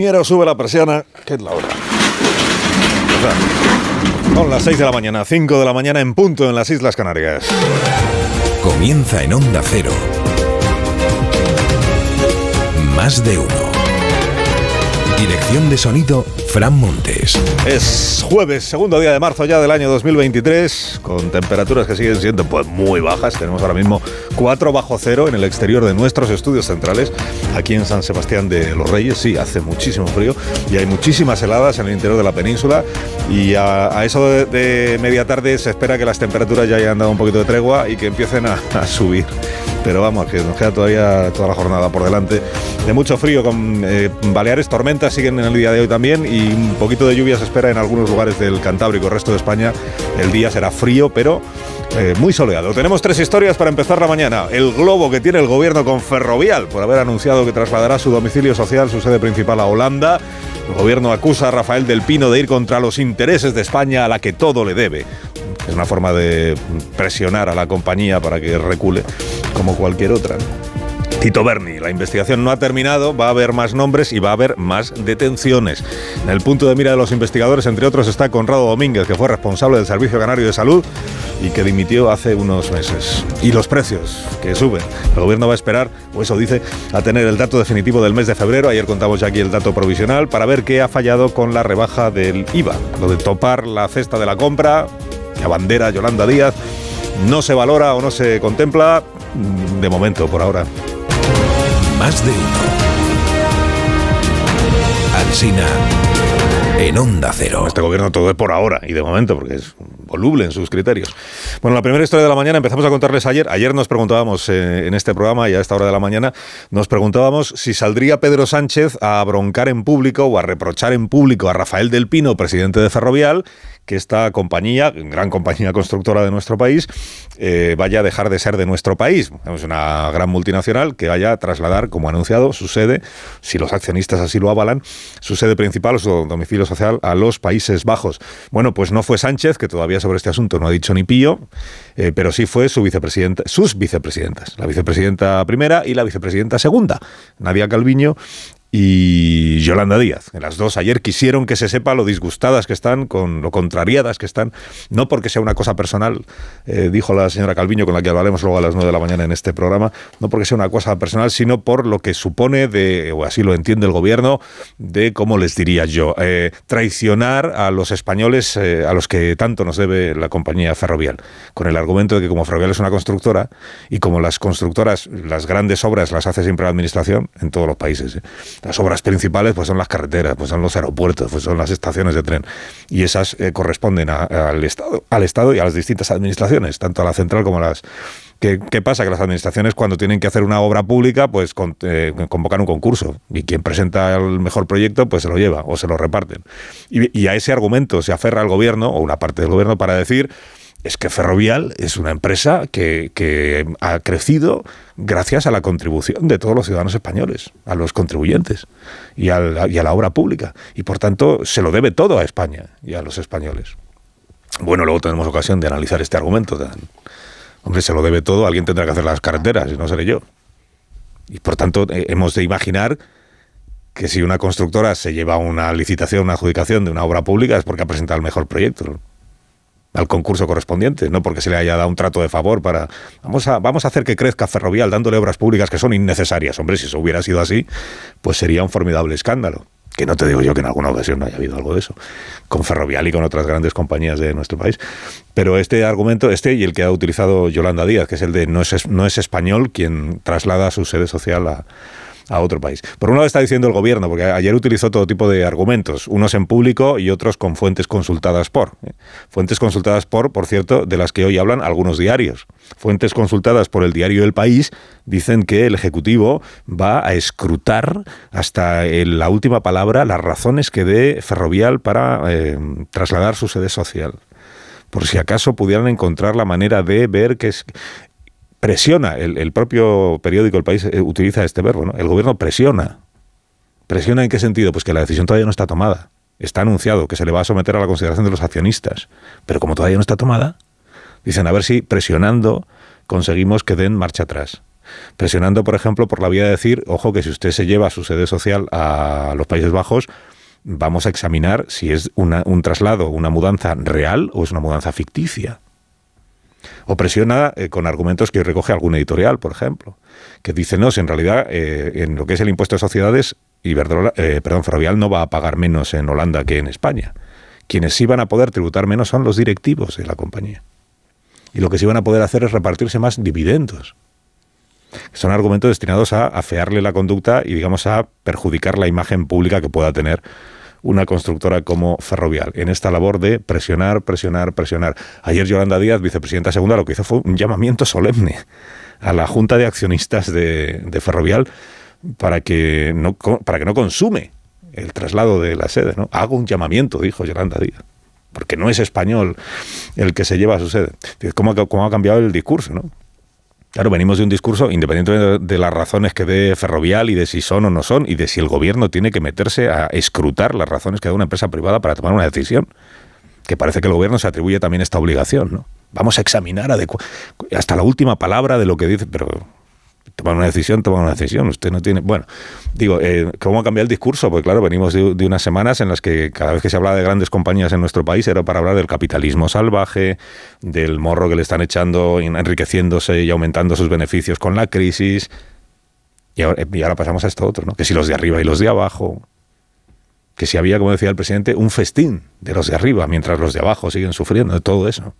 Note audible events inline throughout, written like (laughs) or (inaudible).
Ingeniero, sube la persiana, que es la hora. Son las 6 de la mañana, 5 de la mañana en punto en las Islas Canarias. Comienza en Onda Cero. Más de uno. Dirección de sonido, Fran Montes. Es jueves, segundo día de marzo ya del año 2023, con temperaturas que siguen siendo pues, muy bajas. Tenemos ahora mismo 4 bajo cero en el exterior de nuestros estudios centrales, aquí en San Sebastián de los Reyes. Sí, hace muchísimo frío y hay muchísimas heladas en el interior de la península. Y a, eso de, media tarde se espera que las temperaturas ya hayan dado un poquito de tregua y que empiecen a, a subir pero vamos, que nos queda todavía toda la jornada por delante. De mucho frío, con eh, Baleares, tormentas siguen en el día de hoy también y un poquito de lluvia se espera en algunos lugares del Cantábrico, el resto de España. El día será frío, pero eh, muy soleado. Tenemos tres historias para empezar la mañana. El globo que tiene el gobierno con Ferrovial por haber anunciado que trasladará su domicilio social, su sede principal a Holanda. El gobierno acusa a Rafael del Pino de ir contra los intereses de España a la que todo le debe. Es una forma de presionar a la compañía para que recule como cualquier otra. Tito Berni, la investigación no ha terminado, va a haber más nombres y va a haber más detenciones. En el punto de mira de los investigadores, entre otros, está Conrado Domínguez, que fue responsable del Servicio Canario de Salud y que dimitió hace unos meses. Y los precios, que suben. El gobierno va a esperar, o eso dice, a tener el dato definitivo del mes de febrero. Ayer contamos ya aquí el dato provisional para ver qué ha fallado con la rebaja del IVA. Lo de topar la cesta de la compra, la bandera Yolanda Díaz, no se valora o no se contempla de momento, por ahora. Más de uno. Alsina en Onda Cero. Este gobierno todo es por ahora y de momento, porque es voluble en sus criterios. Bueno, la primera historia de la mañana empezamos a contarles ayer. Ayer nos preguntábamos eh, en este programa y a esta hora de la mañana nos preguntábamos si saldría Pedro Sánchez a broncar en público o a reprochar en público a Rafael del Pino, presidente de Ferrovial, que esta compañía, gran compañía constructora de nuestro país, eh, vaya a dejar de ser de nuestro país. Es una gran multinacional que vaya a trasladar, como ha anunciado, su sede, si los accionistas así lo avalan, su sede principal su domicilio social a los Países Bajos. Bueno, pues no fue Sánchez, que todavía sobre este asunto no ha dicho ni pío, eh, pero sí fue su vicepresidenta, sus vicepresidentas, la vicepresidenta primera y la vicepresidenta segunda, Nadia Calviño y Yolanda Díaz. Las dos ayer quisieron que se sepa lo disgustadas que están, con lo contrariadas que están, no porque sea una cosa personal, eh, dijo la señora Calviño, con la que hablaremos luego a las 9 de la mañana en este programa, no porque sea una cosa personal, sino por lo que supone de, o así lo entiende el gobierno, de, cómo les diría yo, eh, traicionar a los españoles eh, a los que tanto nos debe la compañía ferrovial, con el argumento de que como ferrovial es una constructora y como las constructoras, las grandes obras las hace siempre la administración en todos los países. Las obras principales pues son las carreteras, pues son los aeropuertos, pues son las estaciones de tren. Y esas eh, corresponden al, Estado, al Estado y a las distintas administraciones, tanto a la central como a las... ¿Qué, pasa? Que las administraciones cuando tienen que hacer una obra pública, pues eh, convocan un concurso y quien presenta el mejor proyecto, pues se lo lleva o se lo reparten. Y, y a ese argumento se aferra el gobierno o una parte del gobierno para decir es que Ferrovial es una empresa que, ha crecido gracias a la contribución de todos los ciudadanos españoles, a los contribuyentes y a, la, obra pública. Y por tanto se lo debe todo a España y a los españoles. Bueno, luego tenemos ocasión de analizar este argumento. Hombre, se lo debe todo, alguien tendrá que hacer las carreteras y no seré yo. Y por tanto eh, hemos de imaginar que si una constructora se lleva una licitación, una adjudicación de una obra pública es porque ha presentado el mejor proyecto al concurso correspondiente, no porque se le haya dado un trato de favor para vamos a vamos a hacer que crezca Ferrovial dándole obras públicas que son innecesarias. Hombre, si eso hubiera sido así, pues sería un formidable escándalo. Que no te digo yo que en alguna ocasión no haya habido algo de eso, con Ferrovial y con otras grandes compañías de nuestro país. Pero este argumento, este y el que ha utilizado Yolanda Díaz, que es el de no es, no es español quien traslada su sede social a, a otro país. Por un lado está diciendo el gobierno, porque ayer utilizó todo tipo de argumentos, unos en público y otros con fuentes consultadas por. ¿eh? Fuentes consultadas por, por cierto, de las que hoy hablan algunos diarios. Fuentes consultadas por el diario El País dicen que el Ejecutivo va a escrutar hasta la última palabra las razones que dé Ferrovial para eh, trasladar su sede social por si acaso pudieran encontrar la manera de ver que es, presiona, el, propio periódico El País eh, utiliza este verbo, ¿no? El gobierno presiona. ¿Presiona en qué sentido? Pues que la decisión todavía no está tomada. Está anunciado que se le va a someter a la consideración de los accionistas. Pero como todavía no está tomada, dicen a ver si presionando conseguimos que den marcha atrás. Presionando, por ejemplo, por la vía de decir, ojo, que si usted se lleva su sede social a los Países Bajos, vamos a examinar si es un traslado, una mudanza real o es una mudanza ficticia. O presiona eh, con argumentos que recoge algún editorial, por ejemplo, que dice, no, si en realidad eh, en lo que es el impuesto de sociedades, Iberdrola, eh, perdón, Ferrovial no va a pagar menos en Holanda que en España. Quienes sí van a poder tributar menos son los directivos de la compañía. Y lo que sí van a poder hacer es repartirse más dividendos. Son argumentos destinados a afearle la conducta y, digamos, a perjudicar la imagen pública que pueda tener una constructora como Ferrovial en esta labor de presionar, presionar, presionar. Ayer Yolanda Díaz, vicepresidenta segunda, lo que hizo fue un llamamiento solemne a la Junta de Accionistas de, Ferrovial para que, no, para que no consume el traslado de la sede. ¿no? Hago un llamamiento, dijo Yolanda Díaz, porque no es español el que se lleva a su sede. ¿Cómo, cómo ha cambiado el discurso? ¿no? Claro, venimos de un discurso, independientemente de las razones que dé Ferrovial y de si son o no son, y de si el gobierno tiene que meterse a escrutar las razones que da una empresa privada para tomar una decisión. Que parece que el gobierno se atribuye también esta obligación, ¿no? Vamos a examinar hasta la última palabra de lo que dice, pero tomar una decisión, tomar una decisión. Usted no tiene. Bueno, digo, eh, ¿cómo ha cambiado el discurso? Porque, claro, venimos de, unas semanas en las que cada vez que se hablaba de grandes compañías en nuestro país era para hablar del capitalismo salvaje, del morro que le están echando, enriqueciéndose y aumentando sus beneficios con la crisis. Y ahora, y ahora pasamos a esto otro, ¿no? Que si los de arriba y los de abajo. Que si había, como decía el presidente, un festín de los de arriba, mientras los de abajo siguen sufriendo de todo eso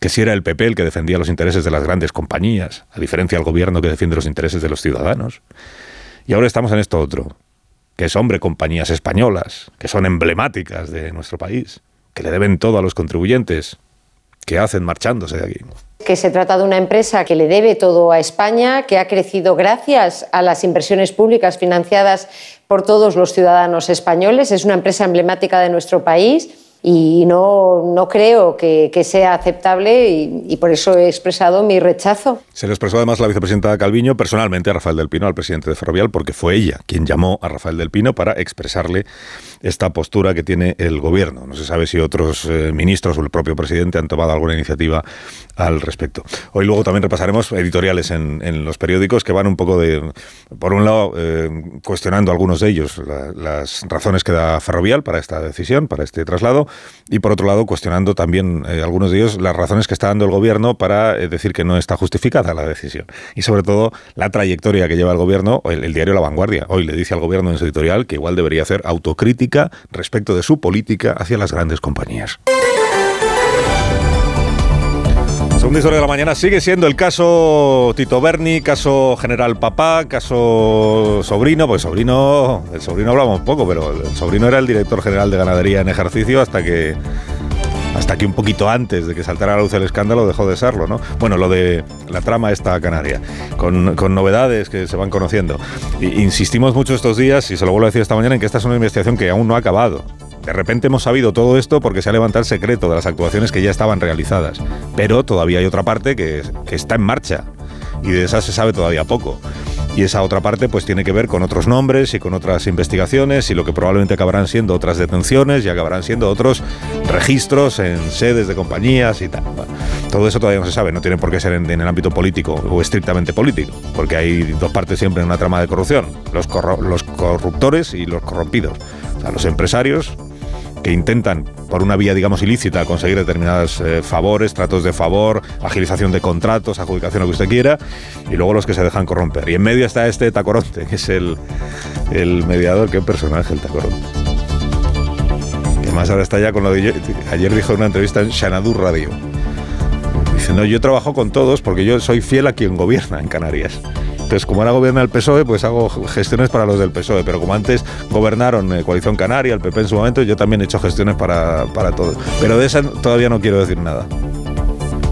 que si era el PP que defendía los intereses de las grandes compañías, a diferencia del gobierno que defiende los intereses de los ciudadanos. Y ahora estamos en esto otro, que es, hombre, compañías españolas, que son emblemáticas de nuestro país, que le deben todo a los contribuyentes, que hacen marchándose de aquí. Que se trata de una empresa que le debe todo a España, que ha crecido gracias a las inversiones públicas financiadas por todos los ciudadanos españoles, es una empresa emblemática de nuestro país y no, no creo que, sea aceptable y, y, por eso he expresado mi rechazo. Se le expresó además la vicepresidenta Calviño personalmente a Rafael del Pino, al presidente de Ferrovial, porque fue ella quien llamó a Rafael del Pino para expresarle esta postura que tiene el gobierno. No se sabe si otros eh, ministros o el propio presidente han tomado alguna iniciativa al respecto. Hoy luego también repasaremos editoriales en, en los periódicos que van un poco de, por un lado, eh, cuestionando algunos de ellos la, las razones que da Ferrovial para esta decisión, para este traslado, y por otro lado cuestionando también eh, algunos de ellos las razones que está dando el gobierno para eh, decir que no está justificada la decisión. Y sobre todo la trayectoria que lleva el gobierno, el diario La Vanguardia. Hoy le dice al gobierno en su editorial que igual debería hacer autocrítica respecto de su política hacia las grandes compañías. Segunda historia de la mañana sigue siendo el caso Tito Berni, caso General Papá, caso Sobrino, pues Sobrino, el Sobrino hablamos poco, pero el Sobrino era el director general de ganadería en ejercicio hasta que hasta que un poquito antes de que saltara a la luz el escándalo dejó de serlo, ¿no? Bueno, lo de la trama esta canaria, con, con novedades que se van conociendo. Y insistimos mucho estos días, y se lo vuelvo a decir esta mañana, en que esta es una investigación que aún no ha acabado. De repente hemos sabido todo esto porque se ha levantado el secreto de las actuaciones que ya estaban realizadas. Pero todavía hay otra parte que, que está en marcha y de esa se sabe todavía poco. Y esa otra parte pues tiene que ver con otros nombres y con otras investigaciones y lo que probablemente acabarán siendo otras detenciones y acabarán siendo otros registros en sedes de compañías y tal. Todo eso todavía no se sabe, no tiene por qué ser en, en, el ámbito político o estrictamente político, porque hay dos partes siempre en una trama de corrupción, los, corro los corruptores y los corrompidos. O sea, los empresarios que intentan, por una vía, digamos, ilícita, conseguir determinados eh, favores, tratos de favor, agilización de contratos, adjudicación, lo que usted quiera, y luego los que se dejan corromper. Y en medio está este Tacoronte, que es el, mediador, qué personaje el Tacoronte. Que más ahora está ya con lo de... Ayer dijo en una entrevista en Xanadu Radio. Dice, no, yo trabajo con todos porque yo soy fiel a quien gobierna en Canarias. Entonces, como ahora gobierna el PSOE, pues hago gestiones para los del PSOE. Pero como antes gobernaron eh, Coalición Canaria, el PP en su momento, yo también he hecho gestiones para, para todo. Pero de esa todavía no quiero decir nada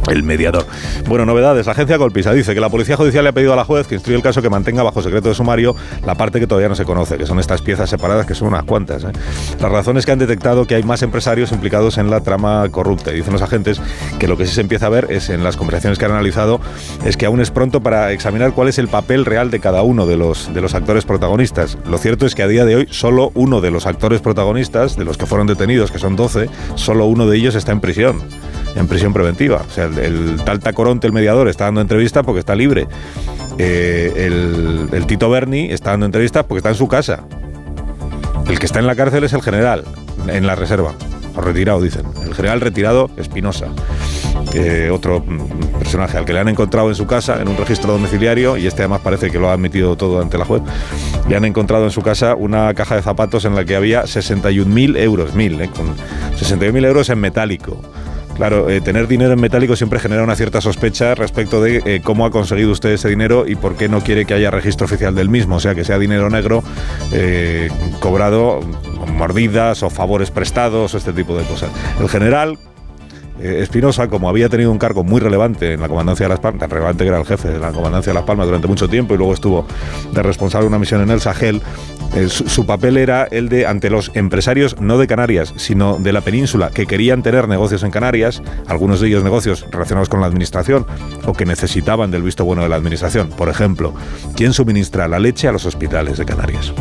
el mediador. Bueno, novedades. La agencia Colpisa dice que la Policía Judicial le ha pedido a la juez que instruya el caso que mantenga bajo secreto de sumario la parte que todavía no se conoce, que son estas piezas separadas, que son unas cuantas. ¿eh? Las razones que han detectado que hay más empresarios implicados en la trama corrupta. Y dicen los agentes que lo que sí se empieza a ver es en las conversaciones que han analizado es que aún es pronto para examinar cuál es el papel real de cada uno de los, de los actores protagonistas. Lo cierto es que a día de hoy solo uno de los actores protagonistas, de los que fueron detenidos, que son 12, solo uno de ellos está en prisión en prisión preventiva. O sea, el, el, el mediador, está dando entrevista porque está libre. eh, el, Tito Berni está dando entrevistas porque está en su casa. El que está en la cárcel es el general, en la reserva, o retirado, dicen. El general retirado Espinosa. otro personaje al que le han encontrado en su casa, en un registro domiciliario, y este además parece que lo ha admitido todo ante la juez, le han encontrado en su casa una caja de zapatos en la que había 61.000 euros, mil, eh, con 61.000 euros en metálico Claro, eh, tener dinero en metálico siempre genera una cierta sospecha respecto de eh, cómo ha conseguido usted ese dinero y por qué no quiere que haya registro oficial del mismo, o sea, que sea dinero negro eh, cobrado mordidas o favores prestados o este tipo de cosas. El general, Espinosa, como había tenido un cargo muy relevante en la Comandancia de Las Palmas, relevante que era el jefe de la Comandancia de Las Palmas durante mucho tiempo y luego estuvo de responsable de una misión en el Sahel, eh, su, papel era el de, ante los empresarios, no de Canarias, sino de la península, que querían tener negocios en Canarias, algunos de ellos negocios relacionados con la administración o que necesitaban del visto bueno de la administración. Por ejemplo, ¿quién suministra la leche a los hospitales de Canarias?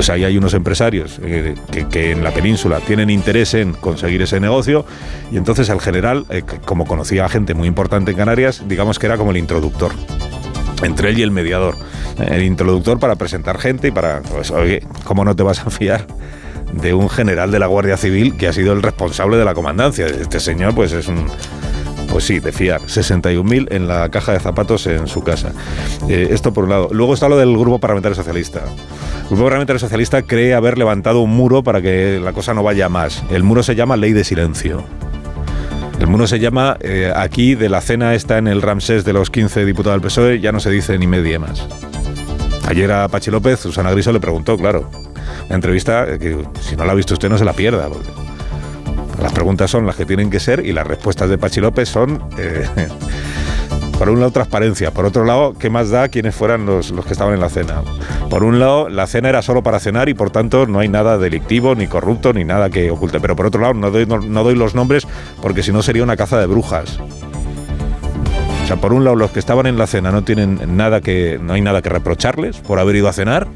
Pues ahí hay unos empresarios eh, que, en la península tienen interés en conseguir ese negocio y entonces el general, eh, como conocía a gente muy importante en Canarias, digamos que era como el introductor entre él y el mediador. El introductor para presentar gente y para, pues, oye, ¿cómo no te vas a fiar? de un general de la Guardia Civil que ha sido el responsable de la comandancia. Este señor, pues es un, pues sí, de fiar. 61.000 en la caja de zapatos en su casa. Eh, esto por un lado. Luego está lo del Grupo Parlamentario Socialista. El Grupo Parlamentario Socialista cree haber levantado un muro para que la cosa no vaya más. El muro se llama Ley de Silencio. El muro se llama, eh, aquí de la cena está en el Ramsés de los 15 diputados del PSOE, ya no se dice ni media más. Ayer a Pachi López, Susana Griso le preguntó, claro, la entrevista, eh, que si no la ha visto usted no se la pierda, las preguntas son las que tienen que ser y las respuestas de Pachi López son, eh, (laughs) por un lado, transparencia. Por otro lado, ¿qué más da quiénes fueran los, los que estaban en la cena? Por un lado, la cena era solo para cenar y por tanto no hay nada delictivo, ni corrupto, ni nada que oculte. Pero por otro lado, no doy, no, doy los nombres porque si no sería una caza de brujas. O sea, por un lado, los que estaban en la cena no tienen nada que, no hay nada que reprocharles por haber ido a cenar.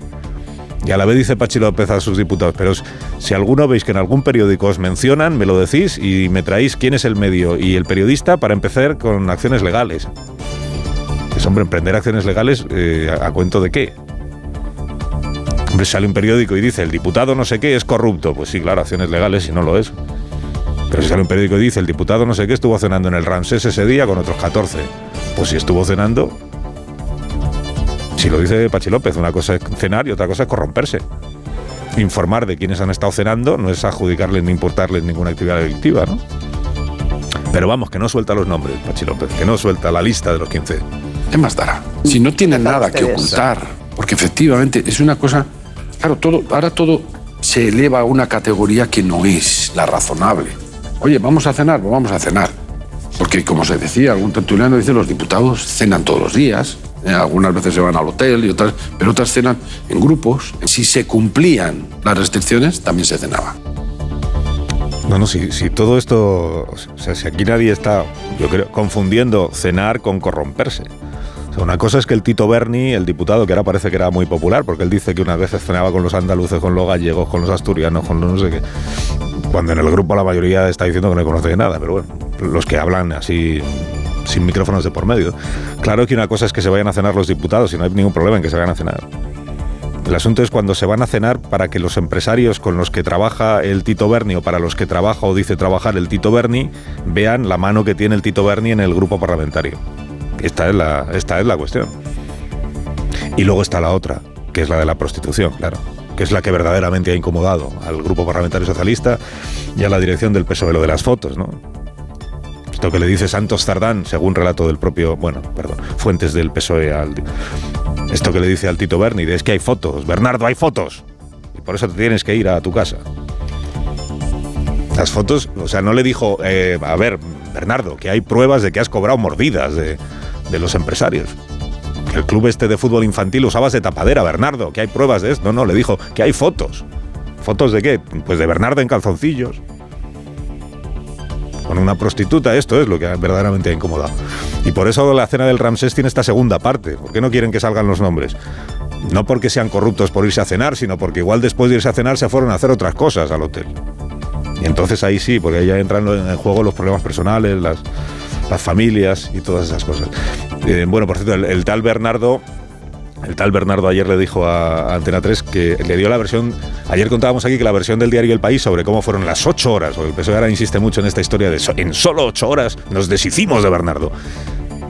Y a la vez dice Pachi López a sus diputados, pero si alguno veis que en algún periódico os mencionan, me lo decís y me traéis quién es el medio y el periodista para empezar con acciones legales. Es hombre, emprender acciones legales eh, a, cuento de qué. Hombre, sale un periódico y dice, el diputado no sé qué es corrupto. Pues sí, claro, acciones legales si no lo es. Pero si sale un periódico y dice, el diputado no sé qué estuvo cenando en el Ramsés ese día con otros 14. Pues si estuvo cenando, si lo dice Pachi López, una cosa es cenar y otra cosa es corromperse. Informar de quiénes han estado cenando no es adjudicarles ni importarles ninguna actividad delictiva, ¿no? Pero vamos, que no suelta los nombres, Pachi López, que no suelta la lista de los 15. ¿Qué más dará? Si no tiene nada que ocultar, porque efectivamente es una cosa. Claro, todo, ahora todo se eleva a una categoría que no es la razonable. Oye, vamos a cenar, pues vamos a cenar. Porque, como se decía, algún tertuliano dice, los diputados cenan todos los días, algunas veces se van al hotel y otras, pero otras cenan en grupos. Si se cumplían las restricciones, también se cenaba. No, no, si, si todo esto, o sea, si aquí nadie está, yo creo, confundiendo cenar con corromperse. Una cosa es que el Tito Berni, el diputado, que ahora parece que era muy popular, porque él dice que unas veces cenaba con los andaluces, con los gallegos, con los asturianos, con los no sé qué, cuando en el grupo la mayoría está diciendo que no conoce nada, pero bueno, los que hablan así sin micrófonos de por medio. Claro que una cosa es que se vayan a cenar los diputados y no hay ningún problema en que se vayan a cenar. El asunto es cuando se van a cenar para que los empresarios con los que trabaja el Tito Berni o para los que trabaja o dice trabajar el Tito Berni vean la mano que tiene el Tito Berni en el grupo parlamentario. Esta es la, esta es la cuestión. Y luego está la otra, que es la de la prostitución, claro, que es la que verdaderamente ha incomodado al grupo parlamentario socialista y a la dirección del PSOE, lo de las fotos, ¿no? Esto que le dice Santos Zardán, según relato del propio, bueno, perdón, fuentes del PSOE al... Esto que le dice al Tito Berni, es que hay fotos, Bernardo, hay fotos. Y por eso te tienes que ir a tu casa. Las fotos, o sea, no le dijo, eh, a ver, Bernardo, que hay pruebas de que has cobrado mordidas de, de los empresarios. El club este de fútbol infantil usabas de tapadera, Bernardo, que hay pruebas de esto. No, no, le dijo que hay fotos. ¿Fotos de qué? Pues de Bernardo en calzoncillos con una prostituta, esto es lo que verdaderamente ha incomodado. Y por eso la cena del Ramsés tiene esta segunda parte. ¿Por qué no quieren que salgan los nombres? No porque sean corruptos por irse a cenar, sino porque igual después de irse a cenar se fueron a hacer otras cosas al hotel. Y entonces ahí sí, porque ahí ya entran en juego los problemas personales, las, las familias y todas esas cosas. Eh, bueno, por cierto, el, tal Bernardo el tal Bernardo ayer le dijo a, Antena 3 que le dio la versión. Ayer contábamos aquí que la versión del diario El País sobre cómo fueron las ocho horas, porque el PSOE ahora insiste mucho en esta historia de en solo ocho horas nos deshicimos de Bernardo.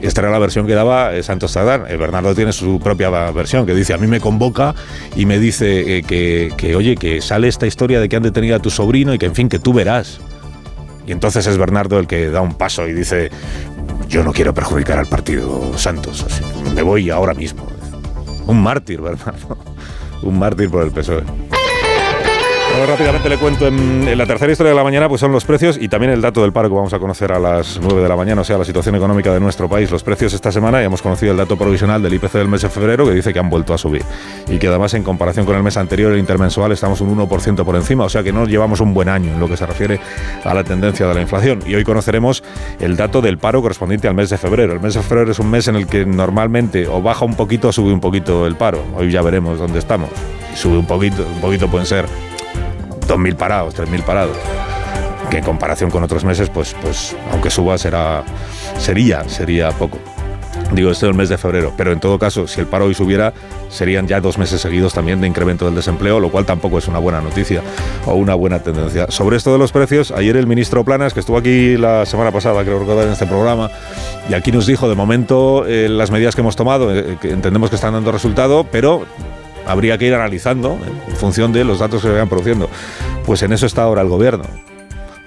Esta era la versión que daba eh, Santos Tardán. El Bernardo tiene su propia versión que dice: A mí me convoca y me dice eh, que, oye, que sale esta historia de que han detenido a tu sobrino y que, en fin, que tú verás. Y entonces es Bernardo el que da un paso y dice: Yo no quiero perjudicar al partido Santos, me voy ahora mismo. Un mártir, Bernardo. (laughs) Un mártir por el PSOE rápidamente le cuento en, la tercera historia de la mañana, pues son los precios y también el dato del paro que vamos a conocer a las 9 de la mañana, o sea, la situación económica de nuestro país. Los precios esta semana, ya hemos conocido el dato provisional del IPC del mes de febrero, que dice que han vuelto a subir. Y que además, en comparación con el mes anterior, el intermensual, estamos un 1% por encima, o sea que no llevamos un buen año en lo que se refiere a la tendencia de la inflación. Y hoy conoceremos el dato del paro correspondiente al mes de febrero. El mes de febrero es un mes en el que normalmente o baja un poquito o sube un poquito el paro. Hoy ya veremos dónde estamos. sube un poquito, un poquito pueden ser 2.000 parados, 3.000 parados. Que en comparación con otros meses, pues, pues aunque suba, será, sería, sería poco. Digo, esto es el mes de febrero, pero en todo caso, si el paro hoy subiera, serían ya dos meses seguidos también de incremento del desempleo, lo cual tampoco es una buena noticia o una buena tendencia. Sobre esto de los precios, ayer el ministro Planas, que estuvo aquí la semana pasada, creo recordar, en este programa, y aquí nos dijo, de momento, eh, las medidas que hemos tomado, eh, entendemos que están dando resultado, pero habría que ir analizando en función de los datos que se vayan produciendo. Pues en eso está ahora el gobierno.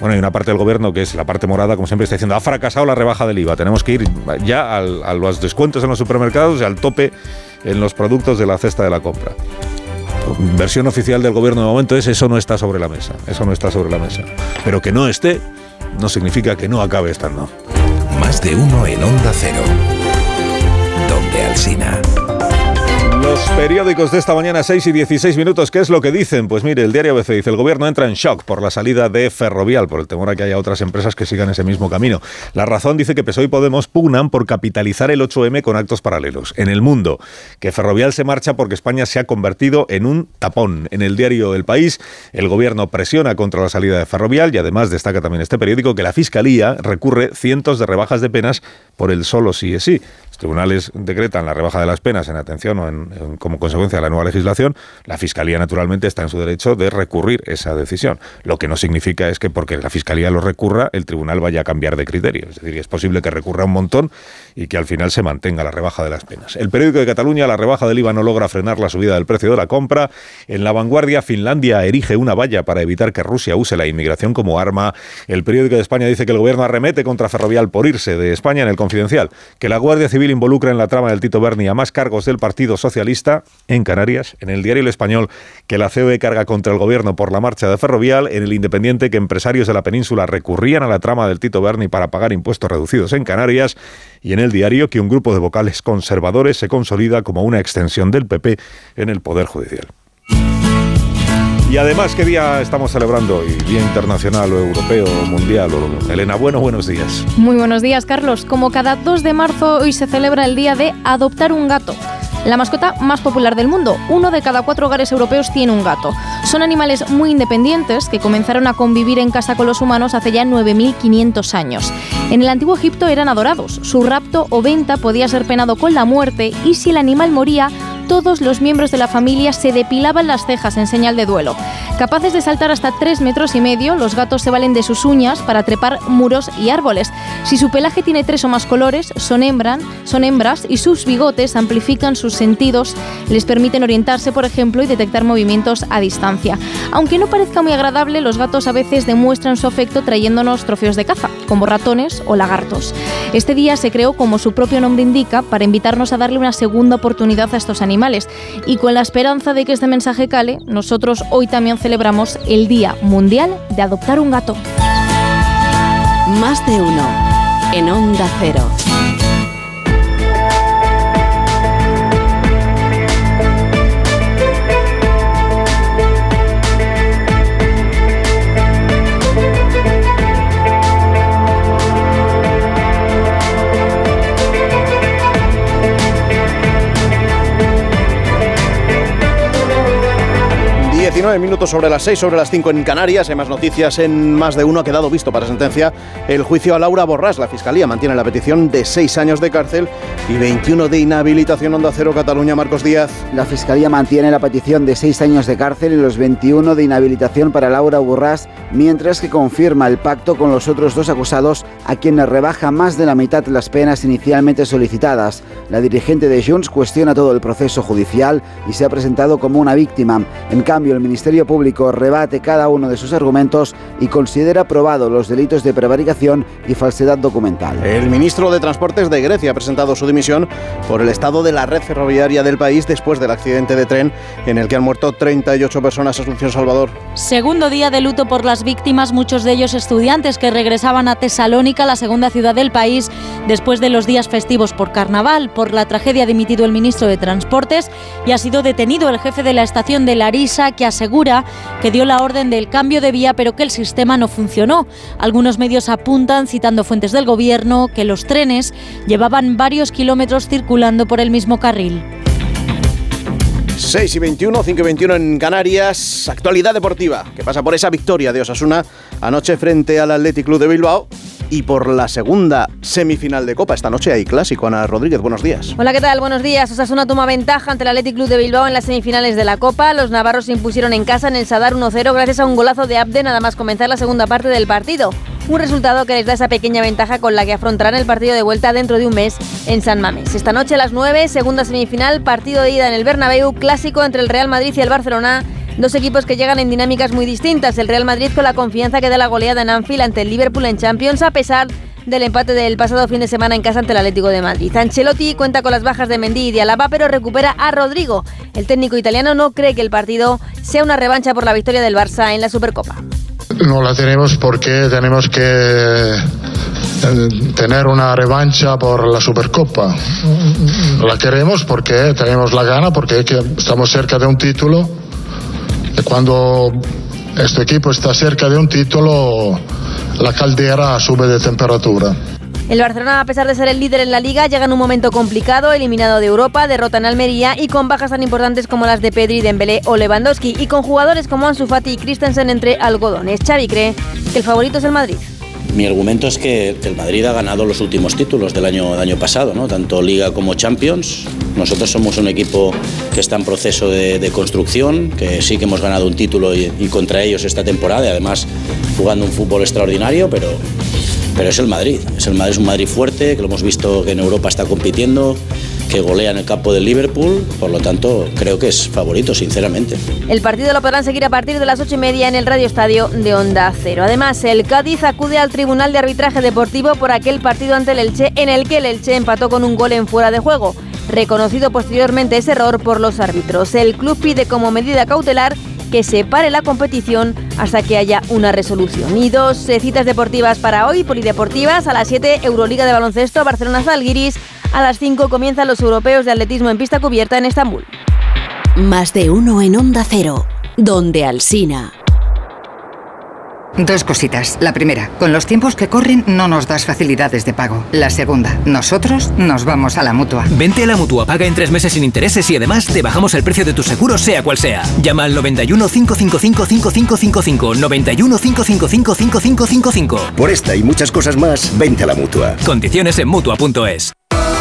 Bueno, hay una parte del gobierno que es la parte morada, como siempre está diciendo, ha fracasado la rebaja del IVA. Tenemos que ir ya a los descuentos en los supermercados y al tope en los productos de la cesta de la compra. Versión oficial del gobierno de momento es eso no está sobre la mesa. Eso no está sobre la mesa. Pero que no esté no significa que no acabe estando. Más de uno en Onda Cero. Donde Alcina. Los periódicos de esta mañana, 6 y 16 minutos, ¿qué es lo que dicen? Pues mire, el diario ABC dice, el gobierno entra en shock por la salida de Ferrovial, por el temor a que haya otras empresas que sigan ese mismo camino. La razón dice que PSOE y Podemos pugnan por capitalizar el 8M con actos paralelos. En el mundo, que Ferrovial se marcha porque España se ha convertido en un tapón. En el diario El País, el gobierno presiona contra la salida de Ferrovial y además destaca también este periódico que la Fiscalía recurre cientos de rebajas de penas por el solo sí es sí tribunales decretan la rebaja de las penas en atención o en, como consecuencia de la nueva legislación, la Fiscalía naturalmente está en su derecho de recurrir esa decisión. Lo que no significa es que porque la Fiscalía lo recurra, el tribunal vaya a cambiar de criterio. Es decir, es posible que recurra un montón y que al final se mantenga la rebaja de las penas. El periódico de Cataluña, la rebaja del IVA no logra frenar la subida del precio de la compra. En la vanguardia, Finlandia erige una valla para evitar que Rusia use la inmigración como arma. El periódico de España dice que el gobierno arremete contra Ferrovial por irse de España en el confidencial, que la Guardia Civil involucra en la trama del Tito Berni a más cargos del Partido Socialista en Canarias, en el diario El Español que la COE carga contra el gobierno por la marcha de Ferrovial, en el Independiente que empresarios de la península recurrían a la trama del Tito Berni para pagar impuestos reducidos en Canarias y en el diario que un grupo de vocales conservadores se consolida como una extensión del PP en el Poder Judicial. Y además, ¿qué día estamos celebrando hoy? ¿Día internacional o europeo o mundial? Elena, bueno, buenos días. Muy buenos días, Carlos. Como cada 2 de marzo, hoy se celebra el día de adoptar un gato. La mascota más popular del mundo. Uno de cada cuatro hogares europeos tiene un gato. Son animales muy independientes que comenzaron a convivir en casa con los humanos hace ya 9.500 años. En el antiguo Egipto eran adorados. Su rapto o venta podía ser penado con la muerte y si el animal moría, todos los miembros de la familia se depilaban las cejas en señal de duelo. Capaces de saltar hasta 3 metros y medio, los gatos se valen de sus uñas para trepar muros y árboles. Si su pelaje tiene tres o más colores, son, hembran, son hembras y sus bigotes amplifican sus sentidos, les permiten orientarse, por ejemplo, y detectar movimientos a distancia. Aunque no parezca muy agradable, los gatos a veces demuestran su afecto trayéndonos trofeos de caza, como ratones o lagartos. Este día se creó, como su propio nombre indica, para invitarnos a darle una segunda oportunidad a estos animales y con la esperanza de que este mensaje cale, nosotros hoy también celebramos el Día Mundial de Adoptar un Gato. Más de uno en Onda Cero. 19 19 minutos sobre las 6, sobre las 5 en Canarias. Hay más noticias en más de uno. Ha quedado visto para sentencia el juicio a Laura Borrás. La Fiscalía mantiene la petición de 6 años de cárcel y 21 de inhabilitación. Onda Cero Cataluña, Marcos Díaz. La Fiscalía mantiene la petición de 6 años de cárcel y los 21 de inhabilitación para Laura Borrás, mientras que confirma el pacto con los otros dos acusados a quienes rebaja más de la mitad las penas inicialmente solicitadas. La dirigente de Junts cuestiona todo el proceso judicial y se ha presentado como una víctima. En cambio, el Ministerio Público rebate cada uno de sus argumentos y considera probado los delitos de prevaricación y falsedad documental. El ministro de Transportes de Grecia ha presentado su dimisión por el estado de la red ferroviaria del país después del accidente de tren en el que han muerto 38 personas. Asunción Salvador. Segundo día de luto por las víctimas, muchos de ellos estudiantes que regresaban a Tesalónica, la segunda ciudad del país, después de los días festivos por carnaval. Por la tragedia ha dimitido el ministro de Transportes y ha sido detenido el jefe de la estación de Larisa, que asegura que dio la orden del cambio de vía, pero que el sistema no funcionó. Algunos medios apuntan, citando fuentes del gobierno, que los trenes llevaban varios kilómetros circulando por el mismo carril. 6 y 21, 5 y 21 en Canarias. Actualidad deportiva, que pasa por esa victoria de Osasuna anoche frente al Athletic Club de Bilbao y por la segunda semifinal de Copa. Esta noche hay clásico. Ana Rodríguez, buenos días. Hola, ¿qué tal? Buenos días. Osasuna toma ventaja ante el Athletic Club de Bilbao en las semifinales de la Copa. Los navarros se impusieron en casa en el Sadar 1-0 gracias a un golazo de Abde nada más comenzar la segunda parte del partido. Un resultado que les da esa pequeña ventaja con la que afrontarán el partido de vuelta dentro de un mes en San Mamés. Esta noche a las 9, segunda semifinal, partido de ida en el Bernabéu, clásico entre el Real Madrid y el Barcelona. Dos equipos que llegan en dinámicas muy distintas. El Real Madrid con la confianza que da la goleada en Anfield ante el Liverpool en Champions, a pesar del empate del pasado fin de semana en casa ante el Atlético de Madrid. Ancelotti cuenta con las bajas de Mendy y de Alaba, pero recupera a Rodrigo. El técnico italiano no cree que el partido sea una revancha por la victoria del Barça en la Supercopa. No la tenemos porque tenemos que eh, tener una revancha por la Supercopa. La queremos porque tenemos la gana, porque estamos cerca de un título. Cuando este equipo está cerca de un título, la caldera sube de temperatura. El Barcelona, a pesar de ser el líder en la liga, llega en un momento complicado, eliminado de Europa, derrota en Almería y con bajas tan importantes como las de Pedri, Dembélé o Lewandowski y con jugadores como Ansu Fati y Christensen entre algodones. Xavi cree que el favorito es el Madrid. Mi argumento es que el Madrid ha ganado los últimos títulos del año, año pasado, ¿no? tanto Liga como Champions. Nosotros somos un equipo que está en proceso de, construcción, que sí que hemos ganado un título y, y, contra ellos esta temporada, y además jugando un fútbol extraordinario, pero, pero es el Madrid. Es el Madrid, es un Madrid fuerte, que lo hemos visto que en Europa está compitiendo, que golea en el campo del Liverpool, por lo tanto creo que es favorito, sinceramente. El partido lo podrán seguir a partir de las ocho y media en el Radio Estadio de Onda Cero. Además, el Cádiz acude al Tribunal de Arbitraje Deportivo por aquel partido ante el Elche en el que el Elche empató con un gol en fuera de juego. Reconocido posteriormente ese error por los árbitros. El club pide como medida cautelar que se pare la competición hasta que haya una resolución. Y dos eh, citas deportivas para hoy, polideportivas, a las 7 Euroliga de baloncesto, Barcelona Zalgiris, a las 5 comienzan los europeos de atletismo en pista cubierta en Estambul. Más de uno en Onda Cero, donde Alsina. Dos cositas. La primera, con los tiempos que corren no nos das facilidades de pago. La segunda, nosotros nos vamos a la mutua. Vente a la mutua, paga en tres meses sin intereses y además te bajamos el precio de tu seguro, sea cual sea. Llama al 91 555 5555. 91 555 5555. Por esta y muchas cosas más, vente a la mutua. Condiciones en mutua.es.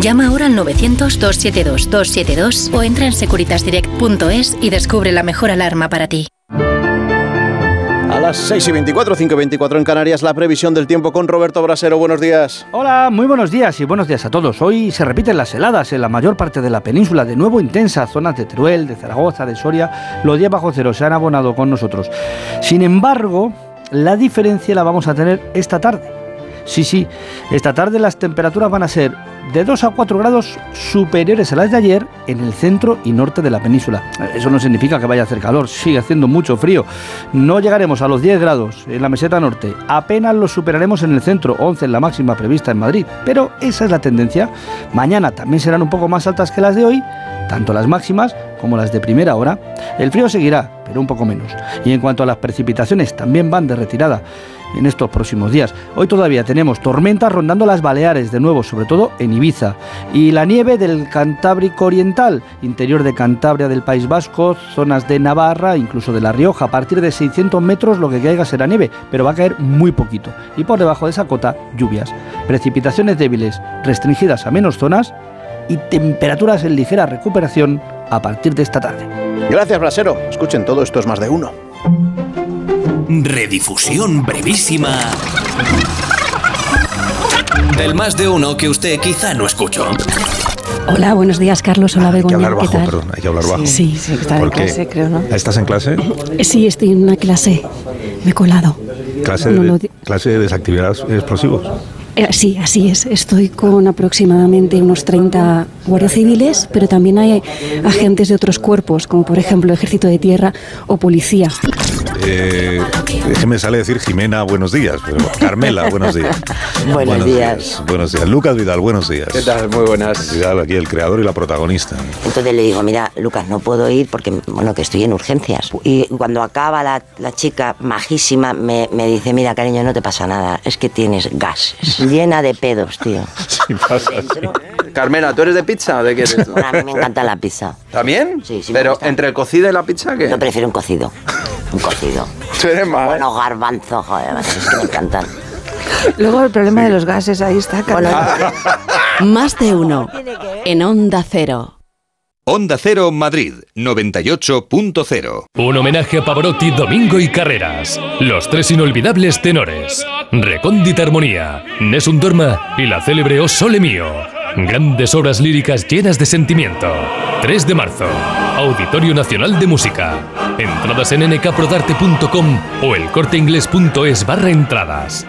Llama ahora al 900-272-272 o entra en securitasdirect.es y descubre la mejor alarma para ti. las 6 y 24, 5 y 24 en Canarias, la previsión del tiempo con Roberto Brasero. Buenos días. Hola, muy buenos días y buenos días a todos. Hoy se repiten las heladas en la mayor parte de la península, de nuevo intensas, zonas de Teruel, de Zaragoza, de Soria. Los días bajo cero se han abonado con nosotros. Sin embargo, la diferencia la vamos a tener esta tarde. Sí, sí, esta tarde las temperaturas van a ser de 2 a 4 grados superiores a las de ayer en el centro y norte de la península. Eso no significa que vaya a hacer calor, sigue haciendo mucho frío. No llegaremos a los 10 grados en la meseta norte, apenas los superaremos en el centro, 11 en la máxima prevista en Madrid. Pero esa es la tendencia. Mañana también serán un poco más altas que las de hoy, tanto las máximas como las de primera hora. El frío seguirá, pero un poco menos. Y en cuanto a las precipitaciones, también van de retirada en estos próximos días. Hoy todavía tenemos tormentas rondando las Baleares, de nuevo, sobre todo en Ibiza, y la nieve del Cantábrico Oriental, interior de Cantabria del País Vasco, zonas de Navarra, incluso de La Rioja. A partir de 600 metros lo que caiga será nieve, pero va a caer muy poquito. Y por debajo de esa cota, lluvias. Precipitaciones débiles, restringidas a menos zonas y temperaturas en ligera recuperación a partir de esta tarde. Gracias, Brasero. Escuchen todo esto es más de uno. Redifusión brevísima del más de uno que usted quizá no escuchó. Hola, buenos días, Carlos. Hola, Hay que Begoña. hablar ¿Qué bajo, tal? perdón, hay que hablar bajo. Sí, sí, está en ¿Por qué? clase, creo, ¿no? ¿Estás en clase? Eh, Sí, estoy en una clase. Me he colado. ¿Clase No de, lo di- clase de desactividad explosivos? Eh, sí, así es. Estoy con aproximadamente unos 30 guardias civiles, pero también hay agentes de otros cuerpos, como por ejemplo Ejército de Tierra o Policía. Eh, me sale decir Jimena, buenos días. pero Carmela, buenos días. (laughs) Buenos días. Buenos días. Lucas Vidal, buenos días. ¿Qué tal? Muy buenas. Vidal, aquí el creador y la protagonista. Entonces le digo, mira, Lucas, no puedo ir porque, bueno, que estoy en urgencias. Y cuando acaba la, la chica majísima, me, me dice, mira, cariño, no te pasa nada, es que tienes gases. Llena de pedos, tío. (laughs) Sí, pasa Carmela, ¿tú eres de pizza o de qué eres tú? a mí me encanta la pizza. ¿También? Sí, sí. Pero entre el cocido y la pizza, ¿qué? Yo prefiero un cocido. Un cocido. (laughs) Tú eres más. Bueno, garbanzo, joder, es que me encantan. Luego el problema de los gases, ahí está. Carlos. (laughs) Más de uno. En Onda Cero. Onda Cero Madrid 98.0. Un homenaje a Pavarotti, Domingo y Carreras. Los tres inolvidables tenores. Recóndita Armonía, Nessun Dorma y la célebre O Sole Mio. Grandes obras líricas llenas de sentimiento. 3 de marzo. Auditorio Nacional de Música. Entradas en nkprodarte.com o elcorteinglés.es barra entradas.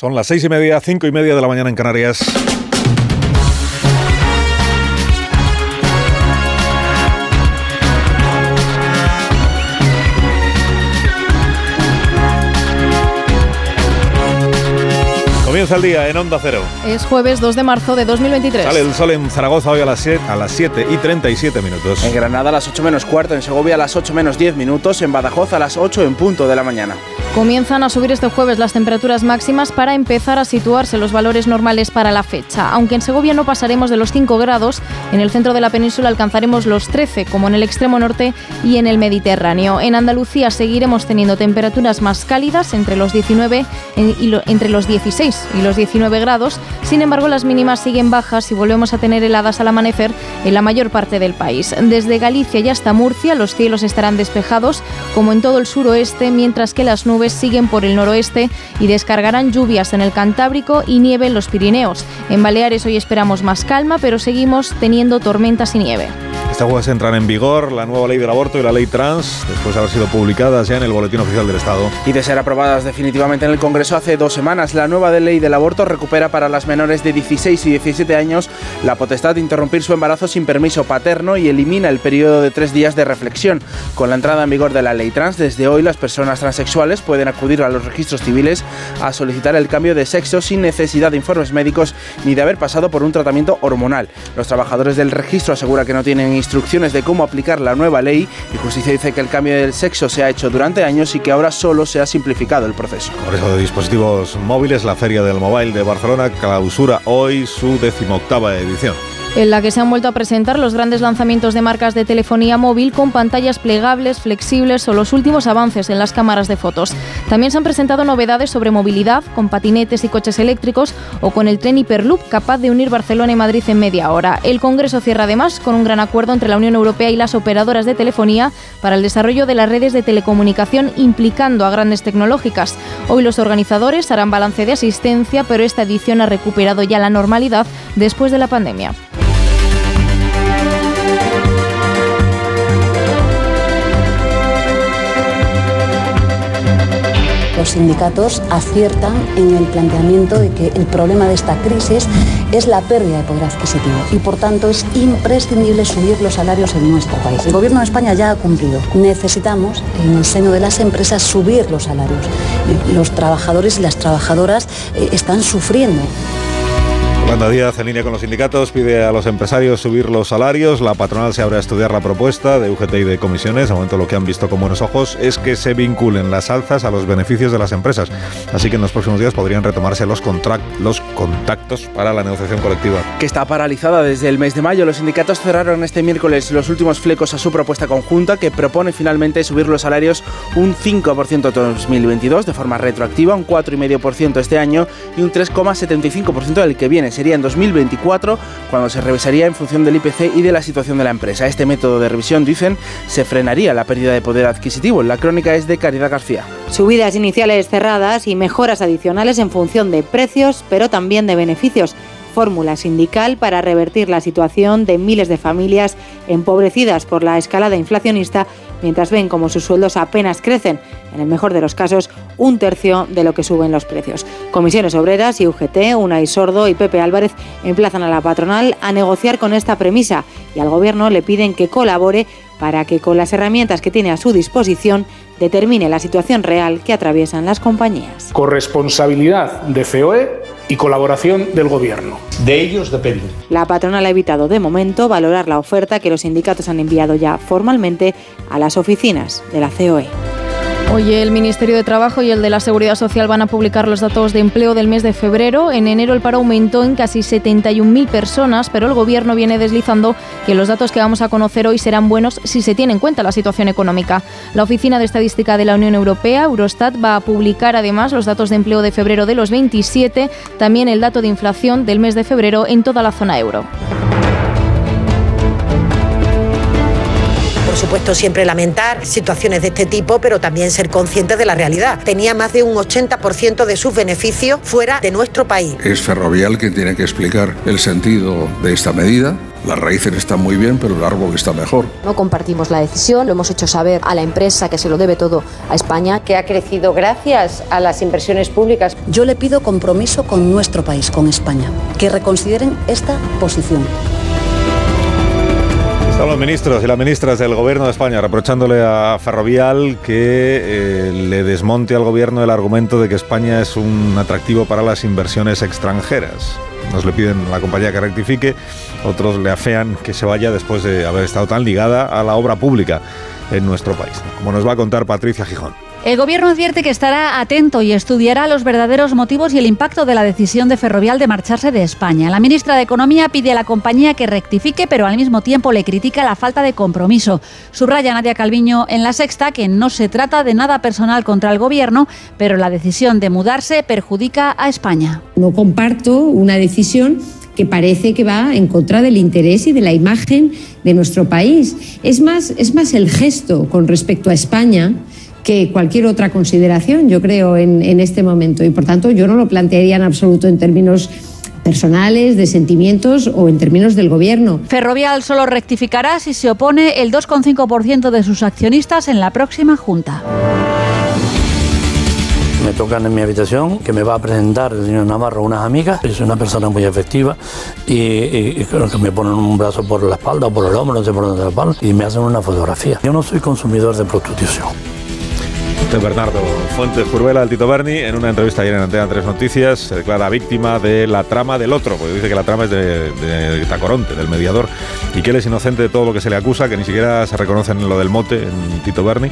Son las seis y media, cinco y media de la mañana en Canarias. Comienza el día en Onda Cero. Es jueves 2 de marzo de 2023. Sale el sol en Zaragoza hoy a las 7, a las 7 y 37 minutos. En Granada a las 8 menos cuarto, en Segovia a las 8 menos 10 minutos, en Badajoz a las 8 en punto de la mañana. Comienzan a subir este jueves las temperaturas máximas para empezar a situarse los valores normales para la fecha. Aunque en Segovia no pasaremos de los 5 grados, en el centro de la península alcanzaremos los 13, como en el extremo norte y en el Mediterráneo. En Andalucía seguiremos teniendo temperaturas más cálidas entre los 19 y lo, entre los 16 y los 19 grados. Sin embargo, las mínimas siguen bajas y volvemos a tener heladas al amanecer en la mayor parte del país. Desde Galicia y hasta Murcia los cielos estarán despejados, como en todo el suroeste, mientras que las nubes siguen por el noroeste y descargarán lluvias en el Cantábrico y nieve en los Pirineos. En Baleares hoy esperamos más calma, pero seguimos teniendo tormentas y nieve. Este jueves entran en vigor la nueva ley del aborto y la ley trans, después de haber sido publicadas ya en el Boletín Oficial del Estado. Y de ser aprobadas definitivamente en el Congreso hace dos semanas, la nueva ley del aborto recupera para las menores de 16 y 17 años la potestad de interrumpir su embarazo sin permiso paterno y elimina el periodo de tres días de reflexión. Con la entrada en vigor de la ley trans, desde hoy las personas transexuales pueden acudir a los registros civiles a solicitar el cambio de sexo sin necesidad de informes médicos ni de haber pasado por un tratamiento hormonal. Los trabajadores del registro aseguran que no tienen instrucciones de cómo aplicar la nueva ley y Justicia dice que el cambio del sexo se ha hecho durante años y que ahora solo se ha simplificado el proceso. Congreso de Dispositivos Móviles, la Feria del Mobile de Barcelona clausura hoy su decimoctava edición en la que se han vuelto a presentar los grandes lanzamientos de marcas de telefonía móvil con pantallas plegables, flexibles o los últimos avances en las cámaras de fotos. También se han presentado novedades sobre movilidad, con patinetes y coches eléctricos o con el tren Hyperloop capaz de unir Barcelona y Madrid en media hora. El Congreso cierra además con un gran acuerdo entre la Unión Europea y las operadoras de telefonía para el desarrollo de las redes de telecomunicación implicando a grandes tecnológicas. Hoy los organizadores harán balance de asistencia, pero esta edición ha recuperado ya la normalidad después de la pandemia. Los sindicatos aciertan en el planteamiento de que el problema de esta crisis es la pérdida de poder adquisitivo y por tanto es imprescindible subir los salarios en nuestro país. El gobierno de España ya ha cumplido. Necesitamos en el seno de las empresas subir los salarios. Los trabajadores y las trabajadoras eh, están sufriendo. Yolanda Díaz, en línea con los sindicatos, pide a los empresarios subir los salarios. La patronal se abre a estudiar la propuesta de UGT de comisiones. De momento lo que han visto con buenos ojos es que se vinculen las alzas a los beneficios de las empresas. Así que en los próximos días podrían retomarse los, los contactos para la negociación colectiva. Que está paralizada desde el mes de mayo. Los sindicatos cerraron este miércoles los últimos flecos a su propuesta conjunta que propone finalmente subir los salarios un 5% en 2022 de forma retroactiva, un 4,5% este año y un 3,75% del que viene sería en 2024, cuando se revisaría en función del IPC y de la situación de la empresa. Este método de revisión, dicen, se frenaría la pérdida de poder adquisitivo. La crónica es de Caridad García. Subidas iniciales cerradas y mejoras adicionales en función de precios, pero también de beneficios fórmula sindical para revertir la situación de miles de familias empobrecidas por la escalada inflacionista mientras ven como sus sueldos apenas crecen, en el mejor de los casos, un tercio de lo que suben los precios. Comisiones Obreras y UGT, Unai Sordo y Pepe Álvarez emplazan a la patronal a negociar con esta premisa y al Gobierno le piden que colabore para que con las herramientas que tiene a su disposición determine la situación real que atraviesan las compañías. Corresponsabilidad de COE y colaboración del Gobierno. De ellos depende. La patronal ha evitado de momento valorar la oferta que los sindicatos han enviado ya formalmente a las oficinas de la COE. Hoy el Ministerio de Trabajo y el de la Seguridad Social van a publicar los datos de empleo del mes de febrero. En enero el paro aumentó en casi 71.000 personas, pero el Gobierno viene deslizando que los datos que vamos a conocer hoy serán buenos si se tiene en cuenta la situación económica. La Oficina de Estadística de la Unión Europea, Eurostat, va a publicar además los datos de empleo de febrero de los 27, también el dato de inflación del mes de febrero en toda la zona euro. Supuesto, siempre lamentar situaciones de este tipo, pero también ser conscientes de la realidad. Tenía más de un 80% de sus beneficios fuera de nuestro país. Es Ferrovial quien tiene que explicar el sentido de esta medida. Las raíces están muy bien, pero el árbol está mejor. No compartimos la decisión, lo hemos hecho saber a la empresa que se lo debe todo a España. Que ha crecido gracias a las inversiones públicas. Yo le pido compromiso con nuestro país, con España, que reconsideren esta posición. Están los ministros y las ministras del Gobierno de España reprochándole a Ferrovial que eh, le desmonte al Gobierno el argumento de que España es un atractivo para las inversiones extranjeras. Nos le piden a la compañía que rectifique, otros le afean que se vaya después de haber estado tan ligada a la obra pública en nuestro país, como nos va a contar Patricia Gijón. El Gobierno advierte que estará atento y estudiará los verdaderos motivos y el impacto de la decisión de Ferrovial de marcharse de España. La ministra de Economía pide a la compañía que rectifique, pero al mismo tiempo le critica la falta de compromiso. Subraya Nadia Calviño en la sexta que no se trata de nada personal contra el Gobierno, pero la decisión de mudarse perjudica a España. No comparto una decisión que parece que va en contra del interés y de la imagen de nuestro país. Es más, es más el gesto con respecto a España que cualquier otra consideración, yo creo, en, en, este momento. Y por tanto, yo no lo plantearía en absoluto en términos personales, de sentimientos o en términos del gobierno. Ferrovial solo rectificará si se opone el 2,5% de sus accionistas en la próxima Junta. Me tocan en mi habitación que me va a presentar el señor Navarro unas amigas. Es una persona muy efectiva y, y, y creo que me ponen un brazo por la espalda o por el hombro, no sé por dónde la espalda, y me hacen una fotografía. Yo no soy consumidor de prostitución. Bernardo Fuentes Curvela, el Tito Berni, en una entrevista ayer en Antena 3 Noticias, se declara víctima de la trama del otro, porque dice que la trama es de, de, Tacoronte, del mediador, y que él es inocente de todo lo que se le acusa, que ni siquiera se reconoce en lo del mote en Tito Berni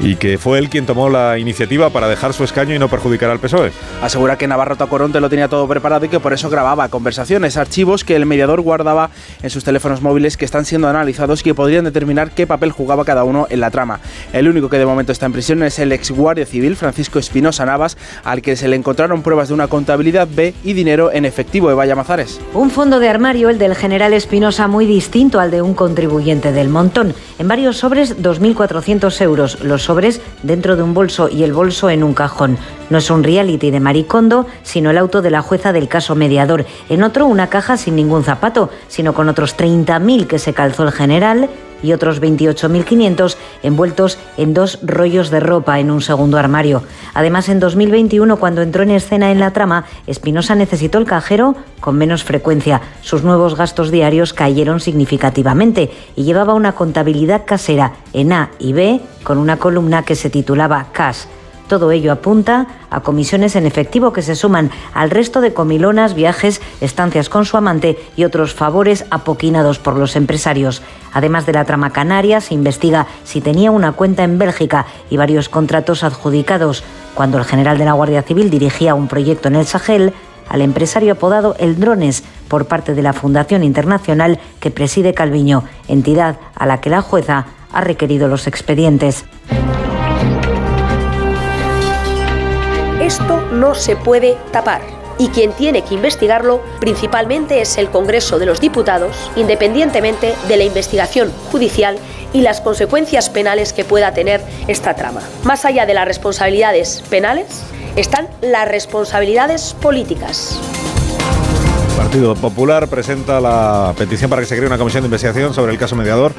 y que fue él quien tomó la iniciativa para dejar su escaño y no perjudicar al PSOE. Asegura que Navarro Tacoronte lo tenía todo preparado y que por eso grababa conversaciones, archivos que el mediador guardaba en sus teléfonos móviles que están siendo analizados y que podrían determinar qué papel jugaba cada uno en la trama. El único que de momento está en prisión es el ex guardia civil Francisco Espinosa Navas, al que se le encontraron pruebas de una contabilidad B y dinero en efectivo de Vaya Mazares. Un fondo de armario, el del general Espinosa, muy distinto al de un contribuyente del montón. En varios sobres, 2.400 euros. Los sobres dentro de un bolso y el bolso en un cajón. No es un reality de Maricondo, sino el auto de la jueza del caso mediador. En otro, una caja sin ningún zapato, sino con otros 30.000 que se calzó el general y otros 28.500 envueltos en dos rollos de ropa en un segundo armario. Además, en 2021, cuando entró en escena en la trama, Espinosa necesitó el cajero con menos frecuencia. Sus nuevos gastos diarios cayeron significativamente y llevaba una contabilidad casera en A y B con una columna que se titulaba Cash. Todo ello apunta a comisiones en efectivo que se suman al resto de comilonas, viajes, estancias con su amante y otros favores apoquinados por los empresarios. Además de la trama canaria, se investiga si tenía una cuenta en Bélgica y varios contratos adjudicados. Cuando el general de la Guardia Civil dirigía un proyecto en el Sahel, al empresario apodado El Drones por parte de la Fundación Internacional que preside Calviño, entidad a la que la jueza ha requerido los expedientes. Esto no se puede tapar. Y quien tiene que investigarlo principalmente es el Congreso de los Diputados, independientemente de la investigación judicial y las consecuencias penales que pueda tener esta trama. Más allá de las responsabilidades penales, están las responsabilidades políticas. El Partido Popular presenta la petición para que se cree una comisión de investigación sobre el caso mediador.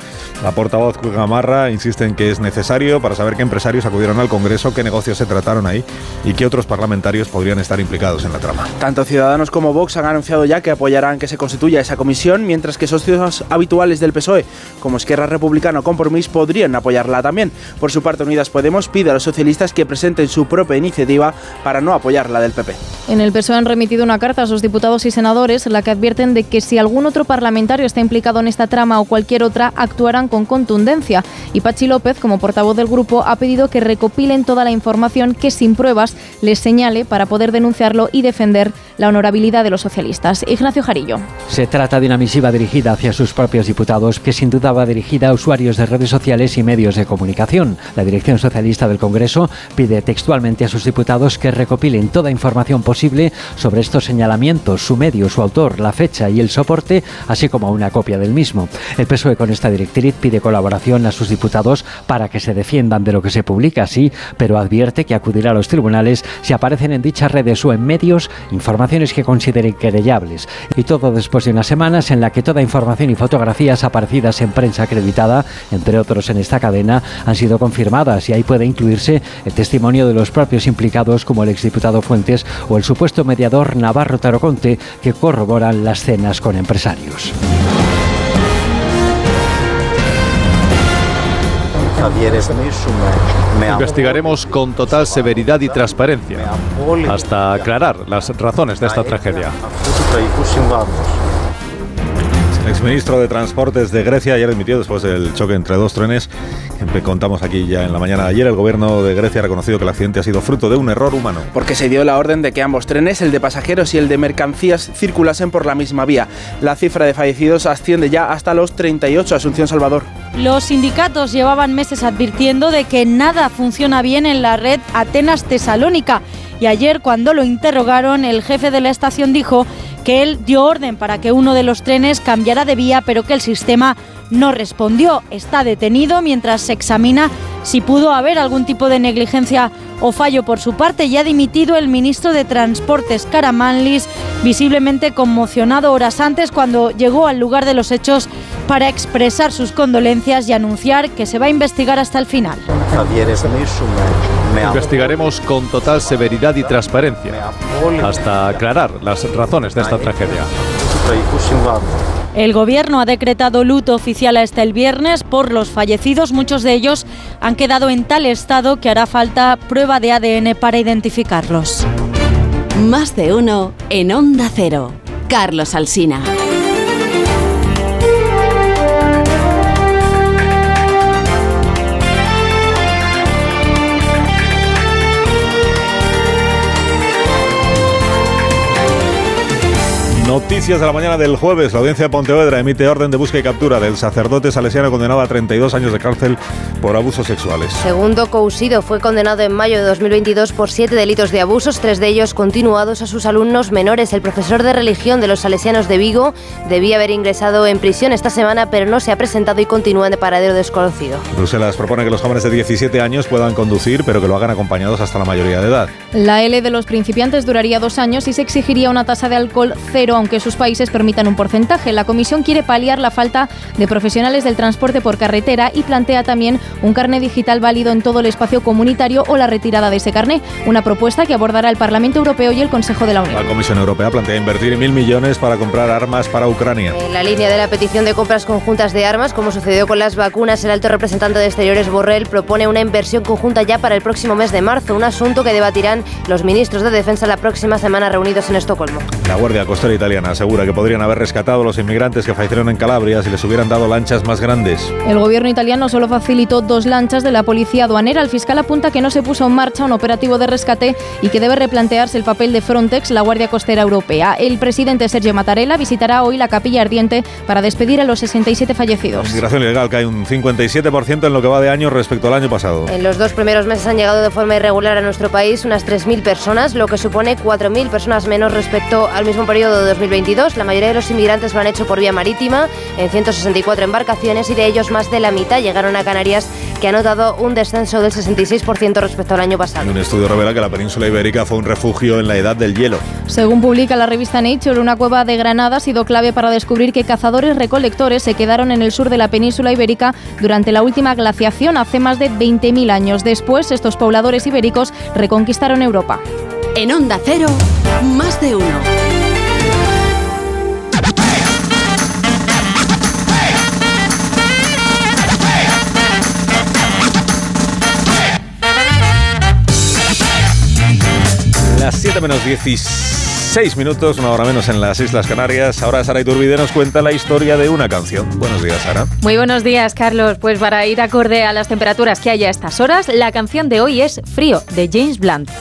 La portavoz Gamarra insiste en que es necesario para saber qué empresarios acudieron al Congreso, qué negocios se trataron ahí y qué otros parlamentarios podrían estar implicados en la trama. Tanto Ciudadanos como Vox han anunciado ya que apoyarán que se constituya esa comisión, mientras que socios habituales del PSOE, como Esquerra Republicana o Compromís, podrían apoyarla también. Por su parte, Unidas Podemos pide a los socialistas que presenten su propia iniciativa para no apoyar la del PP. En el PSOE han remitido una carta a sus diputados y senadores senadores, en la que advierten de que si algún otro parlamentario está implicado en esta trama o cualquier otra, actuarán con contundencia. Y Pachi López, como portavoz del grupo, ha pedido que recopilen toda la información que sin pruebas les señale para poder denunciarlo y defender la honorabilidad de los socialistas. Ignacio Jarillo. Se trata de una misiva dirigida hacia sus propios diputados, que sin duda va dirigida a usuarios de redes sociales y medios de comunicación. La dirección socialista del Congreso pide textualmente a sus diputados que recopilen toda información posible sobre estos señalamientos, su medio, su autor, la fecha y el soporte, así como una copia del mismo. El PSOE con esta directriz pide colaboración a sus diputados para que se defiendan de lo que se publica, sí, pero advierte que acudirá a los tribunales si aparecen en dichas redes o en medios informaciones que consideren querellables. Y todo después de unas semanas en la que toda información y fotografías aparecidas en prensa acreditada, entre otros en esta cadena, han sido confirmadas y ahí puede incluirse el testimonio de los propios implicados como el exdiputado Fuentes o el supuesto mediador Navarro Taroconte que corroboran las cenas con empresarios. Investigaremos con total severidad y transparencia hasta aclarar las razones de esta tragedia. Exministro de Transportes de Grecia ayer admitió, después del choque entre dos trenes, que contamos aquí ya en la mañana de ayer, el gobierno de Grecia ha reconocido que el accidente ha sido fruto de un error humano. Porque se dio la orden de que ambos trenes, el de pasajeros y el de mercancías, circulasen por la misma vía. La cifra de fallecidos asciende ya hasta los 38. Asunción Salvador. Los sindicatos llevaban meses advirtiendo de que nada funciona bien en la red Atenas-Tesalónica. Y ayer, cuando lo interrogaron, el jefe de la estación dijo que él dio orden para que uno de los trenes cambiara de vía, pero que el sistema no respondió. Está detenido mientras se examina si pudo haber algún tipo de negligencia o fallo por su parte. Ya ha dimitido el ministro de Transportes, Karamanlis, visiblemente conmocionado horas antes cuando llegó al lugar de los hechos para expresar sus condolencias y anunciar que se va a investigar hasta el final. Investigaremos con total severidad y transparencia hasta aclarar las razones de esta tragedia. El gobierno ha decretado luto oficial hasta el viernes por los fallecidos. Muchos de ellos han quedado en tal estado que hará falta prueba de ADN para identificarlos. Más de uno en Onda Cero. Carlos Alsina. Noticias de la mañana del jueves. La audiencia de Pontevedra emite orden de búsqueda y captura del sacerdote salesiano condenado a 32 años de cárcel por abusos sexuales. Segundo Cousido fue condenado en mayo de 2022 por siete delitos de abusos, tres de ellos continuados a sus alumnos menores. El profesor de religión de los salesianos de Vigo debía haber ingresado en prisión esta semana, pero no se ha presentado y continúa en paradero desconocido. Bruselas propone que los jóvenes de 17 años puedan conducir, pero que lo hagan acompañados hasta la mayoría de edad. La L de los principiantes duraría dos años y se exigiría una tasa de alcohol cero aunque sus países permitan un porcentaje. La Comisión quiere paliar la falta de profesionales del transporte por carretera y plantea también un carné digital válido en todo el espacio comunitario o la retirada de ese carné, una propuesta que abordará el Parlamento Europeo y el Consejo de la Unión. La Comisión Europea plantea invertir mil millones para comprar armas para Ucrania. En la línea de la petición de compras conjuntas de armas, como sucedió con las vacunas, el alto representante de Exteriores Borrell propone una inversión conjunta ya para el próximo mes de marzo, un asunto que debatirán los ministros de Defensa la próxima semana reunidos en Estocolmo. La Guardia Costera Italiana asegura que podrían haber rescatado a los inmigrantes que fallecieron en Calabria si les hubieran dado lanchas más grandes. El gobierno italiano solo facilitó dos lanchas de la policía aduanera. El fiscal apunta que no se puso en marcha un operativo de rescate y que debe replantearse el papel de Frontex, la Guardia Costera Europea. El presidente Sergio Mattarella visitará hoy la capilla ardiente para despedir a los 67 fallecidos. La migración ilegal cae un 57% en lo que va de año respecto al año pasado. En los dos primeros meses han llegado de forma irregular a nuestro país unas 3.000 personas, lo que supone 4.000 personas menos respecto al mismo periodo de 2022. La mayoría de los inmigrantes lo han hecho por vía marítima en 164 embarcaciones y de ellos más de la mitad llegaron a Canarias, que ha notado un descenso del 66% respecto al año pasado. Un estudio revela que la península ibérica fue un refugio en la edad del hielo. Según publica la revista Nature, una cueva de Granada ha sido clave para descubrir que cazadores recolectores se quedaron en el sur de la península ibérica durante la última glaciación hace más de 20.000 años. Después, estos pobladores ibéricos reconquistaron Europa. En Onda Cero, más de uno. Las 7 menos 16 seis minutos, una hora menos en las Islas Canarias. Ahora Sara Iturbide nos cuenta la historia de una canción. Buenos días, Sara. Muy buenos días, Carlos. Pues para ir acorde a las temperaturas que hay a estas horas, la canción de hoy es Frío, de James Blunt.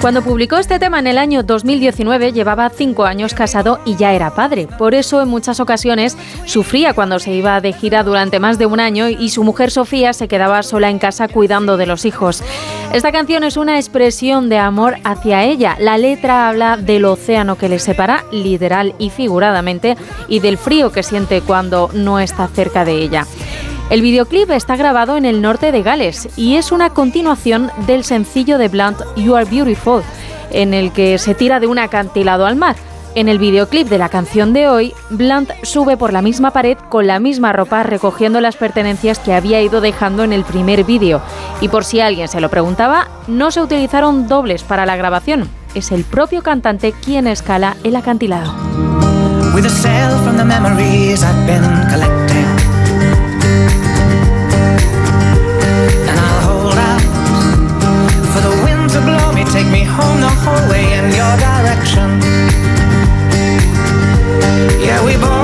Cuando publicó este tema en el año 2019 llevaba cinco años casado y ya era padre. Por eso en muchas ocasiones sufría cuando se iba de gira durante más de un año y su mujer Sofía se quedaba sola en casa cuidando de los hijos. Esta canción es una expresión de amor hacia ella. La letra habla del océano que le separa, literal y figuradamente, y del frío que siente cuando no está cerca de ella. El videoclip está grabado en el norte de Gales y es una continuación del sencillo de Blunt You Are Beautiful, en el que se tira de un acantilado al mar. En el videoclip de la canción de hoy, Blunt sube por la misma pared con la misma ropa recogiendo las pertenencias que había ido dejando en el primer vídeo. Y por si alguien se lo preguntaba, no se utilizaron dobles para la grabación. Es el propio cantante quien escala el acantilado. Me home the whole way in your direction. Yeah, we both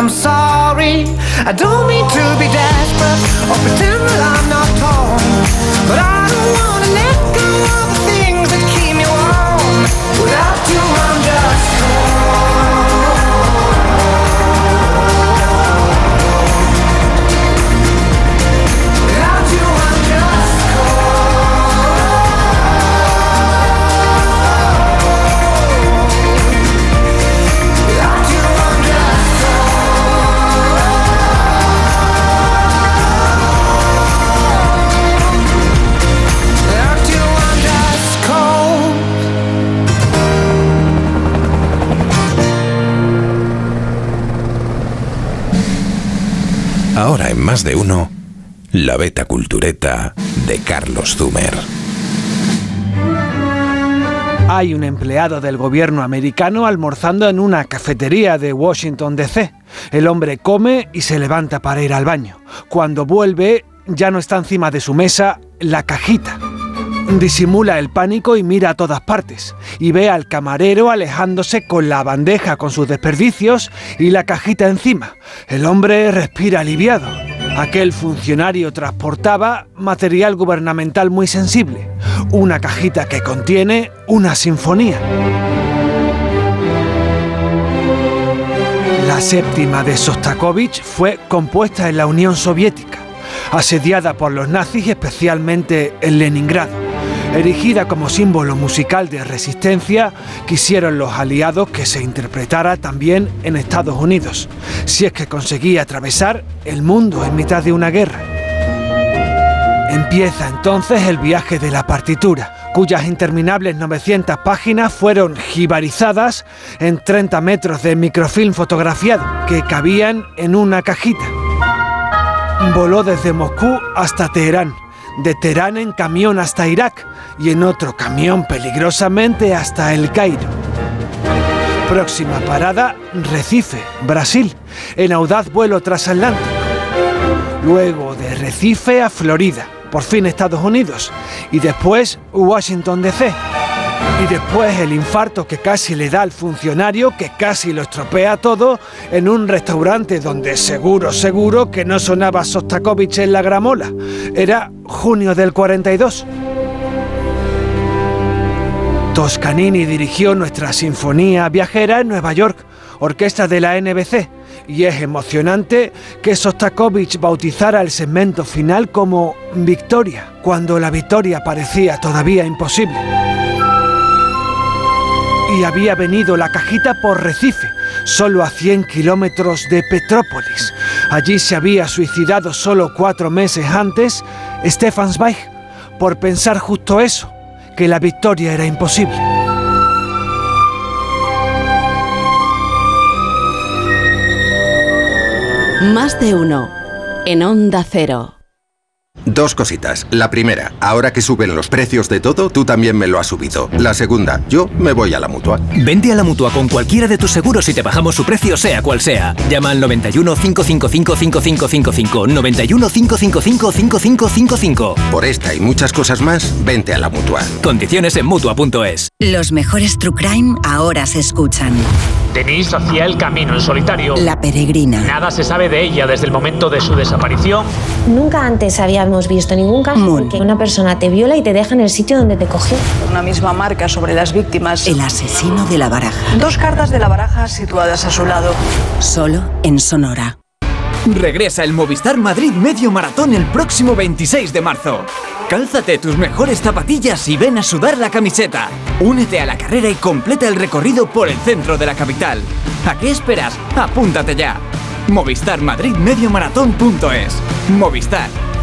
I'm sorry. I don't mean to be desperate or pretend that I'm not torn, but I Ahora en más de uno, la beta cultureta de Carlos Zumer. Hay un empleado del gobierno americano almorzando en una cafetería de Washington, D.C. El hombre come y se levanta para ir al baño. Cuando vuelve, ya no está encima de su mesa la cajita. Disimula el pánico y mira a todas partes. Y ve al camarero alejándose con la bandeja con sus desperdicios y la cajita encima. El hombre respira aliviado. Aquel funcionario transportaba material gubernamental muy sensible. Una cajita que contiene una sinfonía. La séptima de Sostakovich fue compuesta en la Unión Soviética, asediada por los nazis especialmente en Leningrado. Erigida como símbolo musical de resistencia, quisieron los aliados que se interpretara también en Estados Unidos, si es que conseguía atravesar el mundo en mitad de una guerra. Empieza entonces el viaje de la partitura, cuyas interminables 900 páginas fueron jibarizadas en 30 metros de microfilm fotografiado que cabían en una cajita. Voló desde Moscú hasta Teherán, de Teherán en camión hasta Irak y en otro camión peligrosamente hasta El Cairo. Próxima parada, Recife, Brasil, en audaz vuelo transatlántico. Luego de Recife a Florida, por fin Estados Unidos. Y después Washington DC. Y después el infarto que casi le da al funcionario, que casi lo estropea todo, en un restaurante donde seguro, seguro que no sonaba Sostakovich en la gramola. Era junio del 42. Toscanini dirigió nuestra sinfonía viajera en Nueva York, orquesta de la NBC, y es emocionante que Sostakovich bautizara el segmento final como Victoria, cuando la victoria parecía todavía imposible. Y había venido la cajita por Recife, solo a 100 kilómetros de Petrópolis. Allí se había suicidado solo cuatro meses antes Stefan Zweig, por pensar justo eso, que la victoria era imposible. Más de uno. En Onda Cero. Dos cositas. La primera, ahora que suben los precios de todo, tú también me lo has subido. La segunda, yo me voy a la mutua. Vente a la mutua con cualquiera de tus seguros y te bajamos su precio, sea cual sea. Llama al 91 555 5555. 91 555 5555. Por esta y muchas cosas más, vente a la mutua. Condiciones en mutua.es. Los mejores True Crime ahora se escuchan. Denise hacía el camino en solitario. La peregrina. Nada se sabe de ella desde el momento de su desaparición. Nunca antes habíamos visto ningún caso en que una persona te viola y te deja en el sitio donde te cogió. Una misma marca sobre las víctimas. El asesino de la baraja. Dos cartas de la baraja situadas a su lado. Solo en Sonora. Regresa el Movistar Madrid Medio Maratón el próximo 26 de marzo. Cálzate tus mejores zapatillas y ven a sudar la camiseta. Únete a la carrera y completa el recorrido por el centro de la capital. ¿A qué esperas? Apúntate ya. Movistar Madrid Medio Maratón.es. Movistar.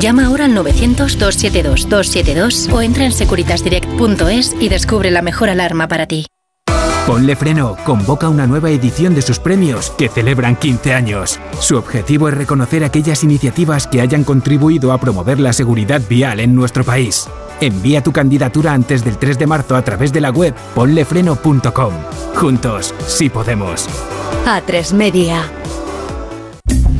Llama ahora al 900-272-272 o entra en securitasdirect.es y descubre la mejor alarma para ti. Ponle Freno convoca una nueva edición de sus premios que celebran 15 años. Su objetivo es reconocer aquellas iniciativas que hayan contribuido a promover la seguridad vial en nuestro país. Envía tu candidatura antes del 3 de marzo a través de la web ponlefreno.com. Juntos, sí podemos. A3 Media.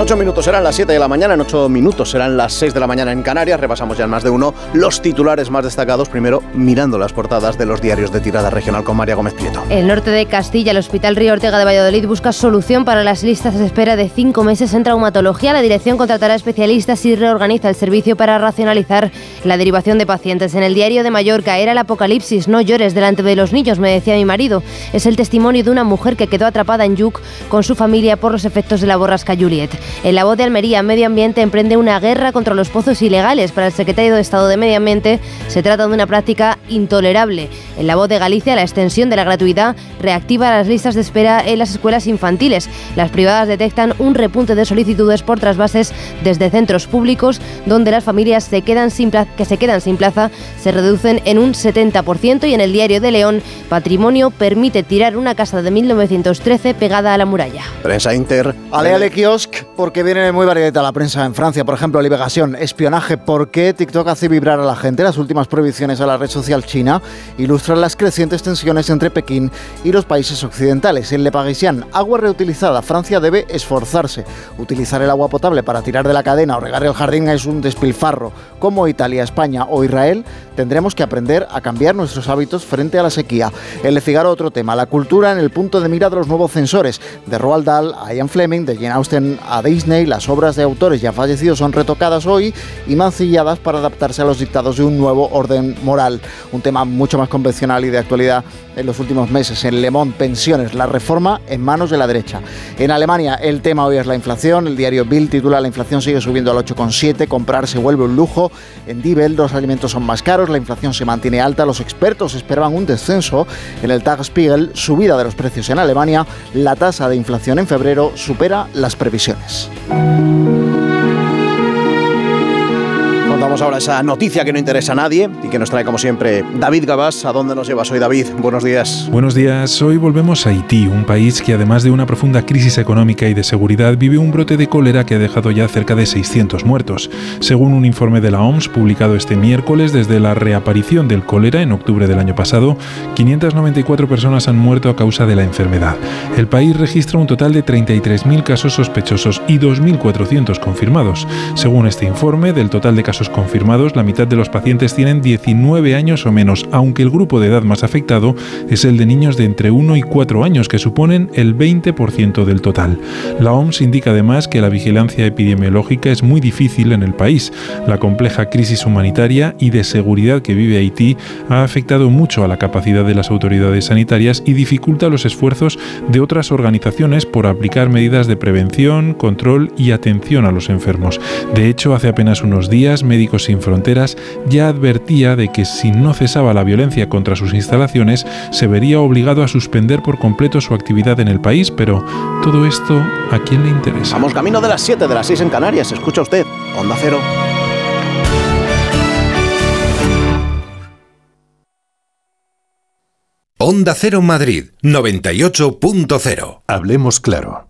En 8 minutos serán las 7 de la mañana, en 8 minutos serán las 6 de la mañana en Canarias. Repasamos ya en más de uno los titulares más destacados. Primero, mirando las portadas de los diarios de tirada regional con María Gómez Prieto. El norte de Castilla, el Hospital Río Ortega de Valladolid busca solución para las listas de espera de cinco meses en traumatología. La dirección contratará especialistas y reorganiza el servicio para racionalizar la derivación de pacientes. En el diario de Mallorca era el apocalipsis. No llores delante de los niños, me decía mi marido. Es el testimonio de una mujer que quedó atrapada en Yuc con su familia por los efectos de la borrasca Juliet. En la voz de Almería, Medio Ambiente emprende una guerra contra los pozos ilegales. Para el secretario de Estado de Medio Ambiente se trata de una práctica intolerable. En la voz de Galicia, la extensión de la gratuidad reactiva las listas de espera en las escuelas infantiles. Las privadas detectan un repunte de solicitudes por trasvases desde centros públicos, donde las familias se quedan sin plaza, que se quedan sin plaza se reducen en un 70%. Y en el diario de León, Patrimonio permite tirar una casa de 1913 pegada a la muralla. Prensa Inter. Ale, ale, kiosc, porque viene muy variada la prensa en Francia. Por ejemplo, Liberación, espionaje. ¿Por qué TikTok hace vibrar a la gente? Las últimas prohibiciones a la red social china ilustran las crecientes tensiones entre Pekín y los países occidentales. En Le Parisien, agua reutilizada. Francia debe esforzarse. Utilizar el agua potable para tirar de la cadena o regar el jardín es un despilfarro. Como Italia, España o Israel, tendremos que aprender a cambiar nuestros hábitos frente a la sequía. El Le Figaro, otro tema. La cultura en el punto de mira de los nuevos censores. De Roald Dahl a Ian Fleming, de Jane Austen a David Disney, las obras de autores ya fallecidos son retocadas hoy y mancilladas para adaptarse a los dictados de un nuevo orden moral. Un tema mucho más convencional y de actualidad en los últimos meses. En Le Monde, pensiones, la reforma en manos de la derecha. En Alemania, el tema hoy es la inflación. El diario Bild titula La inflación sigue subiendo al 8,7, comprar se vuelve un lujo. En Diebel, los alimentos son más caros, la inflación se mantiene alta. Los expertos esperaban un descenso. En el Tagesspiegel, subida de los precios en Alemania. La tasa de inflación en febrero supera las previsiones. Peace. Contamos ahora esa noticia que no interesa a nadie y que nos trae como siempre David Gabás. ¿A dónde nos llevas hoy David? Buenos días. Buenos días. Hoy volvemos a Haití, un país que además de una profunda crisis económica y de seguridad vive un brote de cólera que ha dejado ya cerca de 600 muertos. Según un informe de la OMS publicado este miércoles, desde la reaparición del cólera en octubre del año pasado, 594 personas han muerto a causa de la enfermedad. El país registra un total de 33.000 casos sospechosos y 2.400 confirmados. Según este informe, del total de casos confirmados, la mitad de los pacientes tienen 19 años o menos, aunque el grupo de edad más afectado es el de niños de entre 1 y 4 años, que suponen el 20% del total. La OMS indica además que la vigilancia epidemiológica es muy difícil en el país. La compleja crisis humanitaria y de seguridad que vive Haití ha afectado mucho a la capacidad de las autoridades sanitarias y dificulta los esfuerzos de otras organizaciones por aplicar medidas de prevención, control y atención a los enfermos. De hecho, hace apenas unos días, Médicos Sin Fronteras ya advertía de que si no cesaba la violencia contra sus instalaciones, se vería obligado a suspender por completo su actividad en el país, pero todo esto, ¿a quién le interesa? Vamos camino de las 7 de las 6 en Canarias. Escucha usted. Onda Cero. Onda Cero Madrid 98.0. Hablemos claro.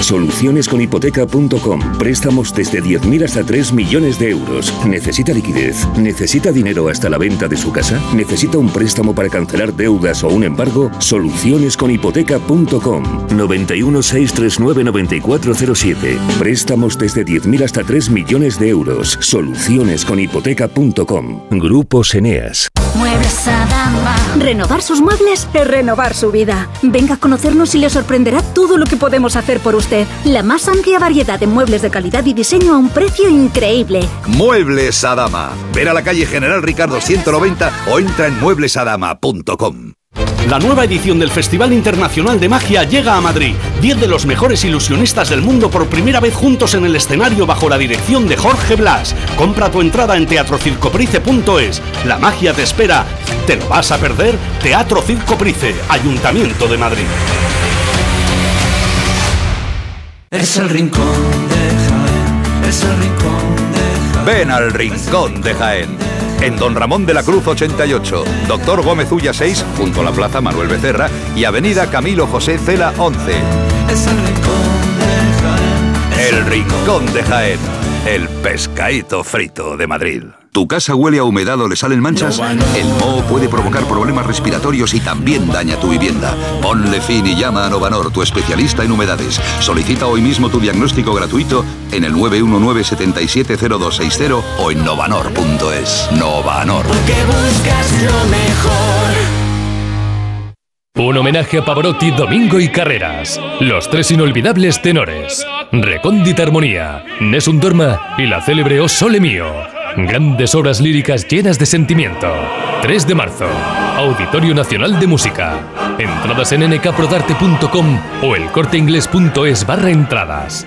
Solucionesconhipoteca.com. Préstamos desde 10.000 hasta 3 millones de euros. ¿Necesita liquidez? ¿Necesita dinero hasta la venta de su casa? ¿Necesita un préstamo para cancelar deudas o un embargo? Solucionesconhipoteca.com. 91 639 9407. Préstamos desde 10.000 hasta 3 millones de euros. Solucionesconhipoteca.com. Grupos Eneas. Muebles Adama. Renovar sus muebles es renovar su vida. Venga a conocernos y le sorprenderá todo lo que podemos hacer por usted. La más amplia variedad de muebles de calidad y diseño a un precio increíble. Muebles Adama. Ver a la calle General Ricardo 190 o entra en mueblesadama.com. La nueva edición del Festival Internacional de Magia llega a Madrid. Diez de los mejores ilusionistas del mundo por primera vez juntos en el escenario bajo la dirección de Jorge Blas. Compra tu entrada en teatrocircoprice.es. La magia te espera. ¿Te lo vas a perder? Teatro Circoprice, Ayuntamiento de Madrid. Es el rincón de Jaén, es el rincón de Jaén. Ven al Rincón de Jaén. En Don Ramón de la Cruz 88, Doctor Gómez Ulla 6, junto a la Plaza Manuel Becerra y Avenida Camilo José Cela 11. Es el rincón de Jaén. El Rincón de Jaén. El pescadito frito de Madrid. ¿Tu casa huele a humedad o le salen manchas? El moho puede provocar problemas respiratorios y también daña tu vivienda. Ponle fin y llama a Novanor, tu especialista en humedades. Solicita hoy mismo tu diagnóstico gratuito en el 919-770260 o en novanor.es. Novanor. Que buscas lo mejor. Un homenaje a Pavarotti, Domingo y Carreras. Los tres inolvidables tenores. Recóndita Armonía, Nessun Dorma y la célebre O Sole Mio. Grandes obras líricas llenas de sentimiento. 3 de marzo. Auditorio Nacional de Música. Entradas en nkprodarte.com o elcorteingles.es barra entradas.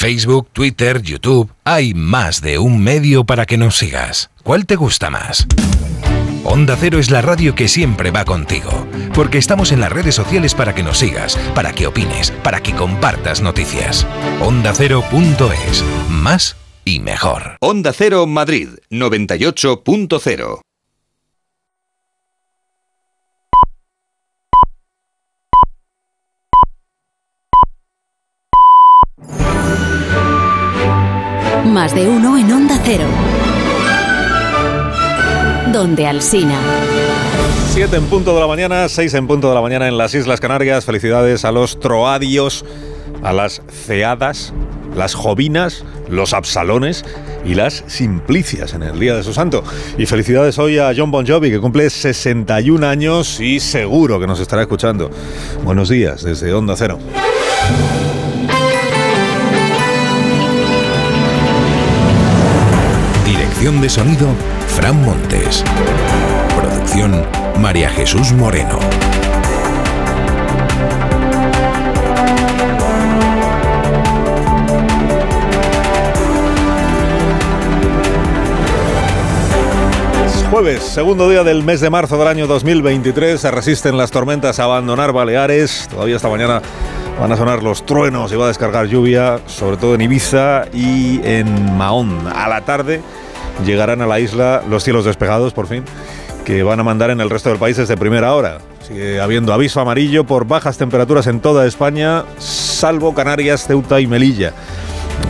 Facebook, Twitter, YouTube, hay más de un medio para que nos sigas. ¿Cuál te gusta más? Onda Cero es la radio que siempre va contigo, porque estamos en las redes sociales para que nos sigas, para que opines, para que compartas noticias. OndaCero.es, más y mejor. Onda Cero Madrid 98.0. Más de uno en Onda Cero. Donde Alsina. 7 en punto de la mañana, 6 en punto de la mañana en las Islas Canarias. Felicidades a los troadios, a las ceadas, las jovinas, los absalones y las simplicias en el día de su santo. Y felicidades hoy a John Bon Jovi, que cumple 61 años y seguro que nos estará escuchando. Buenos días desde Onda Cero. De sonido, Fran Montes. Producción, María Jesús Moreno. Jueves, segundo día del mes de marzo del año 2023, se resisten las tormentas a abandonar Baleares. Todavía esta mañana van a sonar los truenos y va a descargar lluvia, sobre todo en Ibiza y en Mahón. A la tarde llegarán a la isla los cielos despejados, por fin, que van a mandar en el resto del país desde primera hora. Sigue habiendo aviso amarillo por bajas temperaturas en toda España, salvo Canarias, Ceuta y Melilla.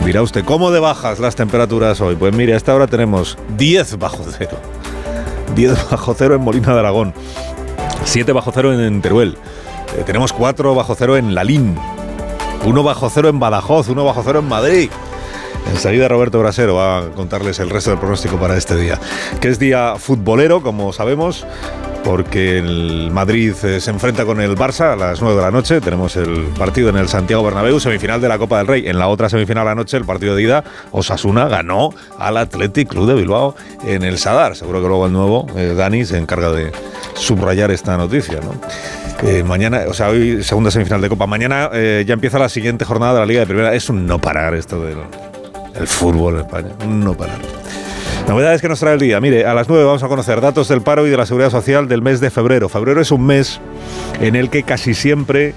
Dirá usted, ¿cómo de bajas las temperaturas hoy? Pues mire, a esta hora tenemos 10 bajo cero. 10 bajo cero en Molina de Aragón. 7 bajo cero en Teruel. Eh, tenemos 4 bajo cero en Lalín. 1 bajo cero en Badajoz. 1 bajo cero en Madrid. Enseguida Roberto Brasero va a contarles el resto del pronóstico para este día. Que es día futbolero, como sabemos, porque el Madrid eh, se enfrenta con el Barça a las 9 de la noche. Tenemos el partido en el Santiago Bernabéu, semifinal de la Copa del Rey. En la otra semifinal de la noche, el partido de ida, Osasuna ganó al Athletic Club de Bilbao en el Sadar. Seguro que luego el nuevo, eh, Dani, se encarga de subrayar esta noticia, ¿no? Eh, mañana, o sea, hoy segunda semifinal de Copa. Mañana eh, ya empieza la siguiente jornada de la Liga de Primera. Es un no parar esto del el fútbol en España. No parar. Novedades que nos trae el día. Mire, a las 9 vamos a conocer datos del paro y de la seguridad social del mes de febrero. Febrero es un mes en el que casi siempre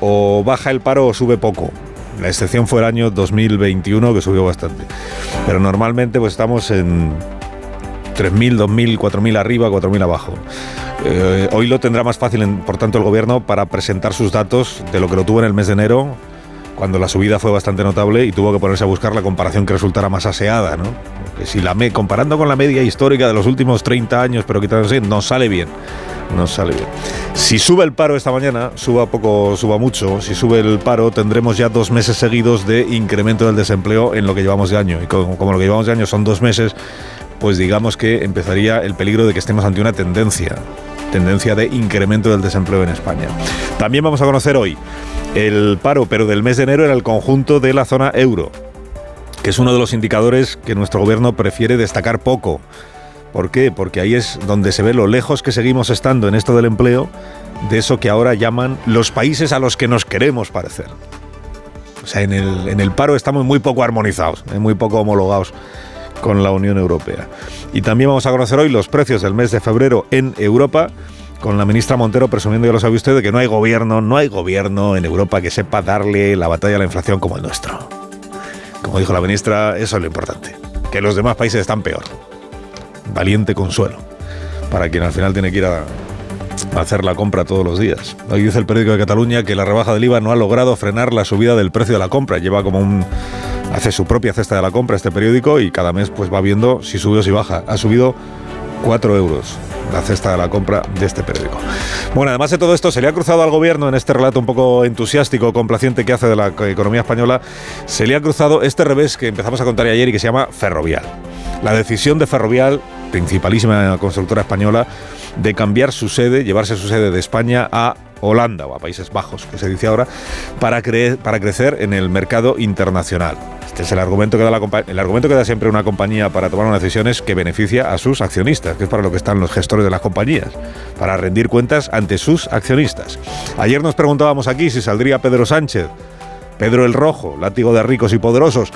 o baja el paro o sube poco. La excepción fue el año 2021 que subió bastante. Pero normalmente pues estamos en 3.000, 2.000, 4.000 arriba, 4.000 abajo. Eh, hoy lo tendrá más fácil, por tanto, el gobierno para presentar sus datos de lo que lo tuvo en el mes de enero, cuando la subida fue bastante notable y tuvo que ponerse a buscar la comparación que resultara más aseada, ¿no? Si la me, comparando con la media histórica de los últimos 30 años, pero quitándose, no sale bien. No sale bien. Si sube el paro esta mañana, suba poco, suba mucho, si sube el paro tendremos ya dos meses seguidos de incremento del desempleo en lo que llevamos de año. Y como, como lo que llevamos de año son dos meses, pues digamos que empezaría el peligro de que estemos ante una tendencia, tendencia de incremento del desempleo en España. También vamos a conocer hoy el paro, pero del mes de enero en el conjunto de la zona euro, que es uno de los indicadores que nuestro gobierno prefiere destacar poco. ¿Por qué? Porque ahí es donde se ve lo lejos que seguimos estando en esto del empleo de eso que ahora llaman los países a los que nos queremos parecer. O sea, en el, en el paro estamos muy poco armonizados, eh, muy poco homologados con la Unión Europea. Y también vamos a conocer hoy los precios del mes de febrero en Europa, con la ministra Montero presumiendo, ya lo sabe usted, de que no hay gobierno, no hay gobierno en Europa que sepa darle la batalla a la inflación como el nuestro. Como dijo la ministra, eso es lo importante, que los demás países están peor. Valiente consuelo, para quien al final tiene que ir a, hacer la compra todos los días. Hoy dice el periódico de Cataluña que la rebaja del IVA no ha logrado frenar la subida del precio de la compra. Lleva como un hace su propia cesta de la compra este periódico y cada mes pues va viendo si sube o si baja. Ha subido 4 euros la cesta de la compra de este periódico. Bueno, además de todo esto, se le ha cruzado al gobierno en este relato un poco entusiástico, complaciente que hace de la economía española, se le ha cruzado este revés que empezamos a contar ayer y que se llama Ferrovial. La decisión de Ferrovial, principalísima constructora española, de cambiar su sede, llevarse su sede de España a Holanda o a Países Bajos, que se dice ahora, para, para crecer en el mercado internacional. Este es el argumento que da la el argumento que da siempre una compañía para tomar una decisión es que beneficia a sus accionistas, que es para lo que están los gestores de las compañías, para rendir cuentas ante sus accionistas. Ayer nos preguntábamos aquí si saldría Pedro Sánchez, Pedro el Rojo, látigo de ricos y poderosos,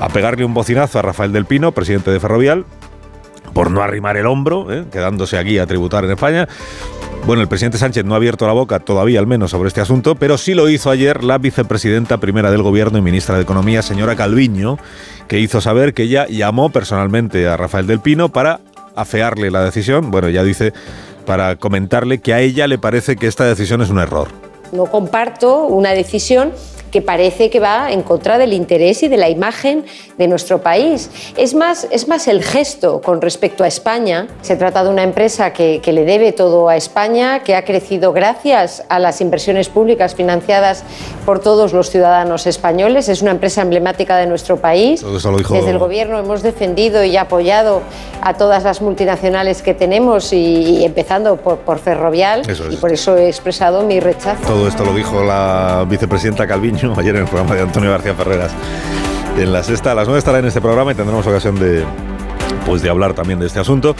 a pegarle un bocinazo a Rafael del Pino, presidente de Ferrovial, por no arrimar el hombro, ¿eh? quedándose aquí a tributar en España. Bueno, el presidente Sánchez no ha abierto la boca todavía, al menos, sobre este asunto, pero sí lo hizo ayer la vicepresidenta primera del Gobierno y ministra de Economía, señora Calviño, que hizo saber que ella llamó personalmente a Rafael del Pino para afearle la decisión. Bueno, ya dice, para comentarle que a ella le parece que esta decisión es un error. No comparto una decisión que parece que va en contra del interés y de la imagen de nuestro país. Es más, es más el gesto con respecto a España. Se trata de una empresa que, que le debe todo a España, que ha crecido gracias a las inversiones públicas financiadas por todos los ciudadanos españoles. Es una empresa emblemática de nuestro país. Todo eso lo dijo- Desde el gobierno hemos defendido y apoyado a todas las multinacionales que tenemos y, y empezando por, por Ferrovial Eso es. y por eso he expresado mi rechazo. Todo esto lo dijo la vicepresidenta Calviño ayer en el programa de Antonio García Ferreras. En la sexta, las nueve estará en este programa y tendremos ocasión de, pues, de hablar también de este asunto,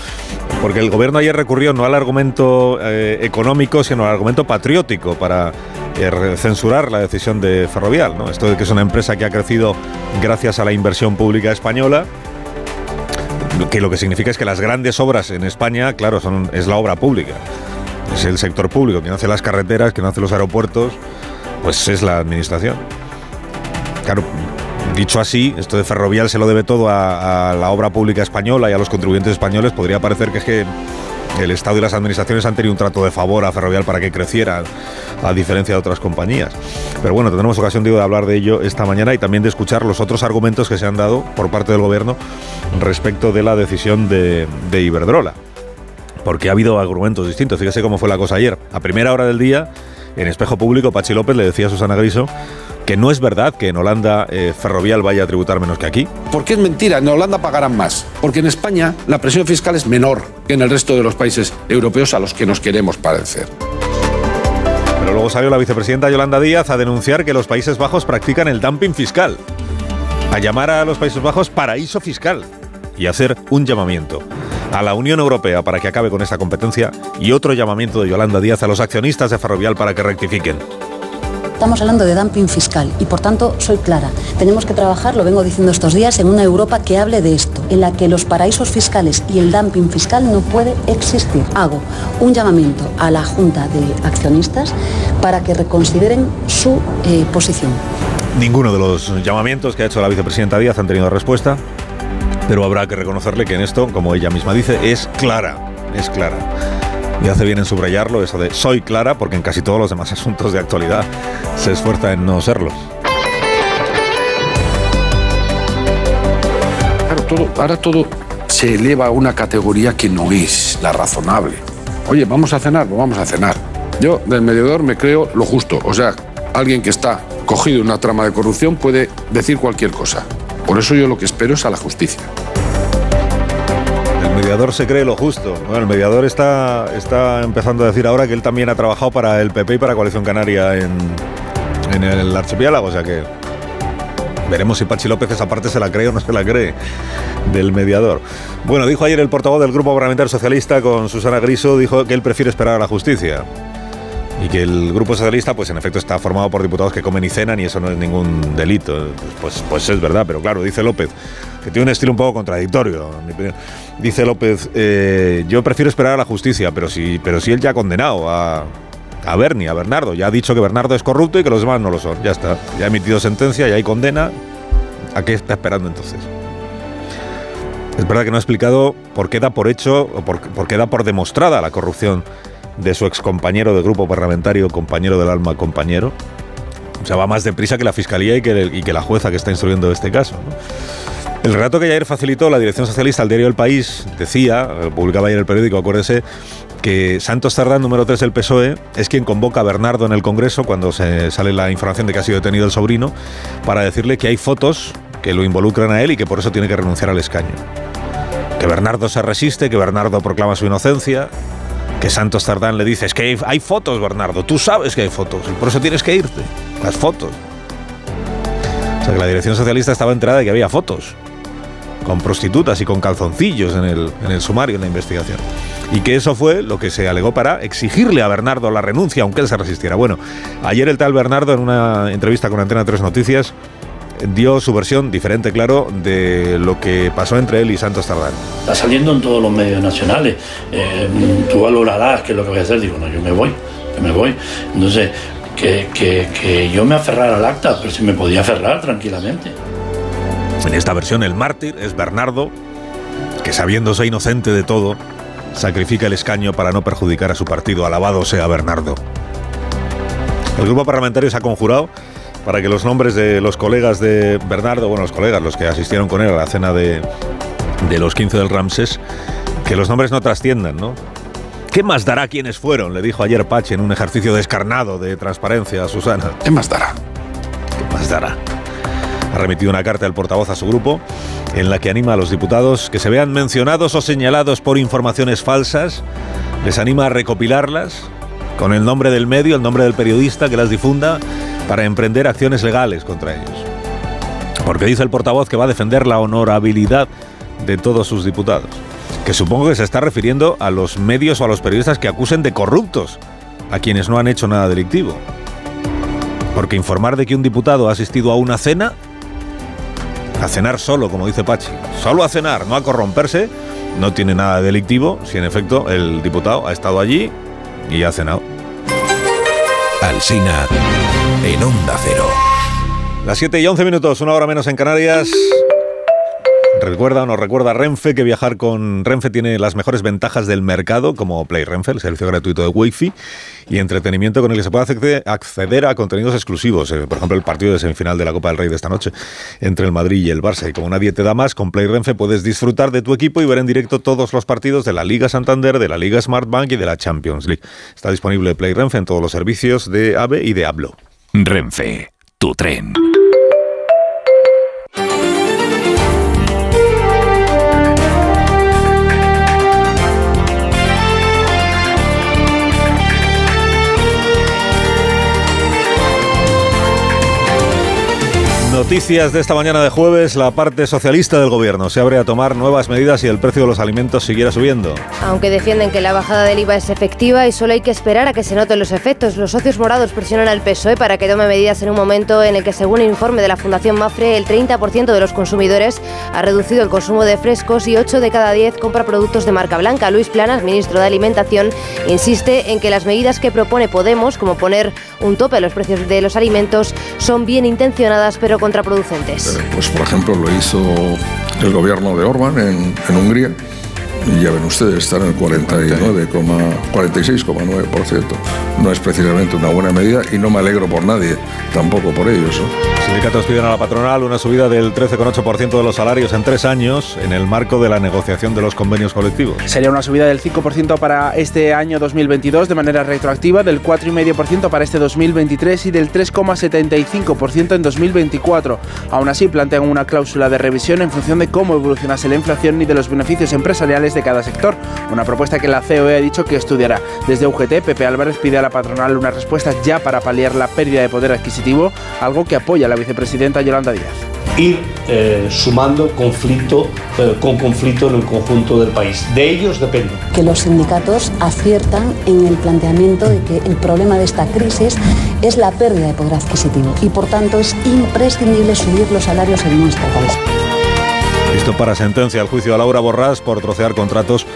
porque el gobierno ayer recurrió no al argumento eh, económico, sino al argumento patriótico para eh, censurar la decisión de Ferrovial. Esto de que es una empresa que ha crecido gracias a la inversión pública española, que lo que significa es que las grandes obras en España, claro, son, es la obra pública. Es el sector público, quien hace las carreteras, quien hace los aeropuertos, pues es la administración. Claro, dicho así, esto de Ferrovial se lo debe todo a, a la obra pública española y a los contribuyentes españoles. Podría parecer que es que el Estado y las administraciones han tenido un trato de favor a Ferrovial para que creciera, a diferencia de otras compañías. Pero bueno, tendremos ocasión digo, de hablar de ello esta mañana y también de escuchar los otros argumentos que se han dado por parte del Gobierno respecto de la decisión de, de Iberdrola porque ha habido argumentos distintos. Fíjese cómo fue la cosa ayer. A primera hora del día, en espejo público, Pachi López le decía a Susana Griso que no es verdad que en Holanda eh, Ferrovial vaya a tributar menos que aquí. Porque es mentira, en Holanda pagarán más. Porque en España la presión fiscal es menor que en el resto de los países europeos a los que nos queremos parecer. Pero luego salió la vicepresidenta Yolanda Díaz a denunciar que los Países Bajos practican el dumping fiscal, a llamar a los Países Bajos paraíso fiscal y hacer un llamamiento a la Unión Europea para que acabe con esta competencia y otro llamamiento de Yolanda Díaz a los accionistas de Ferrovial para que rectifiquen. Estamos hablando de dumping fiscal y por tanto soy clara. Tenemos que trabajar, lo vengo diciendo estos días, en una Europa que hable de esto, en la que los paraísos fiscales y el dumping fiscal no puede existir. Hago un llamamiento a la Junta de Accionistas para que reconsideren su eh, posición. Ninguno de los llamamientos que ha hecho la vicepresidenta Díaz han tenido respuesta, pero habrá que reconocerle que en esto, como ella misma dice, es clara, es clara. Y hace bien en subrayarlo eso de soy clara, porque en casi todos los demás (laughs) asuntos de actualidad se esfuerza en no serlo. Claro, todo, ahora todo se eleva a una categoría que no es la razonable. Oye, vamos a cenar, pues vamos a cenar. Yo del mediador me creo lo justo. O sea, alguien que está cogido en una trama de corrupción puede decir cualquier cosa. Por eso yo lo que espero es a la justicia. El mediador se cree lo justo. Bueno, el mediador está, está empezando a decir ahora que él también ha trabajado para el PP y para Coalición Canaria en, en el archipiélago, o sea que veremos si Pachi López esa parte se la cree o no se la cree del mediador. Bueno, dijo ayer el portavoz del Grupo Parlamentario Socialista con Susana Griso, dijo que él prefiere esperar a la justicia. Y que el Grupo Socialista, pues en efecto, está formado por diputados que comen y cenan y eso no es ningún delito. Pues, pues es verdad, pero claro, dice López, que tiene un estilo un poco contradictorio. Dice López, eh, yo prefiero esperar a la justicia, pero si, pero si él ya ha condenado a, a Bernie, a Bernardo, ya ha dicho que Bernardo es corrupto y que los demás no lo son. Ya está, ya ha emitido sentencia, ya hay condena. ¿A qué está esperando entonces? Es verdad que no ha explicado por qué da por hecho o por, por qué da por demostrada la corrupción de su excompañero de grupo parlamentario, compañero del alma, compañero. O sea, va más deprisa que la fiscalía y que, la jueza que está instruyendo este caso. El relato que ayer facilitó la dirección socialista al diario El País decía, publicaba ayer el periódico, acuérdese, que Santos Tardán, número 3 del PSOE, es quien convoca a Bernardo en el Congreso cuando se sale la información de que ha sido detenido el sobrino, para decirle que hay fotos que lo involucran a él y que por eso tiene que renunciar al escaño. Que Bernardo se resiste, que Bernardo proclama su inocencia, que Santos Tardán le dice, es que hay, fotos, Bernardo, tú sabes que hay fotos, por eso tienes que irte, las fotos. O sea que la dirección socialista estaba enterada de que había fotos con prostitutas y con calzoncillos en el, en el sumario, en la investigación. Y que eso fue lo que se alegó para exigirle a Bernardo la renuncia, aunque él se resistiera. Bueno, ayer el tal Bernardo, en una entrevista con Antena 3 Noticias, dio su versión diferente, claro, de lo que pasó entre él y Santos Tardán. Está saliendo en todos los medios nacionales. Eh, tú valorarás qué es lo que voy a hacer. Digo, no, yo me voy, yo me voy. Entonces, que, que, que yo me aferrara al acta, pero si me podía aferrar tranquilamente. En esta versión, el mártir es Bernardo, que sabiéndose inocente de todo, sacrifica el escaño para no perjudicar a su partido. Alabado sea Bernardo. El grupo parlamentario se ha conjurado para que los nombres de los colegas de Bernardo, bueno, los colegas, los que asistieron con él a la cena de, de los 15 del Ramses, que los nombres no trasciendan, ¿no? ¿Qué más dará quienes fueron? Le dijo ayer Pache en un ejercicio descarnado de transparencia a Susana. ¿Qué más dará? ¿Qué más dará? Ha remitido una carta al portavoz a su grupo en la que anima a los diputados que se vean mencionados o señalados por informaciones falsas, les anima a recopilarlas con el nombre del medio, el nombre del periodista que las difunda para emprender acciones legales contra ellos. Porque dice el portavoz que va a defender la honorabilidad de todos sus diputados. Que supongo que se está refiriendo a los medios o a los periodistas que acusen de corruptos a quienes no han hecho nada delictivo. Porque informar de que un diputado ha asistido a una cena, a cenar solo, como dice Pachi, solo a cenar, no a corromperse, no tiene nada delictivo si en efecto el diputado ha estado allí y ha cenado. Alsina en Onda Cero. Las 7 y 11 minutos, una hora menos en Canarias. Recuerda o nos recuerda Renfe que viajar con Renfe tiene las mejores ventajas del mercado, como Play Renfe, el servicio gratuito de Wi-Fi y entretenimiento con el que se puede acceder- a contenidos exclusivos. Eh, Por ejemplo, el partido de semifinal de la Copa del Rey de esta noche entre el Madrid y el Barça. Y como nadie te da más, con Play Renfe puedes disfrutar de tu equipo y ver en directo todos los partidos de la Liga Santander, de la Liga Smart Bank y de la Champions League. Está disponible Play Renfe en todos los servicios de AVE y de Hablo. Renfe, tu tren. Noticias de esta mañana de jueves, la parte socialista del gobierno se abre a tomar nuevas medidas si el precio de los alimentos siguiera subiendo. Aunque defienden que la bajada del IVA es efectiva y solo hay que esperar a que se noten los efectos, los socios morados presionan al PSOE para que tome medidas en un momento en el que, según el informe de la Fundación Mafre, el 30% de los consumidores ha reducido el consumo de frescos y 8 de cada 10 compra productos de marca blanca. Luis Planas, ministro de Alimentación, insiste en que las medidas que propone Podemos, como poner un tope a los precios de los alimentos, son bien intencionadas pero contraproducentes. Pues por ejemplo lo hizo el gobierno de Orban en, Hungría ya ven ustedes, están en el 49, 46,9%. No es precisamente una buena medida y no me alegro por nadie, tampoco por ellos. ¿no? Los sindicatos piden a la patronal una subida del 13,8% de los salarios en tres años en el marco de la negociación de los convenios colectivos. Sería una subida del 5% para este año 2022 de manera retroactiva, del 4,5% para este 2023 y del 3,75% en 2024. Aún así, plantean una cláusula de revisión en función de cómo evolucionase la inflación y de los beneficios empresariales de cada sector. Una propuesta que la COE ha dicho que estudiará. Desde UGT, Pepe Álvarez pide a la patronal una respuesta ya para paliar la pérdida de poder adquisitivo, algo que apoya la vicepresidenta Yolanda Díaz. ir eh, sumando conflicto eh, con conflicto en el conjunto del país. De ellos depende. que los sindicatos aciertan en el planteamiento de que el problema de esta crisis es la pérdida de poder adquisitivo y por tanto es imprescindible subir los salarios en nuestro país. Listo para sentencia al juicio a Laura Borrás por trocear contratos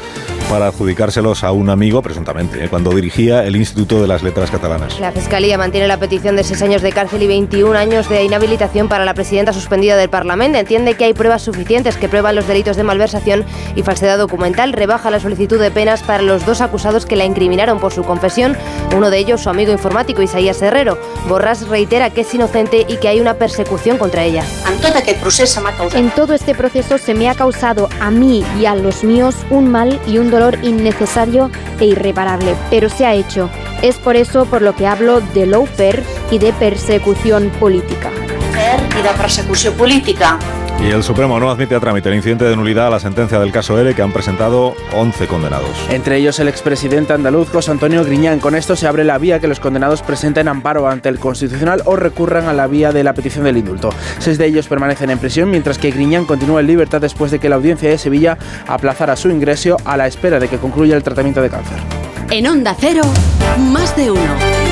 para adjudicárselos a un amigo, presuntamente, ¿eh? cuando dirigía el Instituto de las Letras Catalanas. La Fiscalía mantiene la petición de 6 años de cárcel y 21 años de inhabilitación para la presidenta suspendida del Parlamento. Entiende que hay pruebas suficientes que prueban los delitos de malversación y falsedad documental. Rebaja la solicitud de penas para los dos acusados que la incriminaron por su confesión. Uno de ellos, su amigo informático Isaías Herrero. Borràs reitera que es inocente y que hay una persecución contra ella. En todo este proceso se me ha causado a mí y a los míos un mal y un dolor innecesario e irreparable, pero se ha hecho. Es por eso por lo que hablo de lawfare y persecución y de persecució política. Y el Supremo no admite a trámite el incidente de nulidad a la sentencia del caso L que han presentado 11 condenados. Entre ellos el expresidente andaluz José Antonio Griñán. Con esto se abre la vía que los condenados presenten amparo ante el Constitucional o recurran a la vía de la petición del indulto. Seis de ellos permanecen en prisión, mientras que Griñán continúa en libertad después de que la audiencia de Sevilla aplazara su ingreso a la espera de que concluya el tratamiento de cáncer. En Onda Cero, más de uno.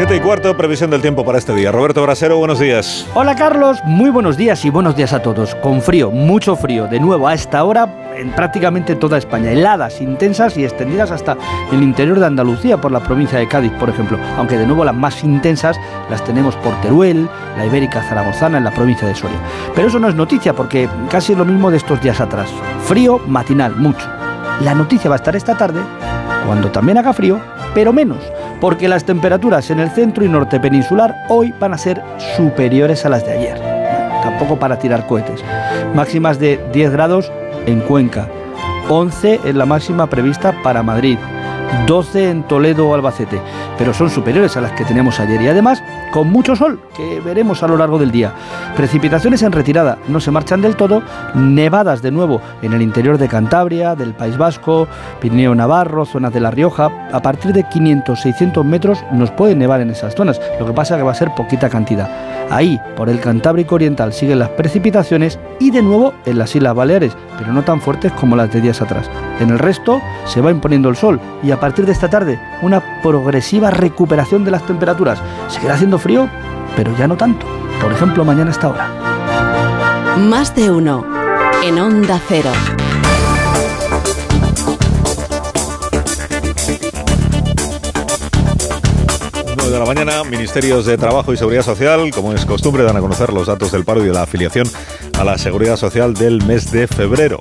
7 y cuarto, previsión del tiempo para este día. Roberto Brasero, buenos días. Hola Carlos, muy buenos días y buenos días a todos. Con frío, mucho frío, de nuevo a esta hora en prácticamente toda España. Heladas intensas y extendidas hasta el interior de Andalucía, por la provincia de Cádiz, por ejemplo. Aunque de nuevo las más intensas las tenemos por Teruel, la Ibérica Zaragozana, en la provincia de Soria. Pero eso no es noticia porque casi es lo mismo de estos días atrás. Frío matinal, mucho. La noticia va a estar esta tarde, cuando también haga frío, pero menos, porque las temperaturas en el centro y norte peninsular hoy van a ser superiores a las de ayer. Tampoco para tirar cohetes. Máximas de 10 grados en Cuenca, 11 es la máxima prevista para Madrid, 12 en Toledo o Albacete, pero son superiores a las que teníamos ayer y además con mucho sol que veremos a lo largo del día. Precipitaciones en retirada, no se marchan del todo, nevadas de nuevo en el interior de Cantabria, del País Vasco, Pirineo Navarro, zonas de La Rioja, a partir de 500-600 metros nos puede nevar en esas zonas, lo que pasa que va a ser poquita cantidad. Ahí, por el Cantábrico Oriental, siguen las precipitaciones y de nuevo en las Islas Baleares, pero no tan fuertes como las de días atrás. En el resto se va imponiendo el sol y a partir de esta tarde una progresiva recuperación de las temperaturas. Seguirá haciendo frío, pero ya no tanto. Por ejemplo, mañana a esta hora. Más de uno. En Onda Cero. 9 de la mañana, Ministerios de Trabajo y Seguridad Social, como es costumbre, dan a conocer los datos del paro y de la afiliación a la Seguridad Social del mes de febrero.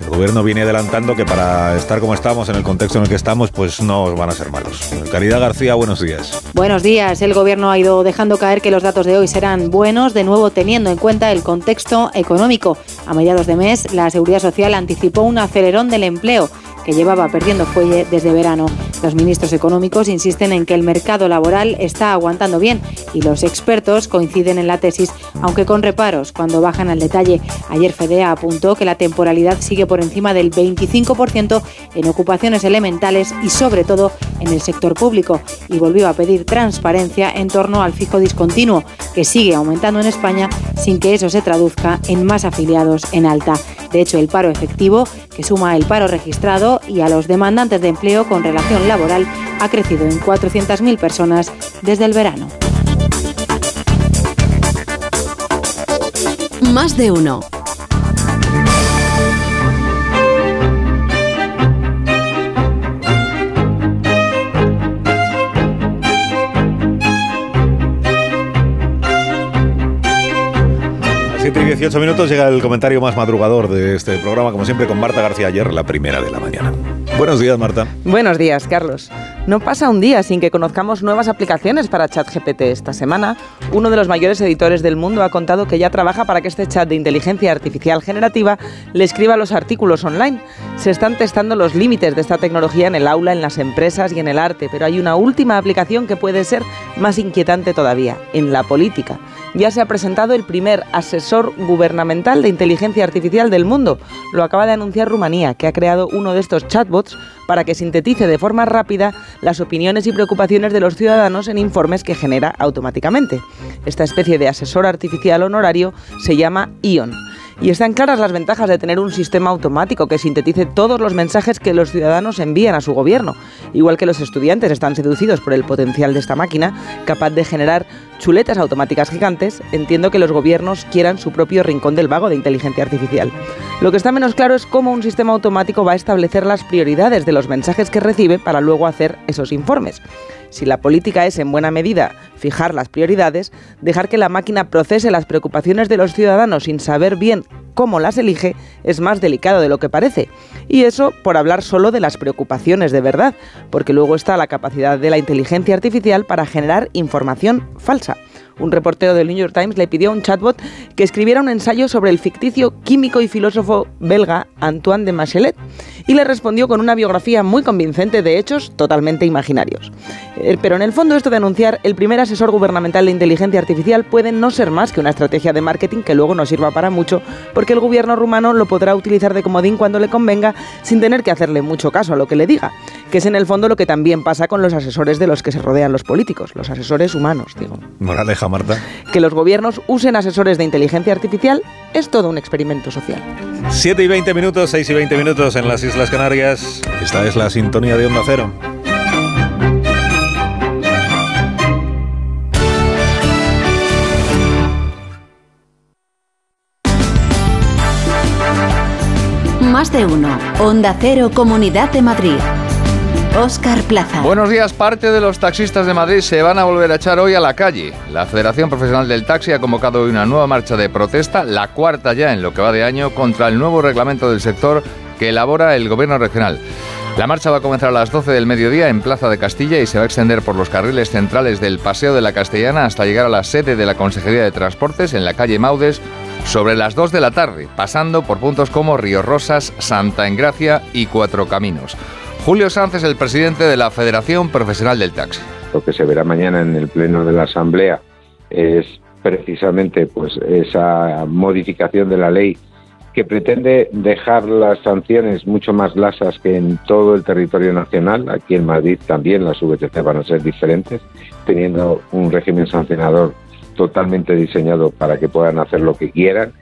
El gobierno viene adelantando que para estar como estamos, en el contexto en el que estamos, pues no van a ser malos. Caridad García, buenos días. Buenos días. El Gobierno ha ido dejando caer que los datos de hoy serán buenos, de nuevo teniendo en cuenta el contexto económico. A mediados de mes, la Seguridad Social anticipó un acelerón del empleo que llevaba perdiendo fuelle desde verano. Los ministros económicos insisten en que el mercado laboral está aguantando bien y los expertos coinciden en la tesis, aunque con reparos cuando bajan al detalle. Ayer Fedea apuntó que la temporalidad sigue por encima del 25% en ocupaciones elementales y sobre todo en el sector público y volvió a pedir transparencia en torno al fijo discontinuo, que sigue aumentando en España sin que eso se traduzca en más afiliados en alta. De hecho, el paro efectivo, que suma el paro registrado y a los demandantes de empleo con relación laboral, ha crecido en 400.000 personas desde el verano. Más de uno. 18 minutos llega el comentario más madrugador de este programa, como siempre, con Marta García ayer, la primera de la mañana. Buenos días, Marta. Buenos días, Carlos. No pasa un día sin que conozcamos nuevas aplicaciones para ChatGPT. Esta semana, uno de los mayores editores del mundo ha contado que ya trabaja para que este chat de inteligencia artificial generativa le escriba los artículos online. Se están testando los límites de esta tecnología en el aula, en las empresas y en el arte, pero hay una última aplicación que puede ser más inquietante todavía, en la política. Ya se ha presentado el primer asesor gubernamental de inteligencia artificial del mundo. Lo acaba de anunciar Rumanía, que ha creado uno de estos chatbots para que sintetice de forma rápida las opiniones y preocupaciones de los ciudadanos en informes que genera automáticamente. Esta especie de asesor artificial honorario se llama ION. Y están claras las ventajas de tener un sistema automático que sintetice todos los mensajes que los ciudadanos envían a su gobierno. Igual que los estudiantes están seducidos por el potencial de esta máquina, capaz de generar chuletas automáticas gigantes, entiendo que los gobiernos quieran su propio rincón del vago de inteligencia artificial. Lo que está menos claro es cómo un sistema automático va a establecer las prioridades de los mensajes que recibe para luego hacer esos informes. Si la política es en buena medida fijar las prioridades, dejar que la máquina procese las preocupaciones de los ciudadanos sin saber bien cómo las elige es más delicado de lo que parece. Y eso por hablar solo de las preocupaciones de verdad, porque luego está la capacidad de la inteligencia artificial para generar información falsa. fiducia. Un reportero del New York Times le pidió a un chatbot que escribiera un ensayo sobre el ficticio químico y filósofo belga Antoine de Machelet y le respondió con una biografía muy convincente de hechos totalmente imaginarios. Eh, Pero en el fondo esto de anunciar el primer asesor gubernamental de inteligencia artificial puede no ser más que una estrategia de marketing que luego no sirva para mucho porque el gobierno rumano lo podrá utilizar de comodín cuando le convenga sin tener que hacerle mucho caso a lo que le diga, que es en el fondo lo que también pasa con los asesores de los que se rodean los políticos, los asesores humanos, digo. Marta. Que los gobiernos usen asesores de inteligencia artificial es todo un experimento social. 7 y 20 minutos, 6 y 20 minutos en las Islas Canarias. Esta es la sintonía de Onda Cero. Más de uno. Onda Cero, Comunidad de Madrid. Óscar Plaza. Buenos días. Parte de los taxistas de Madrid se van a volver a echar hoy a la calle. La Federación Profesional del Taxi ha convocado hoy una nueva marcha de protesta, la cuarta ya en lo que va de año, contra el nuevo reglamento del sector que elabora el Gobierno regional. La marcha va a comenzar a las 12 del mediodía en Plaza de Castilla y se va a extender por los carriles centrales del Paseo de la Castellana hasta llegar a la sede de la Consejería de Transportes en la calle Maudes sobre las 2 de la tarde, pasando por puntos como Río Rosas, Santa Engracia y Cuatro Caminos. Julio Sanz es el presidente de la Federación Profesional del Taxi. Lo que se verá mañana en el pleno de la Asamblea es precisamente pues esa modificación de la ley que pretende dejar las sanciones mucho más lasas que en todo el territorio nacional. Aquí en Madrid también las VTC van a ser diferentes, teniendo un régimen sancionador totalmente diseñado para que puedan hacer lo que quieran.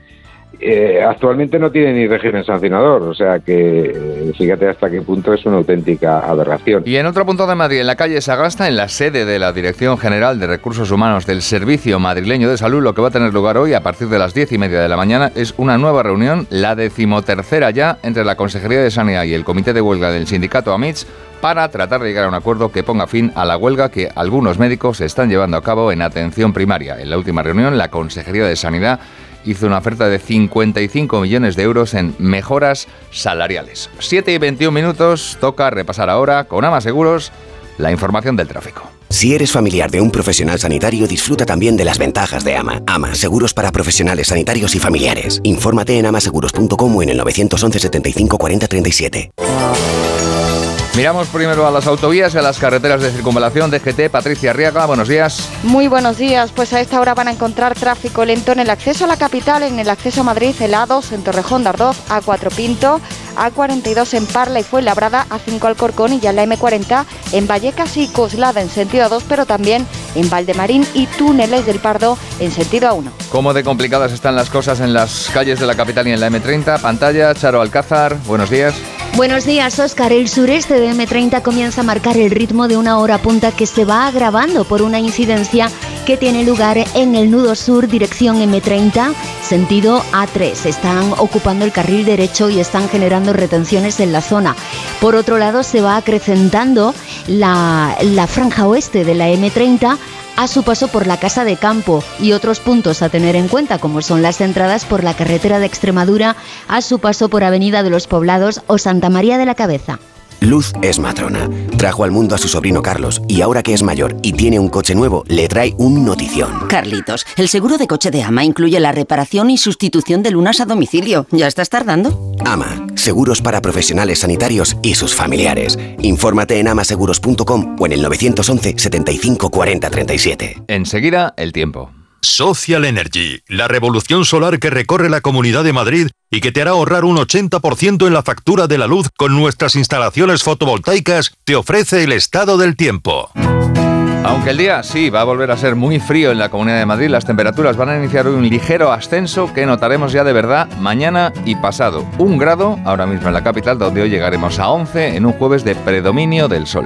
Eh, actualmente no tiene ni régimen sancionador, o sea que eh, fíjate hasta qué punto es una auténtica aberración. Y en otro punto de Madrid, en la calle Sagasta, en la sede de la Dirección General de Recursos Humanos del Servicio Madrileño de Salud, lo que va a tener lugar hoy a partir de las diez y media de la mañana es una nueva reunión, la decimotercera ya, entre la Consejería de Sanidad y el Comité de Huelga del Sindicato AMITS para tratar de llegar a un acuerdo que ponga fin a la huelga que algunos médicos están llevando a cabo en atención primaria. En la última reunión, la Consejería de Sanidad hizo una oferta de 55 millones de euros en mejoras salariales. 7 y 21 minutos, toca repasar ahora con Ama Seguros la información del tráfico. Si eres familiar de un profesional sanitario, disfruta también de las ventajas de AMA. AMA, seguros para profesionales sanitarios y familiares. Infórmate en amaseguros.com o en el 911 75 40 37. Miramos primero a las autovías y a las carreteras de circunvalación de GT. Patricia Arriaga, buenos días. Muy buenos días, pues a esta hora van a encontrar tráfico lento en el acceso a la capital, en el acceso a Madrid, el A2 en Torrejón de Ardoz, A4 Pinto, A42 en Parla y Fuenlabrada, A5 Alcorcón y ya en la M40 en Vallecas y Coslada en sentido A2, pero también en Valdemarín y Túneles del Pardo en sentido A1. ¿Cómo de complicadas están las cosas en las calles de la capital y en la M30? Pantalla, Charo Alcázar, buenos días. Buenos días, Óscar. El sureste de M30 comienza a marcar el ritmo de una hora punta que se va agravando por una incidencia que tiene lugar en el nudo sur, dirección M30, sentido A3. Están ocupando el carril derecho y están generando retenciones en la zona. Por otro lado, se va acrecentando la, la franja oeste de la M30 a su paso por la Casa de Campo y otros puntos a tener en cuenta como son las entradas por la carretera de Extremadura a su paso por Avenida de los Poblados o Santa María de la Cabeza. Luz es matrona. Trajo al mundo a su sobrino Carlos y ahora que es mayor y tiene un coche nuevo, le trae un notición. Carlitos, el seguro de coche de Ama incluye la reparación y sustitución de lunas a domicilio. ¿Ya estás tardando? Ama, seguros para profesionales sanitarios y sus familiares. Infórmate en amaseguros.com o en el 911 75 40 37. Enseguida, el tiempo. Social Energy, la revolución solar que recorre la Comunidad de Madrid y que te hará ahorrar un 80% en la factura de la luz con nuestras instalaciones fotovoltaicas, te ofrece el estado del tiempo. Aunque el día sí va a volver a ser muy frío en la Comunidad de Madrid, las temperaturas van a iniciar un ligero ascenso que notaremos ya de verdad mañana y pasado. Un grado ahora mismo en la capital, donde hoy llegaremos a 11 en un jueves de predominio del sol.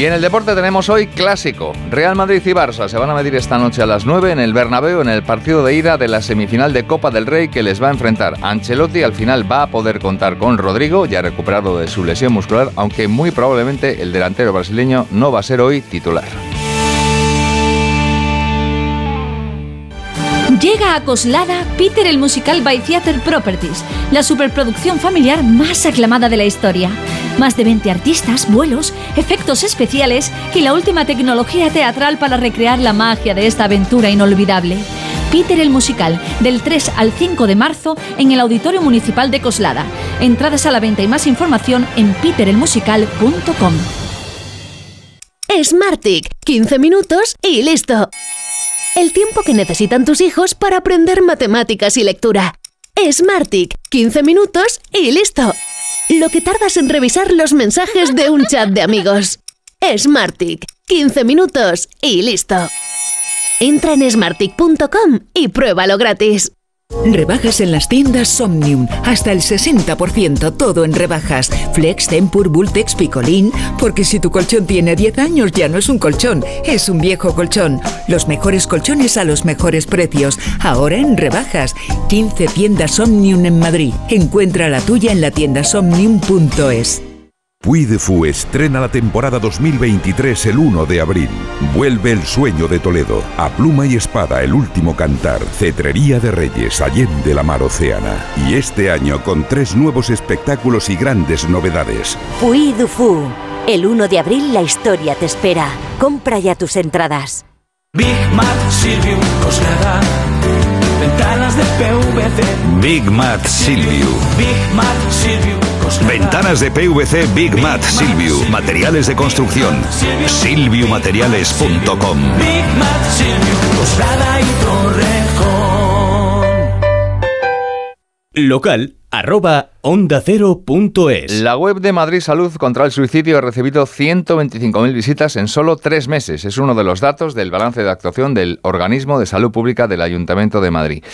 Y en el deporte tenemos hoy clásico. Real Madrid y Barça se van a medir esta noche a las 9 en el Bernabéu en el partido de ida de la semifinal de Copa del Rey que les va a enfrentar. Ancelotti al final va a poder contar con Rodrigo, ya recuperado de su lesión muscular, aunque muy probablemente el delantero brasileño no va a ser hoy titular. Llega a Coslada Peter el Musical by Theater Properties, la superproducción familiar más aclamada de la historia. Más de 20 artistas, vuelos, efectos especiales y la última tecnología teatral para recrear la magia de esta aventura inolvidable. Peter el Musical, del 3 al 5 de marzo en el Auditorio Municipal de Coslada. Entradas a la venta y más información en peterelmusical.com. Smartick, 15 minutos y listo. El tiempo que necesitan tus hijos para aprender matemáticas y lectura. Smartick, 15 minutos y listo. Lo que tardas en revisar los mensajes de un chat de amigos. Smartick, 15 minutos y listo. Entra en smartick.com y pruébalo gratis. Rebajas en las tiendas Somnium. Hasta el 60%, todo en rebajas. Flex, Tempur, Bultex, Picolín. Porque si tu colchón tiene 10 años, ya no es un colchón, es un viejo colchón. Los mejores colchones a los mejores precios. Ahora en rebajas. 15 tiendas Somnium en Madrid. Encuentra la tuya en la tienda somnium.es. Puy de Fu estrena la temporada 2023 el 1 de abril. Vuelve el sueño de Toledo. A pluma y espada, el último cantar. Cetrería de Reyes, Allende la Mar Océana. Y este año con tres nuevos espectáculos y grandes novedades. Puy de Fu. El 1 de abril la historia te espera. Compra ya tus entradas. Big Mat Silvio Ventanas de PVC. Big Mat Silvio. Big Mat Ventanas de PVC Big Mat Silvio. Materiales de construcción. Silviumateriales.com. Big Mat Silvio. y. Local arroba onda es. La web de Madrid Salud contra el Suicidio ha recibido 125.000 visitas en solo tres meses. Es uno de los datos del balance de actuación del Organismo de Salud Pública del Ayuntamiento de Madrid.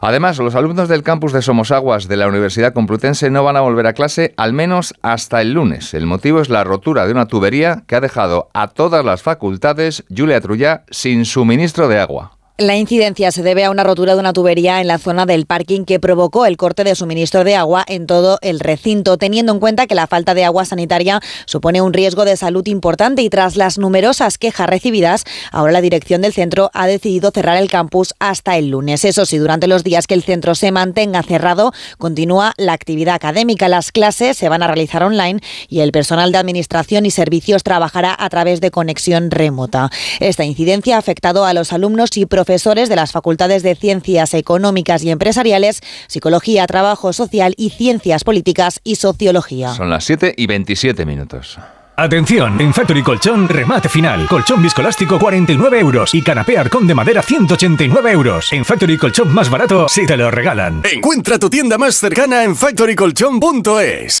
Además, los alumnos del campus de Somosaguas de la Universidad Complutense no van a volver a clase al menos hasta el lunes. El motivo es la rotura de una tubería que ha dejado a todas las facultades, Julia Trullá, sin suministro de agua. La incidencia se debe a una rotura de una tubería en la zona del parking que provocó el corte de suministro de agua en todo el recinto, teniendo en cuenta que la falta de agua sanitaria supone un riesgo de salud importante y tras las numerosas quejas recibidas, ahora la dirección del centro ha decidido cerrar el campus hasta el lunes. Eso sí, durante los días que el centro se mantenga cerrado, continúa la actividad académica. Las clases se van a realizar online y el personal de administración y servicios trabajará a través de conexión remota. Esta incidencia ha afectado a los alumnos y profesores profesores de las facultades de Ciencias Económicas y Empresariales, Psicología, Trabajo Social y Ciencias Políticas y Sociología. Son las 7 y 27 minutos. Atención, en Factory Colchón, remate final. Colchón viscolástico 49 euros y canapé arcón de madera 189 euros. En Factory Colchón más barato si te lo regalan. Encuentra tu tienda más cercana en factorycolchón.es.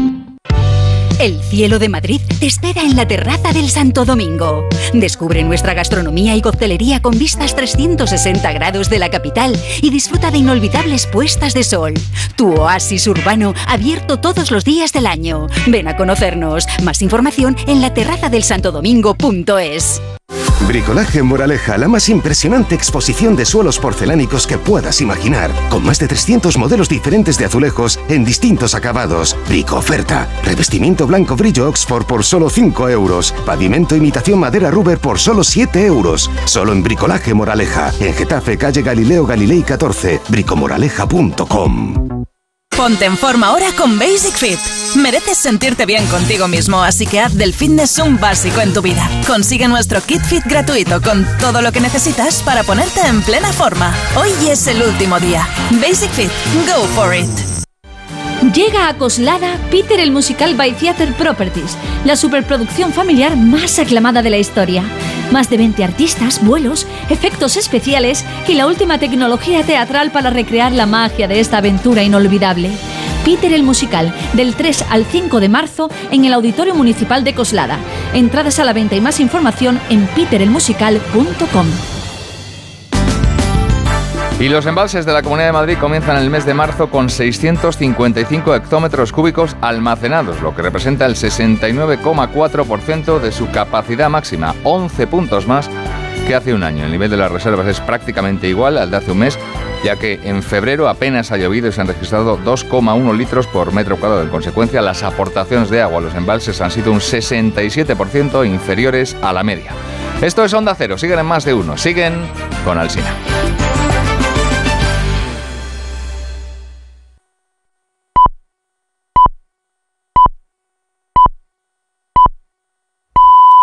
El cielo de Madrid te espera en la terraza del Santo Domingo. Descubre nuestra gastronomía y coctelería con vistas 360 grados de la capital y disfruta de inolvidables puestas de sol. Tu oasis urbano abierto todos los días del año. Ven a conocernos. Más información en la terraza del santodomingo.es. Bricolaje Moraleja, la más impresionante exposición de suelos porcelánicos que puedas imaginar, con más de 300 modelos diferentes de azulejos en distintos acabados. Brico oferta, revestimiento blanco brillo Oxford por solo 5 euros, pavimento imitación madera Ruber por solo 7 euros. Solo en Bricolaje Moraleja, en Getafe, calle Galileo Galilei 14, bricomoraleja.com. Ponte en forma ahora con Basic Fit. Mereces sentirte bien contigo mismo, así que haz del fitness un básico en tu vida. Consigue nuestro kit fit gratuito con todo lo que necesitas para ponerte en plena forma. Hoy es el último día. Basic Fit, go for it. Llega a Coslada Peter el musical by Theater Properties, la superproducción familiar más aclamada de la historia. Más de 20 artistas, vuelos, efectos especiales y la última tecnología teatral para recrear la magia de esta aventura inolvidable. Peter el musical, del 3 al 5 de marzo en el Auditorio Municipal de Coslada. Entradas a la venta y más información en peterelmusical.com. Y los embalses de la Comunidad de Madrid comienzan el mes de marzo con 655 hectómetros cúbicos almacenados, lo que representa el 69,4% de su capacidad máxima, 11 puntos más que hace un año. El nivel de las reservas es prácticamente igual al de hace un mes, ya que en febrero apenas ha llovido y se han registrado 2,1 litros por metro cuadrado. En consecuencia, las aportaciones de agua a los embalses han sido un 67% inferiores a la media. Esto es Onda Cero, siguen en más de uno, siguen con Alsina.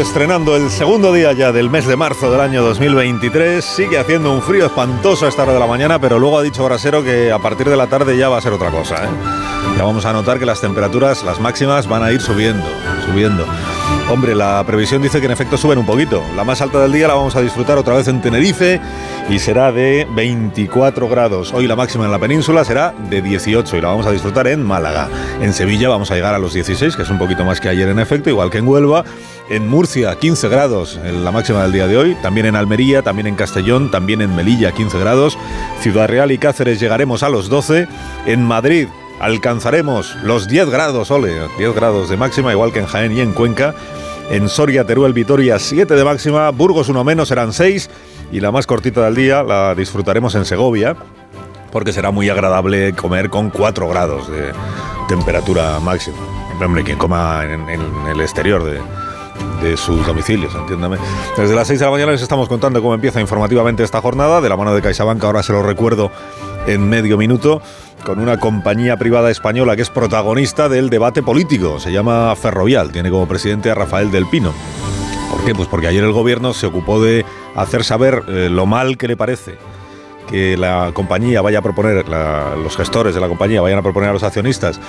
Estrenando el segundo día ya del mes de marzo del año 2023. Sigue haciendo un frío espantoso a esta hora de la mañana, pero luego ha dicho Brasero que a partir de la tarde ya va a ser otra cosa. ¿eh? Ya vamos a notar que las temperaturas, las máximas, van a ir subiendo, subiendo. Hombre, la previsión dice que en efecto suben un poquito. La más alta del día la vamos a disfrutar otra vez en Tenerife y será de 24 grados. Hoy la máxima en la península será de 18 y la vamos a disfrutar en Málaga. En Sevilla vamos a llegar a los 16, que es un poquito más que ayer en efecto, igual que en Huelva. En Murcia, 15 grados la máxima del día de hoy. También en Almería, también en Castellón, también en Melilla, 15 grados. Ciudad Real y Cáceres llegaremos a los 12. En Madrid alcanzaremos los 10 grados, ole, 10 grados de máxima, igual que en Jaén y en Cuenca. En Soria, Teruel, Vitoria, 7 de máxima. Burgos, uno menos, serán 6. Y la más cortita del día la disfrutaremos en Segovia, porque será muy agradable comer con 4 grados de temperatura máxima. Hombre, quien coma en el exterior de, de sus domicilios, entiéndame. Desde las 6 de la mañana les estamos contando cómo empieza informativamente esta jornada, de la mano de CaixaBank, ahora se lo recuerdo en medio minuto, con una compañía privada española que es protagonista del debate político, se llama Ferrovial, tiene como presidente a Rafael del Pino. ¿Por qué? Pues porque ayer el gobierno se ocupó de hacer saber eh, lo mal que le parece que la compañía vaya a proponer, los gestores de la compañía vayan a proponer a los accionistas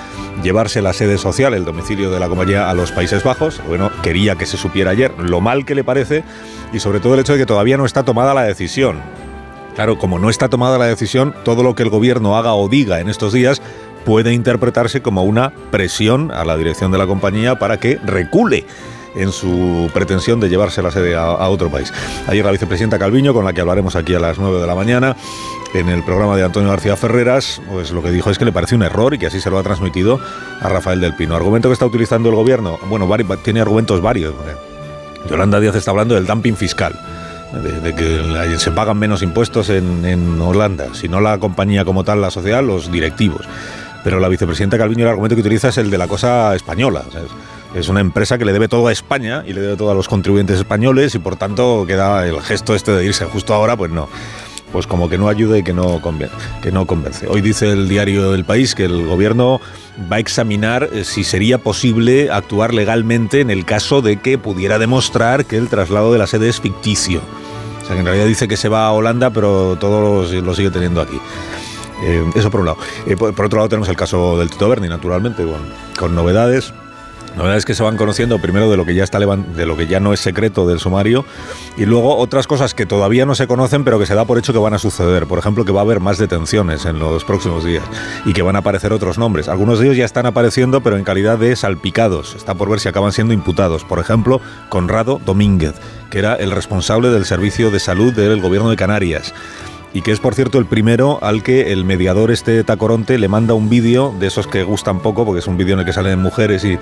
llevarse la sede social, el domicilio de la compañía a los Países Bajos. Bueno, quería que se supiera ayer lo mal que le parece y sobre todo el hecho de que todavía no está tomada la decisión. Claro, como no está tomada la decisión, todo lo que el gobierno haga o diga en estos días puede interpretarse como una presión a la dirección de la compañía para que recule en su pretensión de llevarse la sede a, otro país. Ayer la vicepresidenta Calviño, con la que hablaremos aquí a las 9 de la mañana, en el programa de Antonio García Ferreras, pues lo que dijo es que le parece un error y que así se lo ha transmitido a Rafael del Pino. Argumento que está utilizando el gobierno, bueno, tiene argumentos varios. Yolanda Díaz está hablando del dumping fiscal. De, que se pagan menos impuestos en, Holanda, si no la compañía como tal, la sociedad, los directivos. Pero la vicepresidenta Calviño el argumento que utiliza es el de la cosa española. Es una empresa que le debe todo a España y le debe todo a los contribuyentes españoles y por tanto queda el gesto este de irse justo ahora, pues no. pues como que no ayuda y que no, convence. Hoy dice el diario El País que el gobierno va a examinar eh, si sería posible actuar legalmente en el caso de que pudiera demostrar que el traslado de la sede es ficticio. O sea, que en realidad dice que se va a Holanda, pero todo lo, sigue teniendo aquí. Eh, eso por un lado. Eh, por, otro lado tenemos el caso del Tito Berni, naturalmente, con novedades. Novedades que se van conociendo primero de lo que ya está de lo que ya no es secreto del sumario y luego otras cosas que todavía no se conocen pero que se da por hecho que van a suceder. Por ejemplo, que va a haber más detenciones en los próximos días y que van a aparecer otros nombres. Algunos de ellos ya están apareciendo pero en calidad de salpicados. Está por ver si acaban siendo imputados. Por ejemplo, Conrado Domínguez, que era el responsable del servicio de salud del gobierno de Canarias y que es por cierto el primero al que el mediador este Tacoronte le manda un vídeo de esos que gustan poco, porque es un vídeo en el que salen mujeres y,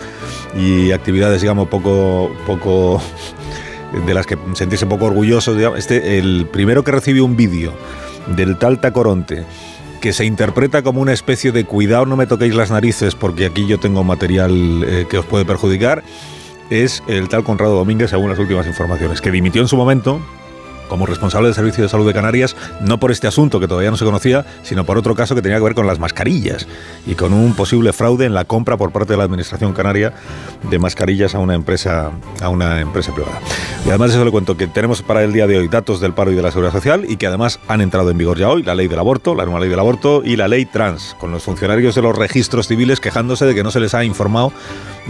y actividades, digamos, poco, poco de las que sentirse poco orgullosos. Digamos. Este, el primero que recibió un vídeo del tal Tacoronte que se interpreta como una especie de cuidado, no me toquéis las narices porque aquí yo tengo material eh, que os puede perjudicar, es el tal Conrado Domínguez, según las últimas informaciones, que dimitió en su momento como responsable del Servicio de Salud de Canarias, no por este asunto que todavía no se conocía, sino por otro caso que tenía que ver con las mascarillas y con un posible fraude en la compra por parte de la Administración Canaria de mascarillas a una empresa, a una empresa privada. Y además eso le cuento que tenemos para el día de hoy datos del paro y de la seguridad social y que además han entrado en vigor ya hoy la ley del aborto, la nueva ley del aborto y la ley trans, con los funcionarios de los registros civiles quejándose de que no se les ha informado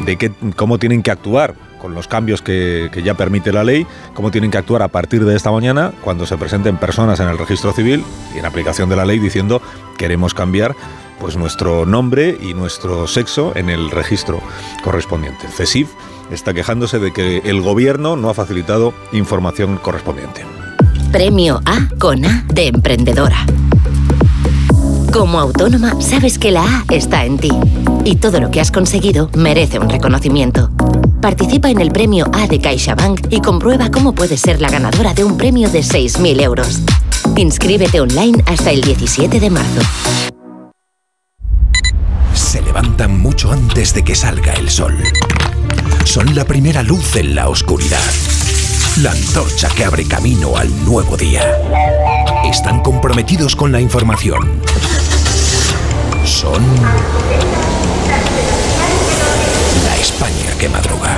de qué, cómo tienen que actuar con los cambios que, que, ya permite la ley, cómo tienen que actuar a partir de esta mañana cuando se presenten personas en el registro civil y en aplicación de la ley diciendo queremos cambiar pues nuestro nombre y nuestro sexo en el registro correspondiente. CESIF está quejándose de que el gobierno no ha facilitado información correspondiente. Premio A con A de emprendedora. Como autónoma, sabes que la A está en ti y todo lo que has conseguido merece un reconocimiento. Participa en el premio A de CaixaBank y comprueba cómo puedes ser la ganadora de un premio de 6.000 euros. Inscríbete online hasta el 17 de marzo. Se levantan mucho antes de que salga el sol. Son la primera luz en la oscuridad. La antorcha que abre camino al nuevo día. Están comprometidos con la información. Son la España que madruga.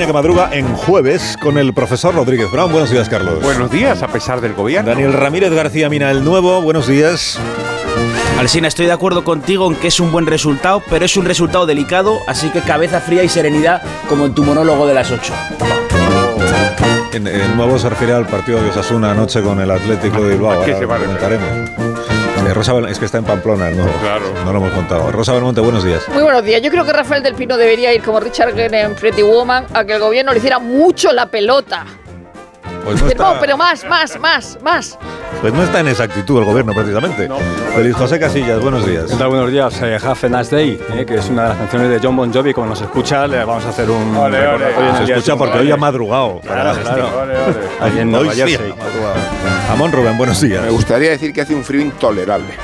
España que madruga en jueves con el profesor Rodríguez Brown. Buenos días, Carlos. Buenos días, a pesar del gobierno. Daniel Ramírez García Mina, el nuevo. Buenos días. Alsina, estoy de acuerdo contigo en que es un buen resultado, pero es un resultado delicado, así que cabeza fría y serenidad, como en tu monólogo de las 8. En, el nuevo se refiere al partido de Osasuna anoche con el Atlético de Bilbao. ¿Qué se va a. Eh, Rosa es que está en Pamplona, no, claro. no lo hemos contado. Rosa Belmonte, buenos días. Muy buenos días. Yo creo que Rafael del Pino debería ir como Richard Gere en Pretty Woman a que el gobierno le hiciera mucho la pelota. Pues no, pero, está, pero más, más, más, más. pues no está en esa actitud el gobierno, precisamente. Feliz José Casillas, buenos días. ¿Qué tal? Buenos días. Eh, Have a Nice Day, eh, que es una de las canciones de John Bon Jovi. Como nos escucha, le vamos a hacer un. Ole, ole. en el Se escucha porque hoy ha madrugado. Claro, claro. Ole, ole. Allí en Hoy Nueva sí. Amón Rubén, buenos días. Me gustaría decir que hace un frío intolerable.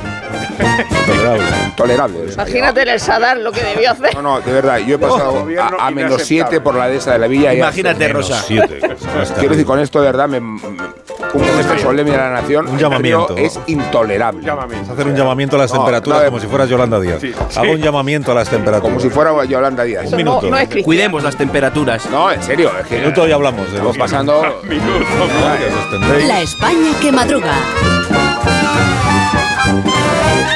Tolerable. Intolerable. Imagínate en el Sadar lo que debió hacer. No, no, de verdad, yo he pasado gobierno a, a menos inaceptable. 7 por la dehesa de la villa. y Imagínate, Rosa. Siete. Quiero decir, con esto de verdad, me, un gesto solemne de la nación. Un llamamiento. Es intolerable. Llámame. Hacer un llamamiento a las No, temperaturas no, como si fueras Yolanda Díaz. Sí, Hago un llamamiento a las temperaturas. Como si fuera Yolanda Díaz. Un minuto. No, no es. Cuidemos las temperaturas. No, en serio, es que minuto y hablamos de estamos pasando. (laughs) Minuto. La España que madruga.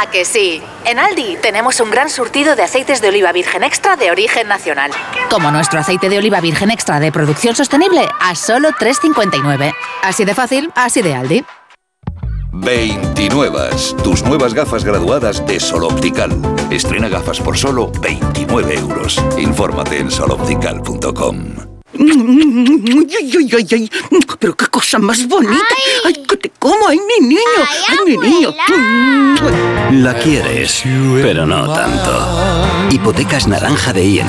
¿A que sí? En Aldi tenemos un gran surtido de aceites de oliva virgen extra de origen nacional. Como nuestro aceite de oliva virgen extra de producción sostenible a solo 3,59. Así de fácil, así de Aldi. 29. Tus nuevas gafas graduadas de Sol Optical. Estrena gafas por solo 29 euros. Infórmate en soloptical.com. Pero qué cosa más bonita. Ay, que te como, ay, mi niño. Ay, mi niño. La quieres, pero no tanto. Hipotecas naranja de ING.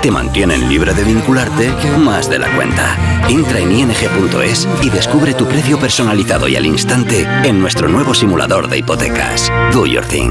Te mantienen libre de vincularte más de la cuenta. Entra en ing.es y descubre tu precio personalizado y al instante en nuestro nuevo simulador de hipotecas. Do your thing.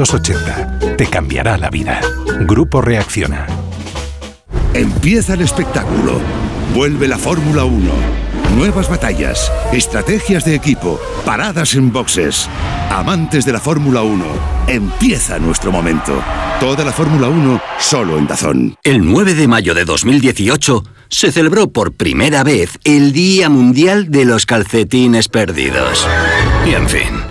Te cambiará la vida. Grupo Reacciona. Empieza el espectáculo. Vuelve la Fórmula 1. Nuevas batallas, estrategias de equipo, paradas en boxes. Amantes de la Fórmula 1, empieza nuestro momento. Toda la Fórmula 1 solo en Dazón. El 9 de mayo de 2018 se celebró por primera vez el Día Mundial de los Calcetines Perdidos. Y en fin,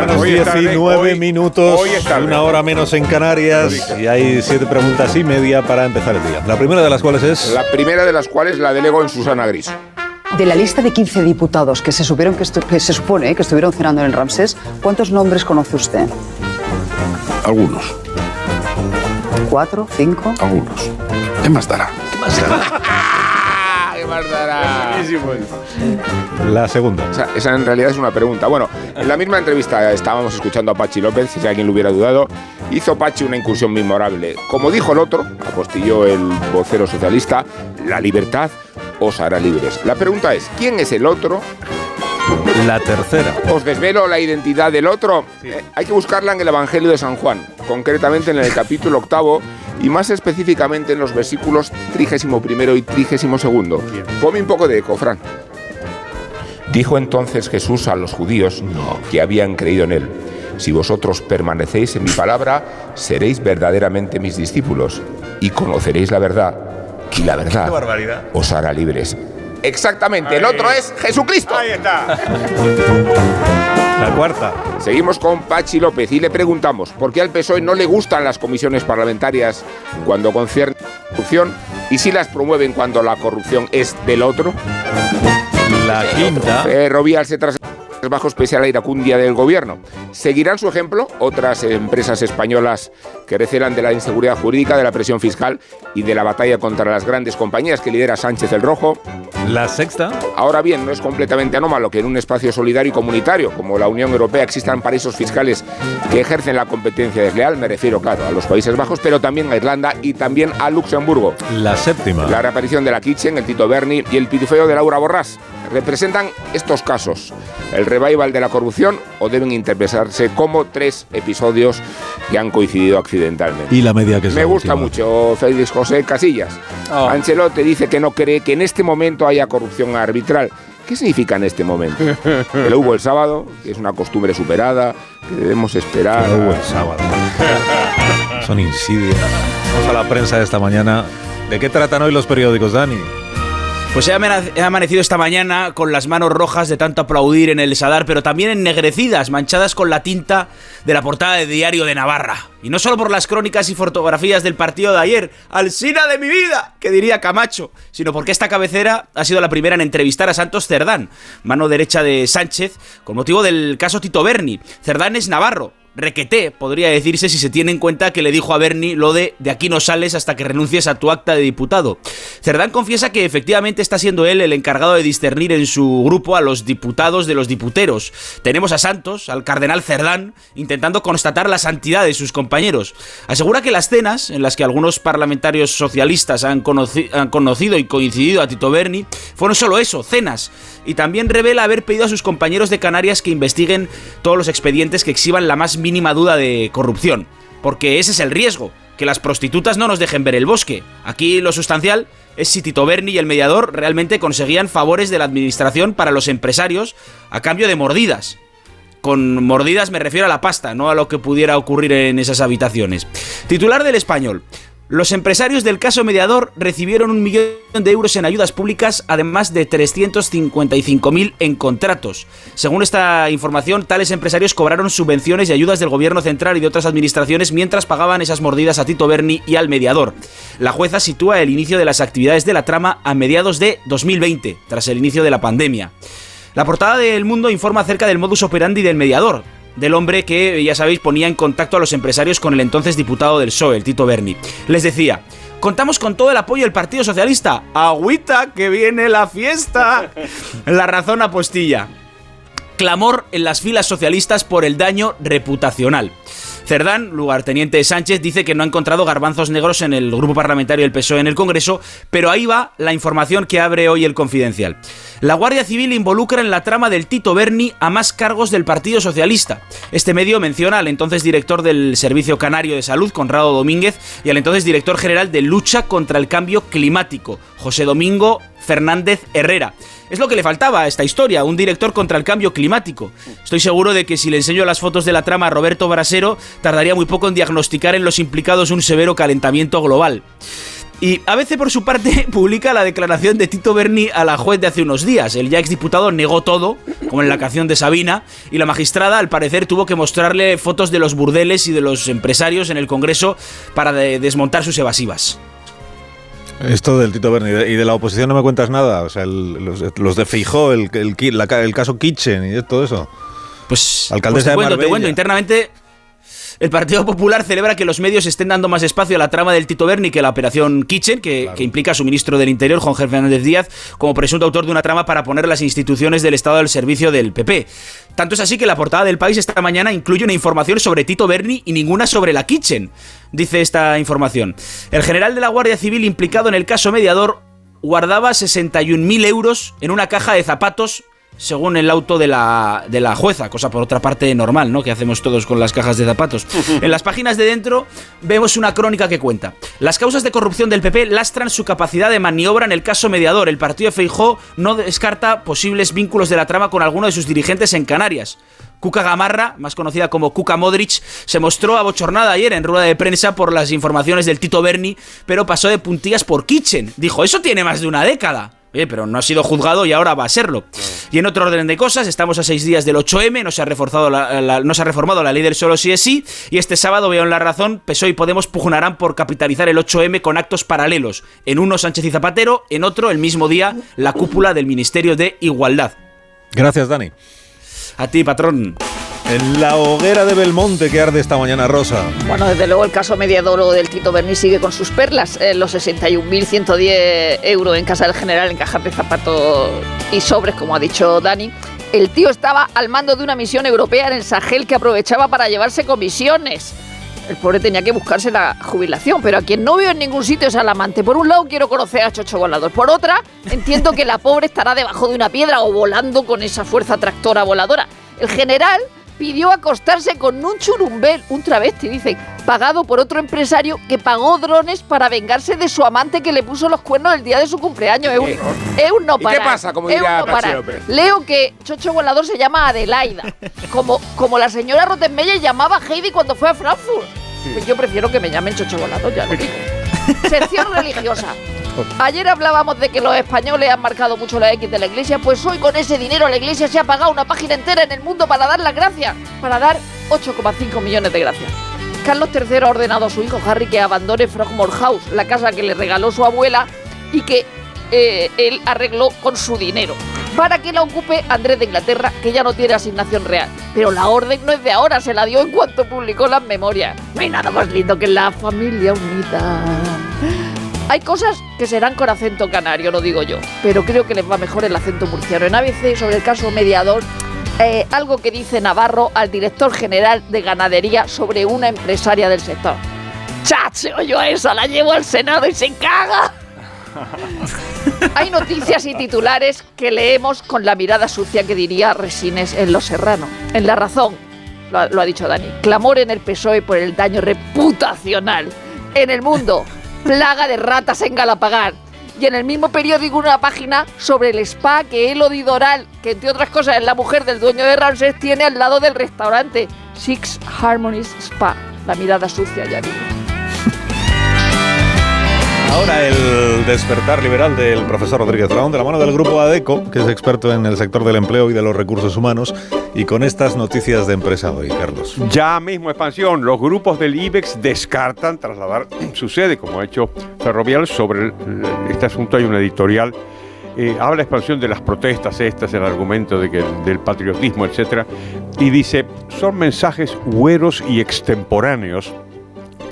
menos Hoy es tarde, 19 hoy- minutos, hoy tarde. una hora menos en Canarias y hay siete preguntas y media para empezar el día. La primera de las cuales es... La primera de las cuales la delego en Susana Gris. De la lista de 15 diputados que se, supieron que, que se supone que estuvieron cenando en el Ramsés, ¿cuántos nombres conoce usted? Algunos. ¿Cuatro? ¿Cinco? Algunos. ¿Qué más dará? ¿Qué más ¿Qué más dará? La segunda. Esa, esa en realidad es una pregunta. Bueno, en la misma entrevista estábamos escuchando a Pachi López, si alguien lo hubiera dudado. Hizo Pachi una incursión memorable. Como dijo el otro, apostilló el vocero socialista, la libertad os hará libres. La pregunta es, ¿quién es el otro? La tercera. Os desvelo la identidad del otro. Eh, hay que buscarla en el Evangelio de San Juan, concretamente en el capítulo octavo y más específicamente en los versículos 31 y 32. Ponme un poco de eco, Fran. Dijo entonces Jesús a los judíos que habían creído en él. Si vosotros permanecéis en mi palabra, seréis verdaderamente mis discípulos y conoceréis la verdad. Y la verdad os hará libres. Exactamente, el otro es Jesucristo. Ahí está. La cuarta. Seguimos con Pachi López y le preguntamos por qué al PSOE no le gustan las comisiones parlamentarias cuando concierne la corrupción y si las promueven cuando la corrupción es del otro. La quinta. Ferrovial se trasladó bajos pese a la iracundia del gobierno. ¿Seguirán su ejemplo otras empresas españolas que recelan de la inseguridad jurídica, de la presión fiscal y de la batalla contra las grandes compañías que lidera Sánchez el Rojo? La sexta. Ahora bien, no es completamente anómalo que en un espacio solidario y comunitario como la Unión Europea existan paraísos fiscales que ejercen la competencia desleal. Me refiero, claro, a los Países Bajos, pero también a Irlanda y también a Luxemburgo. La séptima. La reaparición de la Kitchen, el Tito Berni y el pitufeo de Laura Borrás. representan estos casos, el revival de la corrupción o deben interpretarse como tres episodios que han coincidido accidentalmente. Y la media que es Me la gusta última. mucho Félix José Casillas. Oh. Ancelotti dice que no cree que en este momento haya corrupción arbitral. ¿Qué significa en este momento? (laughs) Que lo hubo el sábado, que es una costumbre superada, que debemos esperar. Que lo hubo el sábado. (laughs) Son insidias. Vamos a la prensa de esta mañana. ¿De qué tratan hoy los periódicos, Dani? Pues he amanecido esta mañana con las manos rojas de tanto aplaudir en el Sadar, pero también ennegrecidas, manchadas con la tinta de la portada de Diario de Navarra. Y no solo por las crónicas y fotografías del partido de ayer, ¡Alsina de mi vida! que diría Camacho, sino porque esta cabecera ha sido la primera en entrevistar a Santos Cerdán, mano derecha de Sánchez, con motivo del caso Tito Berni. Cerdán es navarro, requeté, podría decirse si se tiene en cuenta que le dijo a Berni lo de de aquí no sales hasta que renuncies a tu acta de diputado. Cerdán confiesa que efectivamente está siendo él el encargado de discernir en su grupo a los diputados de los diputeros. Tenemos a Santos, al cardenal Cerdán, intentando constatar la santidad de sus compañeros. Asegura que las cenas, en las que algunos parlamentarios socialistas han conocido y coincidido a Tito Berni, fueron solo eso, cenas. Y también revela haber pedido a sus compañeros de Canarias que investiguen todos los expedientes que exhiban la más mínima duda de corrupción. Porque ese es el riesgo, que las prostitutas no nos dejen ver el bosque. Aquí lo sustancial es si Tito Berni y el mediador realmente conseguían favores de la administración para los empresarios a cambio de mordidas. Con mordidas me refiero a la pasta, no a lo que pudiera ocurrir en esas habitaciones. Titular del español. Los empresarios del caso mediador recibieron un millón de euros en ayudas públicas, además de 355.000 en contratos. Según esta información, tales empresarios cobraron subvenciones y ayudas del gobierno central y de otras administraciones mientras pagaban esas mordidas a Tito Berni y al mediador. La jueza sitúa el inicio de las actividades de la trama a mediados de 2020, tras el inicio de la pandemia. La portada del Mundo informa acerca del modus operandi del mediador, del hombre que, ya sabéis, ponía en contacto a los empresarios con el entonces diputado del PSOE, el Tito Berni. Les decía, contamos con todo el apoyo del Partido Socialista. Agüita, que viene la fiesta. (laughs) La razón apostilla. Clamor en las filas socialistas por el daño reputacional. Cerdán, lugarteniente Sánchez, dice que no ha encontrado garbanzos negros en el grupo parlamentario del PSOE en el Congreso, pero ahí va la información que abre hoy el Confidencial. La Guardia Civil involucra en la trama del Tito Berni a más cargos del Partido Socialista. Este medio menciona al entonces director del Servicio Canario de Salud, Conrado Domínguez, y al entonces director general de Lucha contra el Cambio Climático, José Domingo Fernández Herrera. Es lo que le faltaba a esta historia, un director contra el cambio climático. Estoy seguro de que si le enseño las fotos de la trama a Roberto Brasero, tardaría muy poco en diagnosticar en los implicados un severo calentamiento global. Y ABC, por su parte, (laughs) publica la declaración de Tito Berni a la juez de hace unos días. El ya exdiputado negó todo, como en la canción de Sabina, y la magistrada, al parecer, tuvo que mostrarle fotos de los burdeles y de los empresarios en el Congreso para de- desmontar sus evasivas. Esto del Tito Berni y de la oposición no me cuentas nada. O sea, el- los, los de Feijó, el, el, el caso Kitchen y todo eso. Pues, Alcaldesa pues te cuento, de te cuento. Internamente, el Partido Popular celebra que los medios estén dando más espacio a la trama del Tito Berni que la operación Kitchen, que, que implica a su ministro del Interior, Jorge Fernández Díaz, como presunto autor de una trama para poner las instituciones del Estado al servicio del PP. Tanto es así que la portada del país esta mañana incluye una información sobre Tito Berni y ninguna sobre la Kitchen, dice esta información. El general de la Guardia Civil implicado en el caso mediador guardaba 61.000 euros en una caja de zapatos según el auto de la, de la jueza, cosa por otra parte normal, ¿no? Que hacemos todos con las cajas de zapatos. (laughs) En las páginas de dentro vemos una crónica que cuenta. Las causas de corrupción del PP lastran su capacidad de maniobra en el caso mediador. El partido de Feijó no descarta posibles vínculos de la trama con alguno de sus dirigentes en Canarias. Cuca Gamarra, más conocida como Cuca Modric, se mostró abochornada ayer en rueda de prensa por las informaciones del Tito Berni, pero pasó de puntillas por Kitchen. Dijo, eso tiene más de una década. Oye, pero no ha sido juzgado y ahora va a serlo. Y en otro orden de cosas, estamos a seis días del 8M, no se ha, reforzado la- la- no se ha reformado la ley del solo sí es sí, y este sábado veo en la razón, PSOE y Podemos pugnarán por capitalizar el 8M con actos paralelos. En uno Sánchez y Zapatero, en otro el mismo día la cúpula del Ministerio de Igualdad. Gracias, Dani. A ti, patrón. En la hoguera de Belmonte que arde esta mañana, Rosa. Bueno, desde luego el caso mediador del Tito Berni sigue con sus perlas. Eh, los 61.110 euros en casa del general en cajas de zapatos y sobres, como ha dicho Dani. El tío estaba al mando de una misión europea en el Sahel que aprovechaba para llevarse comisiones. el pobre tenía que buscarse la jubilación, pero a quien no veo en ningún sitio es al amante. Por un lado quiero conocer a Chocho Volador, por otra entiendo que la pobre estará debajo de una piedra o volando con esa fuerza tractora voladora. El general pidió acostarse con un churumbel, un travesti, dice, pagado por otro empresario que pagó drones para vengarse de su amante que le puso los cuernos el día de su cumpleaños. Es un, es un no ¿Y qué pasa, como dirá no. López? Leo que Chocho Volador se llama Adelaida, como, como la señora Rottenmeier llamaba a Heidi cuando fue a Frankfurt. Pues yo prefiero que me llamen Chocho Volador, ya lo digo. Sección religiosa. Ayer hablábamos de que los españoles han marcado mucho la X de la iglesia, pues hoy con ese dinero la iglesia se ha pagado una página entera en el mundo para dar las gracias, para dar 8,5 millones de gracias. Carlos III ha ordenado a su hijo Harry que abandone Frogmore House, la casa que le regaló su abuela y que eh, él arregló con su dinero, para que la ocupe Andrés de Inglaterra, que ya no tiene asignación real. Pero la orden no es de ahora, se la dio en cuanto publicó las memorias. No hay nada más lindo que la familia unida. Hay cosas que serán con acento canario, no digo yo, pero creo que les va mejor el acento murciano. En ABC, sobre el caso mediador, eh, algo que dice Navarro al director general de ganadería sobre una empresaria del sector. ¡Chacho, yo a esa la llevo al Senado y se caga! (laughs) Hay noticias y titulares que leemos con la mirada sucia que diría Resines en Los Serrano. En La Razón, lo ha, lo ha dicho Dani, clamor en el PSOE por el daño reputacional. En El Mundo, plaga de ratas en Galapagar. Y en el mismo periódico una página sobre el spa que Elodie Doral, que entre otras cosas es la mujer del dueño de Ramses, tiene al lado del restaurante Six Harmonies Spa. La mirada sucia, ya digo. Ahora el despertar liberal del profesor Rodríguez Brown de la mano del grupo ADECO, que es experto en el sector del empleo y de los recursos humanos, y con estas noticias de empresa hoy, Carlos. Ya mismo expansión, los grupos del IBEX descartan trasladar su sede, como ha hecho Ferrovial, sobre este asunto hay un editorial. eh, habla expansión de las protestas estas, el argumento de que, del patriotismo, etcétera, y dice, son mensajes hueros y extemporáneos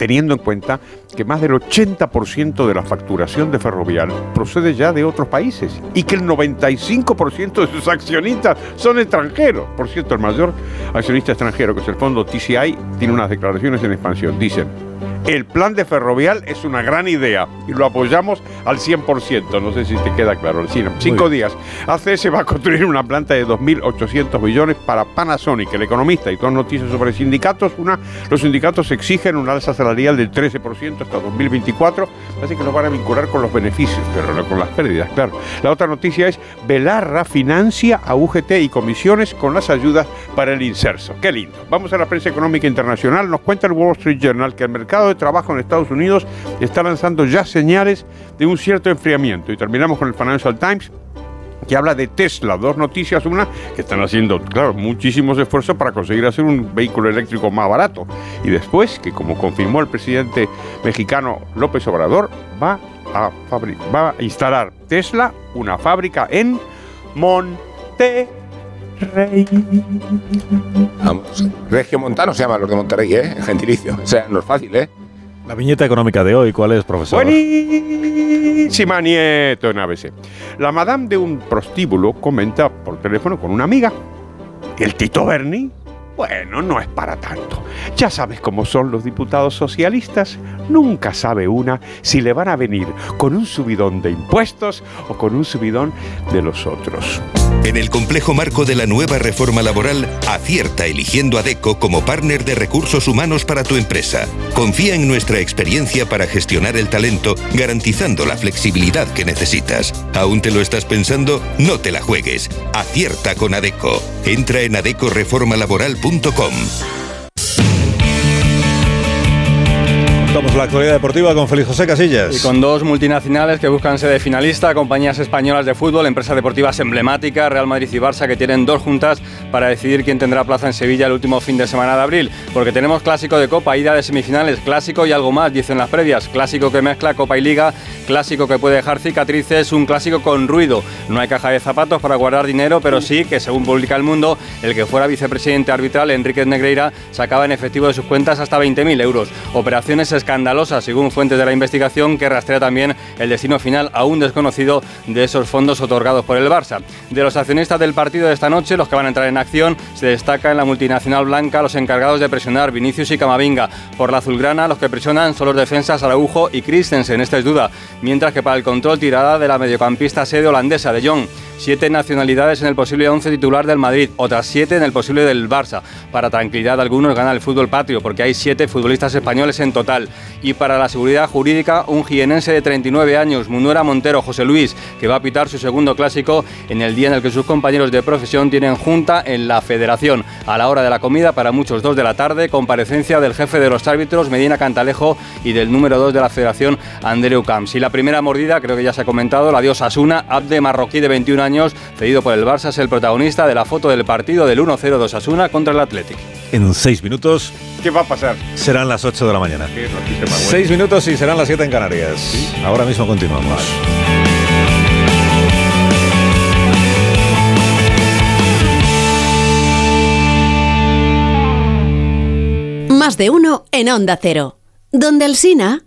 teniendo en cuenta que más del 80% de la facturación de Ferrovial procede ya de otros países y que el 95% de sus accionistas son extranjeros. Por cierto, el mayor accionista extranjero, que es el fondo TCI, tiene unas declaraciones en expansión. Dicen, el plan de Ferrovial es una gran idea y lo apoyamos al 100%. No sé si te queda claro. Sí, no. Cinco días. ACS va a construir una planta de 2.800 millones para Panasonic. El economista y dos noticias sobre sindicatos. Una, los sindicatos exigen un alza salarial del 13% hasta 2024. Así que lo van a vincular con los beneficios, pero no con las pérdidas, claro. La otra noticia es Belarra financia a UGT y comisiones con las ayudas para el inserso. Qué lindo. Vamos a la prensa económica internacional. Nos cuenta el Wall Street Journal que el mercado de trabajo en Estados Unidos está lanzando ya señales de un cierto enfriamiento. Y terminamos con el Financial Times que habla de Tesla. Dos noticias. Una, que están haciendo, claro, muchísimos esfuerzos para conseguir hacer un vehículo eléctrico más barato. Y después, que como confirmó el presidente mexicano López Obrador, va a, va a instalar Tesla una fábrica en Monterrey. Vamos, Regio Montano se llama los de Monterrey, ¿eh? Gentilicio. O sea, no es fácil, ¿eh? La viñeta económica de hoy, ¿cuál es, profesor? Buenísima nieto en ABC. La madame de un prostíbulo comenta por teléfono con una amiga. ¿El Tito Berni? Bueno, no es para tanto. Ya sabes cómo son los diputados socialistas. Nunca sabe una si le van a venir con un subidón de impuestos o con un subidón de los otros. En el complejo marco de la nueva reforma laboral, acierta eligiendo a DECO como partner de recursos humanos para tu empresa. Confía en nuestra experiencia para gestionar el talento, garantizando la flexibilidad que necesitas. ¿Aún te lo estás pensando? No te la juegues. Acierta con ADECO. Entra en adecoreformalaboral.com www.radiomaría.com Contamos la actualidad deportiva con Félix José Casillas. Y con dos multinacionales que buscan sede finalista, compañías españolas de fútbol, empresas deportivas emblemáticas, Real Madrid y Barça, que tienen dos juntas para decidir quién tendrá plaza en Sevilla el último fin de semana de abril. Porque tenemos clásico de Copa, ida de semifinales, clásico y algo más, dicen las previas. Clásico que mezcla Copa y Liga, clásico que puede dejar cicatrices, un clásico con ruido. No hay caja de zapatos para guardar dinero, pero sí que, según publica El Mundo, el que fuera vicepresidente arbitral, Enrique Negreira, sacaba en efectivo de sus cuentas hasta 20.000 euros. Operaciones escandalosa, según fuentes de la investigación, que rastrea también el destino final aún desconocido de esos fondos otorgados por el Barça. De los accionistas del partido de esta noche, los que van a entrar en acción, se destaca en la multinacional blanca los encargados de presionar Vinicius y Camavinga. Por la azulgrana, los que presionan son los defensas Araujo y Christensen, esta es duda, mientras que para el control tirada de la mediocampista sede holandesa de Jong. Siete nacionalidades en el posible 11 titular del Madrid, otras siete en el posible del Barça. Para tranquilidad algunos gana el fútbol patrio, porque hay siete futbolistas españoles en total. Y para la seguridad jurídica, un jienense de 39 años, Munuera Montero José Luis, que va a pitar su segundo clásico en el día en el que sus compañeros de profesión tienen junta en la federación. A la hora de la comida, para muchos dos de la tarde, comparecencia del jefe de los árbitros, Medina Cantalejo, y del número dos de la federación, Andreu Camps. Y la primera mordida, creo que ya se ha comentado, la dio Asuna, Abde Marroquí de 21 años cedido por el Barça, es el protagonista de la foto del partido del 1-0 de Osasuna contra el Athletic. En seis minutos. ¿Qué va a pasar? Serán las 8 de la mañana. Seis minutos y serán las 7 en Canarias. Ahora mismo continuamos. Más de uno en Onda Cero. Donde el Sina...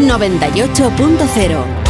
98.0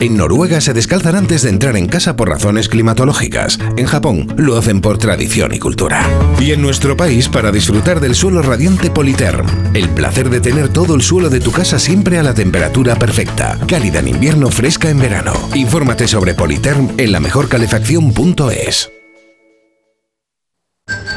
En Noruega se descalzan antes de entrar en casa por razones climatológicas. En Japón lo hacen por tradición y cultura. Y en nuestro país para disfrutar del suelo radiante Politerm. El placer de tener todo el suelo de tu casa siempre a la temperatura perfecta. Cálida en invierno, fresca en verano. Infórmate sobre Politerm en la mejorcalefacción.es.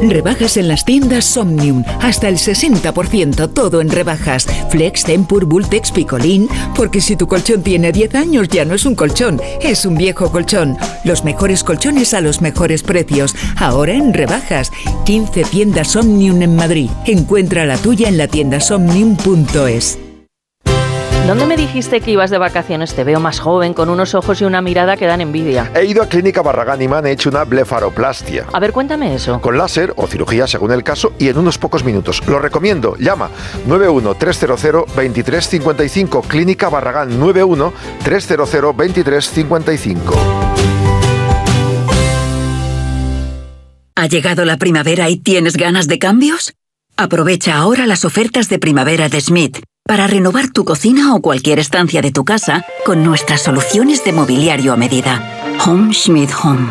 Rebajas en las tiendas Somnium. Hasta el 60%, todo en rebajas. Flex, Tempur, Bultex, Picolín. Porque si tu colchón tiene 10 años ya no es un colchón, es un viejo colchón. Los mejores colchones a los mejores precios. Ahora en rebajas. 15 tiendas Somnium en Madrid. Encuentra la tuya en la tienda somnium.es. ¿Dónde me dijiste que ibas de vacaciones? Te veo más joven, con unos ojos y una mirada que dan envidia. He ido a Clínica Barragán y me han hecho una blefaroplastia. A ver, cuéntame eso. Con láser o cirugía según el caso y en unos pocos minutos. Lo recomiendo. Llama 91-300-2355. Clínica Barragán 91-300-2355. ¿Ha llegado la primavera y tienes ganas de cambios? Aprovecha ahora las ofertas de primavera de Smith para renovar tu cocina o cualquier estancia de tu casa con nuestras soluciones de mobiliario a medida. Home Schmidt Home.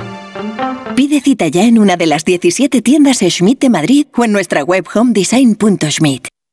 Pide cita ya en una de las 17 tiendas Schmidt de Madrid o en nuestra web homedesign.schmidt.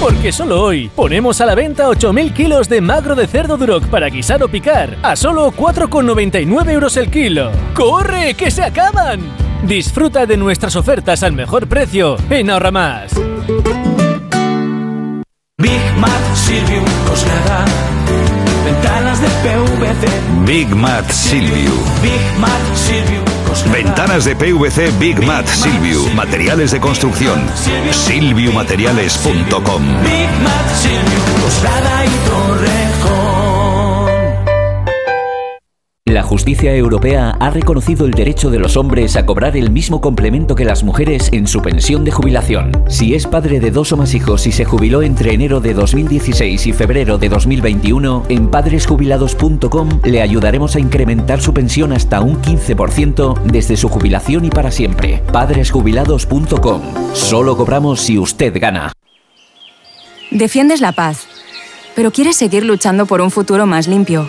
Porque solo hoy ponemos a la venta 8.000 kilos de magro de cerdo duroc para guisar o picar a solo 4,99 euros el kilo. ¡Corre, que se acaban! Disfruta de nuestras ofertas al mejor precio en Ahorra Más. Big Mat Silvium Coslada. Ventanas de PVC. Big Mat Silviu. Big Mat Silvium Ventanas de PVC Big Mat Silvio. Materiales de construcción. Silviumateriales.com. Big Mat Silvio, y. La justicia europea ha reconocido el derecho de los hombres a cobrar el mismo complemento que las mujeres en su pensión de jubilación. Si es padre de dos o más hijos y se jubiló entre enero de 2016 y febrero de 2021, en padresjubilados.com le ayudaremos a incrementar su pensión hasta un 15% desde su jubilación y para siempre. Padresjubilados.com. Solo cobramos si usted gana. Defiendes la paz, pero quieres seguir luchando por un futuro más limpio.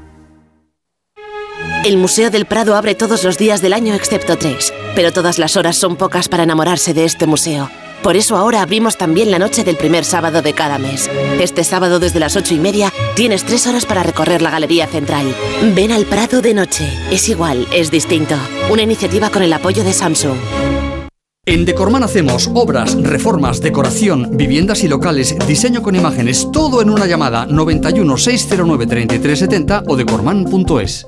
El Museo del Prado abre todos los días del año excepto tres, pero todas las horas son pocas para enamorarse de este museo. Por eso ahora abrimos también la noche del primer sábado de cada mes. Este sábado desde las ocho y media tienes tres horas para recorrer la Galería Central. Ven al Prado de noche. Es igual, es distinto. Una iniciativa con el apoyo de Samsung. En Decorman hacemos obras, reformas, decoración, viviendas y locales, diseño con imágenes, todo en una llamada 91 609 3370 o decorman.es.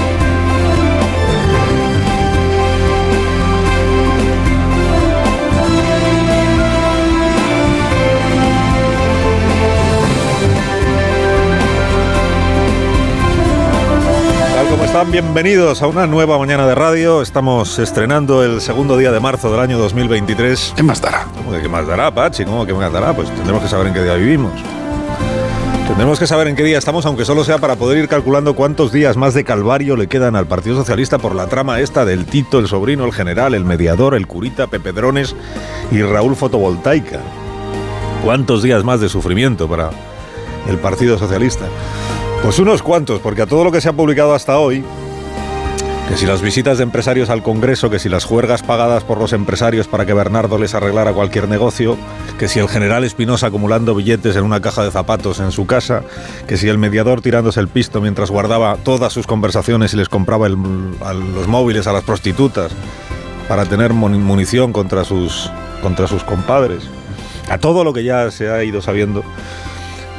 Están? Bienvenidos a una nueva mañana de radio. Estamos estrenando el segundo día de marzo del año 2023. ¿Qué más dará? ¿Cómo que qué más dará, Pachi? ¿Cómo que más dará? Pues tendremos que saber en qué día vivimos. Tendremos que saber en qué día estamos, aunque solo sea para poder ir calculando cuántos días más de calvario le quedan al Partido Socialista por la trama esta del Tito, el sobrino, el general, el mediador, el curita, Pepe Drones y Raúl Fotovoltaica. ¿Cuántos días más de sufrimiento para el Partido Socialista? Pues unos cuantos, porque a todo lo que se ha publicado hasta hoy, que si las visitas de empresarios al Congreso, que si las juergas pagadas por los empresarios para que Bernardo les arreglara cualquier negocio, que si el general Espinosa acumulando billetes en una caja de zapatos en su casa, que si el mediador tirándose el pisto mientras guardaba todas sus conversaciones y les compraba los móviles a las prostitutas para tener mun- munición contra sus, contra sus compadres. A todo lo que ya se ha ido sabiendo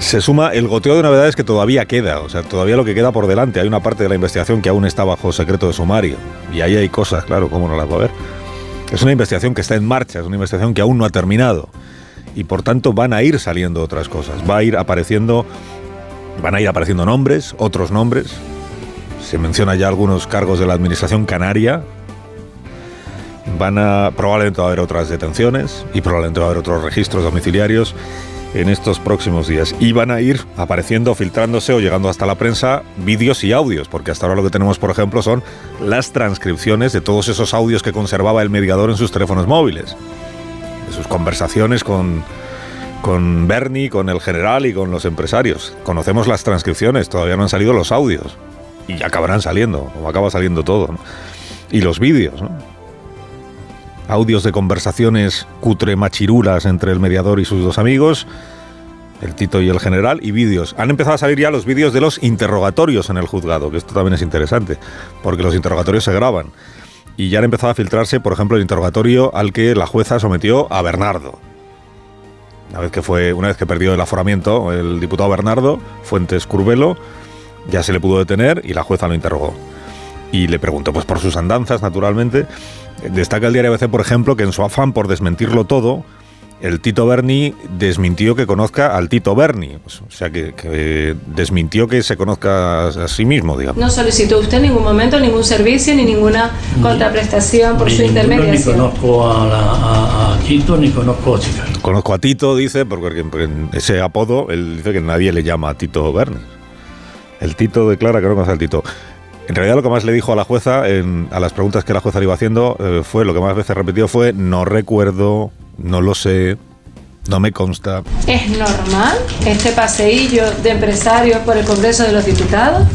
se suma el goteo de novedades que todavía queda, o sea, todavía lo que queda por delante. Hay una parte de la investigación que aún está bajo secreto de sumario. Y ahí hay cosas, claro, ¿cómo no las va a ver? Es una investigación que está en marcha, es una investigación que aún no ha terminado. Y por tanto van a ir saliendo otras cosas. Va a ir apareciendo. Van a ir apareciendo nombres, otros nombres. Se menciona ya algunos cargos de la administración canaria. Van a. Probablemente va a haber otras detenciones y probablemente va a haber otros registros domiciliarios en estos próximos días. Y van a ir apareciendo, filtrándose o llegando hasta la prensa vídeos y audios, porque hasta ahora lo que tenemos, por ejemplo, son las transcripciones de todos esos audios que conservaba el mediador en sus teléfonos móviles, de sus conversaciones con, con Bernie, con el general y con los empresarios. Conocemos las transcripciones, todavía no han salido los audios. Y acabarán saliendo, como acaba saliendo todo. Y los vídeos, ¿no? Audios de conversaciones cutre machirulas entre el mediador y sus dos amigos, el Tito y el general, y vídeos. Han empezado a salir ya los vídeos de los interrogatorios en el juzgado, que esto también es interesante, porque los interrogatorios se graban. Y ya han empezado a filtrarse, por ejemplo, el interrogatorio al que la jueza sometió a Bernardo. Una vez que fue, una vez que perdió el aforamiento, el diputado Bernardo, Fuentes Curbelo, ya se le pudo detener y la jueza lo interrogó. Y le preguntó pues por sus andanzas, naturalmente. Destaca el diario ABC, por ejemplo, que en su afán por desmentirlo todo, el Tito Berni desmintió que conozca al Tito Berni. Pues, o sea, que, que, desmintió que se conozca a sí mismo, digamos. No solicitó usted en ningún momento ningún servicio ni ninguna contraprestación por ni su intermediación. Ni conozco a, la, a, a, Tito ni conozco a Chica. Conozco a Tito, dice, porque, porque en ese apodo él dice que nadie le llama a Tito Berni. El Tito declara que no conoce al Tito. En realidad lo que más le dijo a la jueza, en, a las preguntas que la jueza le iba haciendo, eh, fue, lo que más veces repetió fue, no recuerdo, no lo sé, no me consta. ¿Es normal este paseillo de empresarios por el Congreso de los Diputados?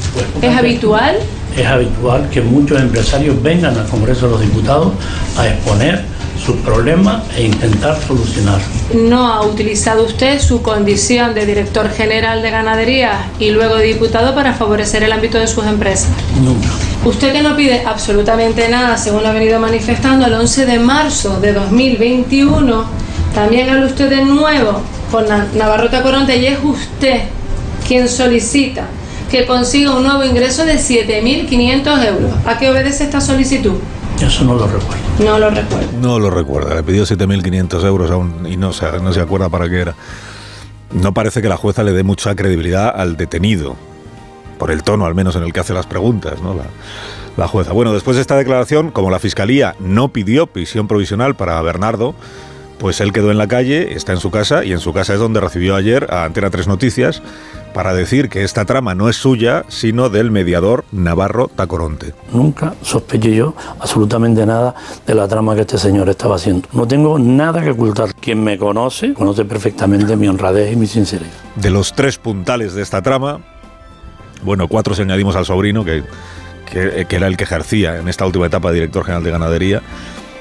¿Es habitual? Es habitual que muchos empresarios vengan al Congreso de los Diputados a exponer sus problemas e intentar solucionar. ¿No ha utilizado usted su condición de director general de ganadería y luego de diputado para favorecer el ámbito de sus empresas? Nunca. Usted que no pide absolutamente nada, según lo ha venido manifestando, el 11 de marzo de 2021, también habla usted de nuevo con Navarrota Coronte y es usted quien solicita que consiga un nuevo ingreso de 7.500 euros. ¿A qué obedece esta solicitud? Eso no lo recuerdo. No lo recuerdo. No lo recuerda. Le pidió 7.500 euros aún y no se, no se acuerda para qué era. No parece que la jueza le dé mucha credibilidad al detenido, por el tono al menos en el que hace las preguntas, ¿no? La, la jueza. Bueno, después de esta declaración, como la fiscalía no pidió prisión provisional para Bernardo, pues él quedó en la calle, está en su casa y en su casa es donde recibió ayer a Antena 3 Noticias para decir que esta trama no es suya, sino del mediador Navarro Tacoronte. Nunca sospeché yo absolutamente nada de la trama que este señor estaba haciendo. No tengo nada que ocultar. Quien me conoce, conoce perfectamente mi honradez y mi sinceridad. De los tres puntales de esta trama, bueno, cuatro se añadimos al sobrino, que, que, que era el que ejercía en esta última etapa de director general de ganadería.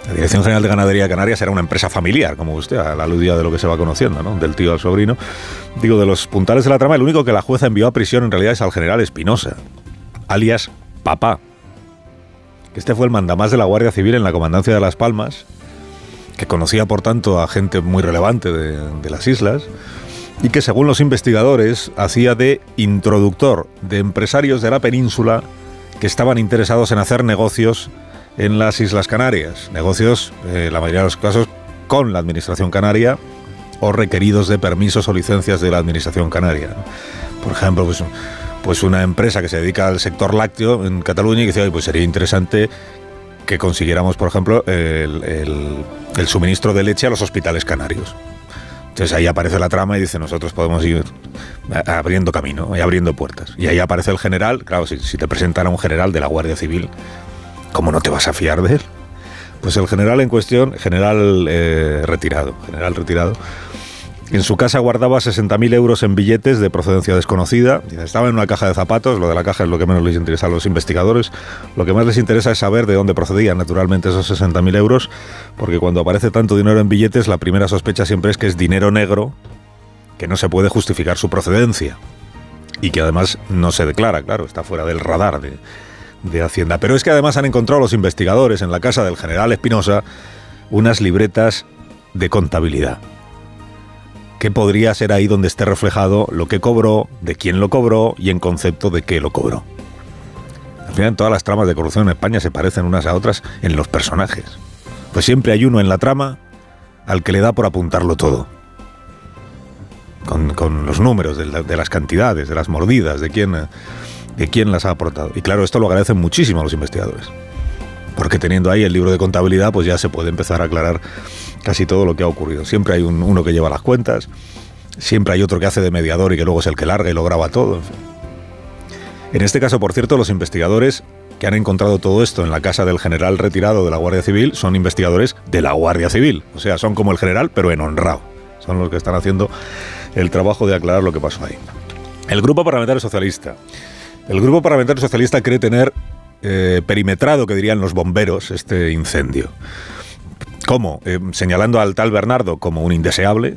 La Dirección General de Ganadería de Canarias era una empresa familiar, como usted, a la aludía de lo que se va conociendo, ¿no? Del tío al sobrino. Digo, de los puntales de la trama, el único que la jueza envió a prisión en realidad es al general Espinosa, alias Papá. Este fue el mandamás de la Guardia Civil en la Comandancia de Las Palmas, que conocía, por tanto, a gente muy relevante de las islas y que, según los investigadores, hacía de introductor de empresarios de la península que estaban interesados en hacer negocios en las Islas Canarias. Negocios, eh, la mayoría de los casos, con la Administración Canaria o requeridos de permisos o licencias de la Administración Canaria. Por ejemplo, pues, pues una empresa que se dedica al sector lácteo en Cataluña y que dice, pues sería interesante que consiguiéramos, por ejemplo, el, suministro de leche a los hospitales canarios. Entonces ahí aparece la trama y dice, nosotros podemos ir abriendo camino y abriendo puertas. Y ahí aparece el general, claro, si, si te presentan a un general de la Guardia Civil, ¿cómo no te vas a fiar de él? Pues el general en cuestión, general eh, retirado, general retirado, en su casa guardaba 60.000 euros en billetes de procedencia desconocida. Estaba en una caja de zapatos, lo de la caja es lo que menos les interesa a los investigadores. Lo que más les interesa es saber de dónde procedían naturalmente esos 60.000 euros, porque cuando aparece tanto dinero en billetes, la primera sospecha siempre es que es dinero negro que no se puede justificar su procedencia y que además no se declara, claro, está fuera del radar de, de Hacienda. Pero es que además han encontrado los investigadores en la casa del general Espinosa unas libretas de contabilidad. ¿Qué podría ser ahí donde esté reflejado lo que cobró, de quién lo cobró y en concepto de qué lo cobró? Al final, todas las tramas de corrupción en España se parecen unas a otras en los personajes. Pues siempre hay uno en la trama al que le da por apuntarlo todo. Con, los números de, de, las cantidades, de las mordidas, de quién, de quién las ha aportado. Y claro, esto lo agradecen muchísimo a los investigadores. Porque teniendo ahí el libro de contabilidad, pues ya se puede empezar a aclarar casi todo lo que ha ocurrido. Siempre hay un, uno que lleva las cuentas, siempre hay otro que hace de mediador y que luego es el que larga y lo graba todo. En, en este caso, por cierto, los investigadores que han encontrado todo esto en la casa del general retirado de la Guardia Civil son investigadores de la Guardia Civil. O sea, son como el general, pero en honrado. Son los que están haciendo el trabajo de aclarar lo que pasó ahí. El Grupo Parlamentario Socialista. El Grupo Parlamentario Socialista cree tener eh, perimetrado, que dirían los bomberos, este incendio. ¿Cómo? Eh, señalando al tal Bernardo como un indeseable,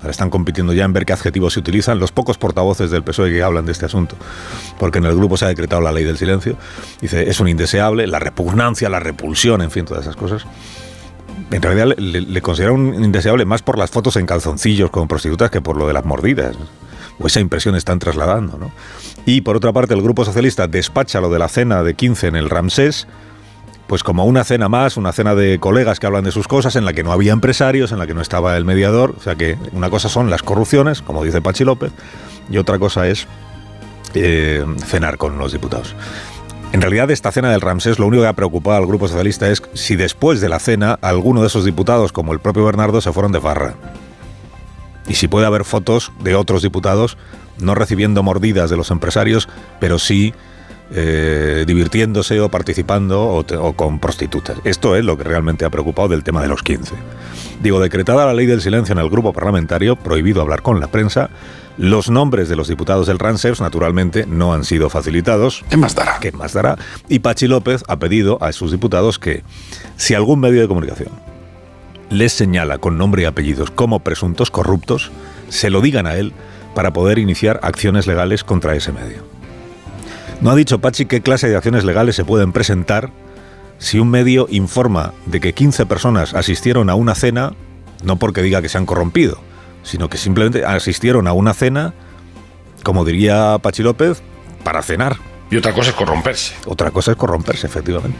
Ahora están compitiendo ya en ver qué adjetivos se utilizan los pocos portavoces del PSOE que hablan de este asunto, porque en el grupo se ha decretado la ley del silencio. Dice, es un indeseable, la repugnancia, la repulsión, en fin, todas esas cosas. En realidad le, le un indeseable más por las fotos en calzoncillos con prostitutas que por lo de las mordidas. O esa impresión están trasladando, ¿no? Y por otra parte, el Grupo Socialista despacha lo de la cena de 15 en el Ramsés, pues como una cena más, una cena de colegas que hablan de sus cosas, en la que no había empresarios, en la que no estaba el mediador. O sea que una cosa son las corrupciones, como dice Pachi López, y otra cosa es eh, cenar con los diputados. En realidad, esta cena del Ramsés lo único que ha preocupado al Grupo Socialista es si después de la cena alguno de esos diputados, como el propio Bernardo, se fueron de farra. Y si puede haber fotos de otros diputados no recibiendo mordidas de los empresarios, pero sí eh, divirtiéndose o participando o, te- o con prostitutas. Esto es lo que realmente ha preocupado del tema de los 15. Digo, decretada la ley del silencio en el grupo parlamentario, prohibido hablar con la prensa, los nombres de los diputados del RANSEPS, naturalmente, no han sido facilitados. ¿Qué más dará? ¿Qué más dará? Y Pachi López ha pedido a sus diputados que, si algún medio de comunicación les señala con nombre y apellidos como presuntos corruptos, se lo digan a él para poder iniciar acciones legales contra ese medio. No ha dicho Pachi qué clase de acciones legales se pueden presentar si un medio informa de que 15 personas asistieron a una cena, no porque diga que se han corrompido, sino que simplemente asistieron a una cena, como diría Pachi López, para cenar. Y otra cosa es corromperse. Otra cosa es corromperse, efectivamente.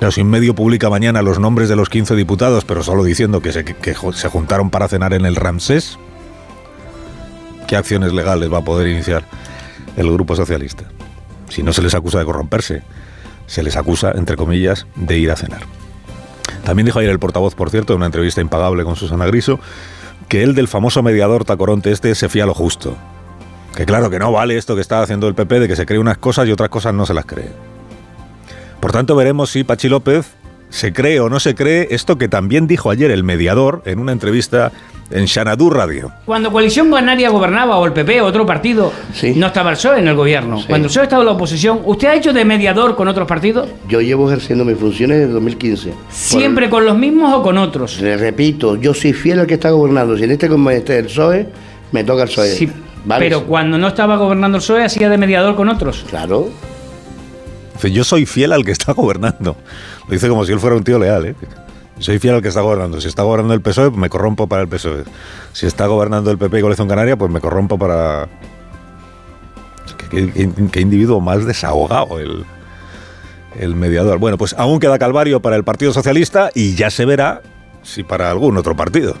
Claro, si un medio publica mañana los nombres de los 15 diputados, pero solo diciendo que se, que se juntaron para cenar en el Ramsés, ¿qué acciones legales va a poder iniciar el Grupo Socialista? Si no se les acusa de corromperse, se les acusa, entre comillas, de ir a cenar. También dijo ayer el portavoz, por cierto, en una entrevista impagable con Susana Griso, que él del famoso mediador tacoronte este se fía lo justo. Que claro que no vale esto que está haciendo el PP de que se cree unas cosas y otras cosas no se las cree. Por tanto, veremos si Pachi López se cree o no se cree esto que también dijo ayer el mediador en una entrevista en Xanadu Radio. Cuando Coalición Canaria gobernaba o el PP o otro partido, no estaba el PSOE en el gobierno. Cuando el PSOE estaba en la oposición, ¿usted ha hecho de mediador con otros partidos? Yo llevo ejerciendo mis funciones desde 2015. ¿Siempre con los mismos o con otros? Le repito, yo soy fiel al que está gobernando. Si en este como este el PSOE, me toca el PSOE. Sí, ¿Vale? Pero cuando no estaba gobernando el PSOE, hacía de mediador con otros. Claro. Yo soy fiel al que está (laughs) gobernando. Lo dice como si él fuera un tío leal, ¿eh? Soy fiel al que está gobernando. Si está gobernando el PSOE, me corrompo para el PSOE. Si está gobernando el PP y Coalición Canaria, pues me corrompo para... Qué, qué- qué individuo más desahogado el, el mediador. Bueno, pues aún queda calvario para el Partido Socialista y ya se verá si para algún otro partido.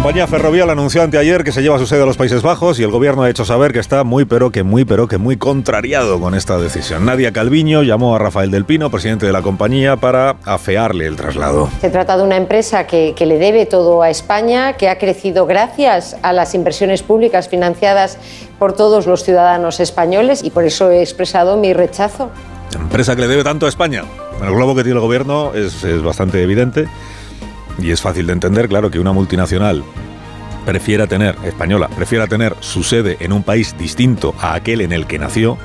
La compañía ferrovial anunció anteayer que se lleva su sede a los Países Bajos y el gobierno ha hecho saber que está muy pero que muy pero que muy contrariado con esta decisión. Nadia Calviño llamó a Rafael del Pino, presidente de la compañía, para afearle el traslado. Se trata de una empresa que, que le debe todo a España, que ha crecido gracias a las inversiones públicas financiadas por todos los ciudadanos españoles y por eso he expresado mi rechazo. Empresa que le debe tanto a España. El globo que tiene el gobierno es, es bastante evidente y es fácil de entender, claro, que una multinacional prefiera tener, española, prefiera tener su sede en un país distinto a aquel en el que nació,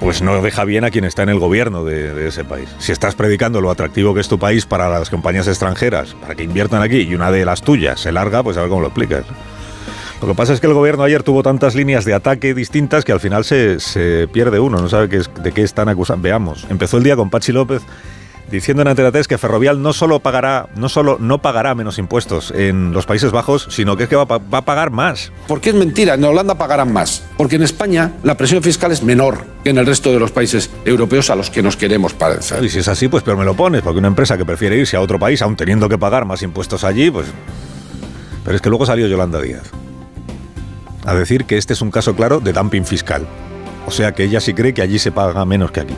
pues no deja bien a quien está en el gobierno de, ese país. Si estás predicando lo atractivo que es tu país para las compañías extranjeras, para que inviertan aquí, y una de las tuyas se larga, pues a ver cómo lo explicas. Lo que pasa es que el gobierno ayer tuvo tantas líneas de ataque distintas que al final se, pierde uno, no sabe de qué están acusando. Veamos, empezó el día con Pachi López diciendo en Antena 3 que Ferrovial no solo pagará, no solo no pagará menos impuestos en los Países Bajos, sino que es que va, va a pagar más. Porque es mentira, en Holanda pagarán más. Porque en España la presión fiscal es menor que en el resto de los países europeos a los que nos queremos parecer. Y si es así, pues pero me lo pones, porque una empresa que prefiere irse a otro país, aún teniendo que pagar más impuestos allí, pues... Pero es que luego salió Yolanda Díaz a decir que este es un caso claro de dumping fiscal. O sea que ella sí cree que allí se paga menos que aquí.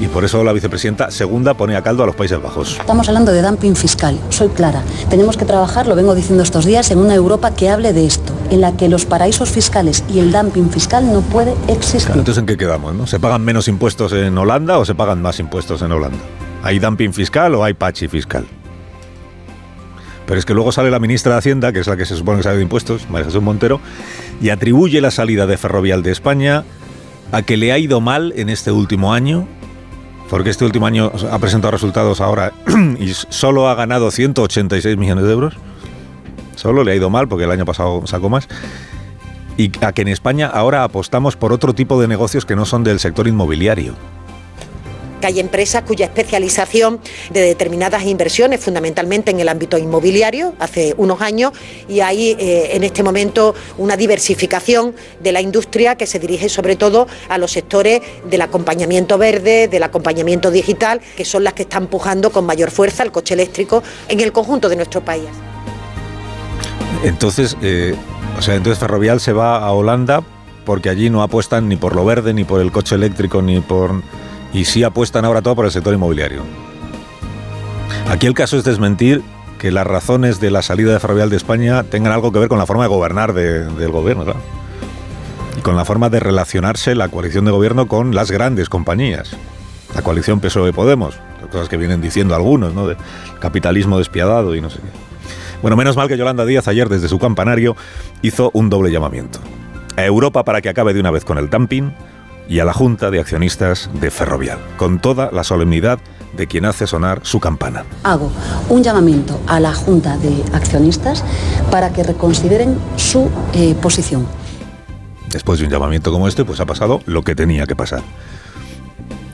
Y por eso la vicepresidenta segunda pone a caldo a los Países Bajos. Estamos hablando de dumping fiscal. Soy clara. Tenemos que trabajar, lo vengo diciendo estos días, en una Europa que hable de esto, en la que los paraísos fiscales y el dumping fiscal no puede existir. Claro, entonces, ¿en qué quedamos? No? ¿Se pagan menos impuestos en Holanda o se pagan más impuestos en Holanda? ¿Hay dumping fiscal o hay pachi fiscal? Pero es que luego sale la ministra de Hacienda, que es la que se supone que sabe de impuestos, María Jesús Montero, y atribuye la salida de Ferrovial de España a que le ha ido mal en este último año porque este último año ha presentado resultados ahora (clears throat) y solo ha ganado 186 millones de euros. Solo le ha ido mal porque el año pasado sacó más. Y a que en España ahora apostamos por otro tipo de negocios que no son del sector inmobiliario que hay empresas cuya especialización de determinadas inversiones, fundamentalmente en el ámbito inmobiliario, hace unos años, y hay eh, en este momento una diversificación de la industria que se dirige sobre todo a los sectores del acompañamiento verde, del acompañamiento digital, que son las que están empujando con mayor fuerza el coche eléctrico en el conjunto de nuestro país. Entonces, eh, o sea, entonces Ferrovial se va a Holanda porque allí no apuestan ni por lo verde, ni por el coche eléctrico, ni por y sí apuestan ahora todo por el sector inmobiliario. Aquí el caso es desmentir que las razones de la salida de Ferrovial de España tengan algo que ver con la forma de gobernar del gobierno, Y con la forma de relacionarse la coalición de gobierno con las grandes compañías. La coalición PSOE-Podemos, cosas que vienen diciendo algunos, ¿no? Capitalismo despiadado y no sé qué. Bueno, menos mal que Yolanda Díaz ayer desde su campanario hizo un doble llamamiento. A Europa para que acabe de una vez con el dumping, y a la Junta de Accionistas de Ferrovial, con toda la solemnidad de quien hace sonar su campana. Hago un llamamiento a la Junta de Accionistas para que reconsideren su eh, posición. Después de un llamamiento como este, pues ha pasado lo que tenía que pasar,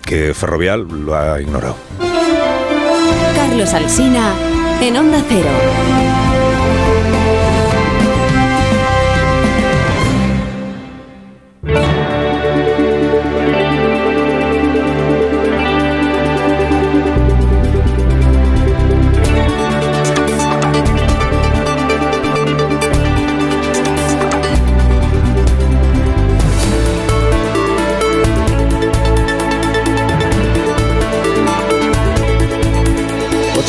que Ferrovial lo ha ignorado. Carlos Alsina, en Onda Cero.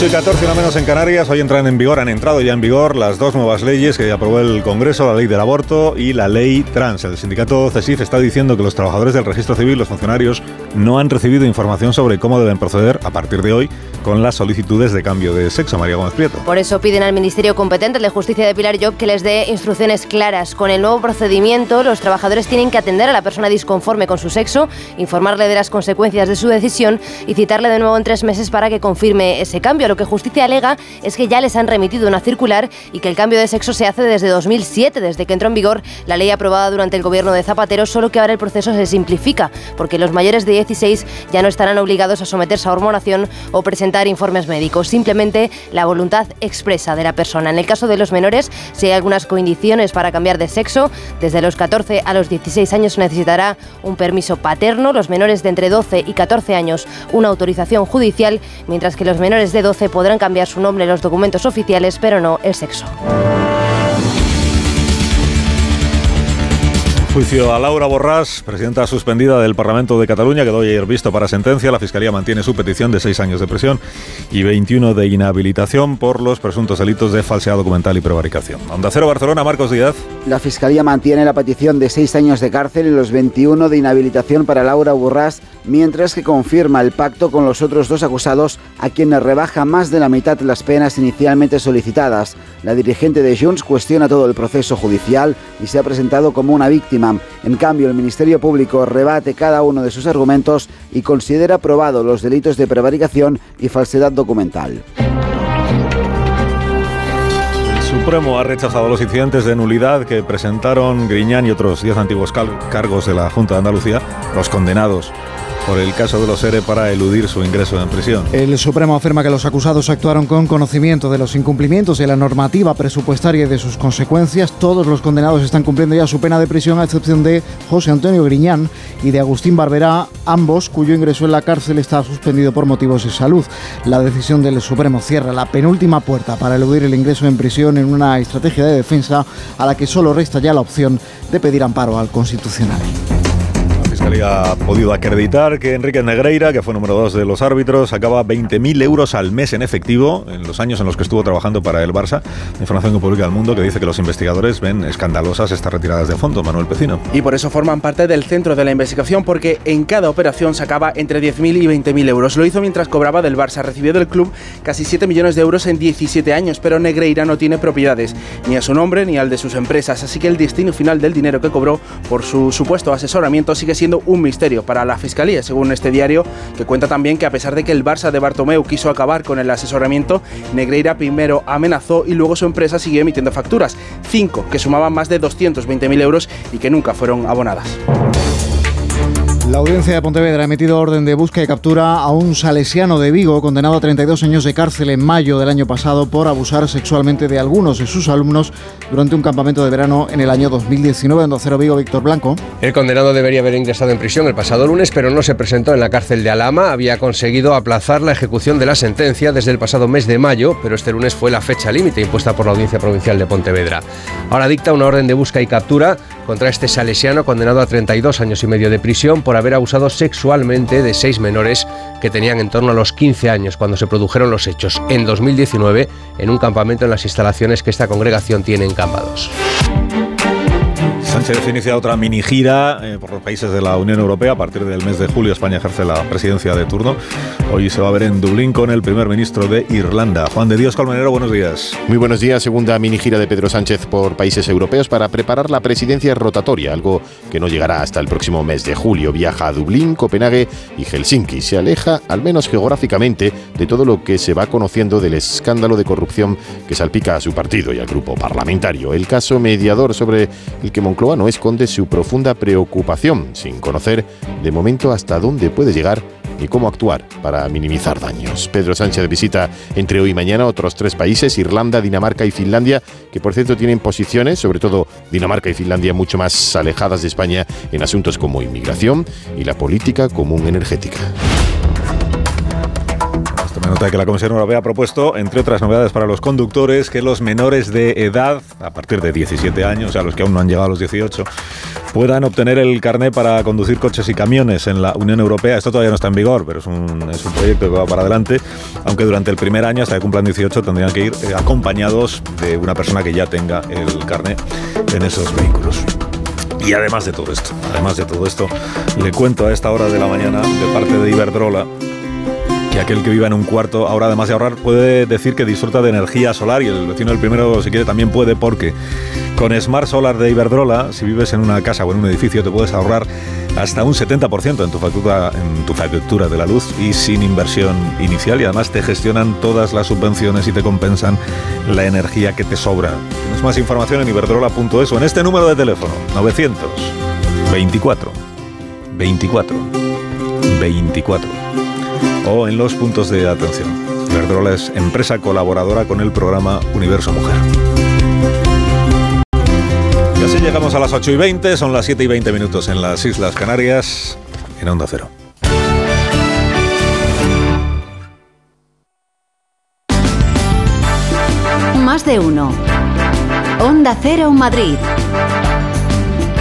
8 y 14, no menos en Canarias. Hoy entran en vigor, han entrado ya en vigor las dos nuevas leyes que aprobó el Congreso, la ley del aborto y la ley trans. El sindicato CESIF está diciendo que los trabajadores del registro civil, los funcionarios, no han recibido información sobre cómo deben proceder a partir de hoy con las solicitudes de cambio de sexo. María Gómez Prieto. Por eso piden al Ministerio competente de Justicia de Pilar Job que les dé instrucciones claras. Con el nuevo procedimiento, los trabajadores tienen que atender a la persona disconforme con su sexo, informarle de las consecuencias de su decisión y citarle de nuevo en tres meses para que confirme ese cambio. Lo que Justicia alega es que ya les han remitido una circular y que el cambio de sexo se hace desde 2007, desde que entró en vigor la ley aprobada durante el gobierno de Zapatero, solo que ahora el proceso se simplifica, porque los mayores de 16 ya no estarán obligados a someterse a hormonación o presentar informes médicos, simplemente la voluntad expresa de la persona. En el caso de los menores, si hay algunas condiciones para cambiar de sexo, desde los 14 a los 16 años necesitará un permiso paterno, los menores de entre 12 y 14 años una autorización judicial, mientras que los menores de 12 podrán cambiar su nombre en los documentos oficiales, pero no el sexo. Juicio a Laura Borràs, presidenta suspendida del Parlamento de Cataluña, quedó ayer visto para sentencia. La Fiscalía mantiene su petición de seis años de prisión y 21 de inhabilitación por los presuntos delitos de falsedad documental y prevaricación. Onda Cero Barcelona, Marcos Díaz. La Fiscalía mantiene la petición de seis años de cárcel y los 21 de inhabilitación para Laura Borràs, mientras que confirma el pacto con los otros dos acusados a quienes rebaja más de la mitad las penas inicialmente solicitadas. La dirigente de Junts cuestiona todo el proceso judicial y se ha presentado como una víctima en cambio, el Ministerio Público rebate cada uno de sus argumentos y considera probado los delitos de prevaricación y falsedad documental. El Supremo ha rechazado los incidentes de nulidad que presentaron Griñán y otros 10 antiguos cargos de la Junta de Andalucía, los condenados por el caso de los ERE para eludir su ingreso en prisión. El Supremo afirma que los acusados actuaron con conocimiento de los incumplimientos de la normativa presupuestaria y de sus consecuencias. Todos los condenados están cumpliendo ya su pena de prisión, a excepción de José Antonio Griñán y de Agustín Barberá, ambos cuyo ingreso en la cárcel está suspendido por motivos de salud. La decisión del Supremo cierra la penúltima puerta para eludir el ingreso en prisión en una estrategia de defensa a la que solo resta ya la opción de pedir amparo al Constitucional. Fiscalía ha podido acreditar que Enrique Negreira, que fue número dos de los árbitros, sacaba 20.000 euros al mes en efectivo en los años en los que estuvo trabajando para el Barça. Información que publica El Mundo que dice que los investigadores ven escandalosas estas retiradas de fondo. Manuel Pecino. Y por eso forman parte del centro de la investigación porque en cada operación sacaba entre 10.000 y 20.000 euros. Lo hizo mientras cobraba del Barça. Recibió del club casi 7 millones de euros en 17 años, pero Negreira no tiene propiedades ni a su nombre ni al de sus empresas. Así que el destino final del dinero que cobró por su supuesto asesoramiento sigue siendo un misterio para la Fiscalía, según este diario, que cuenta también que a pesar de que el Barça de Bartomeu quiso acabar con el asesoramiento, Negreira primero amenazó y luego su empresa siguió emitiendo facturas, cinco que sumaban más de 220.000 euros y que nunca fueron abonadas. La audiencia de Pontevedra ha emitido orden de búsqueda y captura a un salesiano de Vigo condenado a 32 años de cárcel en mayo del año pasado por abusar sexualmente de algunos de sus alumnos durante un campamento de verano en el año 2019 en Docero Vigo, Víctor Blanco. El condenado debería haber ingresado en prisión el pasado lunes, pero no se presentó en la cárcel de Alama. Había conseguido aplazar la ejecución de la sentencia desde el pasado mes de mayo, pero este lunes fue la fecha límite impuesta por la Audiencia Provincial de Pontevedra. Ahora dicta una orden de búsqueda y captura contra este salesiano condenado a 32 años y medio de prisión por haber abusado sexualmente de seis menores que tenían en torno a los 15 años cuando se produjeron los hechos en 2019 en un campamento en las instalaciones que esta congregación tiene en Cambados. Sánchez inicia otra mini gira eh, por los países de la Unión Europea. A partir del mes de julio España ejerce la presidencia de turno. Hoy se va a ver en Dublín con el primer ministro de Irlanda. Juan de Dios Colmenero, buenos días. Muy buenos días. Segunda mini gira de Pedro Sánchez por países europeos para preparar la presidencia rotatoria, algo que no llegará hasta el próximo mes de julio. Viaja a Dublín, Copenhague y Helsinki. Se aleja, al menos geográficamente, de todo lo que se va conociendo del escándalo de corrupción que salpica a su partido y al grupo parlamentario. El caso mediador sobre el que Moncloa no esconde su profunda preocupación, sin conocer de momento hasta dónde puede llegar y cómo actuar para minimizar daños. Pedro Sánchez visita entre hoy y mañana otros tres países, Irlanda, Dinamarca y Finlandia, que por cierto tienen posiciones, sobre todo Dinamarca y Finlandia, mucho más alejadas de España en asuntos como inmigración y la política común energética. Me nota que la Comisión Europea ha propuesto, entre otras novedades para los conductores, que los menores de edad, a partir de 17 años, sea, los que aún no han llegado a los 18, puedan obtener el carné para conducir coches y camiones en la Unión Europea. Esto todavía no está en vigor, pero es un, es un proyecto que va para adelante, aunque durante el primer año, hasta que cumplan 18, tendrían que ir eh, acompañados de una persona que ya tenga el carné en esos vehículos. Y además de todo esto, además de todo esto, le cuento a esta hora de la mañana, de parte de Iberdrola, que aquel que viva en un cuarto, ahora además de ahorrar, puede decir que disfruta de energía solar y el vecino del primero, si quiere, también puede porque con Smart Solar de Iberdrola, si vives en una casa o en un edificio, te puedes ahorrar hasta un 70% en tu, factura, en tu factura de la luz y sin inversión inicial y además te gestionan todas las subvenciones y te compensan la energía que te sobra. Tienes más información en iberdrola.es o en este número de teléfono, 900 24 24 24 o en los puntos de atención. Verdrola es empresa colaboradora con el programa Universo Mujer. Y así llegamos a las 8 y 20, son las 7 y 20 minutos en las Islas Canarias, en Onda Cero. Más de uno. Onda Cero Madrid.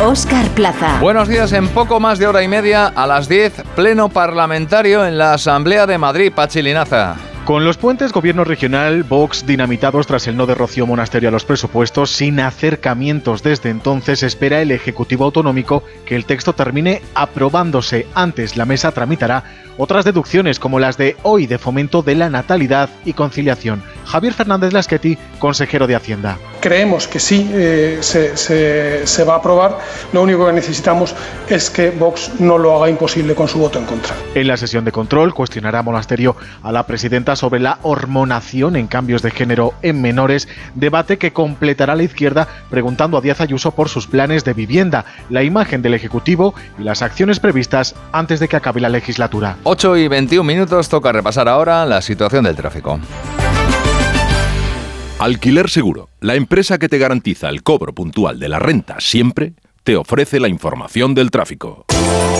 Oscar Plaza. Buenos días, en poco más de hora y media, a las 10, pleno parlamentario en la Asamblea de Madrid, Pachilinaza. Con los puentes gobierno regional, Vox dinamitados tras el no de Rocío Monasterio a los presupuestos, sin acercamientos desde entonces, espera el Ejecutivo Autonómico que el texto termine aprobándose. Antes la mesa tramitará otras deducciones como las de hoy de fomento de la natalidad y conciliación. Javier Fernández Lasqueti, consejero de Hacienda. Creemos que sí eh, se, se, va a aprobar. Lo único que necesitamos es que Vox no lo haga imposible con su voto en contra. En la sesión de control cuestionará Monasterio a la presidenta sobre la hormonación en cambios de género en menores, debate que completará la izquierda preguntando a Díaz Ayuso por sus planes de vivienda, la imagen del Ejecutivo y las acciones previstas antes de que acabe la legislatura. 8 y 21 minutos toca repasar ahora la situación del tráfico. Alquiler Seguro, la empresa que te garantiza el cobro puntual de la renta siempre, te ofrece la información del tráfico.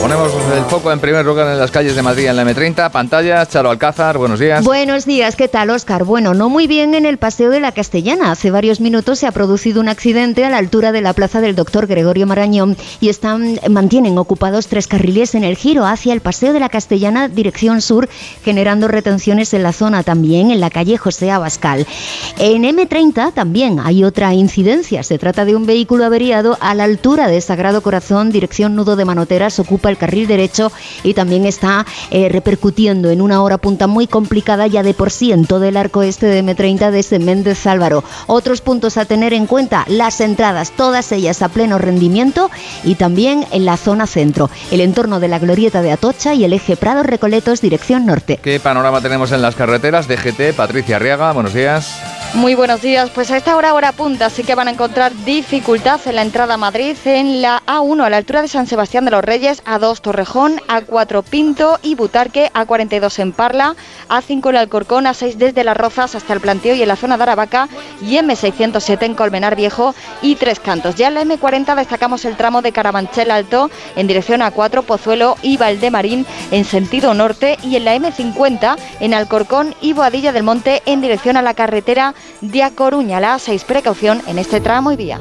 Ponemos el foco en primer lugar en las calles de Madrid en la M30. Pantallas, Charo Alcázar, buenos días. Buenos días, ¿qué tal, Oscar? Bueno, no muy bien en el Paseo de la Castellana. Hace varios minutos se ha producido un accidente a la altura de la plaza del doctor Gregorio Marañón y están, mantienen ocupados tres carriles en el giro hacia el Paseo de la Castellana, dirección sur, generando retenciones en la zona también, en la calle José Abascal. En M30 también hay otra incidencia. Se trata de un vehículo averiado a la altura de Sagrado Corazón, dirección nudo de Manoteras, ocupa el carril derecho y también está eh, repercutiendo en una hora punta muy complicada ya de por sí en todo el arco este de M30 desde Méndez Álvaro. Otros puntos a tener en cuenta, las entradas, todas ellas a pleno rendimiento y también en la zona centro, el entorno de la glorieta de Atocha y el eje Prado Recoletos dirección norte. ¿Qué panorama tenemos en las carreteras? DGT, Patricia Arriaga, buenos días. Muy buenos días. Pues a esta hora, hora punta, sí que van a encontrar dificultad en la entrada a Madrid, en la A1 a la altura de San Sebastián de los Reyes, A2 Torrejón, A4 Pinto y Butarque, A42 en Parla, A5 el Alcorcón, A6 desde Las Rozas hasta el Planteo y en la zona de Aravaca y M607 en Colmenar Viejo y Tres Cantos. Ya en la M40 destacamos el tramo de Carabanchel Alto en dirección A4 Pozuelo y Valdemarín en sentido norte y en la M50 en Alcorcón y Boadilla del Monte en dirección a la carretera de A Coruña. La A6 precaución en este tramo y vía.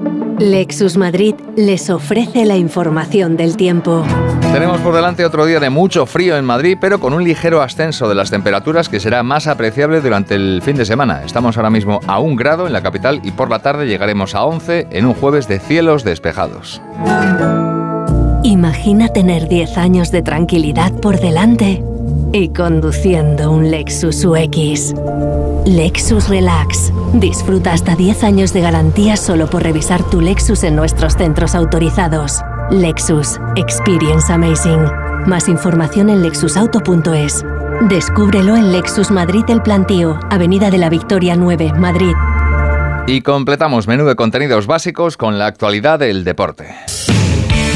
Lexus Madrid les ofrece la información del tiempo. Tenemos por delante otro día de mucho frío en Madrid, pero con un ligero ascenso de las temperaturas que será más apreciable durante el fin de semana. Estamos ahora mismo a un grado en la capital y por la tarde llegaremos a 11 en un jueves de cielos despejados. Imagina tener 10 años de tranquilidad por delante y conduciendo un Lexus UX. Lexus Relax. Disfruta hasta 10 años de garantía solo por revisar tu Lexus en nuestros centros autorizados. Lexus. Experience Amazing. Más información en lexusauto.es. Descúbrelo en Lexus Madrid El Plantío, Avenida de la Victoria 9, Madrid. Y completamos menú de contenidos básicos con la actualidad del deporte.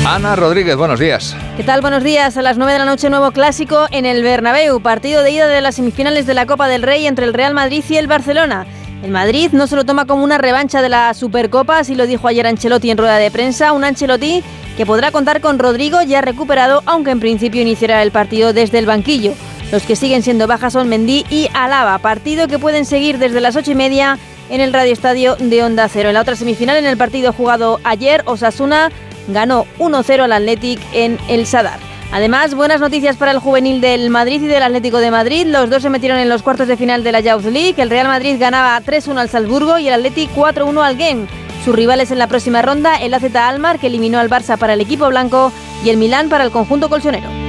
Ana Rodríguez, buenos días. ¿Qué tal? Buenos días. A las 9 de la noche, nuevo clásico en el Bernabéu. Partido de ida de las semifinales de la Copa del Rey entre el Real Madrid y el Barcelona. El Madrid no se lo toma como una revancha de la Supercopa, así lo dijo ayer Ancelotti en rueda de prensa. Un Ancelotti que podrá contar con Rodrigo ya recuperado, aunque en principio iniciará el partido desde el banquillo. Los que siguen siendo bajas son Mendy y Alaba. Partido que pueden seguir desde las 8 y media en el Radio Estadio de Onda Cero. En la otra semifinal, en el partido jugado ayer, Osasuna ganó 1-0 al Athletic en el Sadar. Además, buenas noticias para el juvenil del Madrid y del Atlético de Madrid. Los dos se metieron en los cuartos de final de la Youth League. El Real Madrid ganaba 3-1 al Salzburgo y el Athletic 4-1 al Game. Sus rivales en la próxima ronda, el AZ Almar, que eliminó al Barça para el equipo blanco, y el Milán para el conjunto colchonero.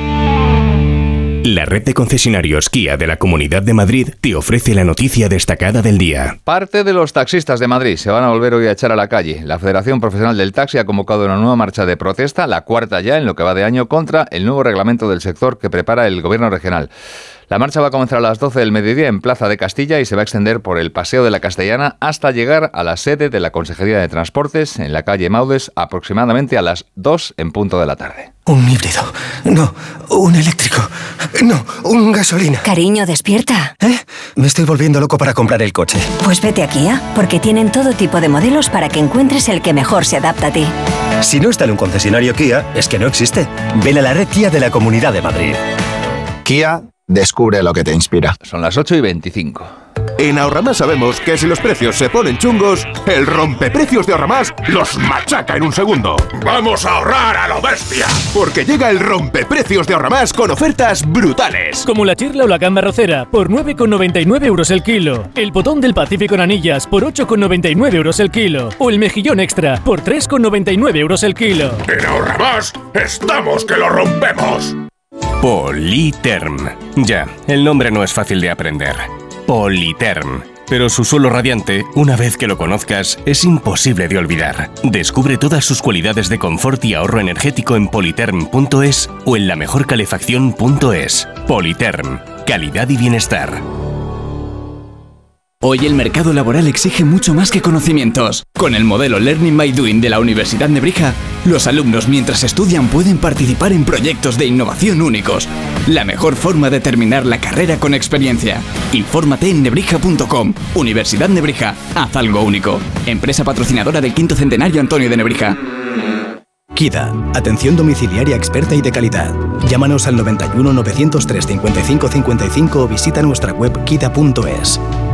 La red de concesionarios Kia de la Comunidad de Madrid te ofrece la noticia destacada del día. Parte de los taxistas de Madrid se van a volver hoy a echar a la calle. La Federación Profesional del Taxi ha convocado una nueva marcha de protesta, la cuarta ya en lo que va de año, contra el nuevo reglamento del sector que prepara el gobierno regional. La marcha va a comenzar a las 12 del mediodía en Plaza de Castilla y se va a extender por el Paseo de la Castellana hasta llegar a la sede de la Consejería de Transportes en la calle Maudes aproximadamente a las 2 en punto de la tarde. Un híbrido. No, un eléctrico. No, un gasolina. Cariño, despierta. ¿Eh? Me estoy volviendo loco para comprar el coche. Pues vete a Kia, porque tienen todo tipo de modelos para que encuentres el que mejor se adapta a ti. Si no está en un concesionario Kia, es que no existe. Ven a la red Kia de la Comunidad de Madrid. Kia, descubre lo que te inspira. Son las 8 y 25. En Ahorramás sabemos que si los precios se ponen chungos, el rompeprecios de Ahorramás los machaca en un segundo. ¡Vamos a ahorrar a lo bestia! Porque llega el rompeprecios de Ahorramás con ofertas brutales. Como la chirla o la gamba rocera por 9,99 euros el kilo. El botón del Pacífico en anillas por 8,99 euros el kilo. O el mejillón extra por 3,99 euros el kilo. En Ahorramás estamos que lo rompemos. Politerm. Ya, el nombre no es fácil de aprender. Politerm. Pero su suelo radiante, una vez que lo conozcas, es imposible de olvidar. Descubre todas sus cualidades de confort y ahorro energético en politerm.es o en la mejorcalefacción.es. Politerm. Calidad y bienestar. Hoy el mercado laboral exige mucho más que conocimientos. Con el modelo Learning by Doing de la Universidad Nebrija, los alumnos mientras estudian pueden participar en proyectos de innovación únicos. La mejor forma de terminar la carrera con experiencia. Infórmate en nebrija.com. Universidad Nebrija, haz algo único. Empresa patrocinadora del quinto centenario Antonio de Nebrija. KIDA, atención domiciliaria experta y de calidad. Llámanos al 91 903 55 55 o visita nuestra web kida.es.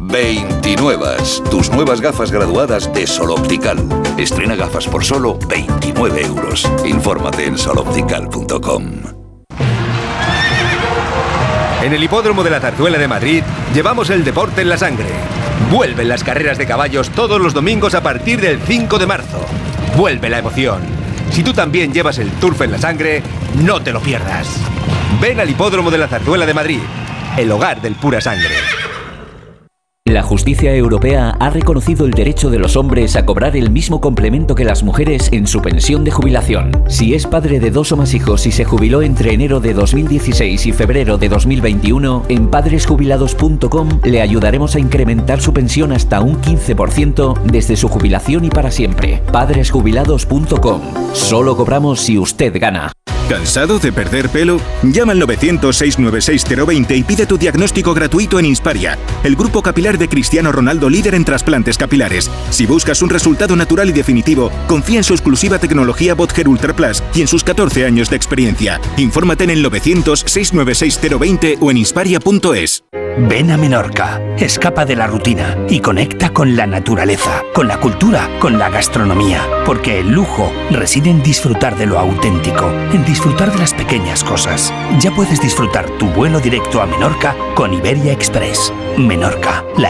29. Tus nuevas gafas graduadas de Sol Optical. Estrena gafas por solo 29 euros. Infórmate en soloptical.com. En el hipódromo de la Zarzuela de Madrid llevamos el deporte en la sangre. Vuelven las carreras de caballos todos los domingos a partir del 5 de marzo. Vuelve la emoción. Si tú también llevas el turf en la sangre, no te lo pierdas. Ven al hipódromo de la Zarzuela de Madrid, el hogar del pura sangre. La justicia europea ha reconocido el derecho de los hombres a cobrar el mismo complemento que las mujeres en su pensión de jubilación. Si es padre de dos o más hijos y se jubiló entre enero de 2016 y febrero de 2021, en padresjubilados.com le ayudaremos a incrementar su pensión hasta un 15% desde su jubilación y para siempre. Padresjubilados.com. Solo cobramos si usted gana. ¿Cansado de perder pelo? Llama al 900-696-020 y pide tu diagnóstico gratuito en Insparia, el grupo capilar de Cristiano Ronaldo líder en trasplantes capilares. Si buscas un resultado natural y definitivo, confía en su exclusiva tecnología Botger Ultra Plus y en sus 14 años de experiencia. Infórmate en el 900-696-020 o en insparia.es. Ven a Menorca, escapa de la rutina y conecta con la naturaleza, con la cultura, con la gastronomía, porque el lujo reside en disfrutar de lo auténtico, en disfrutar de las pequeñas cosas. Ya puedes disfrutar tu vuelo directo a Menorca con Iberia Express. Menorca, la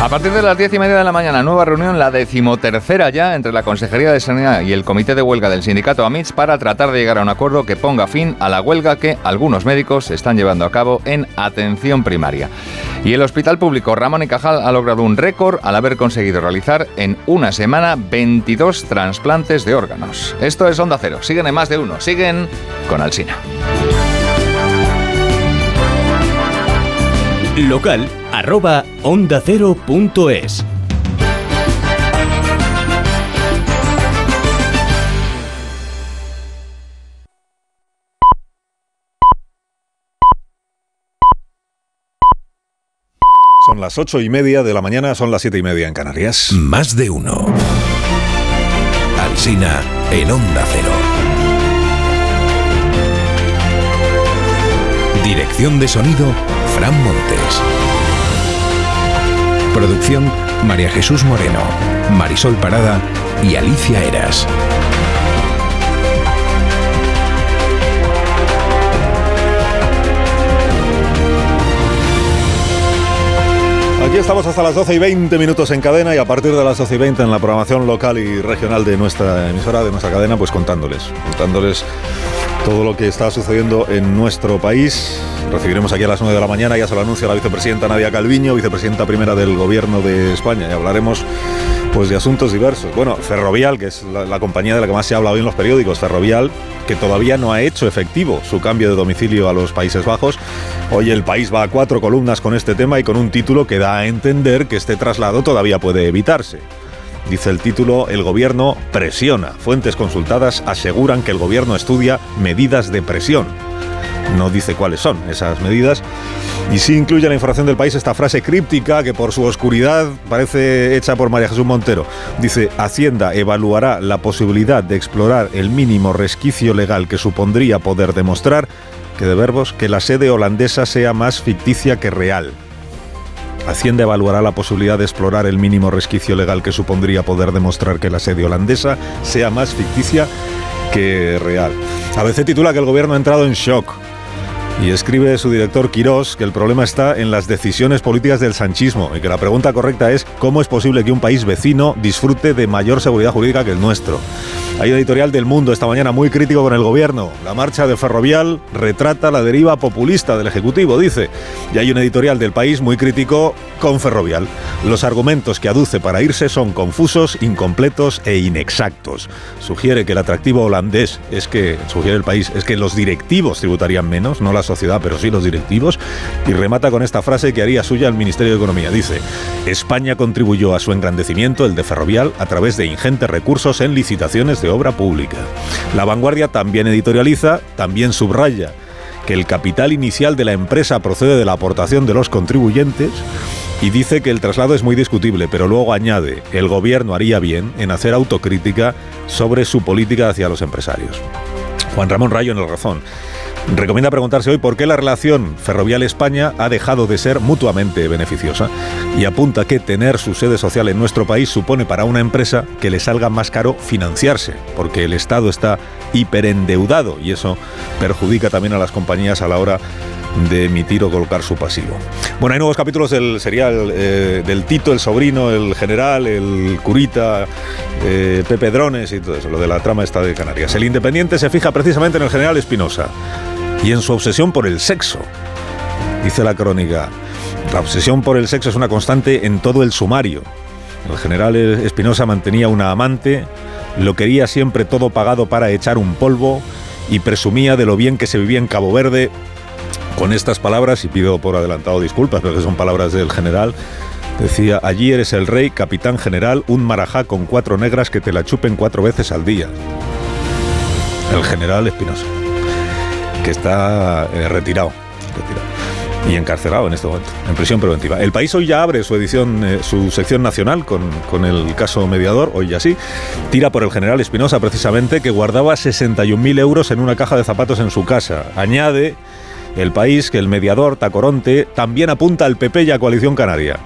A partir de las diez y media de la mañana, nueva reunión, la decimotercera ya, entre la Consejería de Sanidad y el Comité de Huelga del Sindicato AMITS para tratar de llegar a un acuerdo que ponga fin a la huelga que algunos médicos están llevando a cabo en atención primaria. Y el Hospital Público Ramón y Cajal ha logrado un récord al haber conseguido realizar en una semana 22 trasplantes de órganos. Esto es Onda Cero. Siguen en más de uno. Siguen con Alsina. Local arroba onda cero punto es. Son las ocho y media de la mañana, son las siete y media en Canarias. Más de uno. Alsina en Onda Cero. Dirección de sonido, Fran Montes. Producción, María Jesús Moreno, Marisol Parada y Alicia Eras. Aquí estamos hasta las 12 y 20 minutos en cadena y a partir de las 12 y 20 en la programación local y regional de nuestra emisora, de nuestra cadena, pues contándoles, contándoles todo lo que está sucediendo en nuestro país. Recibiremos aquí a las 9 de la mañana, ya se lo anuncia la vicepresidenta Nadia Calviño, vicepresidenta primera del Gobierno de España, y hablaremos pues de asuntos diversos. Bueno, Ferrovial, que es la, la, compañía de la que más se habla hoy en los periódicos, Ferrovial, que todavía no ha hecho efectivo su cambio de domicilio a los Países Bajos. Hoy el país va a cuatro columnas con este tema y con un título que da a entender que este traslado todavía puede evitarse. Dice el título, el gobierno presiona. Fuentes consultadas aseguran que el gobierno estudia medidas de presión. No dice cuáles son esas medidas. Y sí incluye en la información del país esta frase críptica que por su oscuridad parece hecha por María Jesús Montero. Dice, Hacienda evaluará la posibilidad de explorar el mínimo resquicio legal que supondría poder demostrar que de verbos que la sede holandesa sea más ficticia que real. Hacienda evaluará la posibilidad de explorar el mínimo resquicio legal que supondría poder demostrar que la sede holandesa sea más ficticia que real. A veces titula que el gobierno ha entrado en shock. Y escribe su director Quirós que el problema está en las decisiones políticas del sanchismo y que la pregunta correcta es cómo es posible que un país vecino disfrute de mayor seguridad jurídica que el nuestro. Hay un editorial del Mundo esta mañana muy crítico con el gobierno. La marcha de Ferrovial retrata la deriva populista del Ejecutivo, dice. Y hay un editorial del país muy crítico con Ferrovial. Los argumentos que aduce para irse son confusos, incompletos e inexactos. Sugiere que el atractivo holandés es que, sugiere el país, es que los directivos tributarían menos, no la sociedad, pero sí los directivos. Y remata con esta frase que haría suya el Ministerio de Economía. Dice, España contribuyó a su engrandecimiento, el de Ferrovial, a través de ingentes recursos en licitaciones de obra pública. La vanguardia también editorializa, también subraya que el capital inicial de la empresa procede de la aportación de los contribuyentes y dice que el traslado es muy discutible, pero luego añade, el gobierno haría bien en hacer autocrítica sobre su política hacia los empresarios. Juan Ramón Rayo en el razón. Recomienda preguntarse hoy por qué la relación Ferrovial-España ha dejado de ser mutuamente beneficiosa y apunta que tener su sede social en nuestro país supone para una empresa que le salga más caro financiarse, porque el Estado está hiperendeudado y eso perjudica también a las compañías a la hora de emitir o colocar su pasivo. Bueno, hay nuevos capítulos del serial eh, del Tito, el sobrino, el general, el curita, eh, Pepe Drones y todo eso, lo de la trama esta de Canarias. El Independiente se fija precisamente en el general Espinosa y en su obsesión por el sexo. Dice la crónica, la obsesión por el sexo es una constante en todo el sumario. El general Espinosa mantenía una amante, lo quería siempre todo pagado para echar un polvo y presumía de lo bien que se vivía en Cabo Verde con estas palabras, y pido por adelantado disculpas, pero son palabras del general, decía, allí eres el rey, capitán general, un marajá con cuatro negras que te la chupen cuatro veces al día. El general Espinosa, que está eh, retirado, y encarcelado en este momento, en prisión preventiva. El país hoy ya abre su edición, eh, su sección nacional con, con, el caso mediador, hoy ya sí. Tira por el general Espinosa precisamente, que guardaba 61.000 euros en una caja de zapatos en su casa. Añade el país que el mediador Tacoronte también apunta al PP y a Coalición Canaria.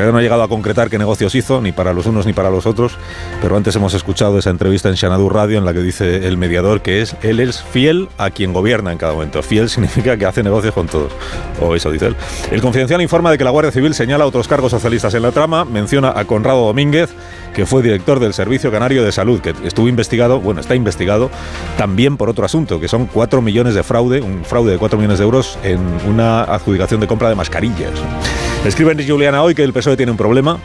Realidad no ha llegado a concretar qué negocios hizo, ni para los unos ni para los otros, pero antes hemos escuchado esa entrevista en Xanadu Radio en la que dice el mediador que es él es fiel a quien gobierna en cada momento. Fiel (laughs) significa que hace negocios con todos, o eso dice él. El Confidencial informa de que la Guardia Civil señala otros cargos socialistas en la trama, menciona a Conrado Domínguez, que fue director del Servicio Canario de Salud, que estuvo investigado, bueno, está investigado también por otro asunto, que son 4 millones de fraude, un fraude de 4 millones de euros en una adjudicación de compra de mascarillas. Escribe Juliana hoy que el PSOE tiene un problema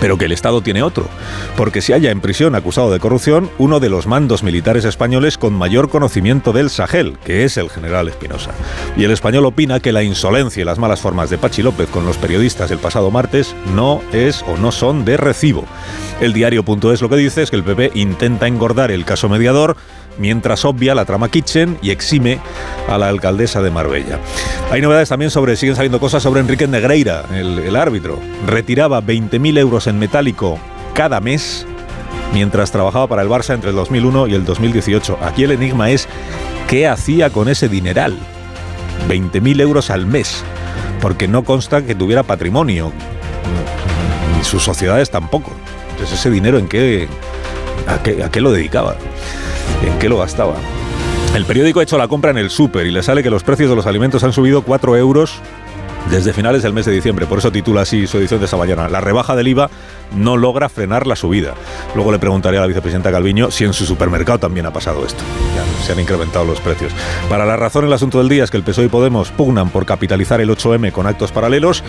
pero que el Estado tiene otro, porque se halla en prisión acusado de corrupción uno de los mandos militares españoles con mayor conocimiento del Sahel, que es el general Espinosa. Y el español opina que la insolencia y las malas formas de Pachi López con los periodistas el pasado martes no es o no son de recibo. El diario.es lo que dice es que el PP intenta engordar el caso mediador mientras obvia la trama Kitchen y exime a la alcaldesa de Marbella. Hay novedades también sobre, siguen saliendo cosas sobre Enrique Negreira, el, árbitro. Retiraba 20.000 euros en metálico cada mes mientras trabajaba para el Barça entre el 2001 y el 2018. Aquí el enigma es qué hacía con ese dineral. 20.000 euros al mes, porque no consta que tuviera patrimonio, ni sus sociedades tampoco. Entonces ese dinero en qué, a qué lo dedicaba, en qué lo gastaba. El periódico ha hecho la compra en el súper y le sale que los precios de los alimentos han subido 4 euros desde finales del mes de diciembre. Por eso titula así su edición de esta mañana. La rebaja del IVA no logra frenar la subida. Luego le preguntaré a la vicepresidenta Calviño si en su supermercado también ha pasado esto. Se han incrementado los precios. Para la razón, el asunto del día es que el PSOE y Podemos pugnan por capitalizar el 8M con actos paralelos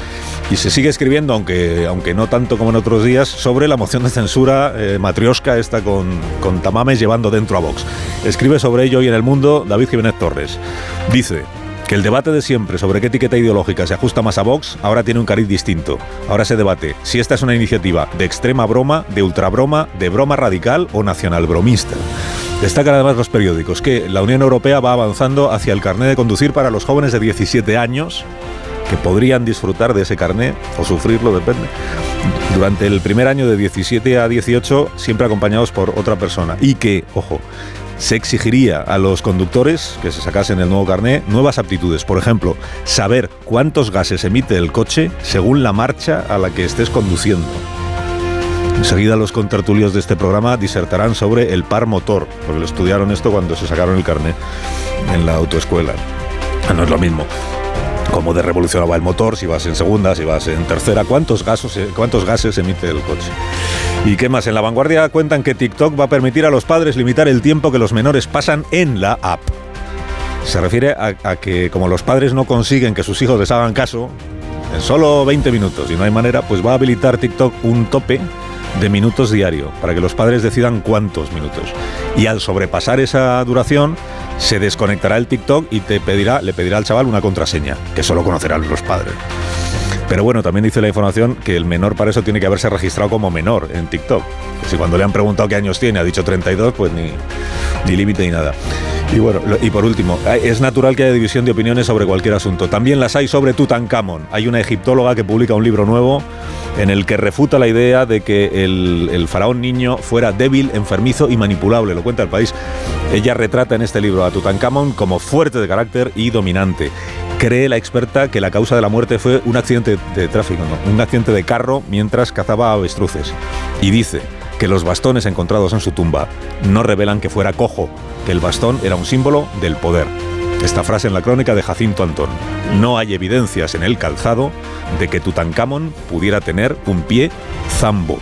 y se sigue escribiendo, aunque, aunque no tanto como en otros días, sobre la moción de censura eh, matriosca esta con, con Tamames llevando dentro a Vox. Escribe sobre ello hoy en El Mundo David Jiménez Torres. Dice que el debate de siempre sobre qué etiqueta ideológica se ajusta más a Vox ahora tiene un cariz distinto. Ahora se debate si esta es una iniciativa de extrema broma, de ultrabroma, de broma radical o nacional bromista. Destacan además los periódicos que la Unión Europea va avanzando hacia el carnet de conducir para los jóvenes de 17 años que podrían disfrutar de ese carnet o sufrirlo, depende, durante el primer año de 17 a 18, siempre acompañados por otra persona. Y que, ojo, se exigiría a los conductores que se sacasen el nuevo carné nuevas aptitudes. Por ejemplo, saber cuántos gases emite el coche según la marcha a la que estés conduciendo. Enseguida los contertulios de este programa disertarán sobre el par motor, porque lo estudiaron esto cuando se sacaron el carné en la autoescuela. Ah, no es lo mismo. Cómo de revolucionaba el motor, si vas en segunda, si vas en tercera, cuántos gases, cuántos gases emite el coche. ¿Y qué más? En la vanguardia cuentan que TikTok va a permitir a los padres limitar el tiempo que los menores pasan en la app. Se refiere a, a que como los padres no consiguen que sus hijos les hagan caso, en solo 20 minutos y no hay manera, pues va a habilitar TikTok un tope de minutos diario para que los padres decidan cuántos minutos. Y al sobrepasar esa duración, se desconectará el TikTok y te pedirá, le pedirá al chaval una contraseña, que solo conocerán los padres. Pero bueno, también dice la información que el menor para eso tiene que haberse registrado como menor en TikTok. Si cuando le han preguntado qué años tiene ha dicho 32, pues ni, ni límite ni nada. Y bueno, y por último, es natural que haya división de opiniones sobre cualquier asunto. También las hay sobre Tutankamón. Hay una egiptóloga que publica un libro nuevo en el que refuta la idea de que el, el faraón niño fuera débil, enfermizo y manipulable. Lo cuenta el país. Ella retrata en este libro a Tutankamón como fuerte de carácter y dominante. Cree la experta que la causa de la muerte fue un accidente de tráfico, no, un accidente de carro mientras cazaba avestruces. Y dice que los bastones encontrados en su tumba no revelan que fuera cojo, que el bastón era un símbolo del poder. Esta frase en la crónica de Jacinto Antón. No hay evidencias en el calzado de que Tutankamón pudiera tener un pie zambo.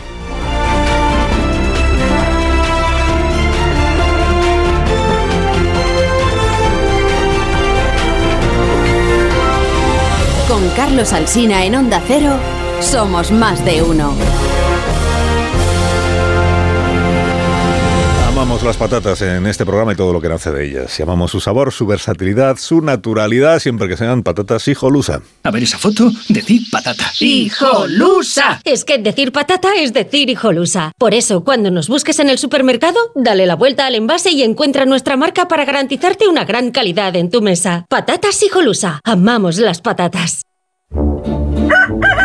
Con Carlos Alsina en Onda Cero, somos más de uno. Amamos las patatas en este programa y todo lo que nace de ellas. Y amamos su sabor, su versatilidad, su naturalidad, siempre que sean patatas hijolusa. A ver esa foto, decir patata. ¡Hijolusa! Es que decir patata es decir hijolusa. Por eso, cuando nos busques en el supermercado, dale la vuelta al envase y encuentra nuestra marca para garantizarte una gran calidad en tu mesa. Patatas hijolusa. Amamos las patatas. (laughs)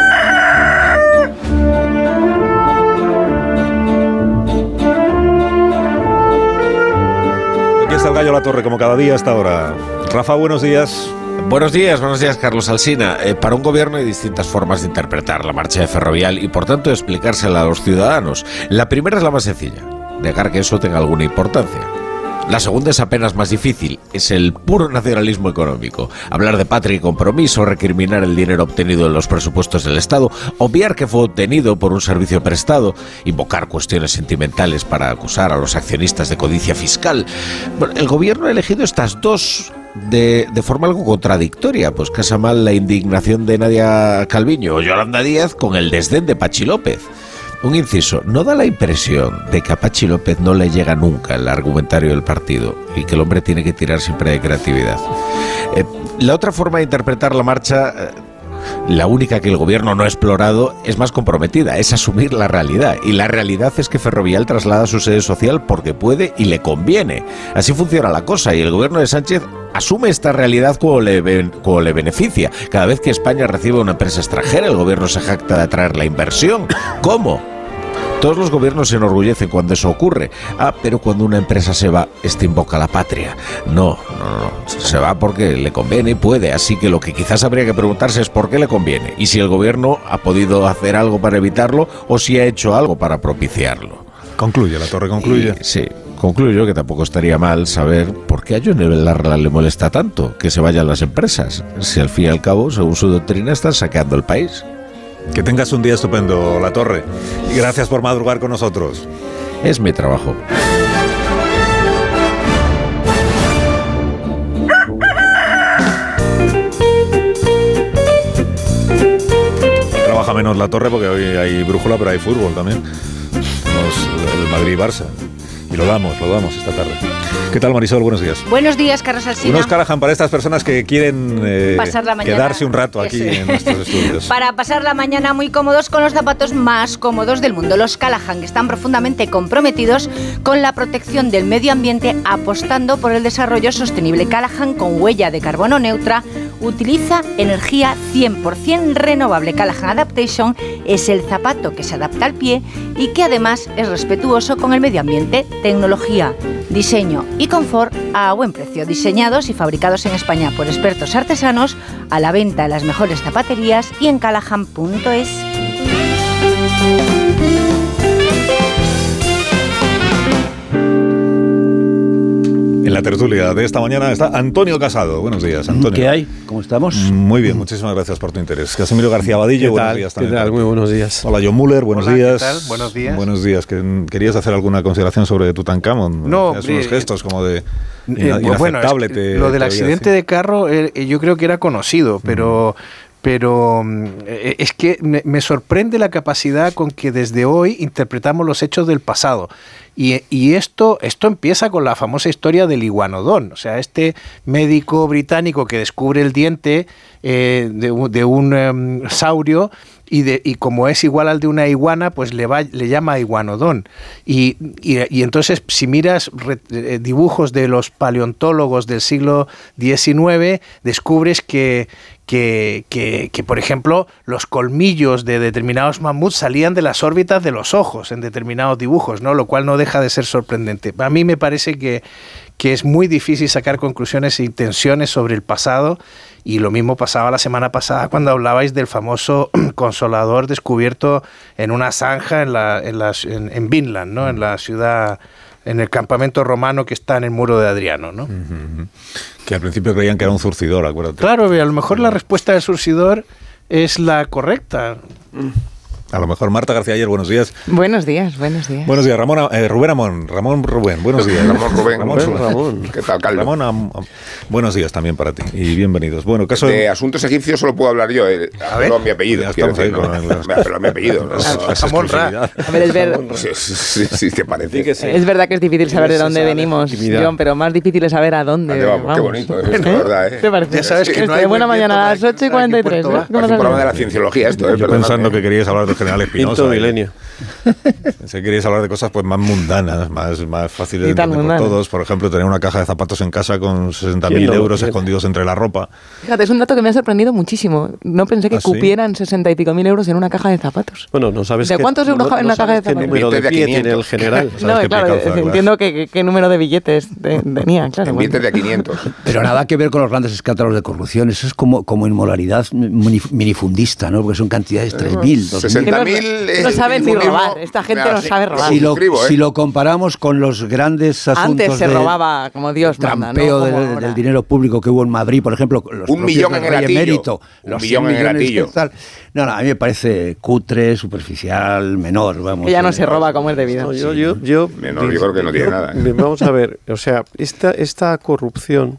gallo La Torre, como cada día hasta ahora. Rafa, buenos días. Buenos días, buenos días, Carlos Alsina. Eh, para un gobierno hay distintas formas de interpretar la marcha de Ferrovial y, por tanto, explicársela a los ciudadanos. La primera es la más sencilla, negar que eso tenga alguna importancia. La segunda es apenas más difícil, es el puro nacionalismo económico. Hablar de patria y compromiso, recriminar el dinero obtenido en los presupuestos del Estado, obviar que fue obtenido por un servicio prestado, invocar cuestiones sentimentales para acusar a los accionistas de codicia fiscal. El gobierno ha elegido estas dos de, de forma algo contradictoria, pues casa mal la indignación de Nadia Calviño o Yolanda Díaz con el desdén de Pachi López. Un inciso, ¿no da la impresión de que a Pachi López no le llega nunca el argumentario del partido y que el hombre tiene que tirar siempre de creatividad? Eh, la otra forma de interpretar la marcha, eh, la única que el gobierno no ha explorado, es más comprometida, es asumir la realidad. Y la realidad es que Ferrovial traslada su sede social porque puede y le conviene. Así funciona la cosa y el gobierno de Sánchez asume esta realidad como le, como le beneficia. Cada vez que España recibe una empresa extranjera, el gobierno se jacta de atraer la inversión. ¿Cómo? Todos los gobiernos se enorgullecen cuando eso ocurre. Ah, pero cuando una empresa se va, este invoca la patria. No, no, no. Se va porque le conviene y puede. Así que lo que quizás habría que preguntarse es por qué le conviene. Y si el gobierno ha podido hacer algo para evitarlo o si ha hecho algo para propiciarlo. Concluye, la torre concluye. Y, sí, concluyo que tampoco estaría mal saber por qué a Johnny Belarra le molesta tanto que se vayan las empresas. Si al fin y al cabo, según su doctrina, están saqueando el país. Que tengas un día estupendo, La Torre. Y gracias por madrugar con nosotros. Es mi trabajo. Trabaja menos La Torre porque hoy hay brújula, pero hay fútbol también. El Madrid-Barça. Y lo damos, lo damos esta tarde. ¿Qué tal, Marisol? Buenos días. Buenos días, Carlos Alsina. Unos Callahan para estas personas que quieren eh, Pasar la mañana. quedarse un rato aquí en nuestros estudios. Para pasar la mañana muy cómodos con los zapatos más cómodos del mundo, los Callahan, que están profundamente comprometidos con la protección del medio ambiente, apostando por el desarrollo sostenible. Callahan, con huella de carbono neutra, utiliza energía 100% renovable. Callahan Adaptation es el zapato que se adapta al pie y que además es respetuoso con el medio ambiente, tecnología, diseño y confort a buen precio. Diseñados y fabricados en España por expertos artesanos, a la venta en las mejores zapaterías y en callahan.es. En la tertulia de esta mañana está Antonio Casado. Buenos días, Antonio. ¿Qué hay? ¿Cómo estamos? Muy bien, muchísimas gracias por tu interés. Casimiro García Badillo, buenos días también. ¿Qué tal? Muy buenos días. Hola, John Muller, buenos Hola, ¿qué días. tal? Buenos días. Buenos días. que- ¿Querías hacer alguna consideración sobre Tutankamón? No, Hacías hombre, unos gestos como de Eh, ina- pues bueno, inaceptable. es- te- lo del accidente de carro eh, eh, yo creo que era conocido, pero, pero mm, es que me sorprende la capacidad con que desde hoy interpretamos los hechos del pasado. Y, esto, esto empieza con la famosa historia del iguanodón, o sea, este médico británico que descubre el diente eh, de, un- em, saurio y, de, y como es igual al de una iguana, pues le, va, le llama iguanodón. Y, y- entonces, si miras eh, dibujos de los paleontólogos del siglo XIX, descubres que, que, que- que, por ejemplo, los colmillos de determinados mamuts salían de las órbitas de los ojos en determinados dibujos, ¿no? lo cual no deja de ser sorprendente. A mí me parece que, que es muy difícil sacar conclusiones e intenciones sobre el pasado y lo mismo pasaba la semana pasada cuando hablabais del famoso (clears throat) consolador descubierto en una zanja en, la, en, las- en, en Vinland, ¿no? en la ciudad, en el campamento romano que está en el muro de Adriano. ¿no? Que al principio creían que era un zurcidor, acuérdate. Claro, a lo mejor la respuesta del surcidor es la correcta. A lo mejor Marta García ayer, buenos días. Buenos días, buenos días. Buenos días, Ramón, eh, Rubén Amón. Ramón Rubén, buenos días. Ramón Rubén. Ramón, Rubén, Ramón. ¿Qué tal, Carlos? Ramón, Am- Am- buenos días también para ti y bienvenidos. Bueno, caso De asuntos egipcios solo puedo hablar yo. Eh, a mi apellido. Ya estamos decir, ahí ¿no? con las- apelo a mi apellido. ¿no? las- las Jamón Ra. exclusividades. A ver, es, ver- Sí, sí, sí, sí, ¿te parece? es verdad que es difícil saber de dónde venimos, John, pero más difícil es saber a dónde ¿A dónde vamos? Qué bonito es (laughs) esto, ¿verdad? eh? ¿Te parece? Ya sabes que no hay buena buen mañana a las 8 y 43. ¿eh? ¿Cómo Es un lo programa de la cienciología esto, ¿eh? Pensando que queríais hablar del general Espinosa. (laughs) Pensé que queríais hablar de cosas pues más mundanas, más, más fáciles de entender por todos. Por ejemplo, tener una caja de zapatos en casa con 60.000 ¿Quién no? euros escondidos entre la ropa. Fíjate, es un dato que me ha sorprendido muchísimo. No pensé que ¿Ah, sí? cupieran 60 y pico mil euros en una caja de zapatos. Bueno, no sabes ¿De qué- cuántos euros no- cabe en no una caja de qué zapatos? número de de pie 500. tiene el general. ¿Sabes No, qué claro, eh, calza, entiendo que, que- qué número de billetes te- (laughs) tenía, claro. En bueno. billetes de 500. Pero nada que ver con los grandes escándalos de corrupción. Eso es como, como inmoralidad mini- minifundista, ¿no? Porque son cantidades 3.000, 2.000. No- 60.000 no es saben ni robar. Esta gente Mira, no sabe robar. Si lo, suscribo, ¿eh? si lo comparamos con los grandes asuntos Antes se de robaba como Dios manda, ¿no? trampeo Como del, del dinero público que hubo en Madrid, por ejemplo, los Un millón en el Un los millón 100 en el tal. No, no, a mí me parece cutre, superficial, menor, vamos. Que ya no eh. se roba como es debido. No, yo, yo, yo, Menor, yo creo que no tiene nada. ¿eh? Vamos a ver, o sea, esta, esta corrupción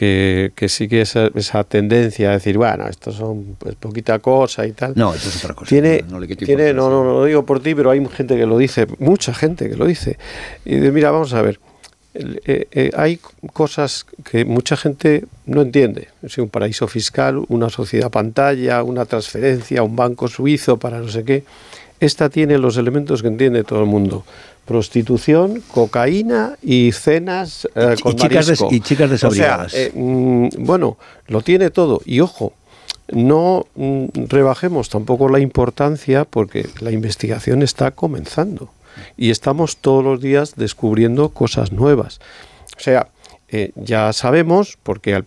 que, que sigue esa, esa tendencia a decir, bueno, esto son pues, poquita cosa y tal. No, eso es otra cosa. Tiene, no, no le tiene no, no, no lo digo por ti, pero hay gente que lo dice, mucha gente que lo dice. Y de, mira, vamos a ver, eh, eh, hay cosas que mucha gente no entiende. Es un paraíso fiscal, una sociedad pantalla, una transferencia, un banco suizo para no sé qué. Esta tiene los elementos que entiende todo el mundo. Prostitución, cocaína y cenas eh, Y con chicas des- y chicas desabrigadas. O sea, eh, mm, bueno, lo tiene todo. Y ojo, no mm, rebajemos tampoco la importancia porque la investigación está comenzando y estamos todos los días descubriendo cosas nuevas. O sea, eh, ya sabemos, porque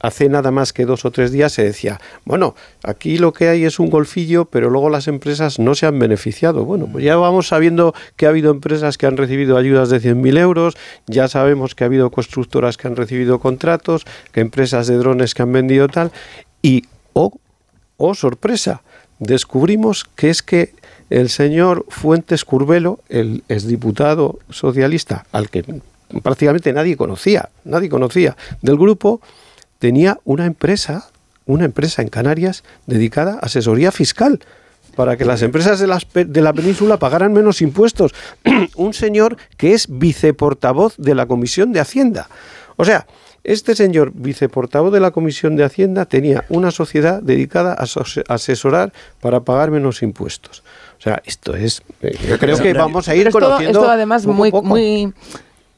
hace nada más que dos o tres días se decía, bueno, aquí lo que hay es un golfillo, pero luego las empresas no se han beneficiado. Bueno, pues ya vamos sabiendo que ha habido empresas que han recibido ayudas de 100.000 euros, ya sabemos que ha habido constructoras que han recibido contratos, que empresas de drones que han vendido tal, y, oh, oh sorpresa, descubrimos que es que el señor Fuentes Curbelo, el exdiputado socialista, al que prácticamente nadie conocía, nadie conocía del grupo, tenía una empresa, una empresa en Canarias dedicada a asesoría fiscal para que las empresas de, las de la península pagaran menos impuestos. (clears throat) Un señor que es viceportavoz de la Comisión de Hacienda. O sea, este señor viceportavoz de la Comisión de Hacienda tenía una sociedad dedicada a asesorar para pagar menos impuestos. O sea, esto es... eh, yo creo que vamos a ir Pero esto, conociendo... esto además muy, poco. muy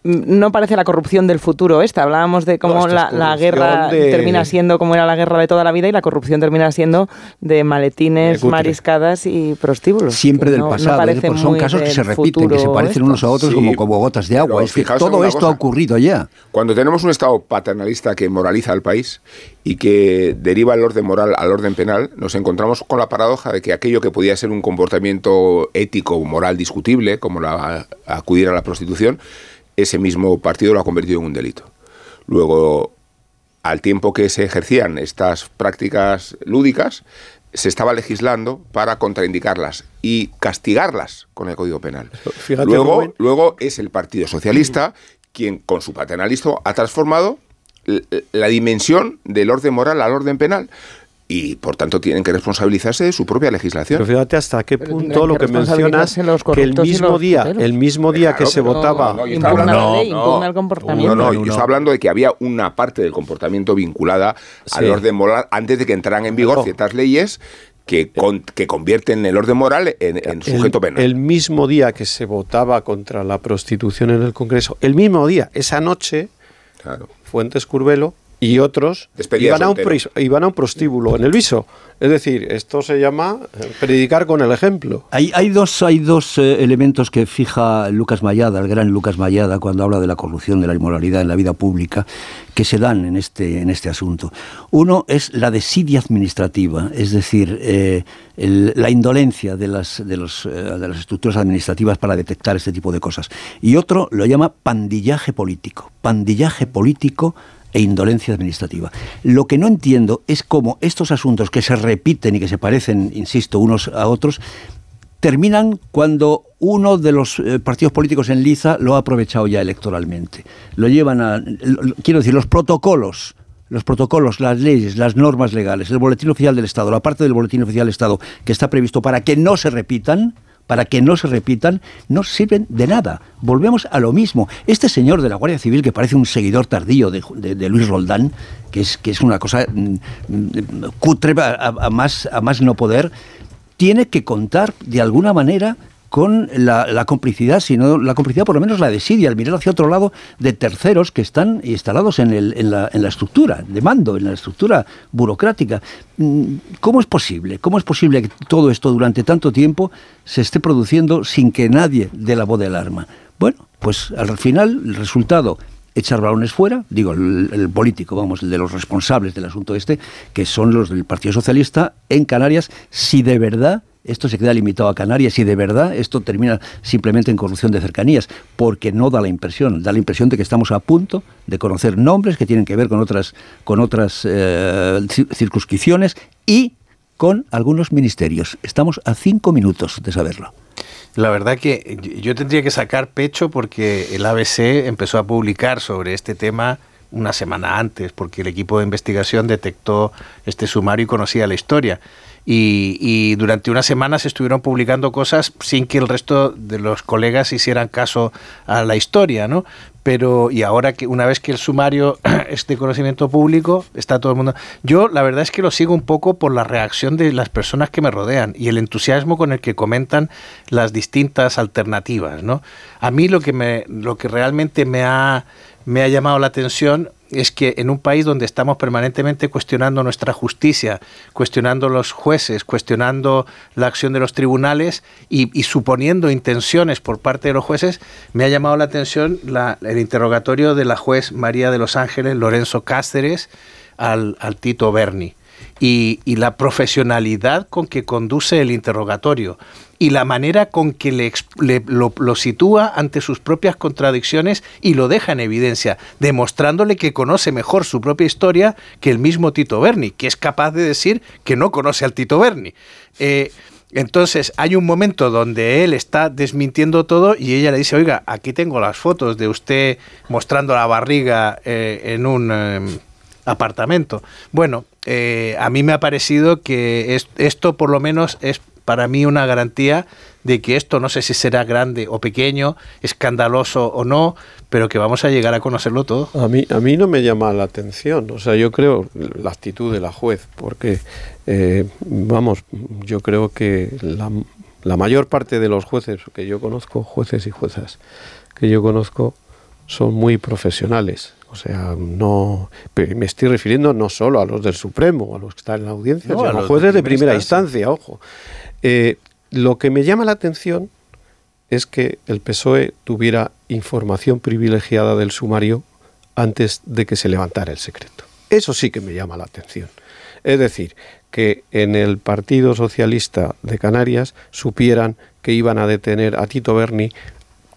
no parece la corrupción del futuro esta. Hablábamos de cómo No, la, guerra de- termina siendo como era la guerra de toda la vida y la corrupción termina siendo de maletines, mariscadas y prostíbulos. Siempre del no- no pasado, ¿eh? parece porque son casos que se repiten, que se parecen esto. unos a otros Sí, como, como gotas de agua. Es que todo esto cosa. ha ocurrido ya. Cuando tenemos un Estado paternalista que moraliza al país y que deriva el orden moral al orden penal, nos encontramos con la paradoja de que aquello que podía ser un comportamiento ético o moral discutible, como la, acudir a la prostitución, ese mismo partido lo ha convertido en un delito. Luego, al tiempo que se ejercían estas prácticas lúdicas, se estaba legislando para contraindicarlas y castigarlas con el Código Penal. Fíjate, luego, Rubén. luego es el Partido Socialista quien, con su paternalismo, ha transformado la dimensión del orden moral al orden penal y, por tanto, tienen que responsabilizarse de su propia legislación. Pero fíjate hasta qué punto lo que mencionas, que el mismo los día, el mismo día que se no, votaba, no, yo estaba hablando- la ley, no, el comportamiento. No, no, yo estaba hablando de que había una parte del comportamiento vinculada al Sí. orden moral antes de que entraran en vigor ciertas leyes que, con- que convierten el orden moral en, en sujeto el, penal. el mismo día que se votaba contra la prostitución en el Congreso, el mismo día, esa noche, Fuentes Curvelo y otros iban a, un pris- iban a un prostíbulo en el viso. Es decir, esto se llama eh, predicar con el ejemplo. Hay, hay dos, hay dos eh, elementos que fija Lucas Mayada, el gran Lucas Mayada, cuando habla de la corrupción, de la inmoralidad en la vida pública, que se dan en este, en este asunto. Uno es la desidia administrativa, es decir, eh, el- la indolencia de las, de, los, eh, de las estructuras administrativas para detectar este tipo de cosas. Y otro lo llama pandillaje político. Pandillaje político e indolencia administrativa. Lo que no entiendo es cómo estos asuntos que se repiten y que se parecen, insisto, unos a otros, terminan cuando uno de los eh, partidos políticos en liza lo ha aprovechado ya electoralmente. Lo llevan a, quiero decir, los protocolos, los protocolos, las leyes, las normas legales, el boletín oficial del Estado, la parte del boletín oficial del Estado que está previsto para que no se repitan, para que no se repitan, no sirven de nada. Volvemos a lo mismo. Este señor de la Guardia Civil, que parece un seguidor tardío de, Luis Roldán, que es, que es una cosa mm, mm, cutre a más, a más no poder, tiene que contar de alguna manera con la, la complicidad, si no la complicidad, por lo menos la desidia, al mirar hacia otro lado de terceros que están instalados en, el- en la, en la estructura de mando, en la estructura burocrática. Mm, ¿Cómo es posible? ¿Cómo es posible que todo esto durante tanto tiempo se esté produciendo sin que nadie dé la voz de alarma? Bueno, pues al final el resultado echar balones fuera, digo, el, el político, vamos, el de los responsables del asunto este, que son los del Partido Socialista en Canarias, si de verdad esto se queda limitado a Canarias, si de verdad esto termina simplemente en corrupción de cercanías, porque no da la impresión, da la impresión de que estamos a punto de conocer nombres que tienen que ver con otras, con otras eh, cir- circunscripciones y con algunos ministerios. Estamos a cinco minutos de saberlo. La verdad que yo tendría que sacar pecho porque el ABC empezó a publicar sobre este tema una semana antes, porque el equipo de investigación detectó este sumario y conocía la historia. Y, y durante unas semanas se estuvieron publicando cosas sin que el resto de los colegas hicieran caso a la historia, ¿no? Pero, y ahora que una vez que el sumario (clears throat) es de conocimiento público, está todo el mundo. Yo la verdad es que lo sigo un poco por la reacción de las personas que me rodean y el entusiasmo con el que comentan las distintas alternativas, ¿no? A mí lo que me, lo que realmente me ha, me ha llamado la atención es que en un país donde estamos permanentemente cuestionando nuestra justicia, cuestionando los jueces, cuestionando la acción de los tribunales y, suponiendo intenciones por parte de los jueces, me ha llamado la atención el interrogatorio de la juez María de los Ángeles, Lorenzo Cáceres, al, al Tito Berni. Y, la profesionalidad con que conduce el interrogatorio y la manera con que le, lo, sitúa ante sus propias contradicciones y lo deja en evidencia, demostrándole que conoce mejor su propia historia que el mismo Tito Berni, que es capaz de decir que no conoce al Tito Berni. Eh, entonces hay un momento donde él está desmintiendo todo y ella le dice, oiga, aquí tengo las fotos de usted mostrando la barriga eh, en un eh, apartamento. Bueno, eh, a mí me ha parecido que es- esto por lo menos es para mí una garantía de que esto no sé si será grande o pequeño, escandaloso o no, pero que vamos a llegar a conocerlo todo. A mí, a mí no me llama la atención, o sea, yo creo la actitud de la juez, porque, eh, vamos, yo creo que la, la mayor parte de los jueces que yo conozco, jueces y juezas que yo conozco, son muy profesionales. O sea, no me estoy refiriendo no solo a los del Supremo, a los que están en la audiencia, No, sino a los jueces de de primera instancia, ojo. Eh, lo que me llama la atención es que el PSOE tuviera información privilegiada del sumario antes de que se levantara el secreto. Eso sí que me llama la atención. Es decir, que en el Partido Socialista de Canarias supieran que iban a detener a Tito Berni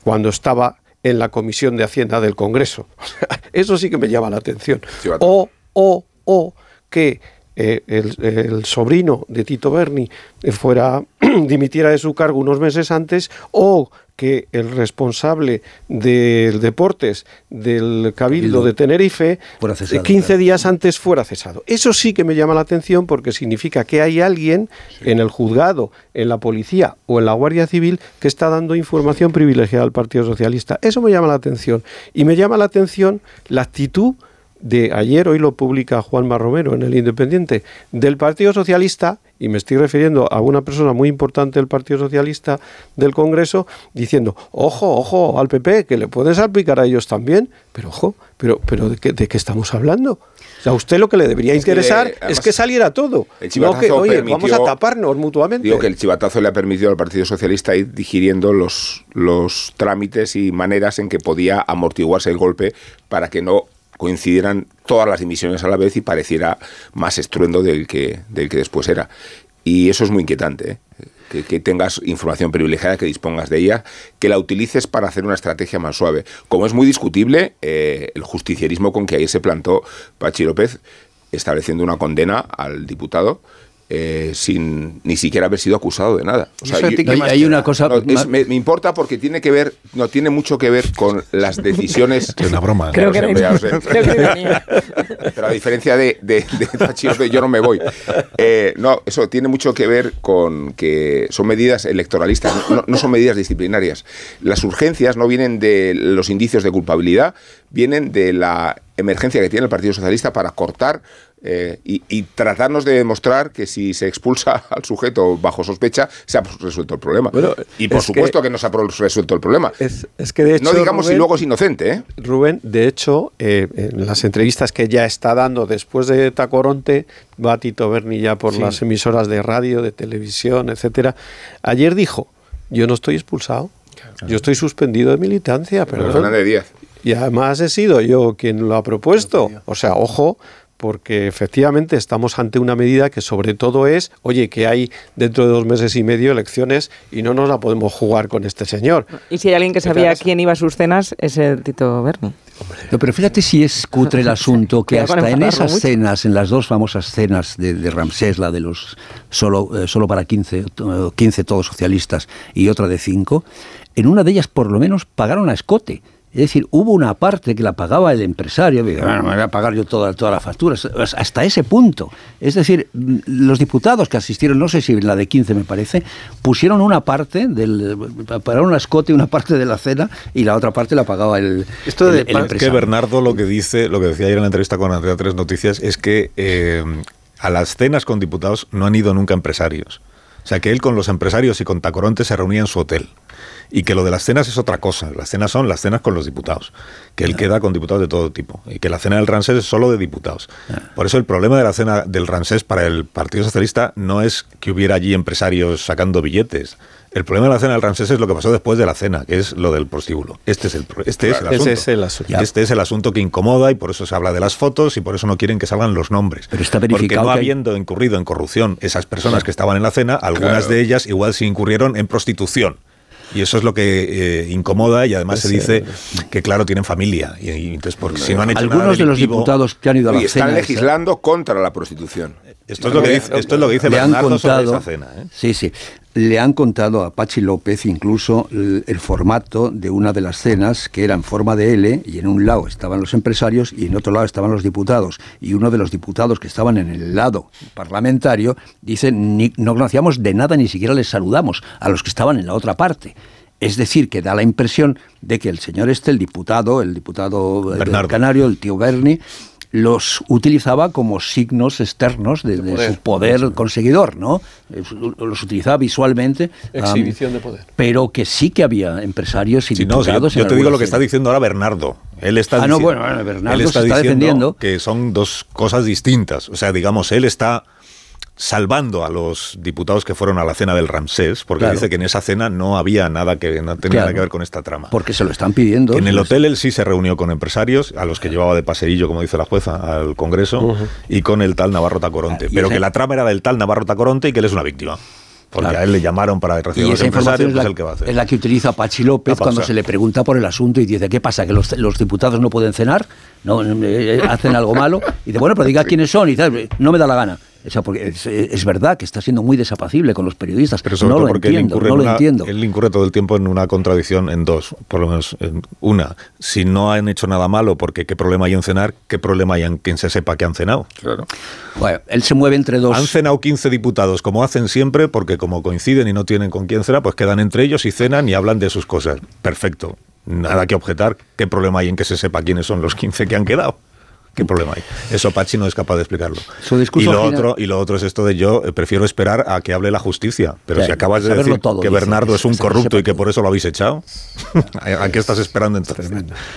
cuando estaba en la Comisión de Hacienda del Congreso. (laughs) Eso sí que me llama la atención. O, o, o que eh, el, el, sobrino de Tito Berni eh, fuera (clears throat) dimitiera de su cargo unos meses antes o que el responsable del deportes del Cabildo de Tenerife cesado, 15 claro. días antes fuera cesado. Eso sí que me llama la atención porque significa que hay alguien en el juzgado, en la policía o en la Guardia Civil que está dando información privilegiada al Partido Socialista. Eso me llama la atención. Y me llama la atención la actitud de ayer, hoy lo publica Juanma Romero en el Independiente, del Partido Socialista, y me estoy refiriendo a una persona muy importante del Partido Socialista del Congreso, diciendo, ojo, ojo al PP, que le pueden salpicar a ellos también, pero ojo, pero, pero ¿de, qué, ¿de qué estamos hablando? O sea, a usted lo que le debería Es que interesar es que saliera todo. el No que, oye, permitió- vamos a taparnos mutuamente. Digo que el chivatazo le ha permitido al Partido Socialista ir digiriendo los, los trámites y maneras en que podía amortiguarse el golpe para que no coincidieran todas las dimisiones a la vez y pareciera más estruendo del que, del que después era. Y eso es muy inquietante, ¿eh? que, tengas información privilegiada, que dispongas de ella, que la utilices para hacer una estrategia más suave. Como es muy discutible eh, el justicierismo con que ayer se plantó Pachi López, estableciendo una condena al diputado eh, sin ni siquiera haber sido acusado de nada. O sea, Eso a yo- ti que Hay- una cosa no, es- me, me importa porque tiene que ver, no tiene mucho que ver con las (laughs) decisiones. Es una broma. Creo Creo que (laughs) Pero a diferencia de, de, de yo no me voy. Eh, no, eso tiene mucho que ver con que son medidas electoralistas, no, no son medidas disciplinarias. Las urgencias no vienen de los indicios de culpabilidad, vienen de la emergencia que tiene el Partido Socialista para cortar eh, y, y tratarnos de demostrar que si se expulsa (laughs) al sujeto bajo sospecha, se ha resuelto el problema. y por es que- supuesto que, no se ha resuelto el problema. Es, es que de hecho. no digamos si Rubén- luego es inocente, ¿eh? Rubén, de hecho, eh, en las entrevistas que ya está dando después de Tacoronte, va Tito Berni ya por Sí. las emisoras de radio, de televisión, etcétera. Ayer dijo: Yo no estoy expulsado, yo estoy suspendido de militancia, perdón. Fernández Díaz. Y además he sido yo quien lo ha propuesto. O sea, ojo, porque efectivamente estamos ante una medida que sobre todo es, oye, que hay dentro de dos meses y medio elecciones y no nos la podemos jugar con este señor. Y si hay alguien que ¿Qué te sabía quién iba a sus cenas, es el Tito Berni. No, pero fíjate si es cutre el (laughs) asunto, que hasta en esas mucho. cenas, en las dos famosas cenas de, de Ramsés, la de los solo, eh, solo para 15, to- 15 todos socialistas y otra de 5, en una de ellas por lo menos pagaron a escote. Es decir, hubo una parte que la pagaba el empresario, "Bueno, me voy a pagar yo toda, toda la factura, hasta ese punto. Es decir, los diputados que asistieron, no sé si en la de 15 me parece, pusieron una parte, del, pagaron a escote una parte de la cena y la otra parte la pagaba el, el- el es que. Bernardo lo que dice, lo que decía ayer en la entrevista con Andrea Tres Noticias, es que eh, a las cenas con diputados no han ido nunca empresarios. O sea, que él con los empresarios y con Tacoronte se reunía en su hotel. Y que lo de las cenas es otra cosa. Las cenas son las cenas con los diputados. Que él queda con diputados de todo tipo. Y que la cena del Ransés es solo de diputados. Por eso el problema de la cena del Ransés para el Partido Socialista no es que hubiera allí empresarios sacando billetes. El problema de la cena del Ramsés es lo que pasó después de la cena, que es lo del prostíbulo. Este es el, este es el asunto. es el asunto. Este es el asunto que incomoda y por eso se habla de las fotos y por eso no quieren que salgan los nombres. Pero está Porque verificado no que hay- habiendo incurrido en corrupción esas personas que estaban en la cena, algunas Claro. de ellas igual sí incurrieron en prostitución. Y eso es lo que eh, incomoda y además se dice que, claro, tienen familia. Y, y entonces, porque si no han hecho nada Algunos de los diputados que han ido a la Y están cena... legislando contra la prostitución. Esto es lo que dice, esto es lo que dice le han Bernardo sobre contado, esa cena. ¿eh? sí, sí, le han contado a Pachi López incluso el, el formato de una de las cenas que era en forma de L y en un lado estaban los empresarios y en otro lado estaban los diputados y uno de los diputados que estaban en el lado parlamentario dice "Ni- no conocíamos de nada ni siquiera les saludamos a los que estaban en la otra parte. Es decir, que da la impresión de que el señor este, el diputado, el diputado eh, del. Canario, el tío Berni, los utilizaba como signos externos de, de poder. su poder conseguidor, ¿no? Los utilizaba visualmente. Exhibición de poder. Pero que sí que había empresarios y Sí, no, sí, yo, diputados. yo en te digo lo que está diciendo ahora Bernardo. Él está Ah, no, bueno, bueno, Bernardo él está se está diciendo defendiendo. que son dos cosas distintas. O sea, digamos, él está salvando a los diputados que fueron a la cena del Ramsés, porque Claro. dice que en esa cena no había nada que no tenía Claro. nada que ver con esta trama. Porque se lo están pidiendo. En el Pues, hotel él sí se reunió con empresarios, a los que llevaba de paseillo, como dice la jueza, al Congreso, y con el tal Navarro Tacoronte. Ah, Pero ese- que la trama era del tal Navarro Tacoronte y que él es una víctima. porque Claro. a él le llamaron para recibir los empresarios, es pues la, el que va a hacer. es la que utiliza Pachi López cuando se le pregunta por el asunto y dice, ¿qué pasa? ¿Que los, los diputados no pueden cenar? ¿No? Eh, ¿Hacen algo malo? Y dice, bueno, pero diga quiénes son. Y dice, no me da la gana. O sea, porque es, es verdad que está siendo muy desapacible con los periodistas. Pero sobre no todo lo porque él entiendo, incurre, no en lo una- entiendo. él incurre todo el tiempo en una contradicción en dos, por lo menos en una. Si no han hecho nada malo, porque qué problema hay en cenar, qué problema hay en quien se sepa que han cenado. Claro. Bueno, él se mueve entre dos. Han cenado 15 diputados, como hacen siempre, porque como coinciden y no tienen con quién cenar, pues quedan entre ellos y cenan y hablan de sus cosas. Perfecto. Nada que objetar. ¿Qué problema hay en que se sepa quiénes son los 15 que han quedado? ¿Qué problema hay? Eso Pachi no es capaz de explicarlo. Su discurso y, lo final- otro, y lo otro es esto de yo eh, prefiero esperar a que hable la justicia. Pero si acabas de decir todo, que Bernardo es un corrupto y que por eso lo habéis echado, (laughs) ¿a qué estás esperando entonces?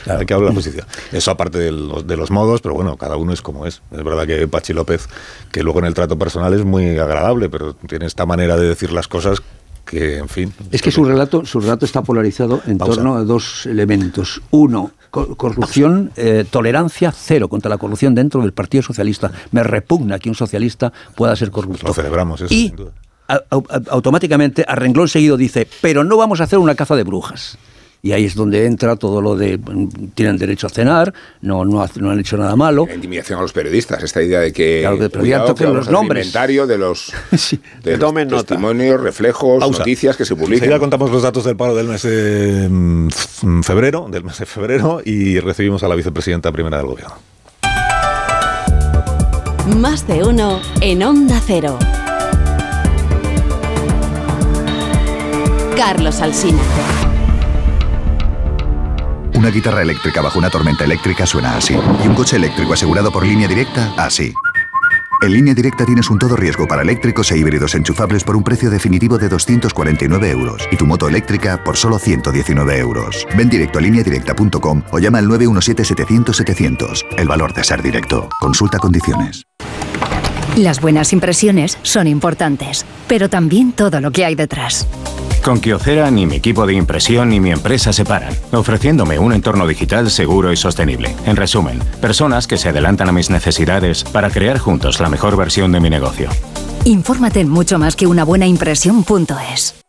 A que hable la justicia. Eso aparte de los, de los modos, pero bueno, cada uno es como es. Es verdad que Pachi López, que luego en el trato personal es muy agradable, pero tiene esta manera de decir las cosas que, en fin, Es que su relato, su relato está polarizado en Pausa. torno a dos elementos. Uno, co- corrupción, eh, tolerancia cero contra la corrupción dentro del Partido Socialista. Me repugna que un socialista pueda ser corrupto. lo celebramos eso. Y sin duda. a- a- automáticamente, a renglón seguido, dice, pero no vamos a hacer una caza de brujas. Y ahí es donde entra todo lo de mm, tienen derecho a cenar, no, no, han hecho nada malo. La intimidación a los periodistas, esta idea de que, Claro, que- pero cuidado, ya toquen que los nombres. inventario de los, (laughs) de los nota. testimonios, reflejos, Pausa. noticias que se publican. contamos los datos del paro del mes de mm, febrero, del mes de febrero, y recibimos a la vicepresidenta primera del gobierno. Más de uno en Onda Cero. Carlos Alsina. Una guitarra eléctrica bajo una tormenta eléctrica suena así. Y un coche eléctrico asegurado por línea directa, así. En línea directa tienes un todo riesgo para eléctricos e híbridos enchufables por un precio definitivo de 249 euros y tu moto eléctrica por solo 119 euros. Ven directo a lineadirecta.com o llama al 917-700-700. El valor de ser directo. Consulta condiciones. Las buenas impresiones son importantes, pero también todo lo que hay detrás. Con Kyocera ni mi equipo de impresión ni mi empresa se paran, ofreciéndome un entorno digital seguro y sostenible. En resumen, personas que se adelantan a mis necesidades para crear juntos la mejor versión de mi negocio. Infórmate en mucho más que una buena impresión.es.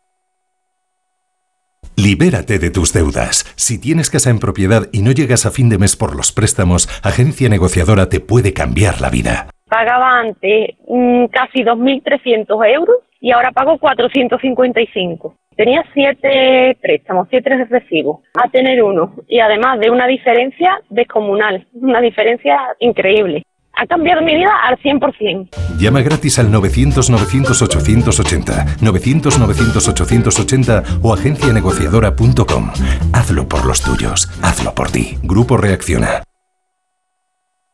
Libérate de tus deudas. Si tienes casa en propiedad y no llegas a fin de mes por los préstamos, Agencia Negociadora te puede cambiar la vida. Pagaba antes mm, casi 2.300 euros y ahora pago 455. Tenía siete préstamos, siete recibos, a tener uno. Y además de una diferencia descomunal, una diferencia increíble. Ha cambiado mi vida al 100%. Llama gratis al 900-900-880, 900-900-880 o agencianegociadora.com. Hazlo por los tuyos, hazlo por ti. Grupo Reacciona.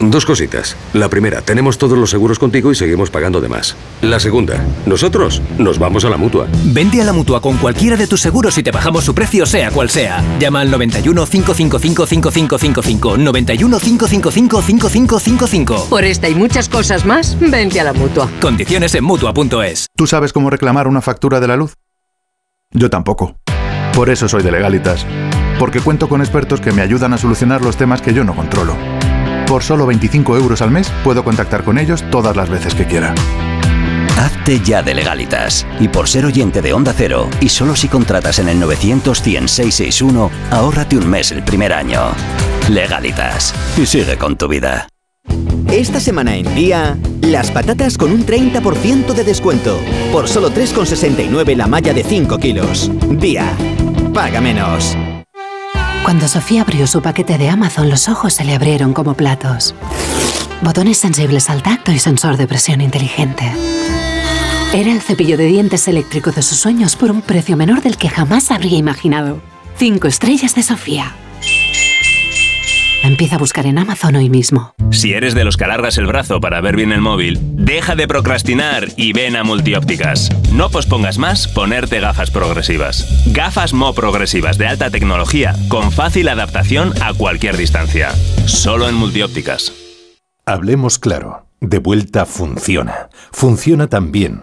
Dos cositas. La primera, tenemos todos los seguros contigo y seguimos pagando de más. La segunda, nosotros nos vamos a la mutua. Vente a la mutua con cualquiera de tus seguros y te bajamos su precio, sea cual sea. Llama al 91 555 5555. 91 555 5555. Por esta y muchas cosas más, vente a la mutua. Condiciones en mutua.es. ¿Tú sabes cómo reclamar una factura de la luz? Yo tampoco. Por eso soy de Legalitas. Porque cuento con expertos que me ayudan a solucionar los temas que yo no controlo. Por solo 25 euros al mes puedo contactar con ellos todas las veces que quiera. Hazte ya de legalitas. Y por ser oyente de Onda Cero, y solo si contratas en el 900 100 661, ahórrate un mes el primer año. Legalitas. Y sigue con tu vida. Esta semana en Día, las patatas con un 30% de descuento. Por solo 3,69 la malla de 5 kilos. Día. Paga menos. Cuando Sofía abrió su paquete de Amazon, los ojos se le abrieron como platos. Botones sensibles al tacto y sensor de presión inteligente. Era el cepillo de dientes eléctrico de sus sueños por un precio menor del que jamás habría imaginado. Cinco estrellas de Sofía. Empieza a buscar en Amazon hoy mismo. Si eres de los que alargas el brazo para ver bien el móvil, deja de procrastinar y ven a Multiópticas. No pospongas más ponerte gafas progresivas. Gafas Mo progresivas de alta tecnología con fácil adaptación a cualquier distancia. Solo en Multiópticas. Hablemos claro. De vuelta funciona. Funciona tan bien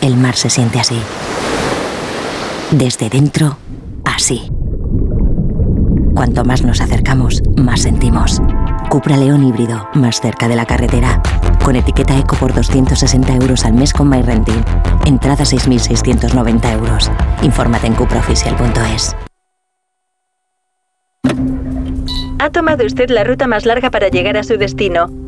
el mar se siente así. Desde dentro, así. Cuanto más nos acercamos, más sentimos. Cupra León híbrido, más cerca de la carretera. Con etiqueta eco por 260 euros al mes con MyRenting. Entrada 6.690 euros. Infórmate en cupraoficial.es. Ha tomado usted la ruta más larga para llegar a su destino.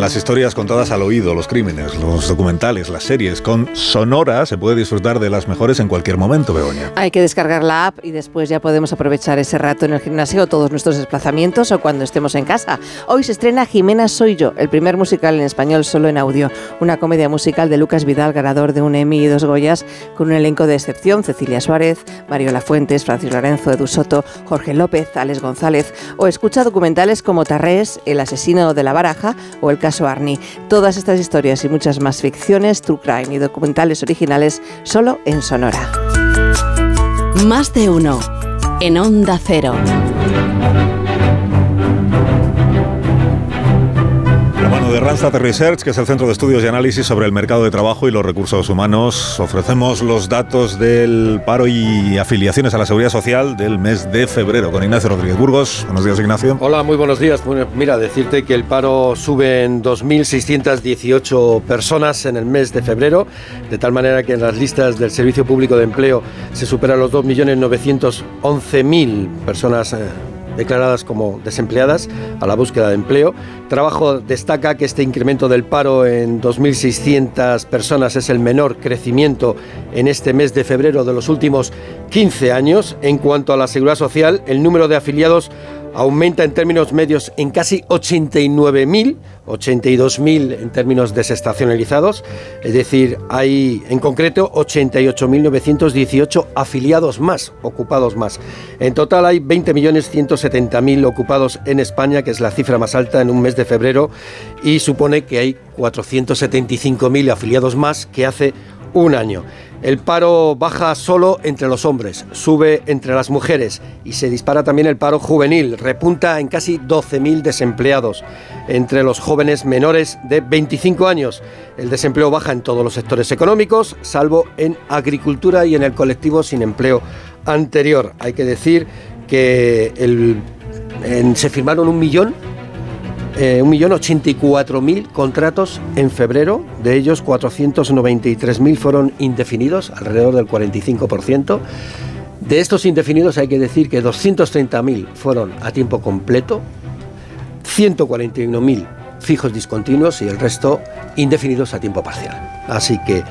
Las historias contadas al oído, los crímenes, los documentales, las series? Con Sonora se puede disfrutar de las mejores en cualquier momento, Begoña. Hay que descargar la app y después ya podemos aprovechar ese rato en el gimnasio, todos nuestros desplazamientos o cuando estemos en casa. Hoy se estrena Jimena Soy Yo, el primer musical en español solo en audio. Una comedia musical de Lucas Vidal, ganador de un Emmy y dos Goyas, con un elenco de excepción: Cecilia Suárez, Mariola Fuentes, Francis Lorenzo, Edu Soto, Jorge López, Alex González. O escucha documentales como Tarrés, El asesino de la baraja o El caso. Todas estas historias y muchas más ficciones, true crime y documentales originales solo en Sonora. Más de uno. En Onda Cero. De Randstad Research, que es el centro de estudios y análisis sobre el mercado de trabajo y los recursos humanos, ofrecemos los datos del paro y afiliaciones a la seguridad social del mes de febrero con Ignacio Rodríguez Burgos. Buenos días, Ignacio. Hola, muy buenos días. Bueno, mira, decirte que el paro sube en 2.618 personas en el mes de febrero, de tal manera que en las listas del Servicio Público de Empleo se superan los 2.911.000 personas. eh, declaradas como desempleadas a la búsqueda de empleo. Trabajo destaca que este incremento del paro en 2.600 personas es el menor crecimiento en este mes de febrero de los últimos 15 años. En cuanto a la seguridad social, el número de afiliados aumenta en términos medios en casi 89.000, 82.000 en términos desestacionalizados, es decir, hay en concreto 88.918 afiliados más, ocupados más. En total hay 20.170.000 ocupados en España, que es la cifra más alta en un mes de febrero, y supone que hay 475.000 afiliados más que hace un año. El paro baja solo entre los hombres, sube entre las mujeres y se dispara también el paro juvenil, repunta en casi 12.000 desempleados entre los jóvenes menores de 25 años. El desempleo baja en todos los sectores económicos, salvo en agricultura y en el colectivo sin empleo anterior. Hay que decir que se firmaron un millón eh, 1.084.000 contratos en febrero, de ellos 493.000 fueron indefinidos, alrededor del 45%. De estos indefinidos hay que decir que 230.000 fueron a tiempo completo, 141.000 fijos discontinuos y el resto indefinidos a tiempo parcial. Así que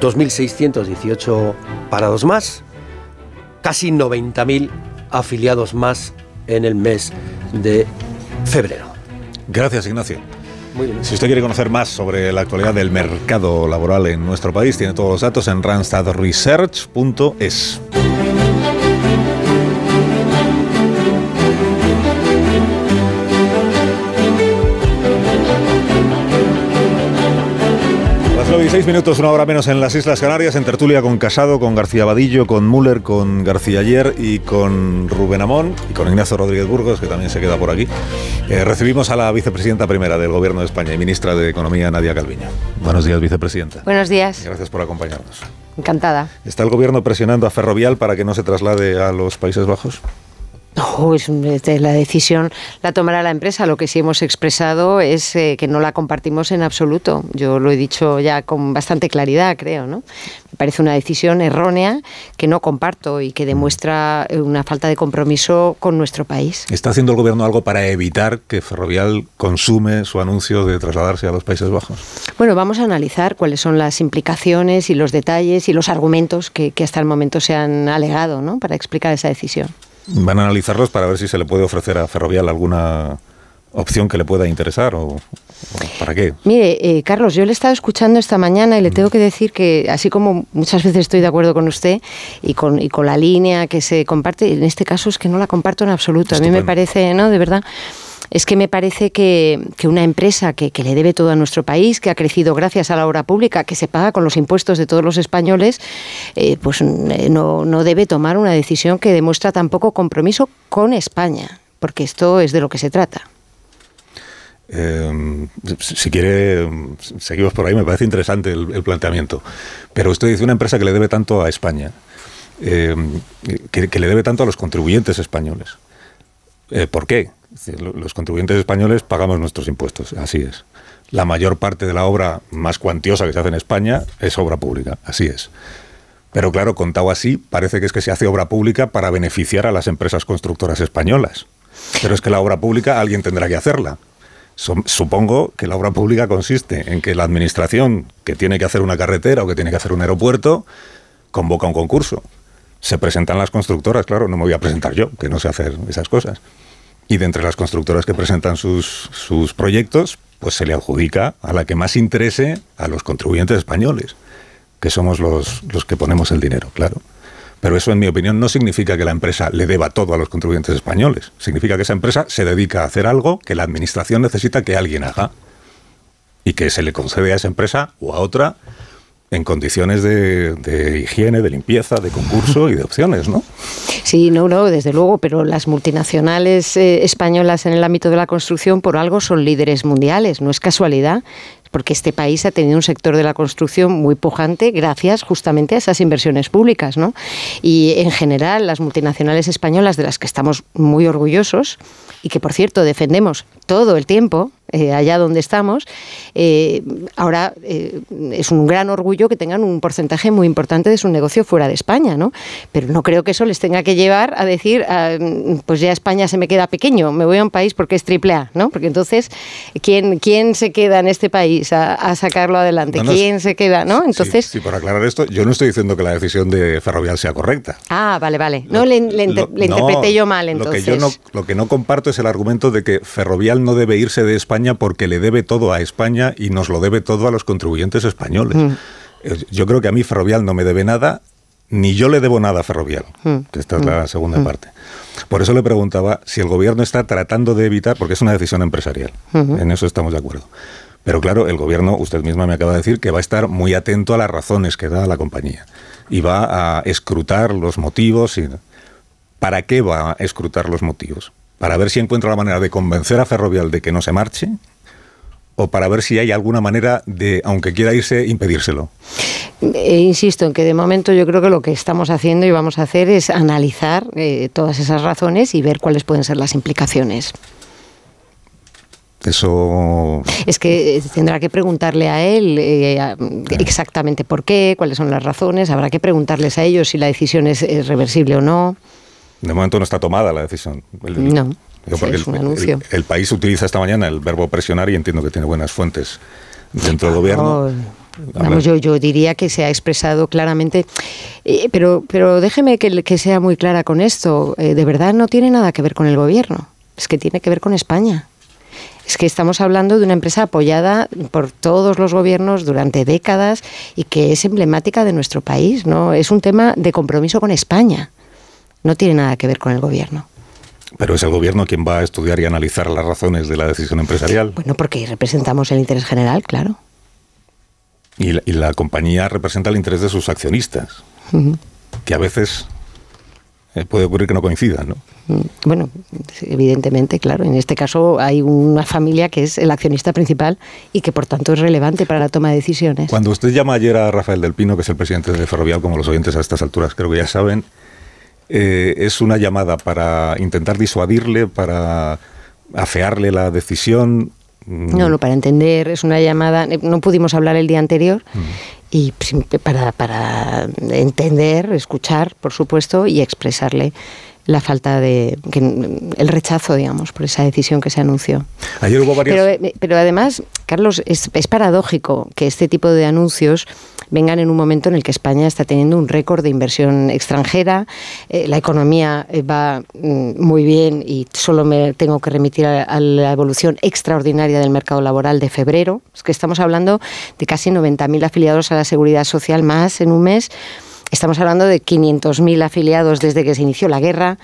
2.618 parados más, casi 90.000 afiliados más en el mes de febrero. Gracias, Ignacio. Muy bien. Si usted quiere conocer más sobre la actualidad del mercado laboral en nuestro país, tiene todos los datos en randstadresearch.es. seis minutos, una hora menos en las Islas Canarias, en tertulia con Casado, con García Vadillo, con Müller, con García Ayer y con Rubén Amón y con Ignacio Rodríguez Burgos, que también se queda por aquí. Eh, recibimos a la vicepresidenta primera del Gobierno de España y ministra de Economía, Nadia Calviño. Buenos días, vicepresidenta. Buenos días. Gracias por acompañarnos. Encantada. ¿Está el Gobierno presionando a Ferrovial para que no se traslade a los Países Bajos? No, es, la decisión la tomará la empresa. Lo que sí hemos expresado es eh, que no la compartimos en absoluto. Yo lo he dicho ya con bastante claridad, creo. ¿no? Me parece una decisión errónea que no comparto y que demuestra una falta de compromiso con nuestro país. ¿Está haciendo el gobierno algo para evitar que Ferrovial consume su anuncio de trasladarse a los Países Bajos? Bueno, vamos a analizar cuáles son las implicaciones y los detalles y los argumentos que, que hasta el momento se han alegado ¿no? para explicar esa decisión. Van a analizarlos para ver si se le puede ofrecer a Ferrovial alguna opción que le pueda interesar o, o para qué. Mire, eh, Carlos, yo le he estado escuchando esta mañana y le tengo que decir que, así como muchas veces estoy de acuerdo con usted y con, y con la línea que se comparte, en este caso es que no la comparto en absoluto. Estupendo. A mí me parece, ¿no? De verdad es que me parece que, que una empresa que, que, le debe todo a nuestro país, que ha crecido gracias a la obra pública, que se paga con los impuestos de todos los españoles, eh, pues no, no debe tomar una decisión que demuestra tampoco compromiso con España, porque esto es de lo que se trata. Eh, si quiere, seguimos por ahí, me parece interesante el, planteamiento. Pero usted dice una empresa que le debe tanto a España, eh, que, le debe tanto a los contribuyentes españoles. Eh, ¿Por qué? Los contribuyentes españoles pagamos nuestros impuestos, así es. La mayor parte de la obra más cuantiosa que se hace en España es obra pública, así es. Pero claro, contado así, parece que es que se hace obra pública para beneficiar a las empresas constructoras españolas. Pero es que la obra pública alguien tendrá que hacerla. Supongo que la obra pública consiste en que la administración que tiene que hacer una carretera o que tiene que hacer un aeropuerto convoca un concurso. Se presentan las constructoras, claro, no me voy a presentar yo, que no sé hacer esas cosas. Y de entre las constructoras que presentan sus, sus proyectos, pues se le adjudica a la que más interese a los contribuyentes españoles, que somos los, los que ponemos el dinero, claro. Pero eso, en mi opinión, no significa que la empresa le deba todo a los contribuyentes españoles. Significa que esa empresa se dedica a hacer algo que la administración necesita que alguien haga y que se le concede a esa empresa o a otra en condiciones de, de, higiene, de limpieza, de concurso y de opciones, ¿no? Sí, no, no, desde luego, pero las multinacionales eh, españolas en el ámbito de la construcción por algo son líderes mundiales, no es casualidad porque este país ha tenido un sector de la construcción muy pujante gracias justamente a esas inversiones públicas, ¿no? Y en general las multinacionales españolas de las que estamos muy orgullosos y que por cierto defendemos todo el tiempo, eh, allá donde estamos, eh, ahora eh, es un gran orgullo que tengan un porcentaje muy importante de su negocio fuera de España, ¿no? Pero no creo que eso les tenga que llevar a decir, ah, pues ya España se me queda pequeño, me voy a un país porque es triple A, ¿no? Porque entonces, ¿quién, quién se queda en este país a, a sacarlo adelante? No, no, ¿Quién se queda, no? Entonces... Sí, sí, por aclarar esto, yo no estoy diciendo que la decisión de Ferrovial sea correcta. Ah, vale, vale. No, lo, le, le, lo, le, interpreté yo mal, entonces. Lo que yo no, lo que no comparto es el argumento de que Ferrovial no debe irse de España porque le debe todo a España y nos lo debe todo a los contribuyentes españoles. Mm. Yo creo que a mí Ferrovial no me debe nada, ni yo le debo nada a Ferrovial, mm. que esta es la segunda mm. parte. Por eso le preguntaba si el gobierno está tratando de evitar, porque es una decisión empresarial, en eso estamos de acuerdo. Pero claro, el gobierno, usted misma me acaba de decir que va a estar muy atento a las razones que da la compañía y va a escrutar los motivos. Y, ¿Para qué va a escrutar los motivos? ¿Para ver si encuentra la manera de convencer a Ferrovial de que no se marche? o para ver si hay alguna manera de, aunque quiera irse, impedírselo? Eh, insisto en que de momento yo creo que lo que estamos haciendo y vamos a hacer es analizar eh, todas esas razones y ver cuáles pueden ser las implicaciones. Eso. Es que tendrá que preguntarle a él eh, exactamente por qué, cuáles son las razones. Habrá que preguntarles a ellos si la decisión es, es reversible o no. De momento no está tomada la decisión. El, no. Digo, porque sí, es un el, anuncio. El, el, país utiliza esta mañana el verbo presionar y entiendo que tiene buenas fuentes dentro del gobierno. Vamos, yo, yo diría que se ha expresado claramente, eh, pero, pero déjeme que, que, sea muy clara con esto. Eh, de verdad no tiene nada que ver con el gobierno, es que tiene que ver con España. Es que estamos hablando de una empresa apoyada por todos los gobiernos durante décadas y que es emblemática de nuestro país, ¿no? Es un tema de compromiso con España. No tiene nada que ver con el gobierno. Pero es el gobierno quien va a estudiar y analizar las razones de la decisión empresarial. Bueno, porque representamos el interés general, claro. y la, y la compañía representa el interés de sus accionistas, que a veces eh, puede ocurrir que no coincidan, ¿no? Mm, Bueno, evidentemente, claro. En este caso hay una familia que es el accionista principal y que por tanto es relevante para la toma de decisiones. Cuando usted llama ayer a Rafael del Pino, que es el presidente de Ferrovial, como los oyentes a estas alturas creo que ya saben, eh, es una llamada para intentar disuadirle, para afearle la decisión. Mm, No, no, para entender, es una llamada. No pudimos hablar el día anterior y sim- para, para entender, escuchar, por supuesto, y expresarle la falta de. que- el rechazo, digamos, por esa decisión que se anunció. Ayer hubo varias... Pero, eh, pero además, Carlos, es, es paradójico que este tipo de anuncios vengan en un momento en el que España está teniendo un récord de inversión extranjera, eh, la economía eh, va mm, muy bien y solo me tengo que remitir a, a la evolución extraordinaria del mercado laboral de febrero. Es que estamos hablando de casi 90.000 afiliados a la seguridad social más en un mes. Estamos hablando de 500.000 afiliados desde que se inició la guerra,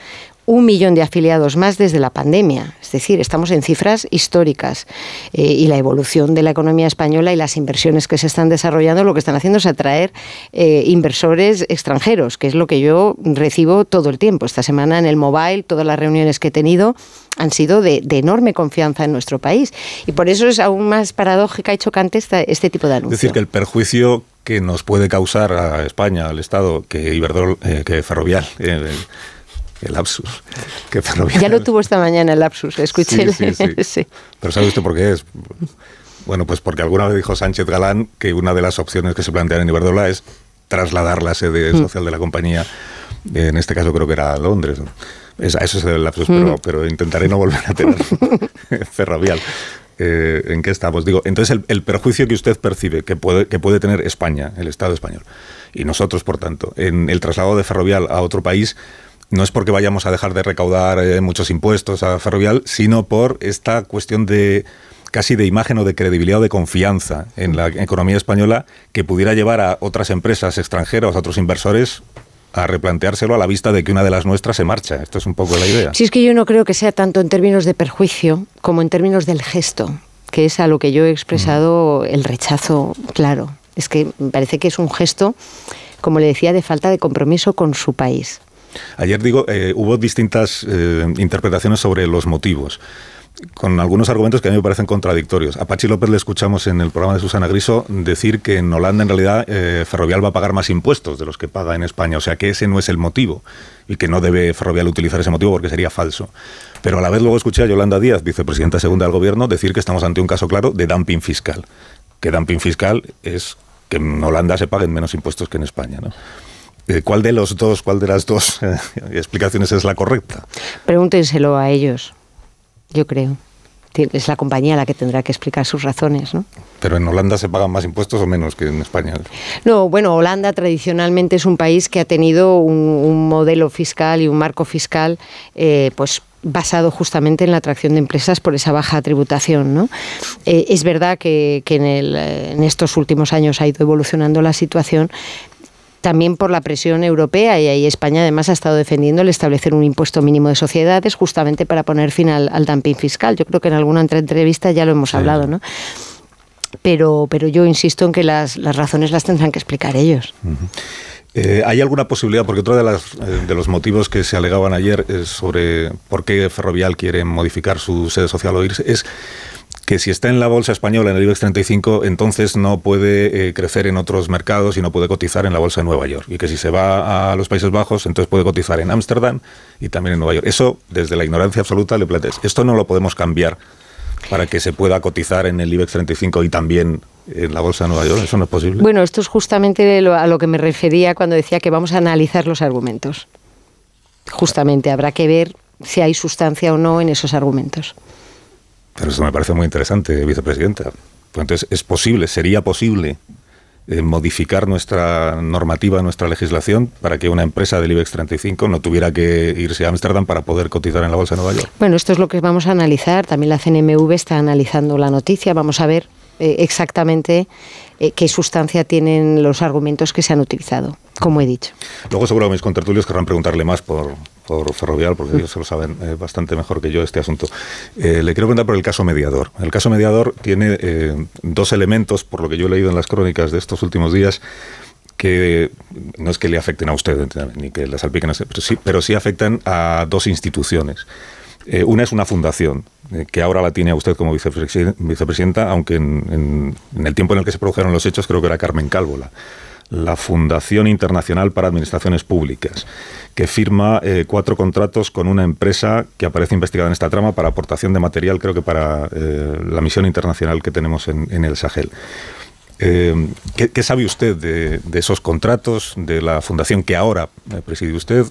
un millón de afiliados más desde la pandemia. Es decir, estamos en cifras históricas. Eh, y la evolución de la economía española y las inversiones que se están desarrollando lo que están haciendo es atraer eh, inversores extranjeros, que es lo que yo recibo todo el tiempo. Esta semana en el mobile, todas las reuniones que he tenido han sido de, de enorme confianza en nuestro país. Y por eso es aún más paradójica y chocante esta- este tipo de Es anuncios. decir, que el perjuicio que nos puede causar a España, al Estado, que Iberdrola, eh, que Ferrovial, eh, el, lapsus, que Ferrovial... Ya lo tuvo esta mañana el lapsus, escuché. Sí, sí, sí. (laughs) Sí. Pero ¿sabe usted por qué es? Bueno, pues porque alguna vez dijo Sánchez Galán que una de las opciones que se plantean en Iberdrola es trasladar la sede Mm. social de la compañía, en este caso creo que era a Londres. ¿no? Es- a eso se debe el lapsus, Mm. pero, pero intentaré no volver a tener (laughs) ferrovial. Eh, ¿En qué estamos? Digo, entonces el, el perjuicio que usted percibe que puede, que puede tener España, el Estado español, y nosotros, por tanto, en el traslado de ferrovial a otro país, no es porque vayamos a dejar de recaudar eh, muchos impuestos a ferrovial, sino por esta cuestión de casi de imagen o de credibilidad o de confianza en la economía española que pudiera llevar a otras empresas extranjeras, a otros inversores, a replanteárselo a la vista de que una de las nuestras se marcha. Esto es un poco la idea. Si es que yo no creo que sea tanto en términos de perjuicio como en términos del gesto, que es a lo que yo he expresado el rechazo claro. Es que me parece que es un gesto, como le decía, de falta de compromiso con su país. Ayer digo, eh, hubo distintas eh, interpretaciones sobre los motivos, con algunos argumentos que a mí me parecen contradictorios. A Pachi López le escuchamos en el programa de Susana Griso decir que en Holanda en realidad eh, Ferrovial va a pagar más impuestos de los que paga en España, o sea que ese no es el motivo y que no debe Ferrovial utilizar ese motivo porque sería falso. Pero a la vez luego escuché a Yolanda Díaz, vicepresidenta segunda del gobierno, decir que estamos ante un caso claro de dumping fiscal. Que dumping fiscal es que en Holanda se paguen menos impuestos que en España, ¿no? Eh, ¿Cuál de los dos, cuál de las dos eh, explicaciones es la correcta? Pregúntenselo a ellos, yo creo. Es la compañía la que tendrá que explicar sus razones, ¿no? Pero en Holanda se pagan más impuestos o menos que en España. No, bueno, Holanda tradicionalmente es un país que ha tenido un, un modelo fiscal y un marco fiscal, eh, pues basado justamente en la atracción de empresas por esa baja tributación. ¿no? Eh, es verdad que, que en, el, en estos últimos años ha ido evolucionando la situación, también por la presión europea y ahí España además ha estado defendiendo el establecer un impuesto mínimo de sociedades justamente para poner fin al, al dumping fiscal. Yo creo que en alguna otra entrevista ya lo hemos hablado, ¿no? Pero, pero yo insisto en que las, las razones las tendrán que explicar ellos. Eh, ¿Hay alguna posibilidad? Porque otro de, las, eh, de los motivos que se alegaban ayer es sobre por qué Ferrovial quiere modificar su sede social o irse, es que si está en la bolsa española, en el IBEX 35, entonces no puede eh, crecer en otros mercados y no puede cotizar en la bolsa de Nueva York. Y que si se va a los Países Bajos, entonces puede cotizar en Ámsterdam y también en Nueva York. Eso, desde la ignorancia absoluta, le planteas. Esto no lo podemos cambiar para que se pueda cotizar en el IBEX 35 y también en la bolsa de Nueva York. Eso no es posible. Bueno, esto es justamente lo- a lo que me refería cuando decía que vamos a analizar los argumentos. Justamente habrá que ver si hay sustancia o no en esos argumentos. Pero eso me parece muy interesante, vicepresidenta. Pues entonces, ¿es posible, sería posible eh, modificar nuestra normativa, nuestra legislación, para que una empresa del IBEX 35 no tuviera que irse a Ámsterdam para poder cotizar en la Bolsa de Nueva York? Bueno, esto es lo que vamos a analizar. También la CNMV está analizando la noticia. Vamos a ver eh, exactamente eh, qué sustancia tienen los argumentos que se han utilizado, como he dicho. Luego seguro que mis contertulios querrán preguntarle más por, por Ferrovial, porque ellos se lo saben eh, bastante mejor que yo este asunto. Eh, le quiero preguntar por el caso mediador. El caso mediador tiene eh, dos elementos, por lo que yo he leído en las crónicas de estos últimos días, que no es que le afecten a usted, ni que le salpiquen, a pero sí, pero sí afectan a dos instituciones. una es una fundación, que ahora la tiene a usted como vicepresidenta, aunque en, en, el tiempo en el que se produjeron los hechos creo que era Carmen Cálvola la Fundación Internacional para Administraciones Públicas, que firma eh, cuatro contratos con una empresa que aparece investigada en esta trama para aportación de material, creo que para eh, la misión internacional que tenemos en el Sahel. Eh, ¿qué, sabe usted de, esos contratos, de la fundación que ahora preside usted?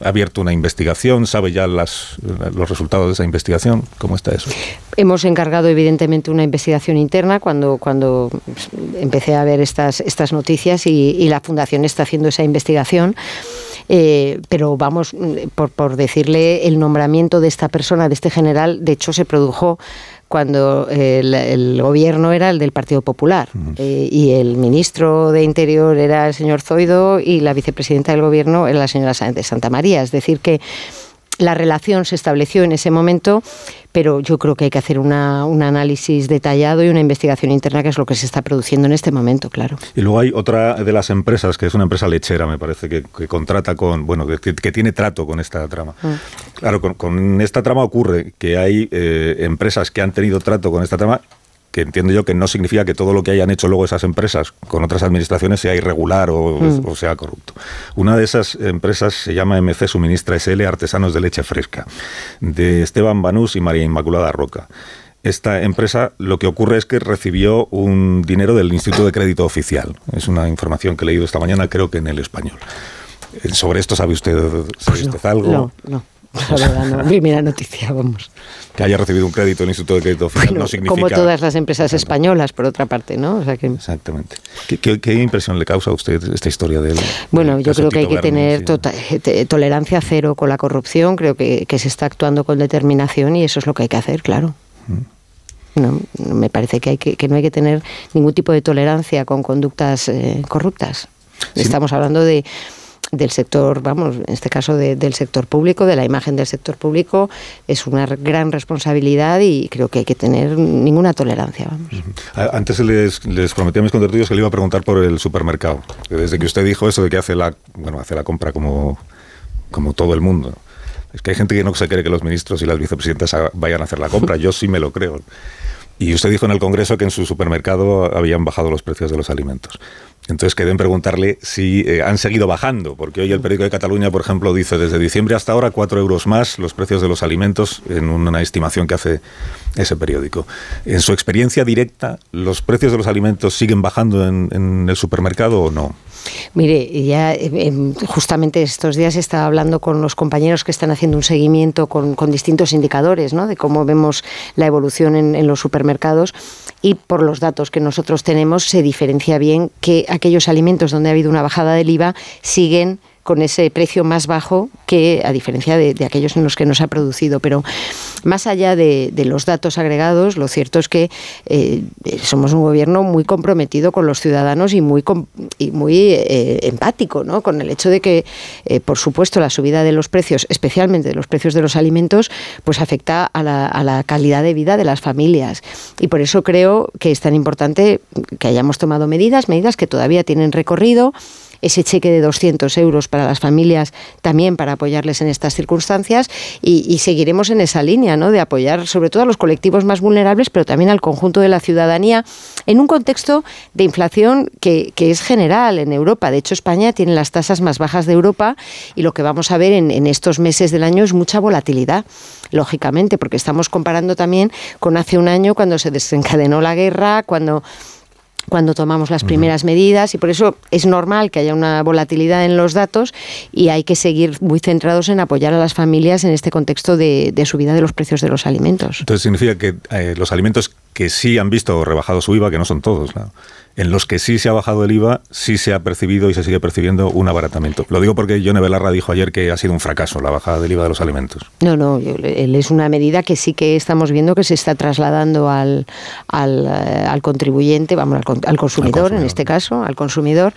¿Ha abierto una investigación? ¿Sabe ya las, los resultados de esa investigación? ¿Cómo está eso? Hemos encargado, evidentemente, una investigación interna cuando, cuando empecé a ver estas, estas noticias y, la fundación está haciendo esa investigación. Eh, pero vamos, por, por decirle, el nombramiento de esta persona, de este general, de hecho se produjo cuando el, gobierno era el del Partido Popular eh, y el ministro de Interior era el señor Zoido y la vicepresidenta del gobierno era la señora de Santa María. Es decir, que la relación se estableció en ese momento, pero yo creo que hay que hacer un análisis detallado y una investigación interna, que es lo que se está produciendo en este momento, claro. Y luego hay otra de las empresas, que es una empresa lechera, me parece, que, contrata con, bueno, que, tiene trato con esta trama. Mm. Claro, con, esta trama ocurre que hay eh, empresas que han tenido trato con esta trama que entiendo yo que no significa que todo lo que hayan hecho luego esas empresas con otras administraciones sea irregular o, mm. sea corrupto. Una de esas empresas se llama MC Suministra SL Artesanos de Leche Fresca, de Esteban Banús y María Inmaculada Roca esta empresa lo que ocurre es que recibió un dinero del Instituto de Crédito Oficial. Es una información que he leído esta mañana, creo que en el español. Eh, ¿Sobre esto sabe usted, sabe pues usted algo? No, no. (laughs) La verdad, no. Primera noticia, vamos que haya recibido un crédito del Instituto de Crédito Oficial no significa... Como todas las empresas españolas, por otra parte, ¿no? Exactamente. ¿Qué, impresión le causa a usted esta historia del Bueno, yo creo que hay que tener tota-, tolerancia cero con la corrupción, creo que, se está actuando con determinación y eso es lo que hay que hacer, claro. Mm. No, me parece que, hay que, no hay que tener ningún tipo de tolerancia con conductas eh, corruptas. Estamos hablando de del sector, vamos, en este caso del sector público, de la imagen del sector público, es una gran responsabilidad y creo que hay que tener ninguna tolerancia. Vamos. Antes les, les prometí a mis contratillos que le iba a preguntar por el supermercado. Desde que usted dijo eso de que hace la, bueno, hace la compra como, como todo el mundo. Es que hay gente que no se cree que los ministros y las vicepresidentas vayan a hacer la compra. Yo sí me lo creo. Y usted dijo en el Congreso que en su supermercado habían bajado los precios de los alimentos. Entonces quedé en preguntarle si eh, han seguido bajando, porque hoy el periódico de Cataluña, por ejemplo, dice desde diciembre hasta ahora cuatro euros más los precios de los alimentos en una estimación que hace ese periódico. En su experiencia directa, ¿los precios de los alimentos siguen bajando en, el supermercado o no? Mire, ya eh, em, justamente estos días estaba hablando con los compañeros que están haciendo un seguimiento con, distintos indicadores, ¿no? De cómo vemos la evolución en, en los supermercados y por los datos que nosotros tenemos se diferencia bien que aquellos alimentos donde ha habido una bajada del IVA siguen con ese precio más bajo que a diferencia de, aquellos en los que no se ha producido. Pero más allá de, los datos agregados, lo cierto es que eh, somos un gobierno muy comprometido con los ciudadanos y muy, y muy eh, empático ¿no? con el hecho de que, eh, por supuesto, la subida de los precios, especialmente de los precios de los alimentos, pues afecta a la, a la calidad de vida de las familias. Y por eso creo que es tan importante que hayamos tomado medidas, medidas que todavía tienen recorrido ese cheque de 200 euros para las familias también para apoyarles en estas circunstancias y, seguiremos en esa línea, ¿no? De apoyar sobre todo a los colectivos más vulnerables, pero también al conjunto de la ciudadanía en un contexto de inflación que, es general en Europa. De hecho, España tiene las tasas más bajas de Europa y lo que vamos a ver en, en estos meses del año es mucha volatilidad lógicamente, porque estamos comparando también con hace un año cuando se desencadenó la guerra, cuando cuando tomamos las primeras medidas y por eso es normal que haya una volatilidad en los datos y hay que seguir muy centrados en apoyar a las familias en este contexto de, subida de los precios de los alimentos. Entonces significa que eh, los alimentos que sí han visto rebajado su IVA, que no son todos, en los que sí se ha bajado el IVA, sí se ha percibido y se sigue percibiendo un abaratamiento. Lo digo porque Yone Belarra dijo ayer que ha sido un fracaso la bajada del IVA de los alimentos. No, no, es una medida que sí que estamos viendo que se está trasladando al, al, eh, contribuyente, vamos, al, consumidor, al consumidor en este caso, al consumidor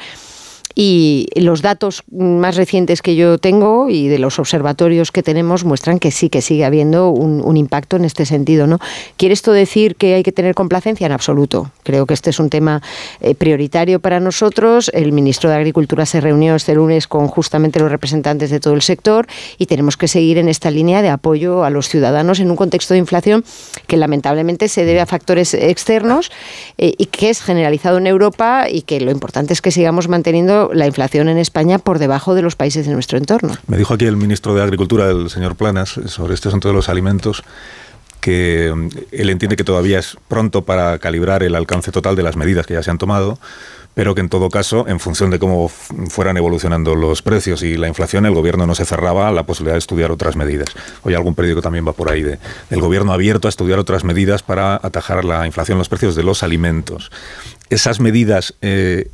Y los datos más recientes que yo tengo y de los observatorios que tenemos muestran que sí que sigue habiendo un, impacto en este sentido. ¿no? ¿Quiere esto decir que hay que tener complacencia? En absoluto. Creo que este es un tema eh, prioritario para nosotros. El ministro de Agricultura se reunió este lunes con justamente los representantes de todo el sector y tenemos que seguir en esta línea de apoyo a los ciudadanos en un contexto de inflación que lamentablemente se debe a factores externos eh, y que es generalizado en Europa y que lo importante es que sigamos manteniendo la inflación en España por debajo de los países de nuestro entorno. Me dijo aquí el ministro de Agricultura, el señor Planas, sobre este asunto de los alimentos que mm, él entiende que todavía es pronto para calibrar el alcance total de las medidas que ya se han tomado, pero que en todo caso, en función de cómo fueran evolucionando los precios y la inflación, el gobierno no se cerraba a la posibilidad de estudiar otras medidas. Hoy algún periódico también va por ahí de, del gobierno abierto a estudiar otras medidas para atajar la inflación, los precios de los alimentos. Esas medidas eh,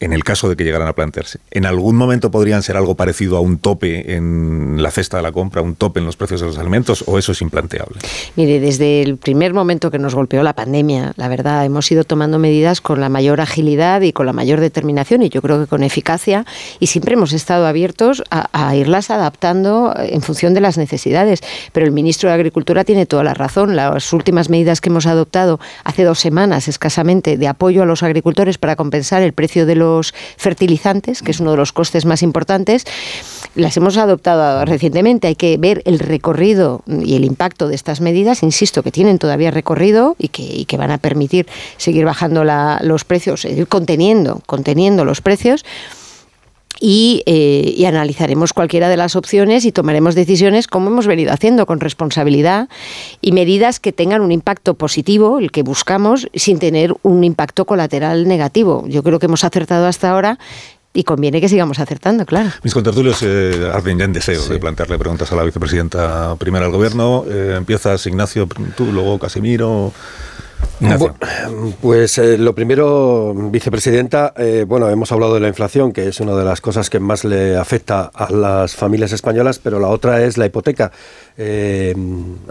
en el caso de que llegaran a plantearse, ¿en algún momento podrían ser algo parecido a un tope en la cesta de la compra, un tope en los precios de los alimentos, o eso es implanteable? Mire, desde el primer momento que nos golpeó la pandemia, la verdad, hemos ido tomando medidas con la mayor agilidad y con la mayor determinación, y yo creo que con eficacia, y siempre hemos estado abiertos a, irlas adaptando en función de las necesidades. Pero el ministro de Agricultura tiene toda la razón. Las últimas medidas que hemos adoptado hace dos semanas escasamente de apoyo a los agricultores para compensar el precio de los fertilizantes, que es uno de los costes más importantes, las hemos adoptado recientemente. Hay que ver el recorrido y el impacto de estas medidas, insisto, que tienen todavía recorrido y que, van a permitir seguir bajando los precios, seguir conteniendo, conteniendo los precios eh, y, analizaremos cualquiera de las opciones y tomaremos decisiones como hemos venido haciendo, con responsabilidad y medidas que tengan un impacto positivo, el que buscamos, sin tener un impacto colateral negativo. Yo creo que hemos acertado hasta ahora y conviene que sigamos acertando, claro. Mis contertulios eh, arden ya en deseo de plantearle preguntas a la vicepresidenta primera del Gobierno. Eh, empiezas, Ignacio, tú, luego Casimiro. Pues eh, lo primero, vicepresidenta, eh, bueno, hemos hablado de la inflación, que es una de las cosas que más le afecta a las familias españolas, pero la otra es la hipoteca. Eh,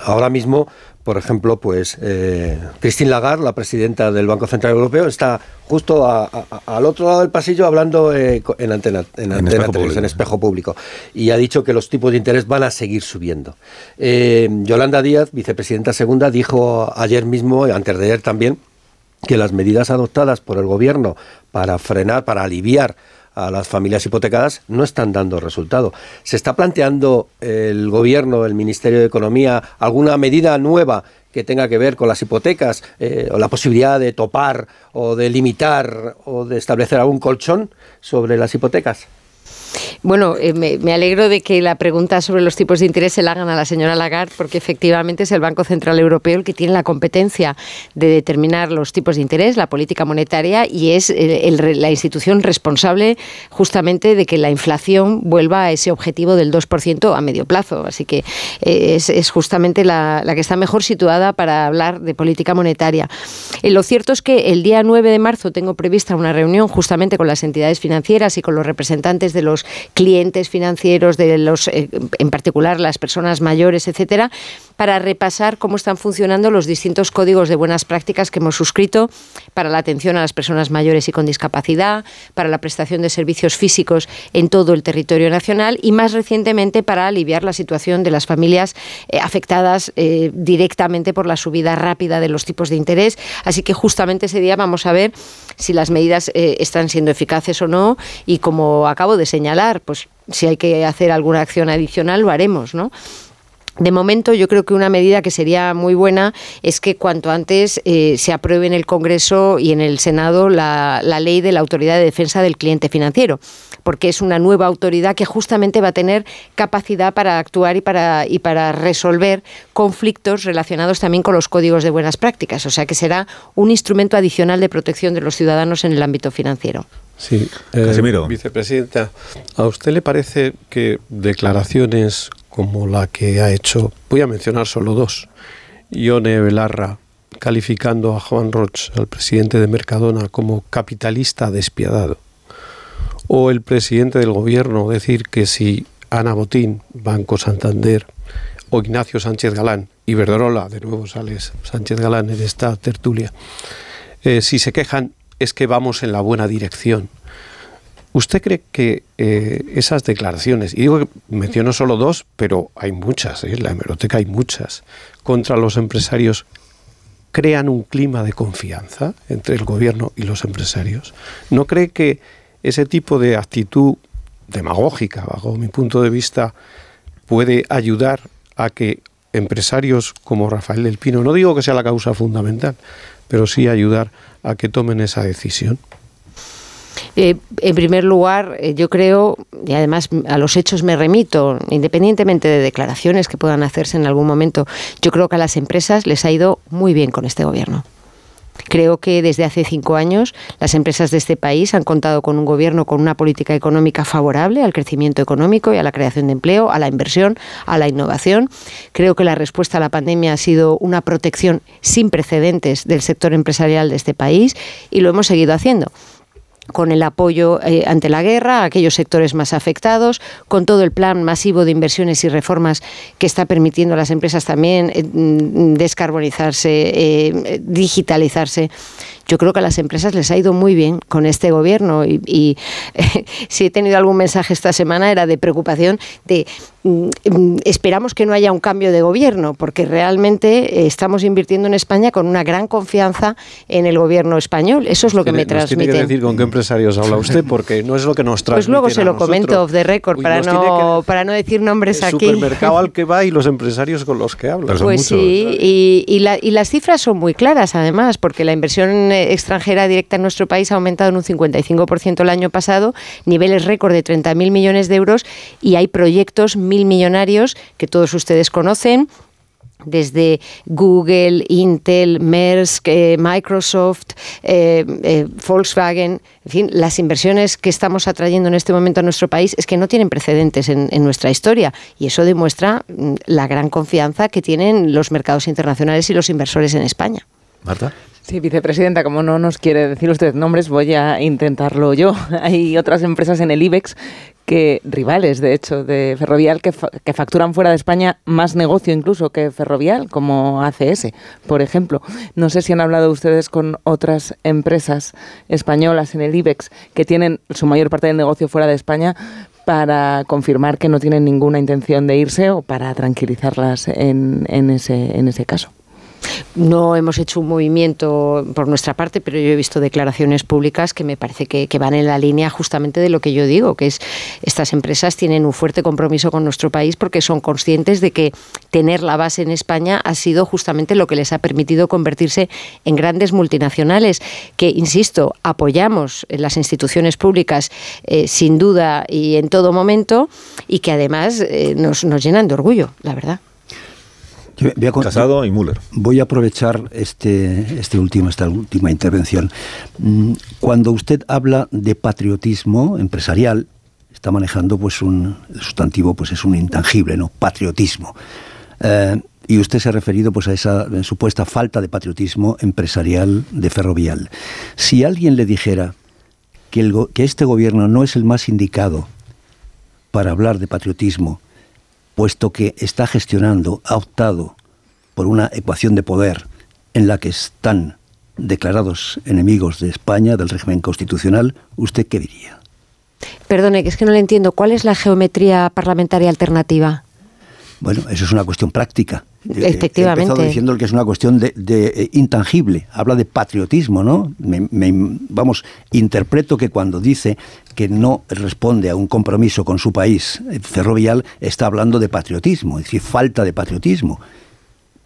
ahora mismo por ejemplo, pues eh, Christine Lagarde, la presidenta del Banco Central Europeo, está justo al otro lado del pasillo hablando eh, en antena, en, antena en espejo público, y ha dicho que los tipos de interés van a seguir subiendo. Eh, Yolanda Díaz, vicepresidenta segunda, dijo ayer mismo, antes de ayer también, que las medidas adoptadas por el gobierno para frenar, para aliviar a las familias hipotecadas no están dando resultado. ¿Se está planteando el gobierno, el Ministerio de Economía, alguna medida nueva que tenga que ver con las hipotecas eh, o la posibilidad de topar o de limitar o de establecer algún colchón sobre las hipotecas? Bueno, eh, me, alegro de que la pregunta sobre los tipos de interés se la hagan a la señora Lagarde, porque efectivamente es el Banco Central Europeo el que tiene la competencia de determinar los tipos de interés, la política monetaria, y es la institución responsable justamente de que la inflación vuelva a ese objetivo del 2% a medio plazo. Así que eh, es, justamente la, que está mejor situada para hablar de política monetaria. Eh, lo cierto es que el día 9 de marzo tengo prevista una reunión justamente con las entidades financieras y con los representantes de los clientes financieros, de los, eh, en particular las personas mayores, etcétera, para repasar cómo están funcionando los distintos códigos de buenas prácticas que hemos suscrito para la atención a las personas mayores y con discapacidad, para la prestación de servicios físicos en todo el territorio nacional y más recientemente para aliviar la situación de las familias eh, afectadas eh, directamente por la subida rápida de los tipos de interés. Así que justamente ese día vamos a ver si las medidas eh, están siendo eficaces o no y como acabo de señalar, pues si hay que hacer alguna acción adicional lo haremos, ¿no? De momento, yo creo que una medida que sería muy buena es que cuanto antes eh, se apruebe en el Congreso y en el Senado la, ley de la Autoridad de Defensa del Cliente Financiero, porque es una nueva autoridad que justamente va a tener capacidad para actuar y para, y para resolver conflictos relacionados también con los códigos de buenas prácticas. O sea que será un instrumento adicional de protección de los ciudadanos en el ámbito financiero. Sí, eh, vicepresidenta, ¿a usted le parece que declaraciones como la que ha hecho, voy a mencionar solo dos, Ione Belarra calificando a Juan Roch, al presidente de Mercadona, como capitalista despiadado, o el presidente del gobierno decir que si Ana Botín, Banco Santander, o Ignacio Sánchez Galán, y Verderola, de nuevo sales Sánchez Galán en esta tertulia, eh, si se quejan es que vamos en la buena dirección. ¿Usted cree que eh, esas declaraciones, y digo que menciono solo dos, pero hay muchas, ¿eh? en la hemeroteca hay muchas, contra los empresarios, crean un clima de confianza entre el gobierno y los empresarios? ¿No cree que ese tipo de actitud demagógica, bajo mi punto de vista, puede ayudar a que empresarios como Rafael del Pino, no digo que sea la causa fundamental, pero sí ayudar a que tomen esa decisión? Eh, en primer lugar, eh, yo creo, y además a los hechos me remito, independientemente de declaraciones que puedan hacerse en algún momento, yo creo que a las empresas les ha ido muy bien con este gobierno. Creo que desde hace cinco años las empresas de este país han contado con un gobierno con una política económica favorable al crecimiento económico y a la creación de empleo, a la inversión, a la innovación. Creo que la respuesta a la pandemia ha sido una protección sin precedentes del sector empresarial de este país y lo hemos seguido haciendo con el apoyo eh, ante la guerra a aquellos sectores más afectados, con todo el plan masivo de inversiones y reformas que está permitiendo a las empresas también eh, mm, descarbonizarse, eh, digitalizarse. Yo creo que a las empresas les ha ido muy bien con este gobierno y, (laughs) si he tenido algún mensaje esta semana era de preocupación de esperamos que no haya un cambio de gobierno porque realmente estamos invirtiendo en España con una gran confianza en el gobierno español. Eso es lo que me transmite. Tiene que decir con qué empresarios habla usted porque no es lo que nos transmite. Pues luego se lo comento off the record para no, para no decir nombres el aquí. supermercado al (laughs) que va y los empresarios con los que habla. Pues sí, y, y, y las cifras son muy claras además porque la inversión extranjera directa en nuestro país ha aumentado en un 55% el año pasado, niveles récord de 30.000 millones de euros y hay proyectos mil millonarios que todos ustedes conocen desde Google, Intel, Maersk, eh, Microsoft, eh, eh, Volkswagen, en fin, las inversiones que estamos atrayendo en este momento a nuestro país es que no tienen precedentes en, en nuestra historia y eso demuestra mm, la gran confianza que tienen los mercados internacionales y los inversores en España. Marta. Sí, vicepresidenta, como no nos quiere decir usted nombres, voy a intentarlo yo. (laughs) Hay otras empresas en el IBEX que rivales, de hecho, de Ferrovial que, que, facturan fuera de España más negocio incluso que Ferrovial, como ACS, por ejemplo. No sé si han hablado ustedes con otras empresas españolas en el IBEX que tienen su mayor parte del negocio fuera de España para confirmar que no tienen ninguna intención de irse o para tranquilizarlas en, en, ese, en ese caso. No hemos hecho un movimiento por nuestra parte, pero yo he visto declaraciones públicas que me parece que, que, van en la línea justamente de lo que yo digo, que es estas empresas tienen un fuerte compromiso con nuestro país porque son conscientes de que tener la base en España ha sido justamente lo que les ha permitido convertirse en grandes multinacionales, que, insisto, apoyamos las instituciones públicas eh, sin duda y en todo momento y que además eh, nos, nos llenan de orgullo, la verdad. Voy a, Casado y Müller. Voy a aprovechar este, este último, esta última intervención. Mm, cuando usted habla de patriotismo empresarial, está manejando pues un el sustantivo pues es un intangible, ¿no? Patriotismo. Eh, y usted se ha referido pues a esa supuesta falta de patriotismo empresarial de Ferrovial. Si alguien le dijera que, el, que este gobierno no es el más indicado para hablar de patriotismo, puesto que está gestionando, ha optado por una ecuación de poder en la que están declarados enemigos de España, del régimen constitucional, ¿usted qué diría? Perdone, que es que no le entiendo. ¿Cuál es la geometría parlamentaria alternativa? Bueno, eso es una cuestión práctica. Efectivamente. He empezado diciendo que es una cuestión de, de eh, intangible. Habla de patriotismo, ¿no? Me, me, vamos, interpreto que cuando dice que no responde a un compromiso con su país eh, ferrovial, está hablando de patriotismo, es decir, falta de patriotismo.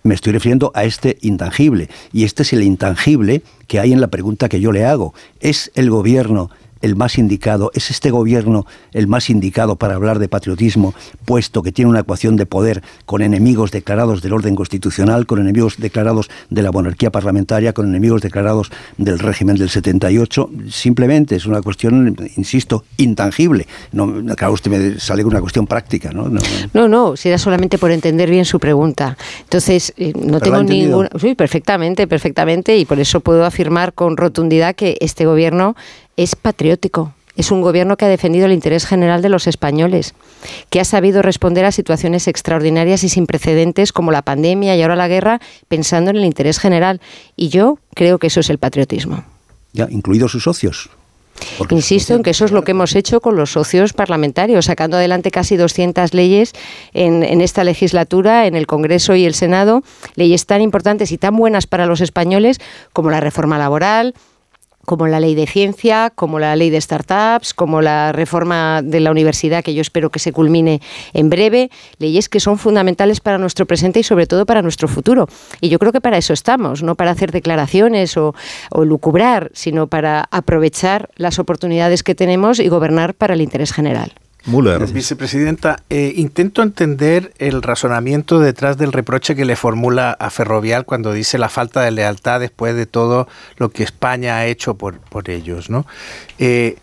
Me estoy refiriendo a este intangible. Y este es el intangible que hay en la pregunta que yo le hago. ¿Es el gobierno el más indicado, es este gobierno el más indicado para hablar de patriotismo, puesto que tiene una ecuación de poder con enemigos declarados del orden constitucional, con enemigos declarados de la monarquía parlamentaria, con enemigos declarados del régimen del 78. Simplemente es una cuestión, insisto, intangible. No, claro, usted me sale con una cuestión práctica, ¿no? No, no, no si era solamente por entender bien su pregunta. Entonces, eh, no tengo ninguna... Sí, perfectamente, perfectamente, y por eso puedo afirmar con rotundidad que este gobierno es patriótico. Es un gobierno que ha defendido el interés general de los españoles, que ha sabido responder a situaciones extraordinarias y sin precedentes como la pandemia y ahora la guerra, pensando en el interés general. Y yo creo que eso es el patriotismo. Ya, incluidos sus socios. Insisto en que eso es lo que hemos hecho con los socios parlamentarios, sacando adelante casi 200 leyes en, en, esta legislatura, en el Congreso y el Senado, leyes tan importantes y tan buenas para los españoles como la reforma laboral, como la ley de ciencia, como la ley de startups, como la reforma de la universidad, que yo espero que se culmine en breve, leyes que son fundamentales para nuestro presente y sobre todo para nuestro futuro. Y yo creo que para eso estamos, no para hacer declaraciones o, o lucubrar, sino para aprovechar las oportunidades que tenemos y gobernar para el interés general. Müller. Vicepresidenta, eh, intento entender el razonamiento detrás del reproche que le formula a Ferrovial cuando dice la falta de lealtad después de todo lo que España ha hecho por, por ellos. ¿no? Eh,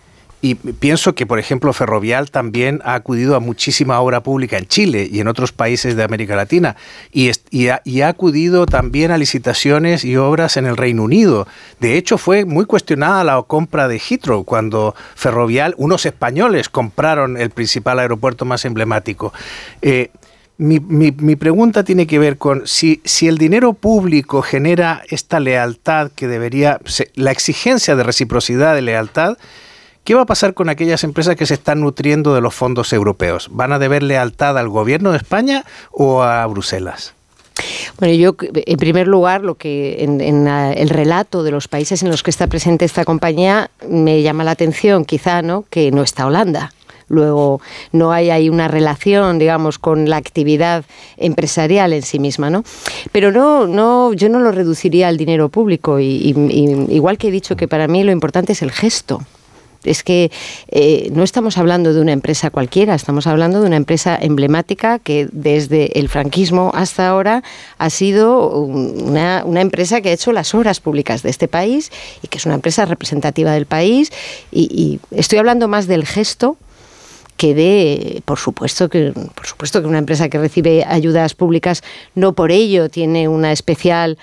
y pienso que, por ejemplo, Ferrovial también ha acudido a muchísima obra pública en Chile y en otros países de América Latina. Y, ha, acudido también a licitaciones y obras en el Reino Unido. De hecho, fue muy cuestionada la compra de Heathrow cuando Ferrovial, unos españoles, compraron el principal aeropuerto más emblemático. Eh, mi, pregunta tiene que ver con si, si, el dinero público genera esta lealtad que debería, la exigencia de reciprocidad de lealtad, ¿Qué va a pasar con aquellas empresas que se están nutriendo de los fondos europeos? ¿Van a deber lealtad al gobierno de España o a Bruselas? Bueno, yo en primer lugar, lo que en, en, el relato de los países en los que está presente esta compañía me llama la atención, quizá, ¿no? Que no está Holanda. Luego no hay ahí una relación, digamos, con la actividad empresarial en sí misma, ¿no? Pero no, no, yo no lo reduciría al dinero público y igual que he dicho que para mí lo importante es el gesto es que eh, no estamos hablando de una empresa cualquiera, estamos hablando de una empresa emblemática que desde el franquismo hasta ahora ha sido una, empresa que ha hecho las obras públicas de este país y que es una empresa representativa del país. Y, y estoy hablando más del gesto que de, por supuesto que, por supuesto que una empresa que recibe ayudas públicas no por ello tiene una especial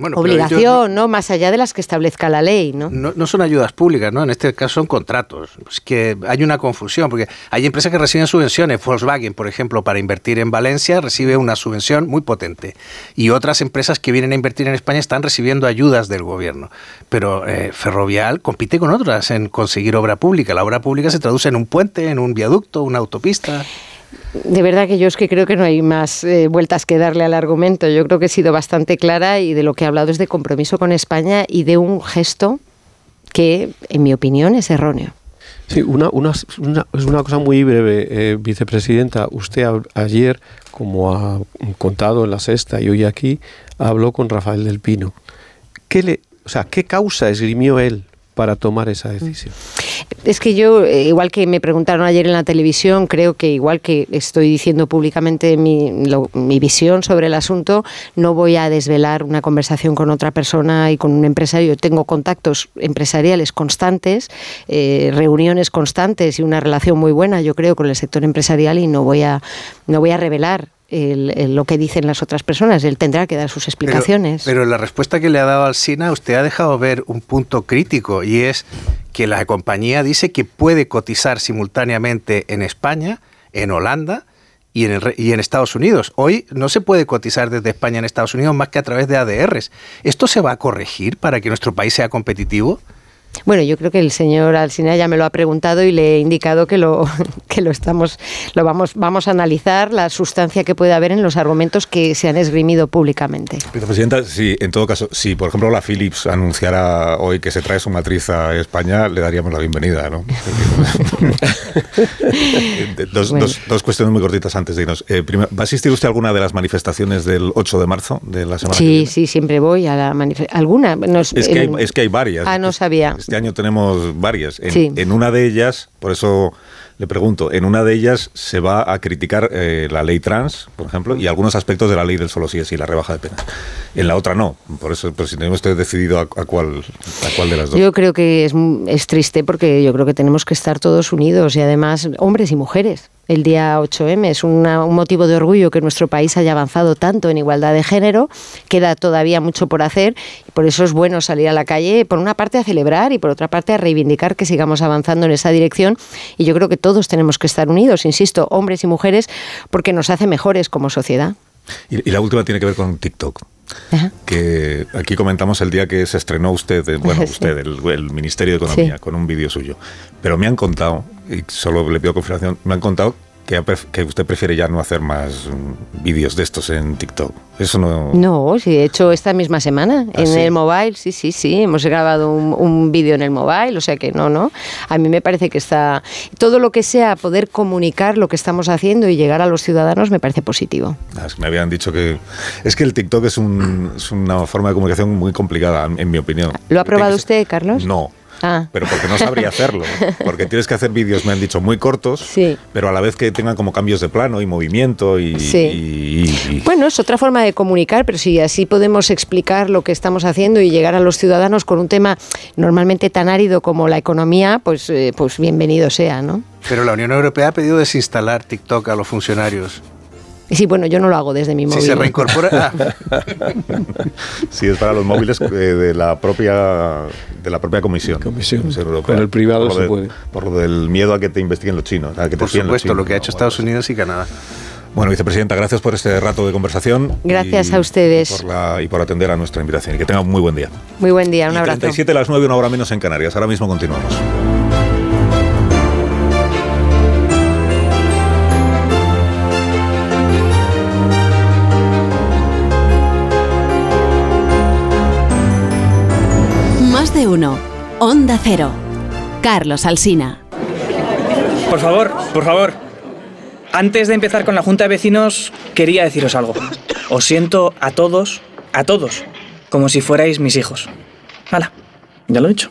bueno, obligación, no, ¿no? Más allá de las que establezca la ley, ¿no? ¿no? No, son ayudas públicas, ¿no? En este caso son contratos. Es que hay una confusión, porque hay empresas que reciben subvenciones. Volkswagen, por ejemplo, para invertir en Valencia, recibe una subvención muy potente. Y otras empresas que vienen a invertir en España están recibiendo ayudas del gobierno. Pero eh, Ferrovial compite con otras en conseguir obra pública. La obra pública se traduce en un puente, en un viaducto, una autopista. De verdad que yo es que creo que no hay más eh, vueltas que darle al argumento. Yo creo que he sido bastante clara y de lo que he hablado es de compromiso con España y de un gesto que, en mi opinión, es erróneo. Sí, una, es una cosa muy breve, eh, vicepresidenta. Usted ayer, como ha contado en la sexta y hoy aquí, habló con Rafael del Pino. ¿Qué, le, o sea, ¿qué causa esgrimió él para tomar esa decisión? Es que yo, eh, igual que me preguntaron ayer en la televisión, creo que igual que estoy diciendo públicamente mi, visión sobre el asunto, no voy a desvelar una conversación con otra persona y con un empresario. Tengo contactos empresariales constantes, eh, reuniones constantes y una relación muy buena, yo creo, con el sector empresarial y no voy a, no voy a revelar el, el, lo que dicen las otras personas. Él tendrá que dar sus explicaciones. Pero, pero la respuesta que le ha dado al SINA, usted ha dejado ver un punto crítico y es que la compañía dice que puede cotizar simultáneamente en España, en Holanda y en, el, y en Estados Unidos. Hoy no se puede cotizar desde España en Estados Unidos más que a través de ADRs. ¿Esto se va a corregir para que nuestro país sea competitivo? Bueno, yo creo que el señor Alsina ya me lo ha preguntado y le he indicado que lo, (laughs) que lo estamos, lo vamos, vamos a analizar la sustancia que puede haber en los argumentos que se han esgrimido públicamente. Vicepresidenta, si en todo caso, si por ejemplo la Philips anunciara hoy que se trae su matriz a España, le daríamos la bienvenida, ¿no? (laughs) (laughs) dos, bueno. dos, dos, cuestiones muy cortitas antes de irnos. Eh, primero, ¿Va a asistir usted a alguna de las manifestaciones del 8 de marzo de la semana? Sí, sí, siempre voy a la manifestación. ¿Alguna? No, es, que hay, es que hay varias. Ah, no sabía. Este año tenemos varias. En, sí. en, una de ellas, por eso le pregunto, en una de ellas se va a criticar eh, la ley trans, por ejemplo, y algunos aspectos de la ley del solo sí es sí, la rebaja de penas. En la otra no. Por eso, por si tenemos usted decidido a, a, cuál, a cuál de las dos. Yo creo que es, es triste porque yo creo que tenemos que estar todos unidos y además hombres y mujeres el día 8M. Es una, un motivo de orgullo que nuestro país haya avanzado tanto en igualdad de género. Queda todavía mucho por hacer y por eso es bueno salir a la calle, por una parte a celebrar y por otra parte a reivindicar que sigamos avanzando en esa dirección. Y yo creo que todos tenemos que estar unidos, insisto, hombres y mujeres, porque nos hace mejores como sociedad. Y, y la última tiene que ver con TikTok. Que aquí comentamos el día que se estrenó usted, eh, bueno, (laughs) usted, el, Ministerio de Economía, con un vídeo suyo. Pero me han contado, y solo le pido confirmación, me han contado que, usted prefiere ya no hacer más mm, vídeos de estos en TikTok. Eso no... No, sí, he hecho esta misma semana ¿Ah, en el mobile, sí, sí, sí, hemos grabado un, vídeo en el mobile, o sea que no, no. A mí me parece que está... Todo lo que sea poder comunicar lo que estamos haciendo y llegar a los ciudadanos me parece positivo. Ah, me habían dicho que... Es que el TikTok es, es una forma de comunicación muy complicada, en mi opinión. ¿Lo ha probado usted, Carlos? No, Ah. Pero porque no sabría hacerlo. Porque tienes que hacer vídeos, me han dicho, muy cortos, pero a la vez que tengan como cambios de plano y movimiento. Y, Bueno, es otra forma de comunicar, pero si así podemos explicar lo que estamos haciendo y llegar a los ciudadanos con un tema normalmente tan árido como la economía, pues, eh, pues bienvenido sea, ¿no? Pero la Unión Europea ha pedido desinstalar TikTok a los funcionarios. Sí, bueno, yo no lo hago desde mi móvil. Si se reincorpora. (laughs) sí, es para los móviles eh, de la propia de la propia comisión. Comisión. Pero el privado se puede. Por lo del miedo a que te investiguen los chinos. A que por supuesto, lo que ha hecho Estados Unidos y Canadá. Bueno, vicepresidenta, gracias por este rato de conversación. Gracias a ustedes. y por atender a nuestra invitación. Y que tengan muy buen día. Muy buen día, un abrazo. 37 a las 9, una hora menos en Canarias. Ahora mismo continuamos. Onda Cero. Carlos Alsina. Por favor, por favor. Antes de empezar con la Junta de Vecinos, quería deciros algo. Os siento a todos, a todos, como si fuerais mis hijos. Hala, ya lo he dicho.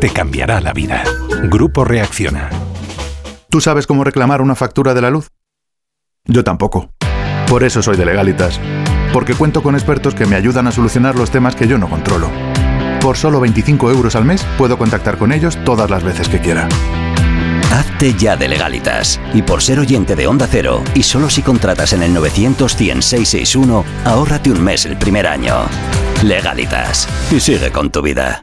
te cambiará la vida. Grupo Reacciona. ¿Tú sabes cómo reclamar una factura de la luz? Yo tampoco. Por eso soy de Legalitas. Porque cuento con expertos que me ayudan a solucionar los temas que yo no controlo. Por solo 25 euros al mes puedo contactar con ellos todas las veces que quiera. Hazte ya de legalitas. Y por ser oyente de Onda Cero, y solo si contratas en el 900 661 ahórrate un mes el primer año. Legalitas. Y sigue con tu vida.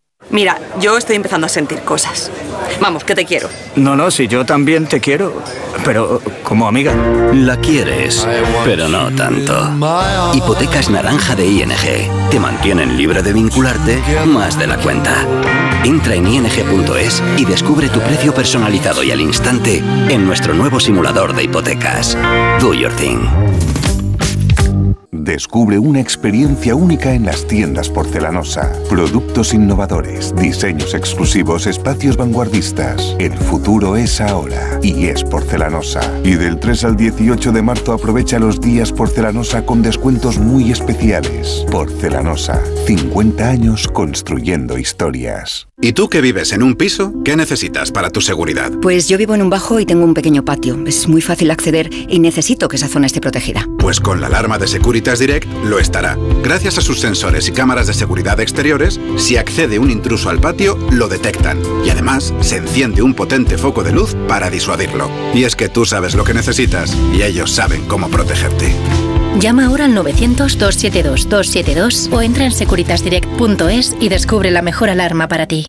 Mira, yo estoy empezando a sentir cosas. Vamos, que te quiero. No, no, si yo también te quiero, pero como amiga. La quieres, pero no tanto. Hipotecas naranja de ING. Te mantienen libre de vincularte más de la cuenta. Entra en ing.es y descubre tu precio personalizado y al instante en nuestro nuevo simulador de hipotecas. Do your thing. Descubre una experiencia única en las tiendas porcelanosa. Productos innovadores, diseños exclusivos, espacios vanguardistas. El futuro es ahora y es porcelanosa. Y del 3 al 18 de marzo aprovecha los días porcelanosa con descuentos muy especiales. Porcelanosa, 50 años construyendo historias. ¿Y tú que vives en un piso? ¿Qué necesitas para tu seguridad? Pues yo vivo en un bajo y tengo un pequeño patio. Es muy fácil acceder y necesito que esa zona esté protegida. Pues con la alarma de Direct lo estará. Gracias a sus sensores y cámaras de seguridad exteriores, si accede un intruso al patio, lo detectan. Y además, se enciende un potente foco de luz para disuadirlo. Y es que tú sabes lo que necesitas y ellos saben cómo protegerte. Llama ahora al 900-272-272 o entra en securitasdirect.es y descubre la mejor alarma para ti.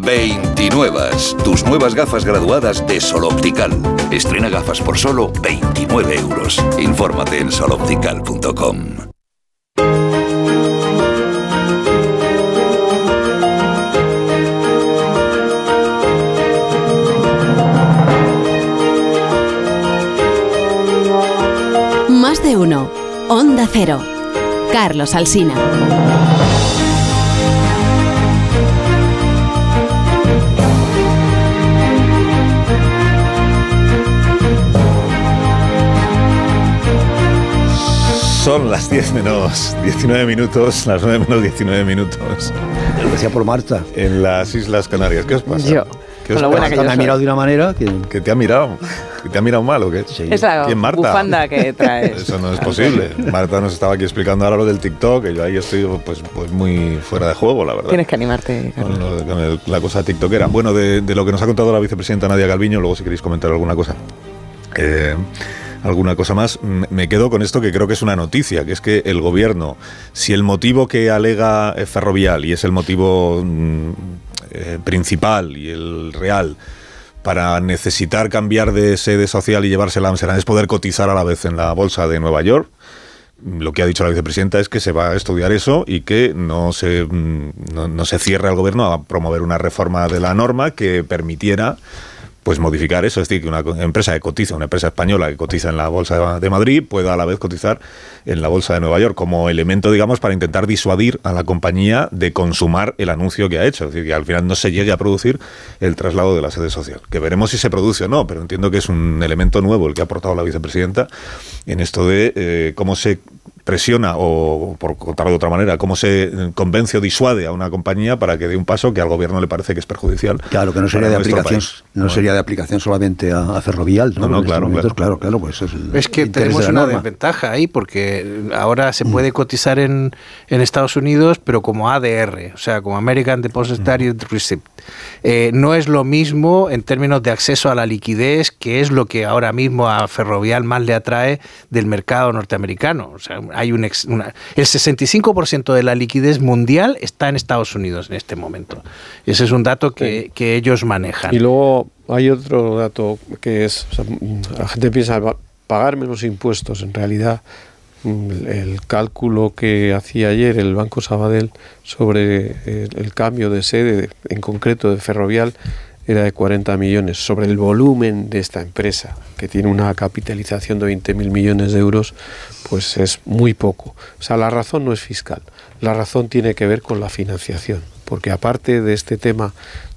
29. Tus nuevas gafas graduadas de Sol Optical. Estrena gafas por solo 29 euros. Infórmate en soloptical.com. Más de uno. Onda Cero. Carlos Alsina. Son las 10 menos 19 minutos, las 9 menos 19 minutos. Lo decía por Marta. En las Islas Canarias. ¿Qué os pasa? Yo. ¿Qué os Con lo buena pasa? que yo Me ha mirado de una manera que... ¿Que te ha mirado? ¿Que te ha mirado mal o qué? Es la ¿Quién, Marta? bufanda que traes. Eso no es posible. (laughs) Marta nos estaba aquí explicando ahora lo del TikTok, que yo ahí estoy pues, pues muy fuera de juego, la verdad. Tienes que animarte, Carlos. Con, lo- con el- la cosa tiktokera. Bueno, de, de lo que nos ha contado la vicepresidenta Nadia Calviño, luego si queréis comentar alguna cosa. Eh, alguna cosa más, me quedo con esto que creo que es una noticia, que es que el gobierno, si el motivo que alega Ferrovial, y es el motivo mm, eh, principal y el real, para necesitar cambiar de sede social y llevársela a Amsterdam es poder cotizar a la vez en la bolsa de Nueva York, lo que ha dicho la vicepresidenta es que se va a estudiar eso y que no se, mm, no, no se cierre al gobierno a promover una reforma de la norma que permitiera pues modificar eso, es decir, que una empresa que cotiza, una empresa española que cotiza en la bolsa de Madrid pueda a la vez cotizar en la bolsa de Nueva York como elemento, digamos, para intentar disuadir a la compañía de consumar el anuncio que ha hecho, es decir, que al final no se llegue a producir el traslado de la sede social, que veremos si se produce o no, pero entiendo que es un elemento nuevo el que ha aportado la vicepresidenta en esto de eh, cómo se presiona o, por contarlo de otra manera, cómo se convence o disuade a una compañía para que dé un paso que al gobierno le parece que es perjudicial. Claro, que no sería de aplicación, país. no sería de aplicación solamente a, a Ferrovial, ¿no? No, claro, claro. claro, claro, pues es el Es que tenemos de una norma. desventaja ahí porque ahora se puede cotizar en, en Estados Unidos, pero como ADR, o sea, como American Depositary Receipt. Eh, no es lo mismo en términos de acceso a la liquidez, que es lo que ahora mismo a Ferrovial más le atrae del mercado norteamericano. O sea, hay un ex- una- el 65% de la liquidez mundial está en Estados Unidos en este momento. Ese es un dato que, que ellos manejan. Y luego hay otro dato que es, o sea, la gente piensa "Va- pagar menos impuestos, en realidad mm, el cálculo que hacía ayer el Banco Sabadell sobre el, el cambio de sede, en concreto de Ferrovial, era de 40 millones, sobre el volumen de esta empresa, que tiene una capitalización de 20.000 millones de euros, pues es muy poco. O sea, la razón no es fiscal, la razón tiene que ver con la financiación, porque aparte de este tema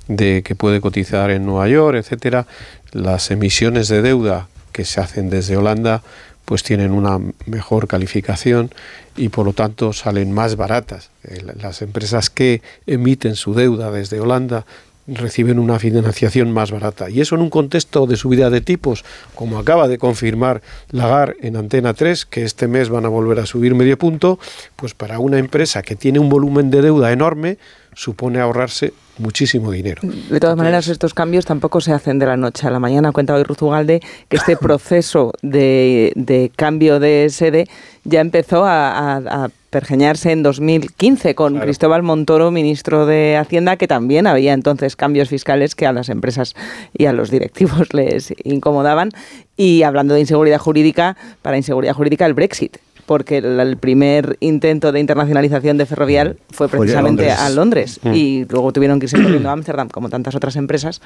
de que puede cotizar en Nueva York, etcétera, las emisiones de deuda que se hacen desde Holanda pues tienen una mejor calificación y por lo tanto salen más baratas. Eh, la- Las empresas que emiten su deuda desde Holanda reciben una financiación más barata. Y eso en un contexto de subida de tipos, como acaba de confirmar Lagar en Antena 3, que este mes van a volver a subir medio punto, pues para una empresa que tiene un volumen de deuda enorme, supone ahorrarse muchísimo dinero. De todas maneras, estos cambios tampoco se hacen de la noche a la mañana. Cuenta hoy Ruzugalde que este (laughs) proceso de, de cambio de sede ya empezó a, a- a pergeñarse en 2015 con Cristóbal Montoro, ministro de Hacienda, que también había entonces cambios fiscales que a las empresas y a los directivos (laughs) les incomodaban. Y hablando de inseguridad jurídica, para inseguridad jurídica el Brexit. Porque el, primer intento de internacionalización de Ferrovial fue Fue precisamente Londres. a Londres. Mm. Y luego tuvieron que irse corriendo (clears throat) a Ámsterdam, como tantas otras empresas,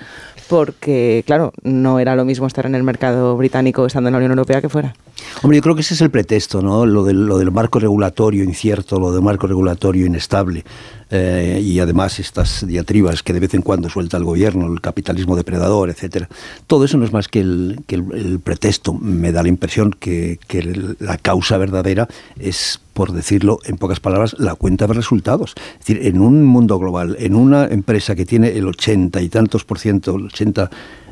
porque, claro, no era lo mismo estar en el mercado británico estando en la Unión Europea que fuera. Hombre, yo creo que ese es el pretexto, ¿no? Lo del, lo del marco regulatorio incierto, lo del marco regulatorio inestable eh, y además estas diatribas que de vez en cuando suelta el gobierno, el capitalismo depredador, etcétera. Todo eso no es más que el, pretexto. Me da la impresión que, la causa verdadera es, por decirlo en pocas palabras, la cuenta de resultados. Es decir, en un mundo global, en una empresa que tiene el 80 y tantos por ciento, el 80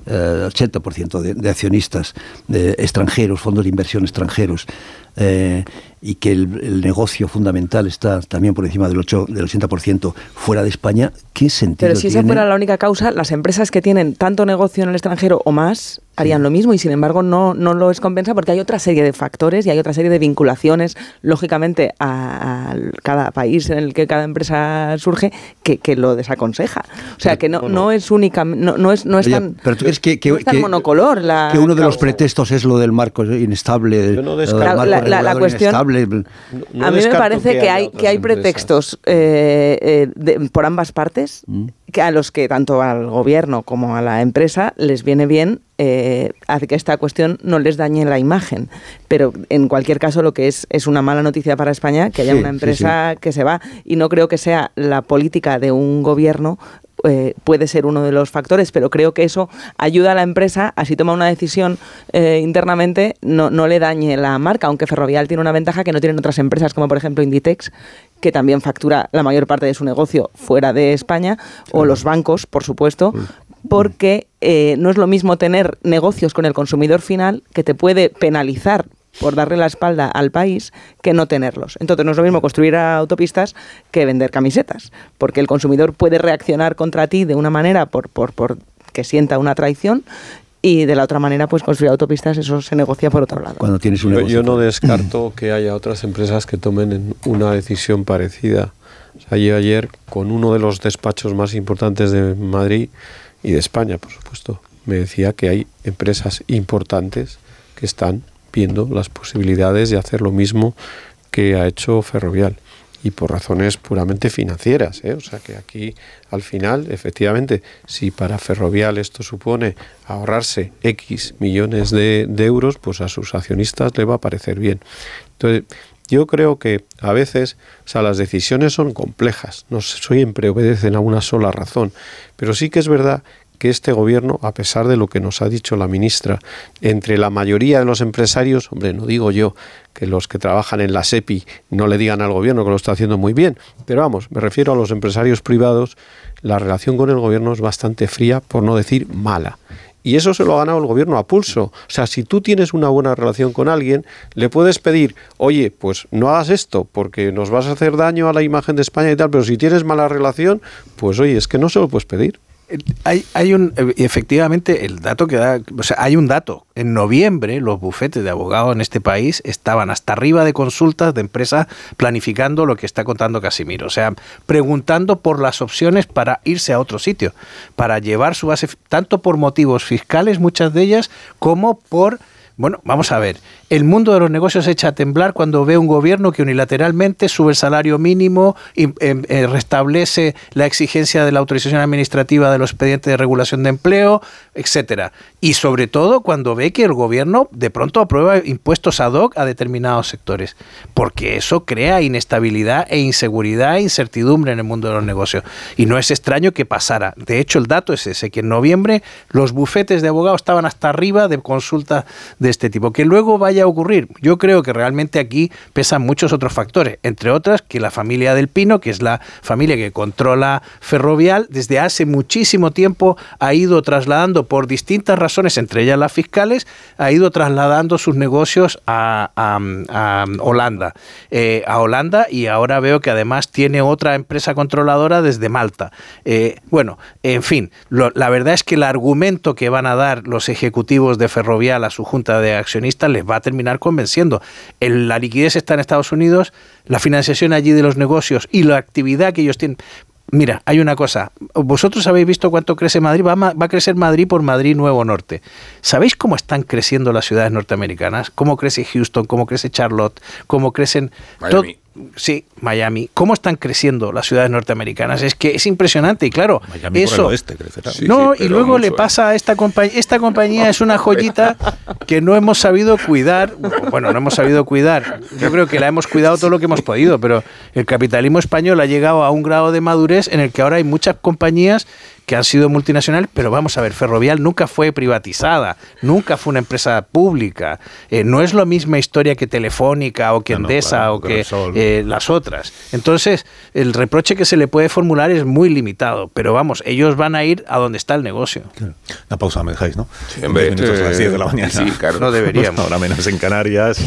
eh, 80% de, de accionistas eh, extranjeros, fondos de inversión extranjeros, eh, y que el, el negocio fundamental está también por encima del, 8, del 80% fuera de España, ¿qué sentido Pero si esa fuera la única causa, las empresas que tienen tanto negocio en el extranjero o más harían lo mismo y sin embargo no, no lo es compensa porque hay otra serie de factores y hay otra serie de vinculaciones, lógicamente, a, a cada país en el que cada empresa surge que, que lo desaconseja. O sea, que no, no es única, no, no es, no es Oye, tan, pero tú crees que, que- no es tan que- monocolor la que uno de los pretextos es lo del marco inestable, no marco La- la- cuestión- inestable. No a mí me parece que, hay, que hay empresas. pretextos eh, eh, de- por ambas partes Mm. que a los que tanto al gobierno como a la empresa les viene bien eh, hace que esta cuestión no les dañe la imagen. Pero en cualquier caso lo que es es una mala noticia para España que haya Sí, una sí, empresa que se va y no creo que sea la política de un gobierno eh, puede ser uno de los factores, pero creo que eso ayuda a la empresa, así toma una decisión eh, internamente, no, no le dañe la marca, aunque Ferrovial tiene una ventaja que no tienen otras empresas, como por ejemplo Inditex, que también factura la mayor parte de su negocio fuera de España, o los bancos, por supuesto, porque eh, no es lo mismo tener negocios con el consumidor final que te puede penalizar por darle la espalda al país que no tenerlos. Entonces no es lo mismo construir autopistas que vender camisetas, porque el consumidor puede reaccionar contra ti de una manera por, por, por que sienta una traición y de la otra manera pues construir autopistas eso se negocia por otro lado. Cuando tienes un Yo, negocio. yo no descarto (clears throat) que haya otras empresas que tomen en- una decisión parecida. O sea, yo ayer con uno de los despachos más importantes de Madrid y de España, por supuesto, me decía que hay empresas importantes que están viendo las posibilidades de hacer lo mismo que ha hecho Ferrovial y por razones puramente financieras. ¿eh? O sea que aquí, al final, efectivamente, si para Ferrovial esto supone ahorrarse X millones de, de euros, pues a sus accionistas le va a parecer bien. Entonces, yo creo que a veces, las decisiones son complejas, no siempre obedecen a una sola razón, pero sí que es verdad que este gobierno, a pesar de lo que nos ha dicho la ministra, entre la mayoría de los empresarios, hombre, no digo yo que los que trabajan en la SEPI no le digan al gobierno que lo está haciendo muy bien, pero vamos, me refiero a los empresarios privados, la relación con el gobierno es bastante fría, por no decir mala. Y eso se lo ha ganado el gobierno a pulso. O sea, si tú tienes una buena relación con alguien, le puedes pedir, oye, pues no hagas esto porque nos vas a hacer daño a la imagen de España y tal, pero si tienes mala relación, pues oye, es que no se lo puedes pedir. Hay, hay un, eh, efectivamente, el dato que da, o sea, hay un dato. En noviembre, los bufetes de abogados en este país estaban hasta arriba de consultas de empresas planificando lo que está contando Casimiro. O sea, preguntando por las opciones para irse a otro sitio, para llevar su base, tanto por motivos fiscales, muchas de ellas, como por bueno, vamos a ver. El mundo de los negocios se echa a temblar cuando ve un gobierno que unilateralmente sube el salario mínimo y em, eh, restablece la exigencia de la autorización administrativa de los expedientes de regulación de empleo, etcétera. Y sobre todo cuando ve que el gobierno de pronto aprueba impuestos ad hoc a determinados sectores, porque eso crea inestabilidad e inseguridad e incertidumbre en el mundo de los negocios. Y no es extraño que pasara. De hecho, el dato es ese, que en noviembre los bufetes de abogados estaban hasta arriba de consultas este tipo. Que luego vaya a ocurrir. Yo creo que realmente aquí pesan muchos otros factores, entre otras que la familia del Pino, que es la familia que controla Ferrovial, desde hace muchísimo tiempo ha ido trasladando por distintas razones, entre ellas las fiscales, ha ido trasladando sus negocios a, a- Holanda. Eh, a Holanda y ahora veo que además tiene otra empresa controladora desde Malta. Eh, bueno, en fin, la verdad es que el argumento que van a dar los ejecutivos de Ferrovial a su junta de accionistas les va a terminar convenciendo. El- la liquidez está en Estados Unidos, la financiación allí de los negocios y la actividad que ellos tienen. Mira, hay una cosa. Vosotros habéis visto cuánto crece Madrid. Va, a va a crecer Madrid por Madrid Nuevo Norte. ¿Sabéis cómo están creciendo las ciudades norteamericanas? ¿Cómo crece Houston? ¿Cómo crece Charlotte? ¿Cómo crecen... Miami. Sí, Miami. ¿Cómo están creciendo las ciudades norteamericanas? Es que es impresionante y claro, Miami por eso. el oeste crecerá. Sí, no, sí, y luego le mucho, pasa a esta compañía. Esta compañía es una joyita que no hemos sabido cuidar. Bueno, no hemos sabido cuidar. Yo creo que la hemos cuidado todo lo que hemos podido, pero el capitalismo español ha llegado a un grado de madurez en el que ahora hay muchas compañías que han sido multinacionales, pero vamos a ver, Ferrovial nunca fue privatizada, nunca fue una empresa pública. Eh, no es la misma historia que Telefónica o que No, no, Endesa claro, o que eh, las otras. Entonces, el reproche que se le puede formular es muy limitado, pero vamos, ellos van a ir a donde está el negocio. Una pausa, me dejáis, ¿no? hombre, Diez minutos a las eh, 10 de la mañana. sí, claro. No deberíamos. (laughs) Ahora menos en Canarias.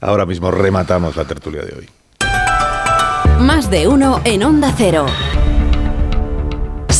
Ahora mismo rematamos la tertulia de hoy. Más de uno en Onda Cero.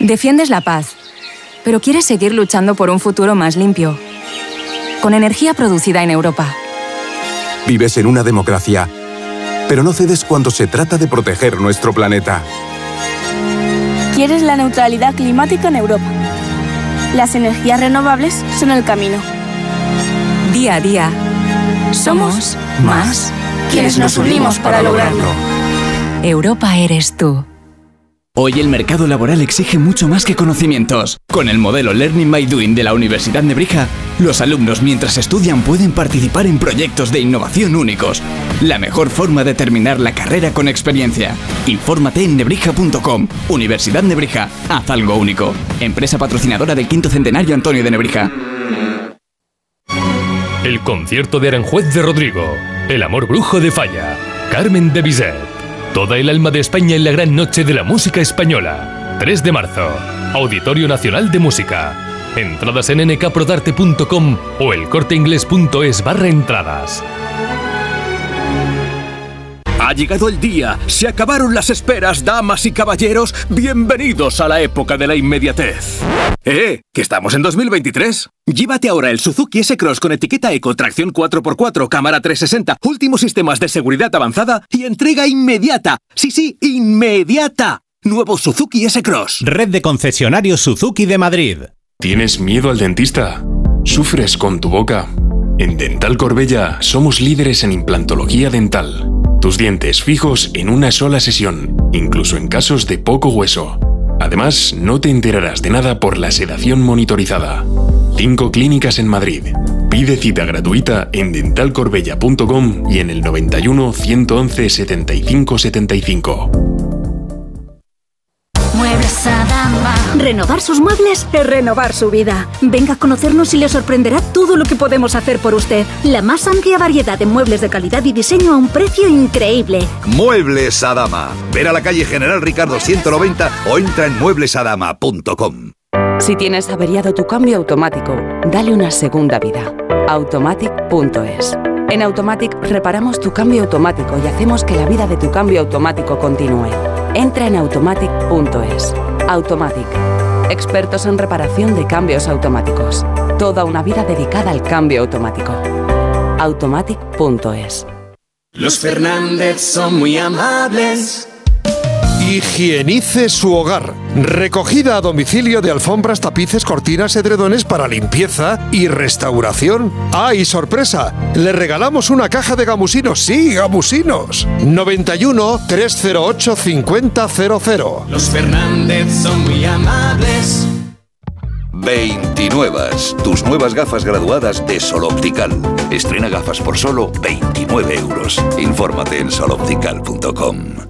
Defiendes la paz, pero quieres seguir luchando por un futuro más limpio, con energía producida en Europa. Vives en una democracia, pero no cedes cuando se trata de proteger nuestro planeta. Quieres la neutralidad climática en Europa. Las energías renovables son el camino. Día a día, somos más quienes nos unimos para lograrlo. Europa eres tú. Hoy el mercado laboral exige mucho más que conocimientos. Con el modelo Learning by Doing de la Universidad Nebrija, los alumnos mientras estudian pueden participar en proyectos de innovación únicos. La mejor forma de terminar la carrera con experiencia. Infórmate en nebrija.com. Universidad Nebrija, haz algo único. Empresa patrocinadora del quinto centenario Antonio de Nebrija. El concierto de Aranjuez de Rodrigo. El amor brujo de Falla. Carmen de Bizet. Toda el alma de España en la gran noche de la música española. 3 de marzo. Auditorio Nacional de Música. Entradas en nkprodarte.com o elcorteingles.es barra entradas. Ha llegado el día, se acabaron las esperas, damas y caballeros, bienvenidos a la época de la inmediatez. ¡Eh! ¡Que estamos en 2023! Llévate ahora el Suzuki S-Cross con etiqueta Eco, tracción 4x4, cámara 360, últimos sistemas de seguridad avanzada y entrega inmediata. Sí, sí, inmediata. Nuevo Suzuki S-Cross. Red de concesionarios Suzuki de Madrid. ¿Tienes miedo al dentista? ¿Sufres con tu boca? En Dental Corbella somos líderes en implantología dental. Tus dientes fijos en una sola sesión, incluso en casos de poco hueso. Además, no te enterarás de nada por la sedación monitorizada. Cinco clínicas en Madrid. Pide cita gratuita en dentalcorbella.com y en el 91 111 75 75. Renovar sus muebles es renovar su vida. Venga a conocernos y le sorprenderá todo lo que podemos hacer por usted. La más amplia variedad de muebles de calidad y diseño a un precio increíble. Muebles Adama. Ver a la calle General Ricardo 190 o entra en mueblesadama.com. Si tienes averiado tu cambio automático, dale una segunda vida. Automatic.es. En Automatic reparamos tu cambio automático y hacemos que la vida de tu cambio automático continúe. Entra en automatic.es. Automatic. Expertos en reparación de cambios automáticos. Toda una vida dedicada al cambio automático. Automatic.es. Los Fernández son muy amables. Higienice su hogar. Recogida a domicilio de alfombras, tapices, cortinas, edredones para limpieza y restauración. ¡Ah, y sorpresa! Le regalamos una caja de gamusinos. Sí, gamusinos. 91 308 5000. Los Fernández son muy amables. 29. Tus nuevas gafas graduadas de Sol Optical. Estrena gafas por solo 29 euros. Infórmate en soloptical.com.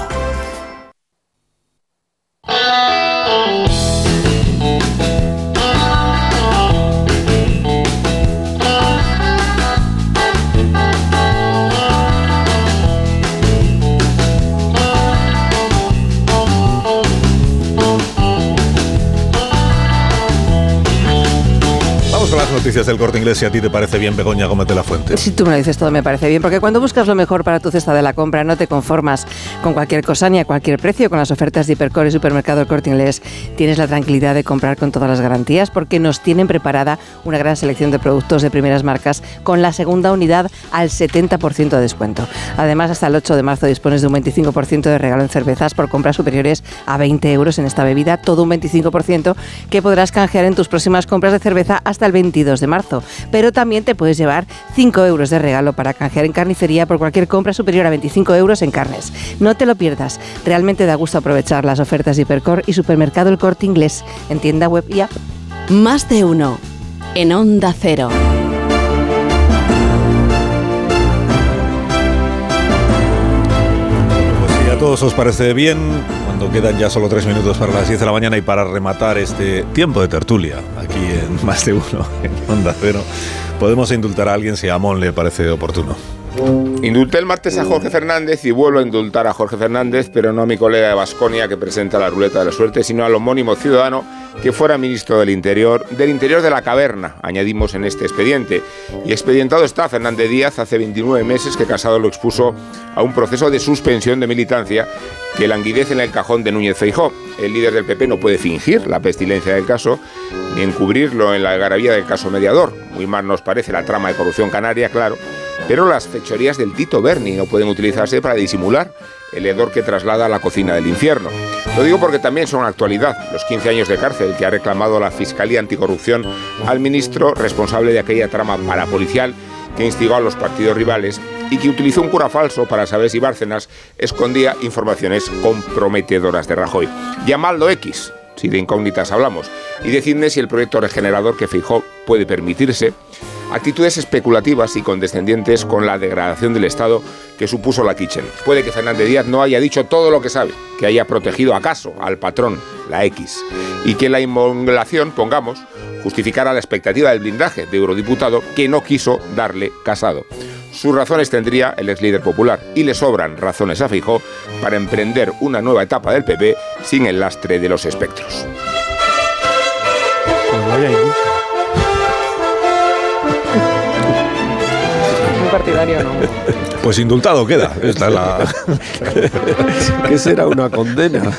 Noticias del corte inglés. Si a ti te parece bien, Begoña Gómez de la Fuente. Si tú me lo dices todo me parece bien, porque cuando buscas lo mejor para tu cesta de la compra no te conformas con cualquier cosa ni a cualquier precio. Con las ofertas de Hipercore y Supermercado El Corte Inglés tienes la tranquilidad de comprar con todas las garantías porque nos tienen preparada una gran selección de productos de primeras marcas con la segunda unidad al 70% de descuento. Además, hasta el 8 de marzo dispones de un 25% de regalo en cervezas por compras superiores a 20 euros en esta bebida, todo un 25% que podrás canjear en tus próximas compras de cerveza hasta el 22 de marzo. Pero también te puedes llevar 5 euros de regalo para canjear en carnicería por cualquier compra superior a 25 euros en carnes. No te lo pierdas. Realmente da gusto aprovechar las ofertas de Hipercor y Supermercado El Corte Inglés en tienda web y app. Más de uno. En Onda Cero. Pues si a todos os parece bien, cuando quedan ya solo tres minutos para las 10 de la mañana y para rematar este tiempo de tertulia aquí en (laughs) Más de Uno, (laughs) en Onda Cero, podemos indultar a alguien si a Amón le parece oportuno. Indulté el martes a Jorge Fernández y vuelvo a indultar a Jorge Fernández, pero no a mi colega de Basconia que presenta la ruleta de la suerte, sino al homónimo ciudadano que fuera ministro del Interior, del Interior de la Caverna, añadimos en este expediente. Y expedientado está Fernández Díaz hace 29 meses que Casado lo expuso a un proceso de suspensión de militancia que languidece en el cajón de Núñez Feijó. El líder del PP no puede fingir la pestilencia del caso ni encubrirlo en la algarabía del caso mediador. Muy mal nos parece la trama de corrupción canaria, claro, pero las fechorías del Tito Berni no pueden utilizarse para disimular el hedor que traslada a la cocina del infierno. Lo digo porque también son actualidad los 15 años de cárcel que ha reclamado la Fiscalía Anticorrupción al ministro responsable de aquella trama parapolicial que instigó a los partidos rivales y que utilizó un cura falso para saber si Bárcenas escondía informaciones comprometedoras de Rajoy. Llamadlo X, si de incógnitas hablamos, y decidme si el proyecto regenerador que fijó puede permitirse actitudes especulativas y condescendientes con la degradación del Estado que supuso la Kitchen. Puede que Fernández Díaz no haya dicho todo lo que sabe, que haya protegido acaso al patrón, la X, y que la inmolación, pongamos, justificara la expectativa del blindaje de eurodiputado que no quiso darle casado. Sus razones tendría el ex líder popular y le sobran razones a Fijó para emprender una nueva etapa del PP sin el lastre de los espectros. Partidario no. (laughs) Pues indultado queda. Esta es la. (laughs) ¿Qué será una condena?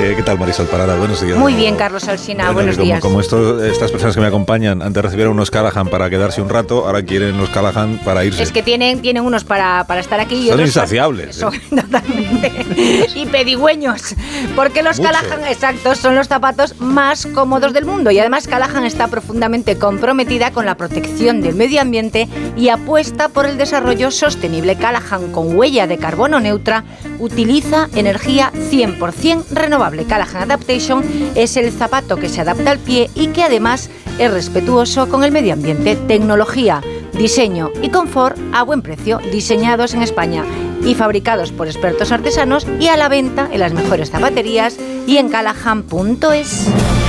Eh, ¿Qué tal, Marisol Parada? Buenos días. Muy bien, Carlos Alsina, Bueno, buenos como, días. Como esto- estas personas que me acompañan antes recibieron unos Callahan para quedarse un rato, ahora quieren los Callahan para irse. Es que tienen, tienen unos para, para estar aquí y Son otros insaciables. son- (laughs) totalmente. y pedigüeños. Porque los Mucho. Callahan, exactos, son los zapatos más cómodos del mundo. Y además Callahan está profundamente comprometida con la protección del medio ambiente y apuesta por el desarrollo sostenible. Callahan con huella de carbono neutra utiliza energía 100% renovable. Callahan Adaptation es el zapato que se adapta al pie y que además es respetuoso con el medio ambiente. Tecnología, diseño y confort a buen precio, diseñados en España y fabricados por expertos artesanos y a la venta en las mejores zapaterías y en callahan.es.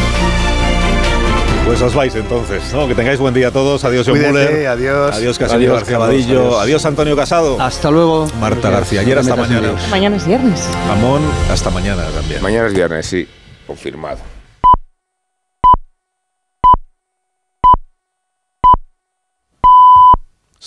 Pues os vais entonces, ¿no? Que tengáis buen día a todos. Adiós, John Cuídate, Muller. adiós. Adiós, Casimiro Adiós, García Vadillo. adiós. Adiós. Antonio Casado. Hasta luego. Marta García. Ayer hasta mañana. Mañana es viernes. Ramón, hasta mañana también. Mañana es viernes, sí, confirmado.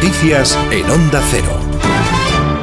Noticias en Onda Cero.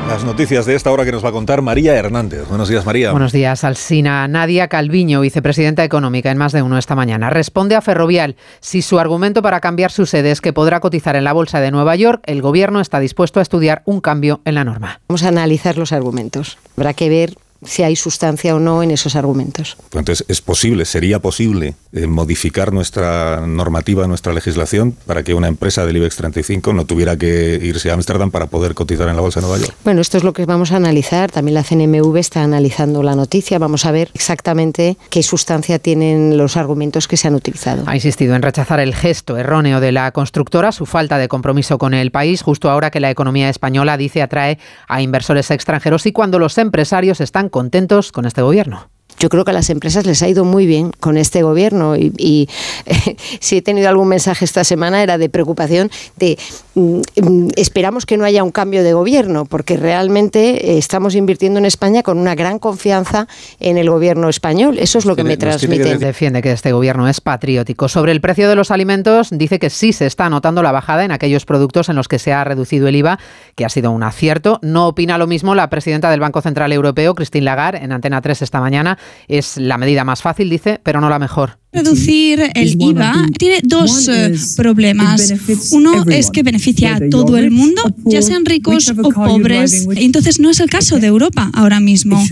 Las noticias de esta hora que nos va a contar María Hernández. Buenos días, María. Buenos días, Alsina. Nadia Calviño, vicepresidenta económica en más de uno esta mañana, responde a Ferrovial si su argumento para cambiar su sede es que podrá cotizar en la Bolsa de Nueva York, el gobierno está dispuesto a estudiar un cambio en la norma. Vamos a analizar los argumentos. Habrá que ver si hay sustancia o no en esos argumentos. Entonces, ¿es posible, sería posible eh, modificar nuestra normativa, nuestra legislación, para que una empresa del IBEX 35 no tuviera que irse a Ámsterdam para poder cotizar en la Bolsa de Nueva York? Bueno, esto es lo que vamos a analizar. También la CNMV está analizando la noticia. Vamos a ver exactamente qué sustancia tienen los argumentos que se han utilizado. Ha insistido en rechazar el gesto erróneo de la constructora, su falta de compromiso con el país, justo ahora que la economía española, dice, atrae a inversores extranjeros y cuando los empresarios están contentos con este gobierno. Yo creo que a las empresas les ha ido muy bien con este gobierno y, y eh, (laughs) si he tenido algún mensaje esta semana era de preocupación de mm, mm, esperamos que no haya un cambio de gobierno porque realmente eh, estamos invirtiendo en España con una gran confianza en el gobierno español. Eso es lo que me transmite. Defiende que este gobierno es patriótico. Sobre el precio de los alimentos dice que sí se está notando la bajada en aquellos productos en los que se ha reducido el IVA, que ha sido un acierto. No opina lo mismo la presidenta del Banco Central Europeo, Christine Lagarde, en Antena 3 esta mañana es la medida más fácil, dice, pero no la mejor. Reducir el IVA tiene dos eh, problemas. Uno es que beneficia a todo el mundo, ya sean ricos o pobres. Entonces no es el caso de Europa ahora mismo.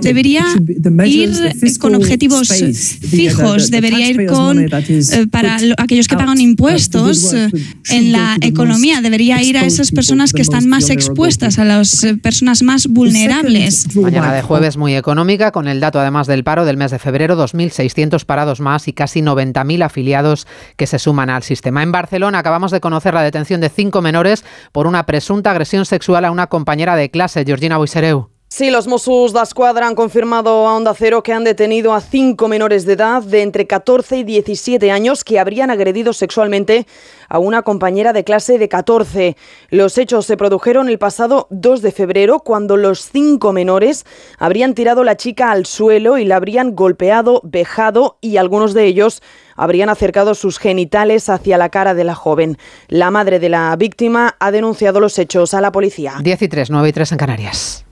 Debería ir con objetivos fijos, debería ir con eh, para aquellos que pagan impuestos eh, en la economía, debería ir a esas personas que están más expuestas, a las personas más vulnerables. Mañana de jueves muy económica, con el dato además del paro del mes de febrero, 2.600 parados más y casi 90.000 afiliados que se suman al sistema. En Barcelona acabamos de conocer la detención de cinco menores por una presunta agresión sexual a una compañera de clase, Georgina Buisereu. Sí, los Mossos da Escuadra han confirmado a Onda Cero que han detenido a cinco menores de edad de entre 14 y 17 años que habrían agredido sexualmente a una compañera de clase de 14. Los hechos se produjeron el pasado 2 de febrero cuando los cinco menores habrían tirado la chica al suelo y la habrían golpeado, vejado y algunos de ellos habrían acercado sus genitales hacia la cara de la joven. La madre de la víctima ha denunciado los hechos a la policía. 10 y 3, 9 y 3 en Canarias.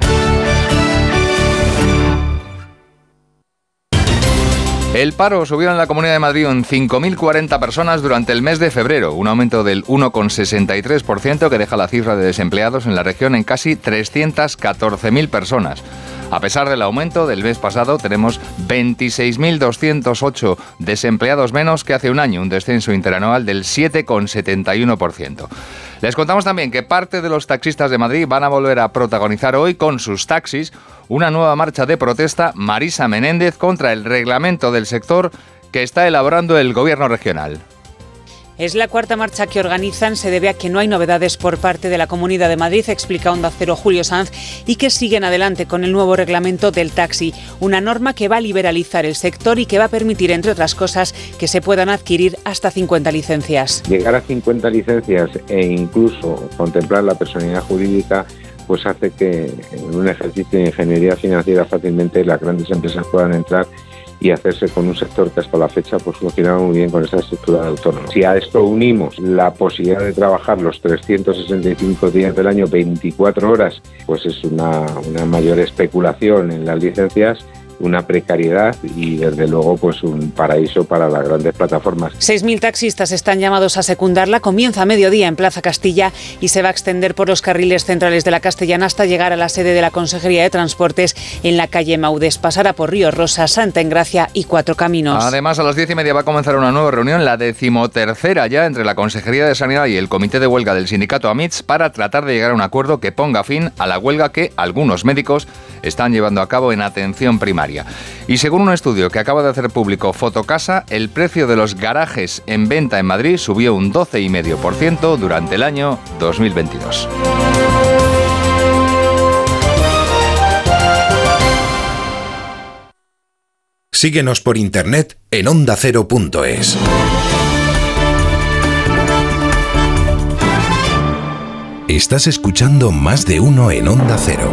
El paro subió en la Comunidad de Madrid en 5.040 personas durante el mes de febrero, un aumento del 1,63% que deja la cifra de desempleados en la región en casi 314.000 personas. A pesar del aumento del mes pasado, tenemos 26.208 desempleados menos que hace un año, un descenso interanual del 7,71%. Les contamos también que parte de los taxistas de Madrid van a volver a protagonizar hoy con sus taxis una nueva marcha de protesta Marisa Menéndez contra el reglamento del sector que está elaborando el gobierno regional. Es la cuarta marcha que organizan, se debe a que no hay novedades por parte de la Comunidad de Madrid, explica Onda Cero Julio Sanz, y que siguen adelante con el nuevo reglamento del taxi, una norma que va a liberalizar el sector y que va a permitir, entre otras cosas, que se puedan adquirir hasta 50 licencias. Llegar a 50 licencias e incluso contemplar la personalidad jurídica pues hace que en un ejercicio de ingeniería financiera fácilmente las grandes empresas puedan entrar y hacerse con un sector que hasta la fecha pues funcionaba muy bien con esa estructura de autónomo. Si a esto unimos la posibilidad de trabajar los 365 días del año 24 horas, pues es una, una mayor especulación en las licencias una precariedad y desde luego pues un paraíso para las grandes plataformas. 6.000 taxistas están llamados a secundarla. Comienza a mediodía en Plaza Castilla y se va a extender por los carriles centrales de la Castellana hasta llegar a la sede de la Consejería de Transportes en la calle Maudes. Pasará por Río Rosa, Santa Engracia y Cuatro Caminos. Además, a las diez y media va a comenzar una nueva reunión, la decimotercera ya, entre la Consejería de Sanidad y el Comité de Huelga del Sindicato AMITS para tratar de llegar a un acuerdo que ponga fin a la huelga que algunos médicos están llevando a cabo en atención primaria. Y según un estudio que acaba de hacer público Fotocasa, el precio de los garajes en venta en Madrid subió un 12,5% durante el año 2022. Síguenos por internet en ondacero.es. Estás escuchando más de uno en Onda Cero.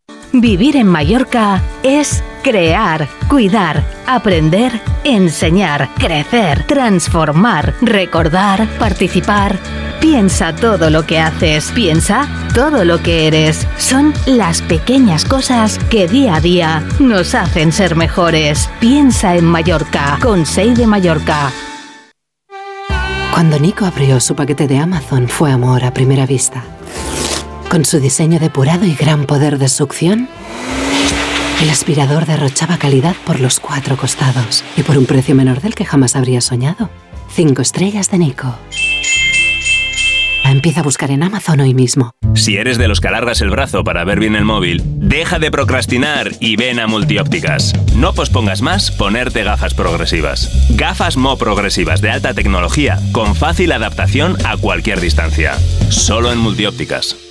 Vivir en Mallorca es crear, cuidar, aprender, enseñar, crecer, transformar, recordar, participar. Piensa todo lo que haces, piensa todo lo que eres. Son las pequeñas cosas que día a día nos hacen ser mejores. Piensa en Mallorca, con Sei de Mallorca. Cuando Nico abrió su paquete de Amazon fue amor a primera vista. Con su diseño depurado y gran poder de succión, el aspirador derrochaba calidad por los cuatro costados y por un precio menor del que jamás habría soñado. Cinco estrellas de Nico. Empieza a buscar en Amazon hoy mismo. Si eres de los que alargas el brazo para ver bien el móvil, deja de procrastinar y ven a Multiópticas. No pospongas más ponerte gafas progresivas. Gafas Mo progresivas de alta tecnología con fácil adaptación a cualquier distancia. Solo en Multiópticas.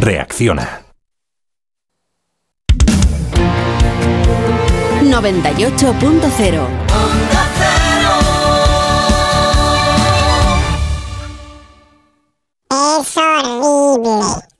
Reacciona. 98.0 Es horrible.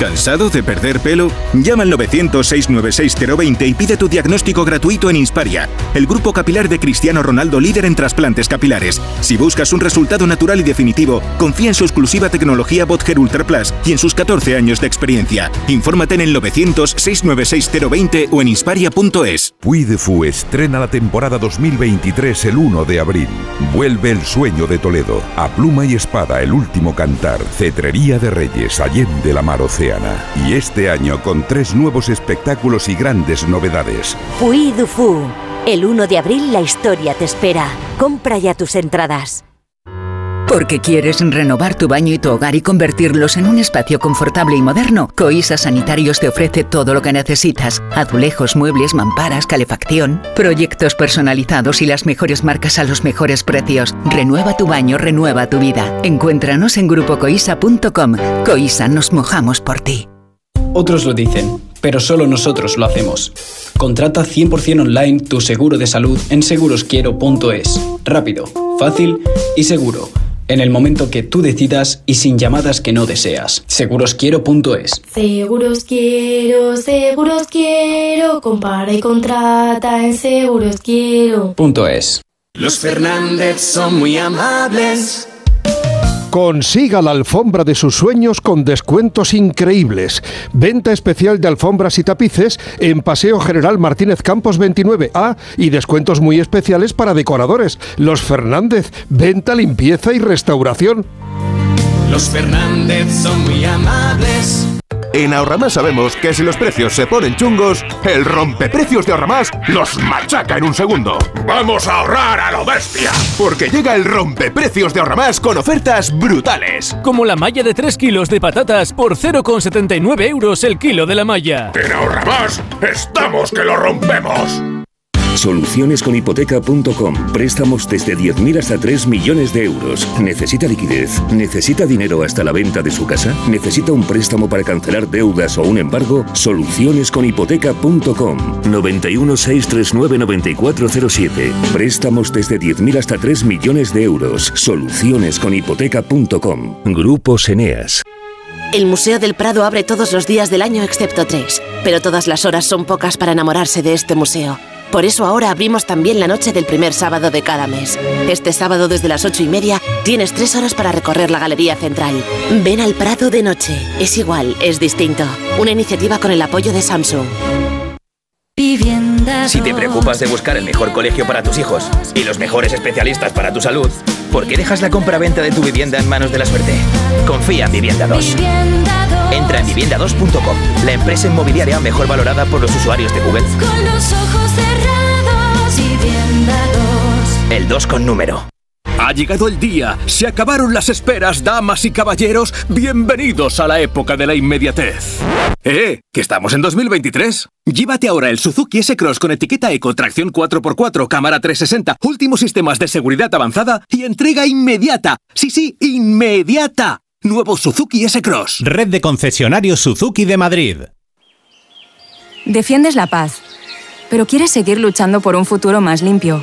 ¿Cansado de perder pelo? Llama al 900-696-020 y pide tu diagnóstico gratuito en Insparia, el grupo capilar de Cristiano Ronaldo líder en trasplantes capilares. Si buscas un resultado natural y definitivo, confía en su exclusiva tecnología Botger Ultra Plus y en sus 14 años de experiencia. Infórmate en el 900-696-020 o en insparia.es. Puy de Fu estrena la temporada 2023 el 1 de abril. Vuelve el sueño de Toledo. A pluma y espada, el último cantar. Cetrería de Reyes, Allende la Mar Y este año con tres nuevos espectáculos y grandes novedades. Puy du Fu. El 1 de abril la historia te espera. Compra ya tus entradas. Porque quieres renovar tu baño y tu hogar y convertirlos en un espacio confortable y moderno, Coisa Sanitarios te ofrece todo lo que necesitas. Azulejos, muebles, mamparas, calefacción, proyectos personalizados y las mejores marcas a los mejores precios. Renueva tu baño, renueva tu vida. Encuéntranos en grupocoisa.com. Coisa, nos mojamos por ti. Otros lo dicen, pero solo nosotros lo hacemos. Contrata 100% online tu seguro de salud en segurosquiero.es. Rápido, fácil y seguro. En el momento que tú decidas y sin llamadas que no deseas. Segurosquiero.es. Seguros quiero, seguros quiero. Compara y contrata en seguros quiero. Punto es. Los Fernández son muy amables. Consiga la alfombra de sus sueños con descuentos increíbles. Venta especial de alfombras y tapices en Paseo General Martínez Campos 29A y descuentos muy especiales para decoradores. Los Fernández, venta, limpieza y restauración. Los Fernández son muy amables. En Ahorramás sabemos que si los precios se ponen chungos, el rompeprecios de Ahorramás los machaca en un segundo. ¡Vamos a ahorrar a lo bestia! Porque llega el rompeprecios de Ahorramás con ofertas brutales. Como la malla de 3 kilos de patatas por 0,79 euros el kilo de la malla. En Ahorramás estamos que lo rompemos. Solucionesconhipoteca.com. Préstamos desde 10.000 hasta 3 millones de euros. ¿Necesita liquidez? ¿Necesita dinero hasta la venta de su casa? ¿Necesita un préstamo para cancelar deudas o un embargo? Solucionesconhipoteca.com. 91 639 9407. Préstamos desde 10.000 hasta 3 millones de euros. Solucionesconhipoteca.com. Grupos Eneas. El Museo del Prado abre todos los días del año excepto tres, pero todas las horas son pocas para enamorarse de este museo. Por eso ahora abrimos también la noche del primer sábado de cada mes. Este sábado desde las ocho y media tienes tres horas para recorrer la Galería Central. Ven al Prado de noche. Es igual, es distinto. Una iniciativa con el apoyo de Samsung. Si te preocupas de buscar el mejor colegio para tus hijos y los mejores especialistas para tu salud, ¿por qué dejas la compra-venta de tu vivienda en manos de la suerte? Confía en Vivienda 2. Entra en vivienda2.com, la empresa inmobiliaria mejor valorada por los usuarios de Google. Con los ojos 2. El 2 con número. Ha llegado el día, se acabaron las esperas, damas y caballeros, bienvenidos a la época de la inmediatez. ¡Eh! ¿Que estamos en 2023? Llévate ahora el Suzuki S-Cross con etiqueta Eco, tracción 4x4, cámara 360, últimos sistemas de seguridad avanzada y entrega inmediata. Sí, sí, inmediata. Nuevo Suzuki S-Cross. Red de concesionarios Suzuki de Madrid. Defiendes la paz, pero quieres seguir luchando por un futuro más limpio.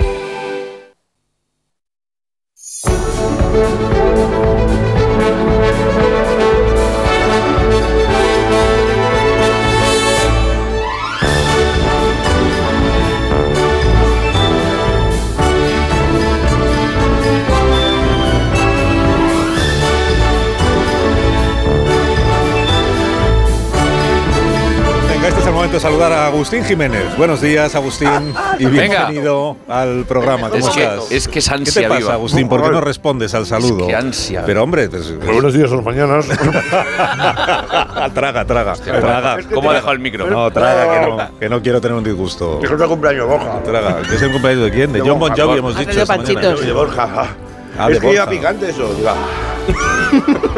Saludar a Agustín Jiménez. Buenos días, Agustín, y Venga. bienvenido al programa. ¿Cómo Es que- estás? es que es ¿Qué ansia te pasa, viva. Agustín? ¿Por qué no respondes al saludo? que ansia. Pero hombre, pues, buenos días, son mañanas. (laughs) traga, traga, traga. ¿Cómo ha dejado el micro? No, traga, que no, (laughs) que no quiero tener un disgusto. Es el cumpleaños, Borja. Traga. ¿Qué es el cumpleaños de quién? De, De John Bon Jovi, hemos dicho. de Panchitos. De Borja. Ah, de Es que iba picante eso, diga.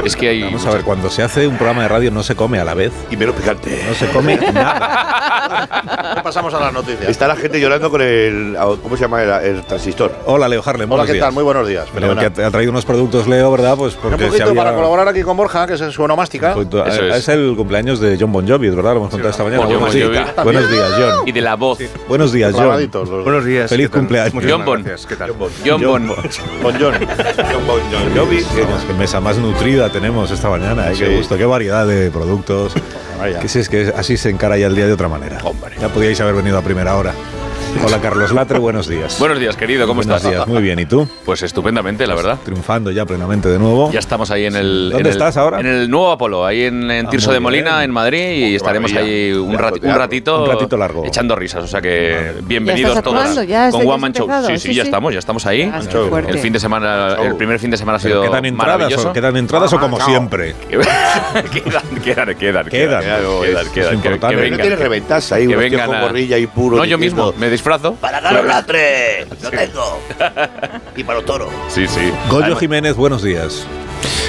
Es que hay. Vamos a ver, cuando se hace un programa de radio no se come a la vez. Y menos picante. No se come nada. (laughs) Pasamos a las noticias. Está la gente llorando con el. ¿Cómo se llama el, el transistor? Hola, Leo Harlem. Hola, buenos ¿qué días. tal? Muy buenos días. Leo, que ha traído unos productos, Leo, ¿verdad? Pues porque Un poquito había- para colaborar aquí con Borja, que es su onomástica. Pues, es. el cumpleaños de John Bon Jovi, ¿verdad? Lo hemos contado esta mañana. Bon Buenos, días. Buenos días, John. Y de la voz. Buenos días, John. Los- Buenos días. Feliz cumpleaños. John Bon. ¿Qué tal? John Bon. Bon John. John Bon Jovi. Mesa más nutrida tenemos esta mañana. ¿eh? Qué gusto, qué variedad de productos. Que si es que así se encara ya el día de otra manera. Ya podíais haber venido a primera hora. Hola, Carlos Latre, buenos días. Buenos días, querido, ¿cómo Buenos estás? días, muy bien. ¿Y tú? Pues estupendamente, la verdad. Triunfando ya plenamente de nuevo. Ya estamos ahí en el. ¿Dónde en el- estás ahora? En el nuevo Apolo, ahí en, en Ah, Tirso de Molina, bien. en Madrid, y estaremos maravilla. ahí un, rati- ratito. Un ratito largo. Echando risas, o sea que bienvenidos estás todos. ¿Ya con One Man Show. Sí, sí, Sí, ya estamos, ya estamos ahí. Ah. El fin de semana, el primer fin de semana ha sido ¿Quedan entradas, maravilloso. o, ¿Quedan entradas o como siempre? quedan, quedan, quedan, quedan, Quedan. quedan, que- No vengan. tienes reventas ahí, gorrilla y puro No, yo mismo, me disfrazo. ¡Para Carlos Latre! (laughs) ¡Lo tengo! y para los toros. Sí, sí. Goyo Además- Jiménez, buenos días.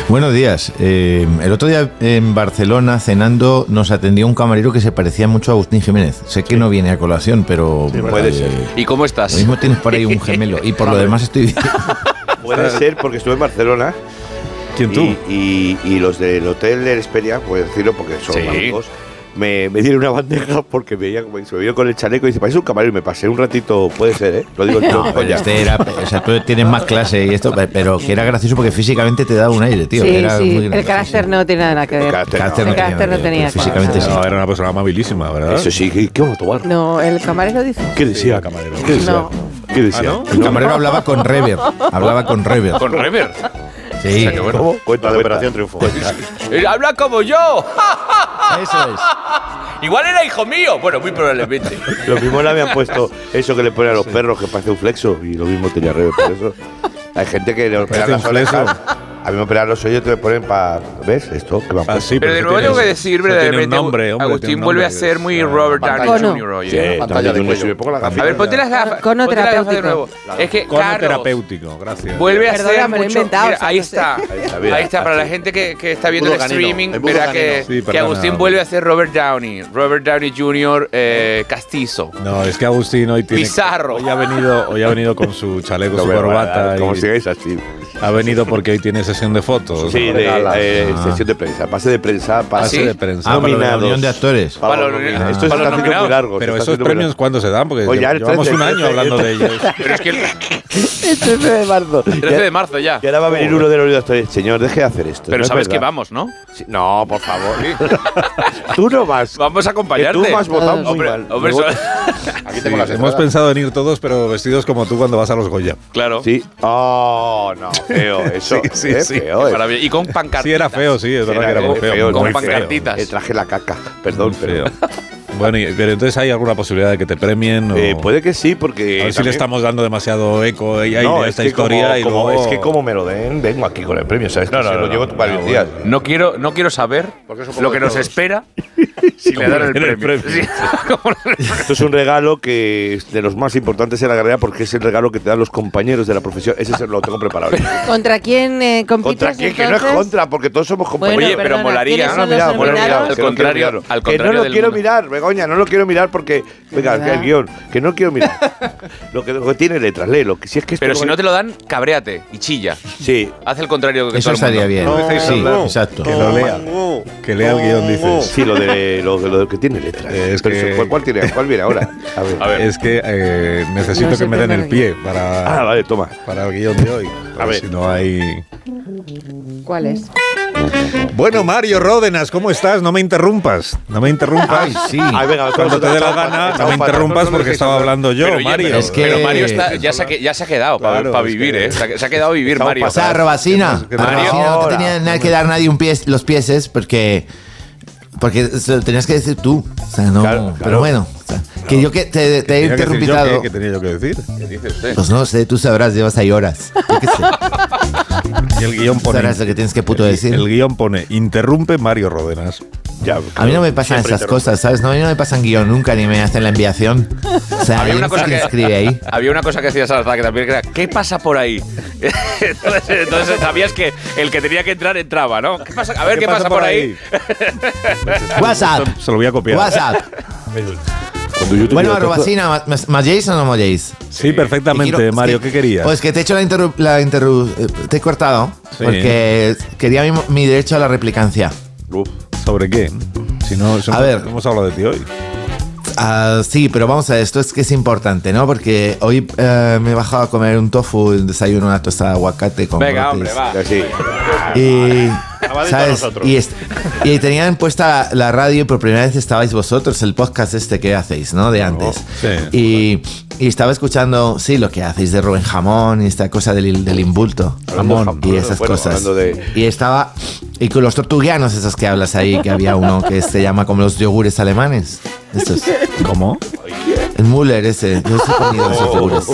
Buenos días. Eh, el otro día en Barcelona, cenando, nos atendió un camarero que se parecía mucho a Agustín Jiménez. Sé que no viene a colación, pero... puede ser. ¿Y cómo estás? Lo mismo tienes por ahí un gemelo. Y por lo (laughs) demás estoy bien. (laughs) Puede ser porque estuve en Barcelona. ¿Quién tú? Y, y- y los del Hotel El Esperia, puedo decirlo porque son Sí. amigos, me, me dieron una bandeja porque me veía como se me vio con el chaleco y dice, parece un camarero y me pasé un ratito, puede ser, ¿eh? Lo digo en No, este era, o sea, tú tienes más clase y esto, pero que era gracioso porque físicamente te daba un aire, tío. sí, era sí, muy el carácter no tiene nada que ver. carácter Carácter El no tenía carácter no nada que ver, tenía. físicamente sí. No, era una persona amabilísima, ¿verdad? Eso sí, ¿qué, qué vamos a tomar? No, el camarero dice. ¿Qué decía? camarero. ¿Qué decía? No. ¿Qué decía? ¿Ah, no? El camarero hablaba con Rever. Hablaba con Rever. ¿Con Rever? Sí. ¿Cómo? Cuenta, de. Operación Triunfo. (laughs) Eh, ¡Habla como yo! (laughs) Eso es. Igual era hijo mío. Bueno, muy probablemente. Lo mismo le habían puesto (laughs) eso que le ponen a los perros que parece un flexo y lo mismo tenía Rebe por eso. Hay gente que le operan las Parece un orejas. A mí me operan los oídos y te me ponen para. ¿Ves? Esto que me han Ah, sí, Pero de nuevo tengo que decir brevemente, nombre, hombre, Agustín tiene un vuelve a ser muy Robert Downey. Jr. hoy. Sí, ¿eh? pantalla de cuello. Pongo la A ver, ponte las gafas. Cono ponte las gafas de terapéutico. nuevo. Es que Cono Carlos terapéutico, gracias. vuelve a ser mucho... inventado, Mira, o sea, ahí está. Ahí está, mira, Ahí está, para la gente que, que está viendo el streaming, verá que. Sí, que. Agustín vuelve a ser Robert Downey. Robert Downey Jr. eh, castizo. No, es que Agustín hoy tiene. Pizarro. Hoy ha venido, hoy ha venido con su chaleco, su corbata. va, Sigáis así. ha venido porque hoy tiene sesión de fotos. Sí, ¿no? de eh, Ah. sesión de prensa. Pase de prensa, pase ¿Ah, sí? de prensa. Ah, para la reunión de actores. Para Para nominados. Esto se está haciendo muy largo. Pero esos premios. ¿cuándo se dan? Porque el llevamos 13, un año el 13, hablando de el 13. ellos. (laughs) Pero es que el El 13 de marzo. (laughs) 13 de marzo ya. Y ahora va a venir uno de los actores. Señor, deje de hacer esto. Pero no es sabes que verdad. vamos, ¿no? Sí, No, por favor. (laughs) Tú no vas. Vamos a acompañarte. Que tú has votado muy Hombre, mal. hombre, Me so- Aquí tengo las Hemos pensado en ir todos, pero vestidos como tú cuando vas a los Goya. Claro. Sí. Oh, no. Feo (laughs) eso. Sí, sí, eh, sí. Feo, eh. Maravilla. Y con pancartitas. Sí, era feo, sí, es verdad que era muy feo. Con muy feo. pancartitas. Eh, traje la caca. Perdón, Muy pero. feo. Bueno, y- pero entonces hay alguna posibilidad de que te premien o Eh, puede que sí, porque. a ver si le estamos dando demasiado eco No, a es esta que historia como, y como- luego es que como me lo den, vengo aquí con el premio, ¿sabes? No, no, se no, lo llevo no, varios no, días. No quiero, no quiero saber es lo que nos espera (laughs) si le dan el (laughs) el premio. premio. (laughs) Sí. Esto es un regalo que es de los más importantes en la carrera porque es el regalo que te dan los compañeros de la profesión. Ese se lo tengo preparado. ¿Contra quién eh, compites? ¿Contra quién? Que no es entonces? contra, porque todos somos compañeros. Bueno, Oye, pero perdona, molaría, ¿quiénes No, no, mira? Al no contrario- al que no contrario lo quiero mirar, Begoña, no lo quiero mirar porque. Venga, el guion, que no quiero mirar. lo, que, lo que tiene letras, léelo. Que si es que Pero lo- si no te lo dan, cabréate y chilla. Sí. Haz el contrario que Eso todo el mundo. estaría bien. No sí, exacto. que lo lea. Que lea el guion, dices. Sí, lo de lo, de lo que tiene letras. Es que- ¿cuál, cuál tiene, ¿Cuál viene ahora? A ver. A ver. Es que eh, necesito No que me den el pie para, Ah, vale, toma. para el guion de hoy. A ver. Si no hay. ¿Cuál es? Bueno, Mario Ródenas, ¿cómo estás? No me interrumpas. No me interrumpas. Ay, sí. Ay, venga, Cuando te dé la gana, no me interrumpas porque estaba hablando yo, Pero, oye, Mario. pero- Es que- pero Mario está- ya, se ha, que- ya se ha quedado para es vivir, que- ¿eh? Se ha, quedado a vivir, Mario. O sea, Robacina, Robacina, no te tenía nada que dar nadie un pie, los pieses porque porque se lo tenías que decir tú. O sea, no, Claro, claro. pero bueno, o sea, que yo que te, te he interrumpido. qué, ¿Qué tenía yo que decir? ¿Qué dice usted? Pues no sé, tú sabrás, llevas ahí horas. Yo qué sé. (laughs) Y el guion pone. Sabrás lo que tienes que puto decir. El guion pone interrumpe Mario Ródenas. Ya, A mí no me pasan esas cosas, ¿sabes? No, a mí no me pasan guion nunca ni me hacen la enviación. O sea, Había una cosa que escribe ahí. (laughs) Había una cosa que decía Salazar que también era ¿qué pasa por ahí? (laughs) entonces, entonces sabías que el que tenía que entrar entraba, ¿no? ¿Qué pasa? A ver qué, pasa, por ahí. (laughs) WhatsApp. Se lo voy a copiar. WhatsApp. Bueno, digo, Robacina, ¿me molléis o no molléis? Sí, perfectamente, Te quiero- es Mario. que- ¿Qué querías? Pues que te he hecho la interru... La interru eh, te he cortado Sí. porque quería mi, mi derecho a la replicancia. Uf. ¿Sobre qué? Si no, si A no- ver. hemos hablado de ti hoy. Ah, sí, pero vamos a ver, esto es que es importante, ¿no? Porque hoy eh, me he bajado a comer un tofu, un desayuno, una tostada de aguacate con Venga, brotes. hombre, va. Sí. Y, ¿sabes? Y, y tenían puesta la radio y por primera vez estabais vosotros, el podcast este que hacéis, ¿no? De antes. sí. Y, y estaba escuchando, sí, lo que hacéis de Rubén Jamón y esta cosa del, del de Jamón jamón, y esas bueno, cosas. de- Y estaba... Y con los tortuguianos esos que hablas ahí, que había uno que se llama como los yogures alemanes. Estos. ¿Cómo? El Müller ese. Yo he comido esos yogures.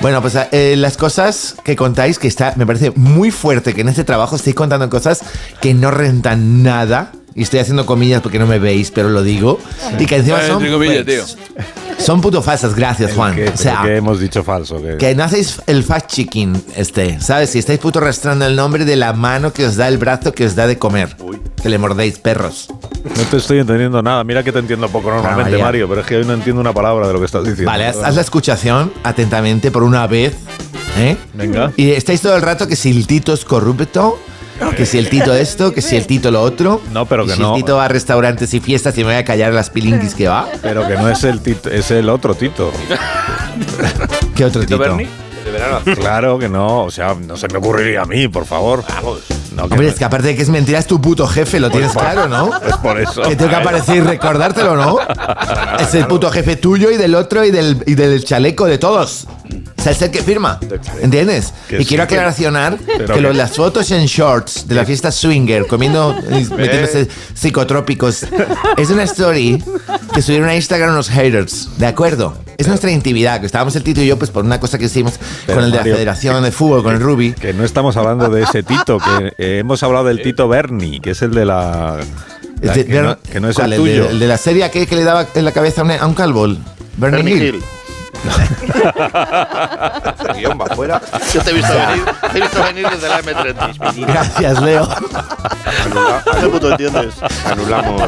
Bueno, pues eh, las cosas que contáis, que está, me parece muy fuerte que en este trabajo estéis contando cosas que no rentan nada. Y estoy haciendo comillas porque no me veis, pero lo digo, y que encima son, entre comillas, pues, son puto falsas, gracias Juan. ¿Qué, o sea, ¿qué hemos dicho falso? ¿Qué? que no hacéis el fact checking, este, ¿sabes? Si estáis puto arrastrando el nombre de la mano que os da el brazo que os da de comer, que le mordéis perros. No te estoy entendiendo nada. Mira que te entiendo poco normalmente, vaya. Mario, pero es que hoy no entiendo una palabra de lo que estás diciendo. Vale, haz, haz la escuchación atentamente por una vez. ¿eh? Venga. Y estáis todo el rato que si el Tito es corrupto, que si el Tito esto, que si el Tito lo otro. No, pero que si no. el Tito va a restaurantes y fiestas y me voy a callar las pilinguis que va. Pero que no es el Tito, es el otro Tito. ¿Qué otro Tito? (laughs) Claro que no, o sea, no se me ocurriría a mí, por favor. Vamos. No, Hombre, no- es que aparte de que es mentira, es tu puto jefe, lo tienes por- claro, ¿no? (laughs) Es por eso. Que tengo que aparecer y recordártelo, ¿no? (laughs) Es el puto jefe tuyo y del otro y del, y del chaleco de todos. O sea, es el que firma. ¿Entiendes? Que y sí, quiero aclaracionar que, que- lo- las fotos en shorts de la fiesta swinger, comiendo, y metiéndose psicotrópicos, es una story que subieron a Instagram unos haters. ¿De acuerdo? Es nuestra intimidad, que estábamos el Tito y yo, pues por una cosa que hicimos Pero, con el de Mario, la Federación de Fútbol, con el Ruby. Que no estamos hablando de ese Tito, que eh, hemos hablado del Tito Berni, que es el de la. de- que, no, que no es ¿cuál? el El de, tuyo. el de la serie que le daba en la cabeza a un, a un calvo. Bernie, Bernie Hill. Hill. Este (laughs) guion va fuera. Yo te he visto venir, te he visto venir desde la M30. Gracias, Leo. ¿Qué (laughs) puto entiendes? Anulamos.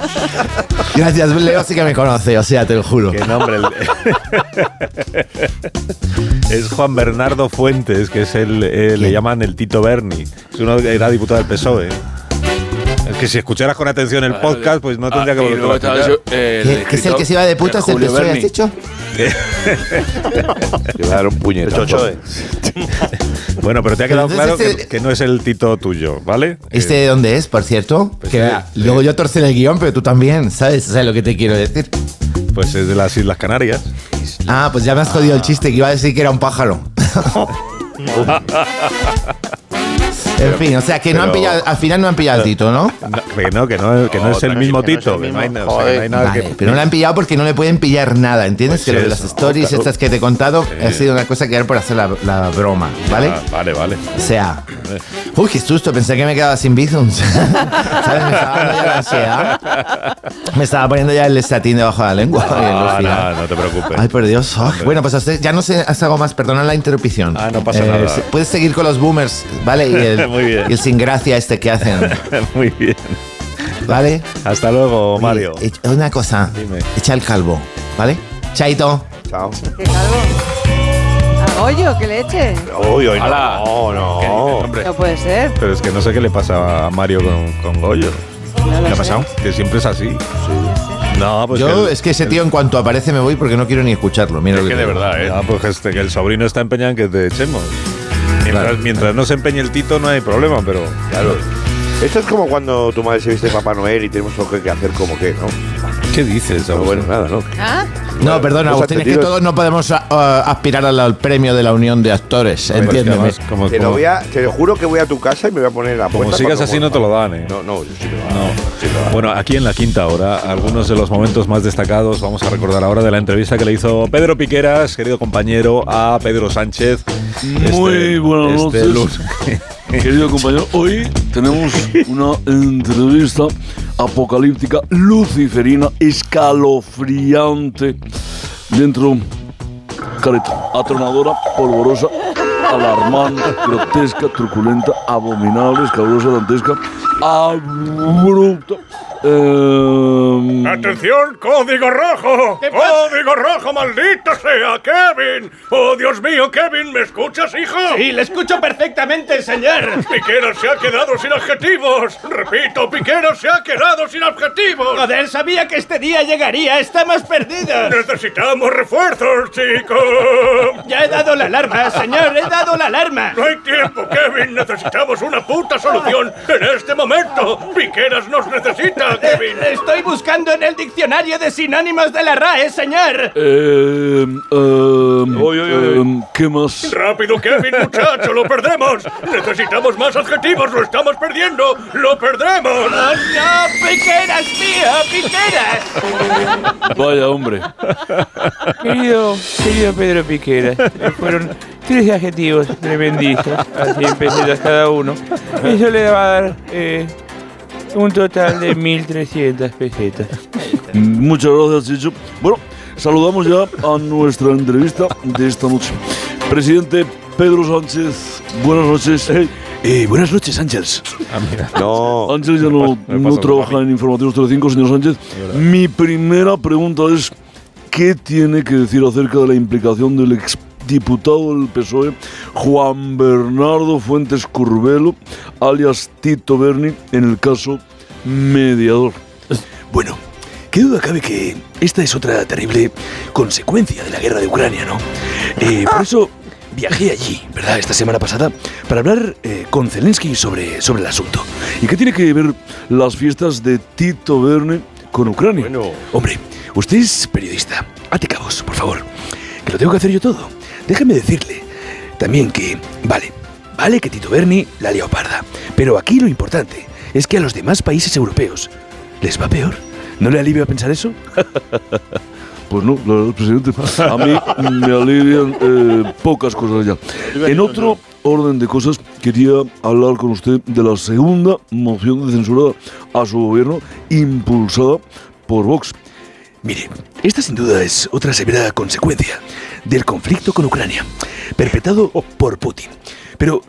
Gracias, Leo sí que me conoce, o sea, te lo juro. ¿Qué nombre? El- (laughs) es Juan Bernardo Fuentes, que es el. eh, le llaman el Tito Berni. Es uno que era diputado del PSOE. Es que si escucharas con atención el podcast, pues no tendría que Ah, y volver a escuchar. yo, eh, el ¿Qué, qué es el que se iba de putas del Julio has dicho? Te voy a dar un puñetazo. (laughs) Bueno, pero te ha quedado claro que, este- que no es el Tito tuyo, ¿vale? ¿Este de dónde es, por cierto? Pues que sí, vea, sí. luego yo torcí el guion, pero tú también, ¿sabes? ¿Sabes lo que te quiero decir? Eh, pues es de las Islas Canarias. Ah, pues ya me has jodido el chiste, que iba a decir que era un pájaro. (laughs) (laughs) en fin, o sea, que no han pillado, al final no han pillado al Tito, ¿no? Que no, que no, que no es el mismo Tito. que no hay, nada que- pero no le han pillado porque no le pueden pillar nada, ¿entiendes? Pues que lo de las stories claro. estas que te he contado ha sido una cosa que era por hacer la, la broma, ¿vale? Ah, vale, vale. O sea, uy, qué susto, pensé que me quedaba sin bizums. (laughs) ¿Sabes? Me estaba dando ya la ansiedad. Me estaba poniendo ya el estatín debajo de la lengua. Ah, no, no te preocupes. Ay, por Dios. Bueno, pues hasta- ya no sé, haz algo más, perdona la interrupción. Ah, no pasa nada. se- Puedes seguir con los boomers, ¿vale? Y el, (laughs) Muy bien. y el sin gracia este que hacen, (laughs) Muy bien. ¿vale? Hasta luego, Mario. Oye, echa- una cosa, Dime. echa el calvo, ¿vale? Chaito. Chao. ¿Qué calvo? ¿A Goyo? ¿Que le eche? Uy, uy, Hala. no, no. No puede ser. Pero es que no sé qué le pasa a Mario con, con Goyo. No ¿Qué ha pasado? Que siempre es así. No, pues Yo, que el- es que ese tío en cuanto aparece me voy porque no quiero ni escucharlo. Mira lo Es que de verdad, ¿eh? Ah, pues este, que el sobrino está empeñado en que te echemos. Mientras, Claro. mientras no se empeñe el Tito no hay problema, pero claro. Esto es como cuando tu madre se viste Papá Noel y tenemos algo que hacer como que, ¿no? ¿Qué dices? Pero bueno, nada, ¿no? ¿Ah? No, perdona, Agustín, es que todos no podemos a- a- aspirar al, al premio de la Unión de Actores, Pero es que entiéndeme. como- Te, lo voy a, te juro que voy a tu casa y me voy a poner la Como sigas así no te lo dan, ¿eh? No, no, yo sí lo No. Sí lo. Bueno, aquí en la quinta hora, algunos de los momentos más destacados, vamos a recordar ahora de la entrevista que le hizo Pedro Piqueras, querido compañero, a Pedro Sánchez. Muy Este- buenas este noches. (laughs) Querido compañero, hoy tenemos una entrevista apocalíptica, luciferina, escalofriante, dentro, careta, atronadora, polvorosa, alarmante, grotesca, truculenta, abominable, escabrosa, dantesca, abrupta. Eh, ¡Atención, código rojo! ¡Código rojo, maldito sea, Kevin! ¡Oh, Dios mío, Kevin! ¿Me escuchas, hijo? Sí, le escucho perfectamente, señor. Piqueras se ha quedado sin adjetivos. Repito, Piqueras se ha quedado sin adjetivos. Joder, sabía que este día llegaría. Estamos perdidos. Necesitamos refuerzos, chicos. Ya he dado la alarma, señor. He dado la alarma. No hay tiempo, Kevin. Necesitamos una puta solución en este momento. Piqueras nos necesita, Kevin. Eh, (laughs) Estoy buscando en el diccionario de sinónimos de la RAE, señor. eh, eh, eh, ¿Qué más? Rápido, Kevin, muchacho, lo perdemos. Necesitamos más adjetivos, lo estamos perdiendo. Lo perdremos. ¡Oh, no! ¡Piqueras, mío! ¡Piqueras! Vaya hombre. Querido, querido Pedro Piquera, eh, fueron tres adjetivos tremendizos, así empecé cada uno. Eso le va a dar eh, Un total de 1.300 pesetas. Muchas gracias, Chicho. Bueno, saludamos ya a nuestra entrevista de esta noche. Presidente Pedro Sánchez, buenas noches. Eh, buenas noches, Ángels. No. Ángel ya no, no trabaja en Informativos 35, señor Sánchez. Mi primera pregunta es, ¿qué tiene que decir acerca de la implicación del exdiputado del PSOE, Juan Bernardo Fuentes Curbelo, alias Tito Berni, en el caso mediador? Bueno, qué duda cabe que esta es otra terrible consecuencia de la guerra de Ucrania, ¿no? Eh, por eso viajé allí, ¿verdad? Esta semana pasada para hablar eh, con Zelensky sobre, sobre el asunto. ¿Y qué tiene que ver las fiestas de Tito Berni con Ucrania? Hombre, usted es periodista. Ate cabos, por favor. Que lo tengo que hacer yo todo. Déjeme decirle también que, vale, vale que Tito Berni la ha liado parda. Pero aquí lo importante es que a los demás países europeos les va peor. ¿No le alivia pensar eso? (laughs) Pues no, la verdad, presidente. A mí me alivian eh, pocas cosas ya. En otro orden de cosas, quería hablar con usted de la segunda moción de censura a su gobierno impulsada por Vox. Mire, esta sin duda es otra severa consecuencia del conflicto con Ucrania, perpetrado por Putin. Pero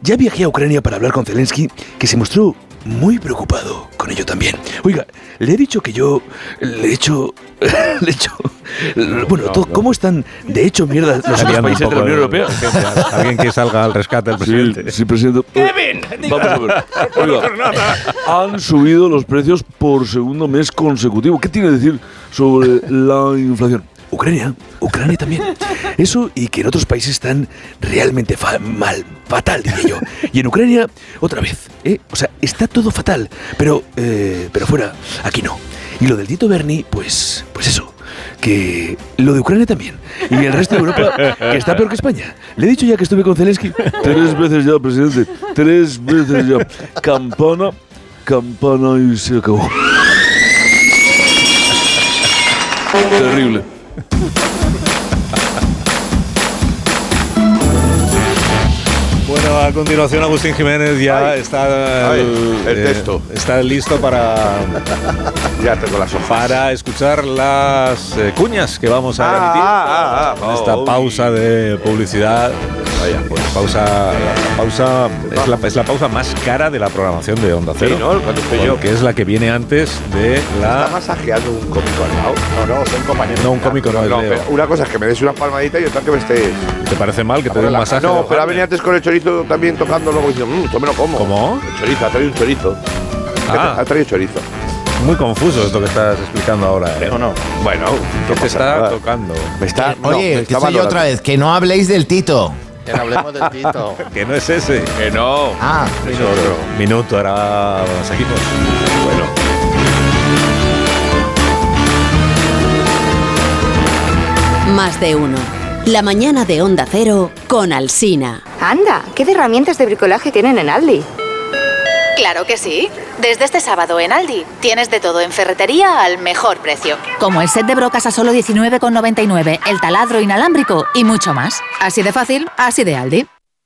ya viajé a Ucrania para hablar con Zelensky, que se mostró muy preocupado con ello también. Oiga, le he dicho que yo le he hecho... (laughs) le he hecho... Bueno, todo- ¿cómo están de hecho mierda los otros países de la Unión Europea? Alguien que salga al rescate del presidente. Sí, presidente. ¡Kevin! Vamos a ver. Oiga, (laughs) han subido los precios por segundo mes consecutivo. ¿Qué tiene que decir sobre la inflación? Ucrania, Ucrania también. Eso y que en otros países están realmente fa- mal, fatal, diría yo. Y en Ucrania, otra vez, ¿eh? O sea, está todo fatal, pero, eh, pero fuera, aquí no. Y lo del Tito Berni, pues, pues eso, que lo de Ucrania también. Y el resto de Europa, que está peor que España. Le he dicho ya que estuve con Zelensky. Tres veces ya, presidente. Tres veces ya. Campana, campana y se acabó. Terrible. Bueno, a continuación Agustín Jiménez ya está Ay, eh, el texto. está listo para ya tengo las hojas. para escuchar las eh, cuñas que vamos a Ah, emitir. ah, ah, ah. Esta Oh, pausa de publicidad. Vaya, pues pausa, la pausa es la, es la pausa más cara de la programación de Onda Cero. Sí, ¿no? Cuando estoy yo. Que es la que viene antes de ¿Está la. masajeando un cómico al lado? No, no, son compañeros. No, un cómico no, es No, pero una cosa es que me des una palmadita y otra que me estés. ¿Te parece mal que te dé un masaje? No, pero ha venido antes con el chorizo también tocando luego diciendo, mmm, esto me lo como. ¿Cómo? El chorizo, ha traído un chorizo. Ah. Ha traído chorizo. Muy confuso esto que estás explicando ahora. ¿eh? no. Bueno, ¿qué te está nada. tocando? Me está. no, me Oye, que soy otra vez, que no habléis del Tito. Que no hablemos del Tito. (laughs) Que no es ese. Que no. Ah, Es otro. Minuto, ahora seguimos. Bueno. Más de uno. La mañana de Onda Cero con Alsina. Anda, ¿qué de herramientas de bricolaje tienen en Aldi? Claro que sí. Desde este sábado en Aldi tienes de todo en ferretería al mejor precio. Como el set de brocas a solo 19,99, el taladro inalámbrico y mucho más. Así de fácil, así de Aldi.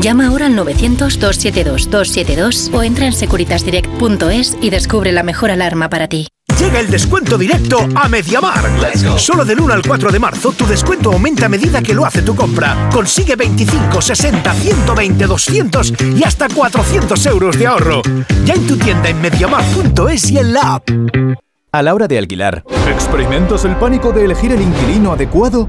Llama ahora al 900-272-272 o entra en securitasdirect.es y descubre la mejor alarma para ti. Llega el descuento directo a Mediamar. Solo del 1 al 4 de marzo tu descuento aumenta a medida que lo hace tu compra. Consigue 25, 60, 120, 200 y hasta 400 euros de ahorro. Ya en tu tienda en mediamar.es y en la app. A la hora de alquilar, ¿experimentas el pánico de elegir el inquilino adecuado?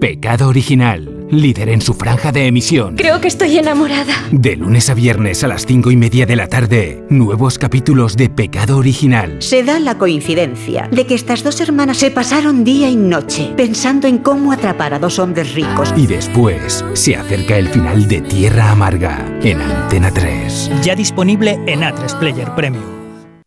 Pecado original. líder en su franja de emisión. Creo que estoy enamorada. De lunes a viernes a las cinco y media de la tarde, nuevos capítulos de Pecado Original. Se da la coincidencia de que estas dos hermanas se pasaron día y noche pensando en cómo atrapar a dos hombres ricos. Y después se acerca el final de Tierra Amarga en Antena 3. Ya disponible en A3 Player Premium.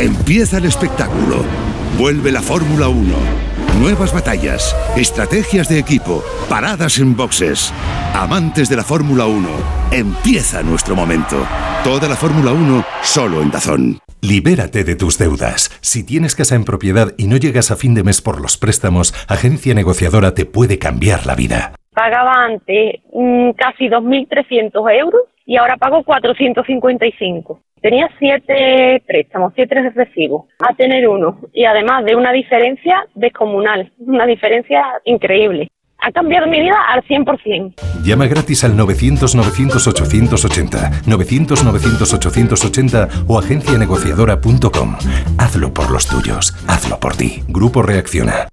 Empieza el espectáculo. Vuelve la Fórmula 1. Nuevas batallas, estrategias de equipo, paradas en boxes. Amantes de la Fórmula 1, empieza nuestro momento. Toda la Fórmula 1 solo en Dazón. Libérate de tus deudas. Si tienes casa en propiedad y no llegas a fin de mes por los préstamos, Agencia Negociadora te puede cambiar la vida. Pagaba antes mm, casi 2.300 euros y ahora pago 455. Tenía siete préstamos, siete recibos, a tener uno y además de una diferencia descomunal, una diferencia increíble. Ha cambiado mi vida al 100%. Llama gratis al 900-900-880, 900-900-880 o agencianegociadora.com. Hazlo por los tuyos, hazlo por ti. Grupo Reacciona.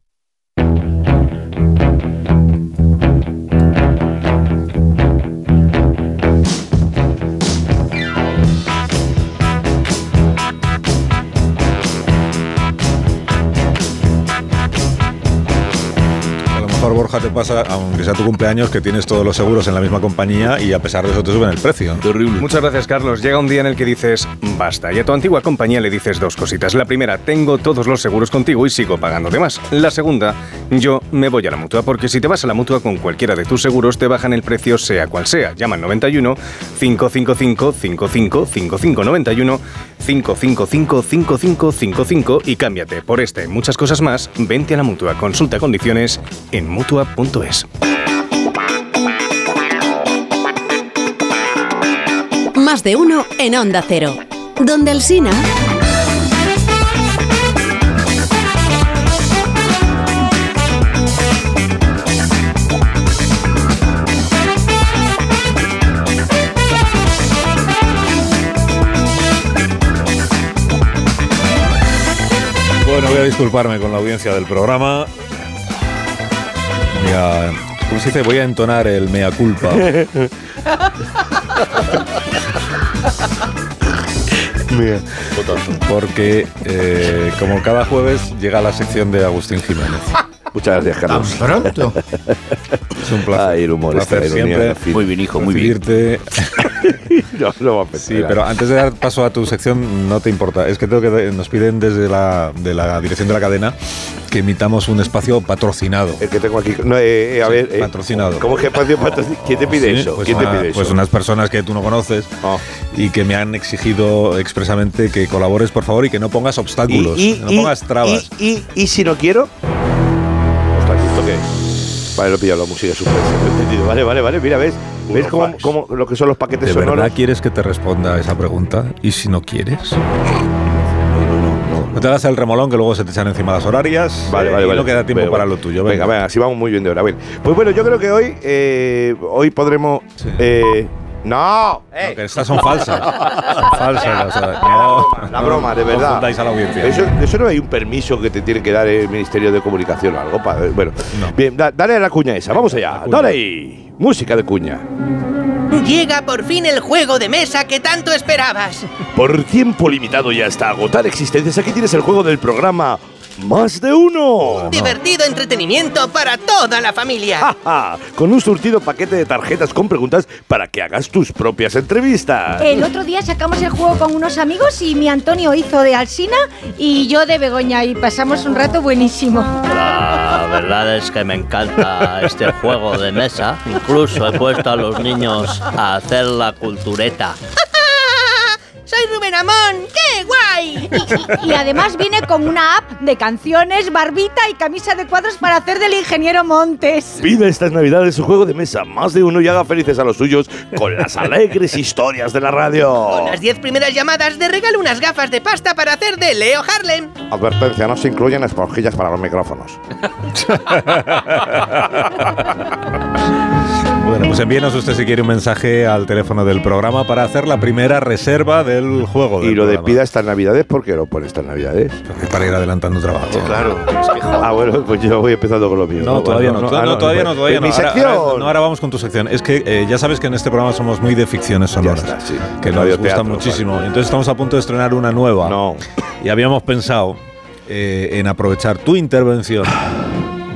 Borja te pasa, aunque sea tu cumpleaños, que tienes todos los seguros en la misma compañía y a pesar de eso te suben el precio. Terrible. Muchas gracias, Carlos. Llega un día en el que dices, basta. Y a tu antigua compañía le dices dos cositas. La primera, tengo todos los seguros contigo y sigo pagándote más. La segunda, yo me voy a la mutua, porque si te vas a la mutua con cualquiera de tus seguros, te bajan el precio sea cual sea. Llama al 91 555 55 55 91 555 5555 y cámbiate por este y muchas cosas más. Vente a la mutua. Consulta condiciones en mutua.es. Más de uno en Onda Cero. Donde el Sina. Bueno, voy a disculparme con la audiencia del programa. Voy a, ¿cómo se dice? Voy a entonar el mea culpa. Porque eh, como cada jueves llega la sección de Agustín Jiménez. Muchas gracias, Carlos. ¿Tan pronto? (laughs) Es un placer. Ay, el humor, Un placer esta ironía, siempre. en fin. Muy bien, hijo, muy bien. (laughs) no, no va a Sí, pensar. pero antes de dar paso a tu sección, no te importa. Es que tengo que nos piden desde la, de la dirección de la cadena que emitamos un espacio patrocinado. El que tengo aquí. No, eh, eh, a ver. eh, patrocinado. ¿Cómo es que espacio (laughs) patrocinado? ¿Quién te pide Sí, eso? Pues, ¿Quién una- te pide pues eso? unas personas que tú no conoces Ah. y que me han exigido expresamente que colabores, por favor, y que no pongas obstáculos, Y- y- que no pongas trabas. Y, y, y si no quiero. Vale, lo he pillado, la música es súper. lo he entendido. Vale, vale, vale. Mira, ¿ves? ¿Ves cómo, cómo lo que son los paquetes ¿De sonoros? verdad quieres que te responda a esa pregunta? ¿Y si no quieres? No te hagas el remolón que luego se te echan encima las horarias. Vale, vale, y vale. no queda tiempo para lo tuyo. Venga, venga, así vamos muy bien de hora. Bien. Pues bueno, yo creo que hoy, eh, hoy podremos. eh, ¡No! No, que estas son falsas. Son falsas. o sea, (laughs) no, La no broma, de verdad. confundáis a la audiencia. Eso, eso no hay un permiso que te tiene que dar el Ministerio de Comunicación o algo. para- bueno, bien, da- dale a la cuña esa. Vamos allá. Dale ahí. Música de cuña. Llega por fin el juego de mesa que tanto esperabas. Por tiempo limitado y hasta agotar existencias, aquí tienes el juego del programa Más de Uno. Divertido entretenimiento para toda la familia. Ja, ja, Con un surtido paquete de tarjetas con preguntas para que hagas tus propias entrevistas. El otro día sacamos el juego con unos amigos y mi Antonio hizo de Alsina y yo de Begoña y pasamos un rato buenísimo. La verdad es que me encanta este juego de mesa. Incluso he puesto a los niños a hacer la cultureta. ¡Soy Rubén Amón! ¡Qué guay! Y, y además viene con una app de canciones, barbita y camisa de cuadros para hacer del ingeniero Montes. Pide estas navidades su juego de mesa más de uno y haga felices a los suyos con las (laughs) alegres historias de la radio. Con las 10 primeras llamadas de regalo unas gafas de pasta para hacer de Leo Harlem. Advertencia, no se incluyen esponjillas para los micrófonos. (laughs) Bueno, pues envíenos usted si quiere un mensaje al teléfono del programa para hacer la primera reserva del juego. Y lo de programa. pida estas navidades, ¿por qué lo pone estas navidades? Para ir adelantando trabajo. claro. Ah, bueno, pues yo voy empezando con lo mío. No, todavía no, Bueno, to- ah, no, todavía no, pues, todavía no. Mi Ahora- sección. ahora- no, ahora vamos con tu sección. Es que eh, ya sabes que en este programa somos muy de ficciones sonoras, que nos gusta teatro, muchísimo. Entonces estamos a punto de estrenar una nueva. Y habíamos pensado eh, en aprovechar tu intervención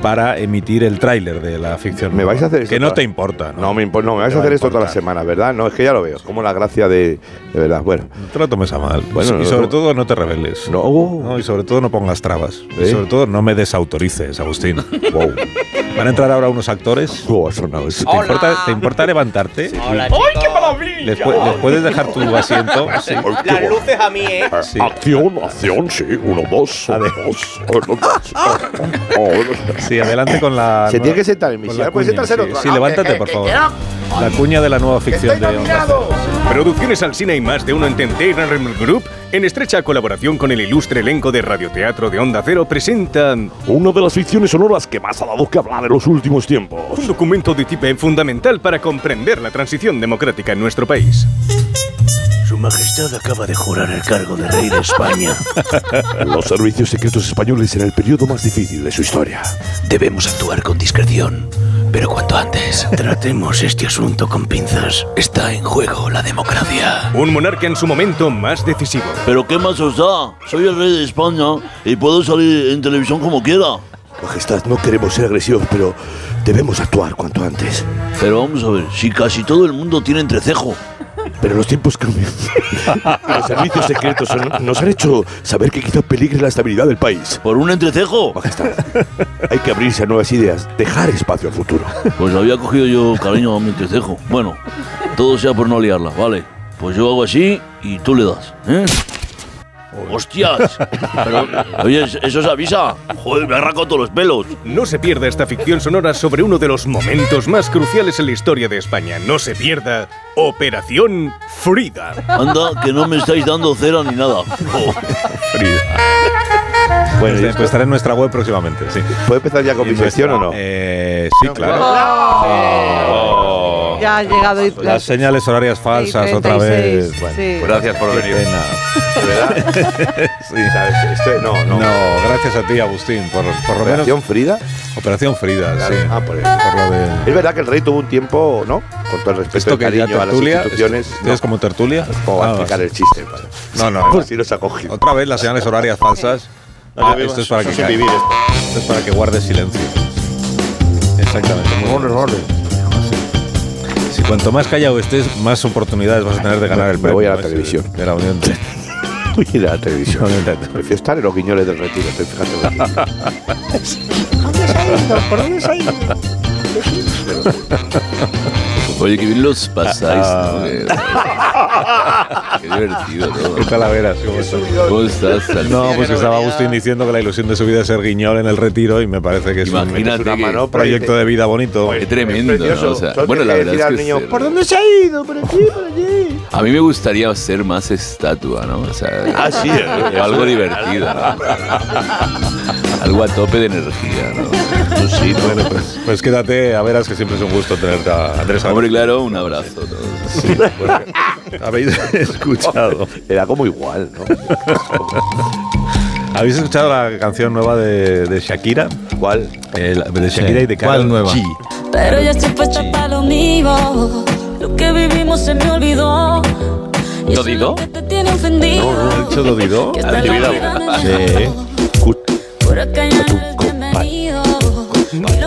para emitir el tráiler de la ficción. ¿Me vais a hacer esto Que no te importa, ¿no? No me, no, me vais a hacer esto toda la importar. semana, ¿verdad? No, es que ya lo veo. Es como la gracia de. De verdad, bueno. No te lo tomes a mal. Bueno, y no, sobre no. todo no te rebeles. No. y sobre todo no pongas trabas. Y ¿Eh? sobre todo no me desautorices, Agustín. (laughs) Van a entrar ahora unos actores. (laughs) ¿Te, importa, ¿Te importa levantarte? Hola, Sí. ¡Ay, qué maravilla! ¿Les, pu- les puedes dejar tu (laughs) asiento? Sí. Las luces a mí, ¿eh? Sí. Acción, acción, sí. Uno, dos, uno, dos, uno, dos. Sí, adelante con la. Se tiene que sentar en mi silla. la Puede sentarse el sí. otro. Sí, Ah, levántate, por favor. La cuña de la nueva ficción de Onda Cero. Producciones Alsina y más de uno en Entertainment Group, en estrecha colaboración con el ilustre elenco de radioteatro de Onda Cero, presentan Una de las ficciones sonoras que más ha dado que hablar en los últimos tiempos. un documento de tipo fundamental para comprender la transición democrática en nuestro país. Su Majestad acaba de jurar el cargo de rey de España. (laughs) Los servicios secretos españoles en el periodo más difícil de su historia. Debemos actuar con discreción, pero cuanto antes. Tratemos este asunto con pinzas. Está en juego la democracia. Un monarca en su momento más decisivo. ¿Pero qué más os da? Soy el rey de España y puedo salir en televisión como quiera. Majestad, no queremos ser agresivos, pero debemos actuar cuanto antes. Pero vamos a ver, si casi todo el mundo tiene entrecejo. Pero los tiempos cambian. (laughs) los servicios secretos nos han hecho saber que quizá peligre la estabilidad del país. ¿Por un entrecejo? Majestad, hay que abrirse a nuevas ideas, dejar espacio al futuro. Pues había cogido yo cariño a mi entrecejo. Bueno, todo sea por no liarla, ¿vale? Pues yo hago así y tú le das, ¿eh? ¡Hostias! (laughs) Pero, oye, eso se avisa. Joder, me arranco todos los pelos. No se pierda esta ficción sonora sobre uno de los momentos más cruciales en la historia de España. No se pierda Operación Frida. Anda, que no me estáis dando cera ni nada. (laughs) Oh. Bueno, pues, estará en nuestra web próximamente, sí. ¿Puedo empezar ya con mi sección o no? Eh, sí, claro. Oh. Ya ha llegado y- Las señales horarias falsas otra 36, vez. Bueno, sí. Pues gracias por qué venir. pena. (laughs) sí. ¿Sabes? Este- no, no. No, gracias a ti, Agustín, por, por lo menos. ¿Operación Frida? Operación Frida, Claro. sí. Ah, por eso. Por lo de. Es verdad que el rey tuvo un tiempo, ¿no? Con todo el respeto Esto que ya cariño a las tertulia. instituciones. ¿Tienes como tertulia? ¿Cómo va a Ah, explicar vas. el chiste? padre? No, no. (laughs) Por si nos ha cogido. Otra vez las señales horarias falsas. Ah, no, esto es para que caiga. vivir esto. Esto es para que guardes silencio. Exactamente. muy bien. Si cuanto más callado estés, más oportunidades vas a tener de ganar el Me premio. voy a la televisión. De la Unión. (laughs) Voy a ir a la televisión. (laughs) Prefiero estar en los guiñoles del retiro, estoy fíjate. ¿Dónde se ha ido? ¿Por dónde se ha ido? (laughs) Oye, que bien los pasáis, Ah. ¿no? Qué, qué divertido todo. ¿Qué calaveras? ¿Cómo estás? ¿Cómo estás, Alsina? No, pues que estaba Agustín diciendo que la ilusión de su vida es ser guiñol en el retiro y me parece que es un- Imagínate un que- proyecto de vida bonito. Qué tremendo, ¿no? O sea, bueno, la verdad es que ser- ¿Por dónde se ha ido? ¿Por aquí? ¿Por allí? a mí me gustaría ser más estatua, ¿no? O sea, Ah, sí, o (laughs) algo divertido, ¿no? Algo a tope de energía, ¿no? Pues sí, bueno, pues, pues quédate, a veras que siempre es un gusto tenerte a Andrés Hombre, claro, un abrazo todos. Sí, porque habéis (laughs) escuchado. Era como igual, ¿no? (laughs) ¿Habéis escuchado la canción nueva de, de Shakira? ¿Cuál? de Shakira Sí. y de ¿Cuál Karol nueva? G. Pero ya estoy puesta para lo mío. Lo que vivimos se me olvidó. Lo que te tiene ofendido. ¿Ha dicho Sí. Por acá ya no eres bienvenido.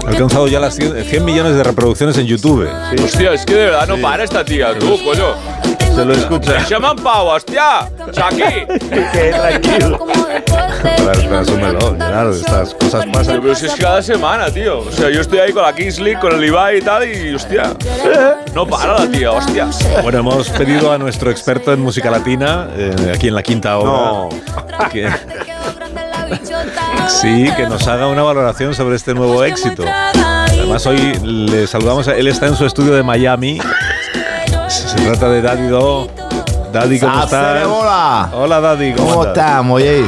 Ha alcanzado ya las 100, 100 millones de reproducciones en YouTube. Hostia, es que de verdad no para esta tía, tú, coño. Se lo escucha. llaman Pau, hostia. Shaki. (laughs) tranquilo. Espera, espera, asúmelo, Gerardo, estas cosas pasan. Pero si es cada semana, tío. O sea, yo estoy ahí con la Kingsley, con el Ibai y tal, y hostia. No para la tía, hostia. Bueno, hemos pedido a nuestro experto en música latina, eh, aquí en la quinta hora, que, sí, que nos haga una valoración sobre este nuevo éxito. Además, hoy le saludamos, a- él está en su estudio de Miami. Se trata de Daddy Do. Daddy, ¿cómo Hacer estás? bola. Hola, Daddy, ¿cómo, ¿Cómo estás? estamos, oye?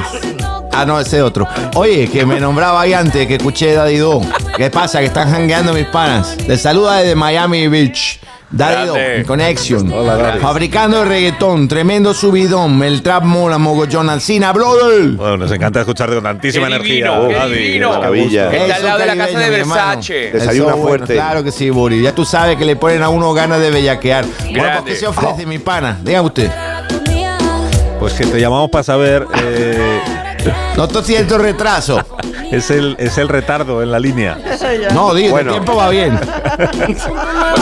Ah, no, ese otro. Oye, que me nombraba ahí antes, que escuché Daddy Do. ¿Qué pasa? Que están jangueando mis panas. Les saluda desde Miami Beach. Grande. en Connection. Hola. Fabricando el reggaetón, tremendo subidón. El trap mola mogollón Alcina, brother. Bueno, nos encanta escucharte con tantísima Qué energía. divino, qué Daddy. divino. Maravilla. Está al lado de la casa de. Versace. Desayuna Eso, bueno, fuerte. claro que sí, Buri. Ya tú sabes que le ponen a uno ganas de bellaquear. Bueno, ¿por qué se ofrece, mi pana? Dígame usted. Pues que te llamamos para saber. eh, Noto cierto retraso. Es, el, es el retardo en la línea. No, digo, Bueno. el tiempo va bien. (laughs)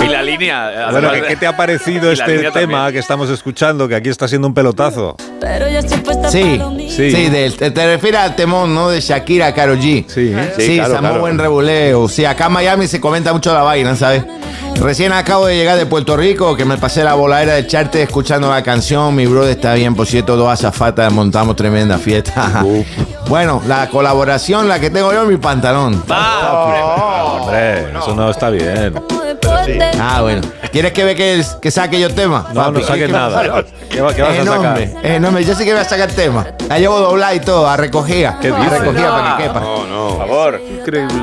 Y la línea. Bueno, ¿qué, te ha parecido este tema también. que estamos escuchando? Que aquí está siendo un pelotazo. Pero yo estoy puesta Sí. Sí. sí, de- te, te refieres al temón, ¿no? De Shakira, Karol G. Sí. Sí, Sí, claro, buen rebuleo. Sí, acá en Miami se comenta mucho la vaina, ¿sabes? Recién acabo de llegar de Puerto Rico, que me pasé la voladera del charte escuchando la canción. Mi brother está bien, por cierto, dos azafatas, montamos tremenda fiesta. bueno, la colaboración, la que tengo yo en mi pantalón. Hombre, eso no está bien. Ah, bueno. ¿Quieres que ve que, que saque yo tema? No, no saques ¿Qué vas a nada. ¿Qué, va- qué vas Eh, a sacar? no, hombre, yo sé que voy a sacar tema. La llevo doblada y todo, a recogida. ¿Qué A dices? recogida para que quepa. No, no. Por favor. Increíble.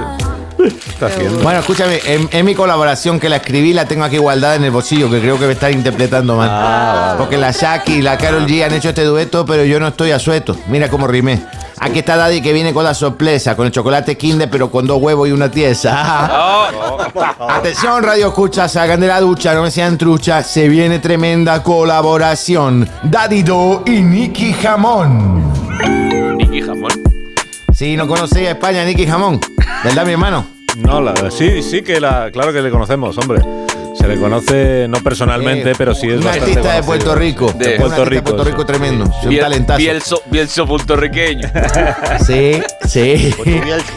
¿Qué está haciendo? Bueno, escúchame, en, en mi colaboración que la escribí, la tengo aquí guardada en el bolsillo, que creo que me están interpretando mal. Ah, Porque la Shaki y la Carol G han hecho este dueto, pero yo no estoy a sueto. Mira cómo rimé. Aquí está Daddy que viene con la sorpresa, con el chocolate Kinder, pero con dos huevos y una tiesa. Atención, radio escucha, salgan de la ducha, no me sean truchas. Se viene tremenda colaboración. Daddy Do y Nicky Jamón. Nicky Jamón. Sí, no conocéis a España, Nicky Jamón. ¿Verdad, mi hermano? No, la- sí, sí que la, claro que le conocemos, hombre. Se le conoce no personalmente, Eh, pero sí es un bastante artista de conocido. Puerto Rico. De Un Puerto artista de Rico. Puerto Rico tremendo. Sí, un Biel- talentazo. Bielso, Bielso puertorriqueño. (laughs) Sí, sí.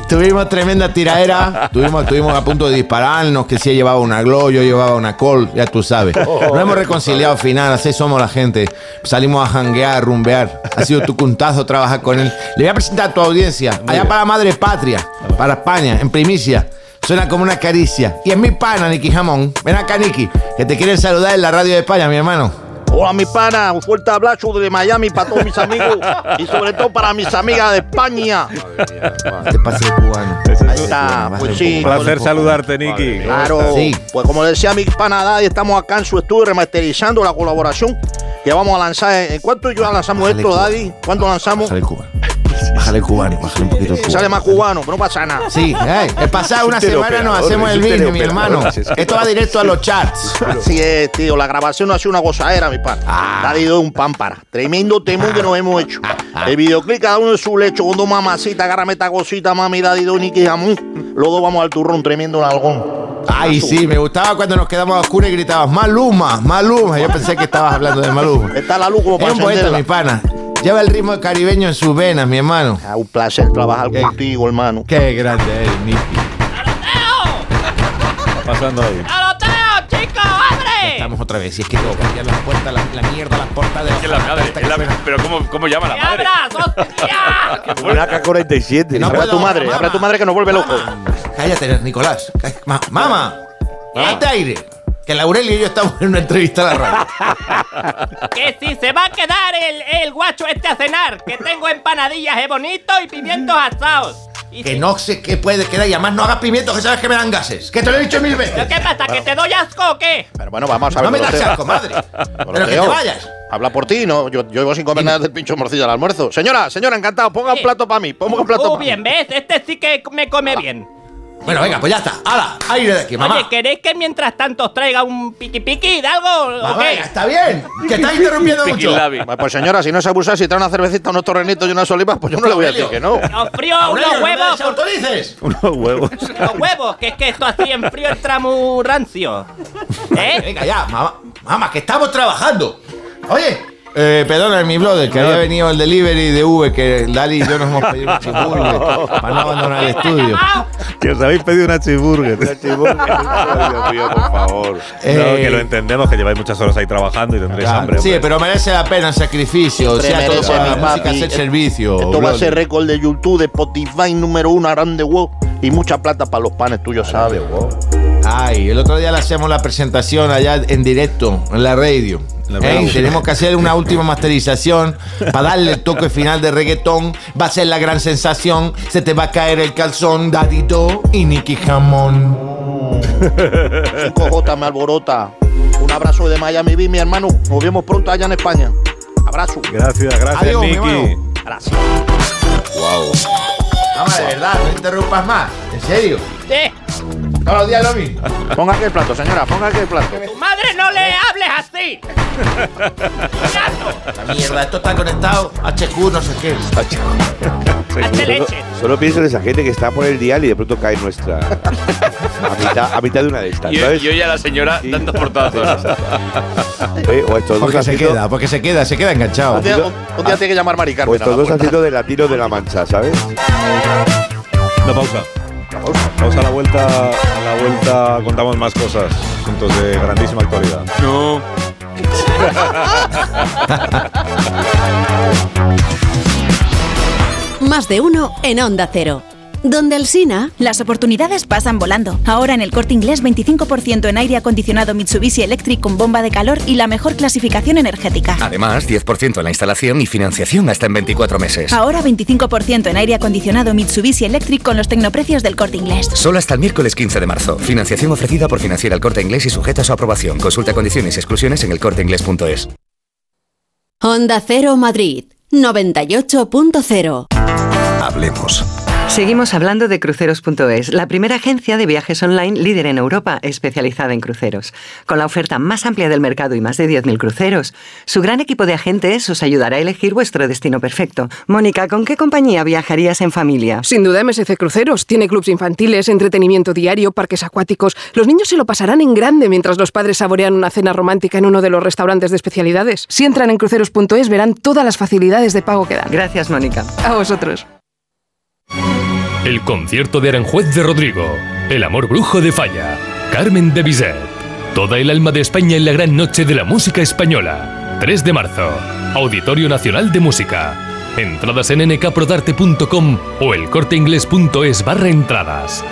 Tuvimos tremenda tiradera. Tuvimos, estuvimos a punto de dispararnos. Que si él llevaba una glow, yo llevaba una col. Ya tú sabes. Nos hemos reconciliado al final. Así somos la gente. Salimos a janguear, a rumbear. Ha sido tu cuntazo trabajar con él. Le voy a presentar a tu audiencia. Allá para la madre patria. Para España, en primicia. Suena como una caricia. Y es mi pana, Nicky Jamón. Ven acá, Nicky. Que te quieren saludar en la radio de España, mi hermano. Hola, mi pana. Un fuerte abrazo de Miami para todos mis amigos y sobre todo para mis amigas de España. Te pasé cubano. Ahí está. Pues sí. Un placer saludarte, Nicky. Claro. Sí. Pues como le decía mi pana Daddy, estamos acá en su estudio remasterizando la colaboración que vamos a lanzar. ¿En cuánto yo lanzamos esto. Daddy? ¿Cuánto lanzamos? Cubano. Bájale el cubano. Bájale un poquito el cubano. Sale más cubano, pero no pasa nada. Sí, eh, el pasado una Es un semana nos hacemos es el business, mi hermano. Esto va directo a los charts. Así es, tío. La grabación no ha sido una gozadera, mi pana. Ah. Daddy do un pámpara. Tremendo temón que nos hemos hecho. El videoclip, cada uno en su lecho, con dos mamacitas. Agárrame esta cosita, mami, Daddy do, Nicky Jamón. Los dos vamos al turrón, tremendo nalgón. Ay, sí, me gustaba cuando nos quedamos a oscuras y gritabas Maluma, Maluma. Yo pensé que estabas hablando de Maluma. Está la luz como Es para un poeta, mi pana. Lleva el ritmo caribeño en sus venas, mi hermano. Ah, un placer trabajar contigo, hermano. Qué grande eres, Nicky. está pasando ahí? ¡Aloteo, chicos! ¡Abre! Estamos otra vez. Si es que tengo que cambiar las puertas, la, la mierda, las puertas de Que la madre, es la- pero ¿cómo, ¿cómo llama la ¡Que madre? abras, (laughs) hostia! Una K-47. No Habla tu madre, habla tu madre que nos vuelve loco. Cállate, Nicolás. Mamá, date aire. Que Laurel y yo estamos en una entrevista a la radio. (laughs) Que si se va a quedar el, el guacho este a cenar, que tengo empanadillas de bonito y pimientos asados. Y Que si- no sé qué puede quedar y además no hagas pimientos que sabes que me dan gases. Que te lo he dicho mil veces. ¿Pero qué pasa? ¿Que te doy asco o qué? Pero bueno, vamos a ver. No me das asco, madre. (laughs) Pero que te vayas. Habla por ti, ¿no? Yo, yo llevo sin comer nada del pincho morcilla al almuerzo. Señora, señora, encantado. Ponga un Sí. plato para mí. Ponga un plato Tú para mí. bien, ¿ves? Este sí que me come bien. Bueno, venga, pues ya está. ¡Hala! Aire de aquí, mamá. Oye, ¿queréis que mientras tanto os traiga un piqui piqui de algo o Mamá, qué? venga, está bien. Que estás interrumpiendo (laughs) mucho. Pues, pues, señora, si no se abusa, si trae una cervecita, unos torrenitos y unas olivas, pues yo no le voy a decir que no. Os frío Aurelio, unos ¿no me huevos. por- desautorices? Unos huevos. Los huevos, que es que esto así en frío entra muy rancio. ¿Eh? Venga, ya, mamá. Mamá, que estamos trabajando. Oye, eh, perdona, mi brother, que había venido el delivery de V, que Dali y yo nos hemos pedido un cheeseburger para no abandonar el estudio. Que os habéis pedido una cheeseburger. Dios mío, por favor. No, que lo entendemos, que lleváis muchas horas ahí trabajando y tendréis Claro, hambre. sí, hombre. pero merece la pena el sacrificio. O sea, todo merece, para la música hacer servicio. Esto va a brother. ser récord de YouTube, de Spotify, número uno, grande wow. Y mucha plata para los panes tuyos, ¿sabes? Ay, el otro día le hacemos la presentación allá en directo, en la radio. La Ey, radio. tenemos que hacer una última masterización para darle el toque final de reggaetón. Va a ser la gran sensación. Se te va a caer el calzón, Dadito y Nicky Jamón. 5J me alborota. Un abrazo de Miami Beach, mi hermano. Nos vemos pronto allá en España. Abrazo. Gracias, gracias, Adiós, Nicky. Gracias. Wow. Vamos, de verdad, no interrumpas más. ¿En serio? Sí. Todos los días lo mismo. Ponga aquí el plato, señora, ponga aquí el plato. Tu madre no le hables así. (laughs) La mierda, esto está conectado HQ, no sé qué. Solo, solo pienso en esa gente que está por el dial y de pronto cae nuestra. A mitad, a mitad de una de estas, Y, ¿sabes? y oye a la señora dando portazos. (laughs) Eh, o estos dos Porque se haciendo- queda, porque se queda, se queda enganchado. Un día, un- un día tiene que llamar Mari O estos dos haciendo de latino de la mancha, ¿sabes? No, pausa. Pausa a la vuelta. A la vuelta contamos más cosas. Asuntos de grandísima actualidad. No. (laughs) Más de uno en Onda Cero. Donde el Sina. Las oportunidades pasan volando. Ahora en el corte inglés 25% en aire acondicionado Mitsubishi Electric con bomba de calor y la mejor clasificación energética. Además, 10% en la instalación y financiación hasta en 24 meses. Ahora 25% en aire acondicionado Mitsubishi Electric con los tecnoprecios del corte inglés. Solo hasta el miércoles 15 de marzo. Financiación ofrecida por Financiera el Corte Inglés y sujeta a su aprobación. Consulta condiciones y exclusiones en elcorteinglés.es. Onda Cero Madrid. 98.0. Hablemos. Seguimos hablando de cruceros.es, la primera agencia de viajes online líder en Europa especializada en cruceros. Con la oferta más amplia del mercado y más de 10.000 cruceros, su gran equipo de agentes os ayudará a elegir vuestro destino perfecto. Mónica, ¿con qué compañía viajarías en familia? Sin duda MSC Cruceros. Tiene clubs infantiles, entretenimiento diario, parques acuáticos. Los niños se lo pasarán en grande mientras los padres saborean una cena romántica en uno de los restaurantes de especialidades. Si entran en cruceros.es verán todas las facilidades de pago que dan. Gracias, Mónica. A vosotros. El concierto de Aranjuez de Rodrigo. El amor brujo de Falla. Carmen de Bizet. Toda el alma de España en la gran noche de la música española. 3 de marzo. Auditorio Nacional de Música. Entradas en nkprodarte.com o elcorteinglés.es barra entradas.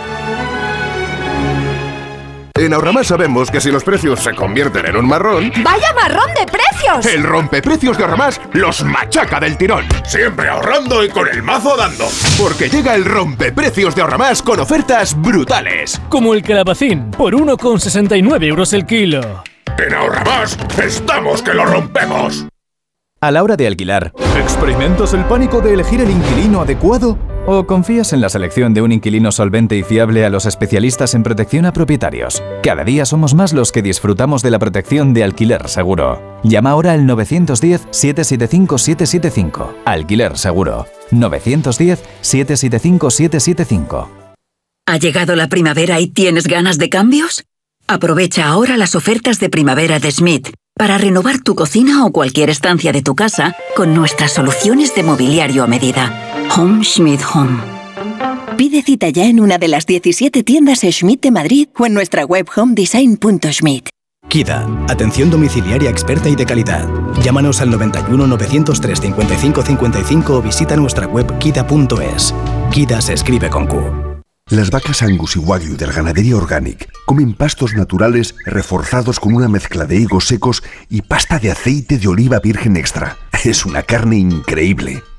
En Ahorramás sabemos que si los precios se convierten en un marrón, ¡Vaya marrón de precios! el rompeprecios de Ahorramás los machaca del tirón. Siempre ahorrando y con el mazo dando. Porque llega el rompeprecios de Ahorramás con ofertas brutales. Como el calabacín, por 1,69 euros el kilo. En Ahorramás estamos que lo rompemos. A la hora de alquilar, ¿experimentas el pánico de elegir el inquilino adecuado? ¿O confías en la selección de un inquilino solvente y fiable a los especialistas en protección a propietarios? Cada día somos más los que disfrutamos de la protección de alquiler seguro. Llama ahora al 910-775-775. Alquiler seguro. 910-775-775. ¿Ha llegado la primavera y tienes ganas de cambios? Aprovecha ahora las ofertas de primavera de Schmidt para renovar tu cocina o cualquier estancia de tu casa con nuestras soluciones de mobiliario a medida. Home Schmidt Home. Pide cita ya en una de las 17 tiendas Schmidt de Madrid o en nuestra web homedesign.schmidt. KIDA, atención domiciliaria experta y de calidad. Llámanos al 91 903 55 55 o visita nuestra web kida.es. KIDA se escribe con Q. Las vacas Angus y Wagyu de la ganadería Organic comen pastos naturales reforzados con una mezcla de higos secos y pasta de aceite de oliva virgen extra. Es una carne increíble.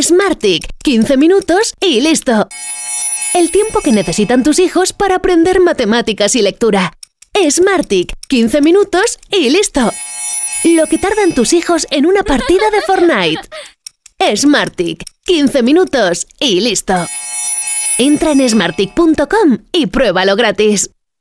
Smartick, 15 minutos y listo. El tiempo que necesitan tus hijos para aprender matemáticas y lectura. Smartick, 15 minutos y listo. Lo que tardan tus hijos en una partida de Fortnite. Smartick. 15 minutos y listo. Entra en smartick.com y pruébalo gratis.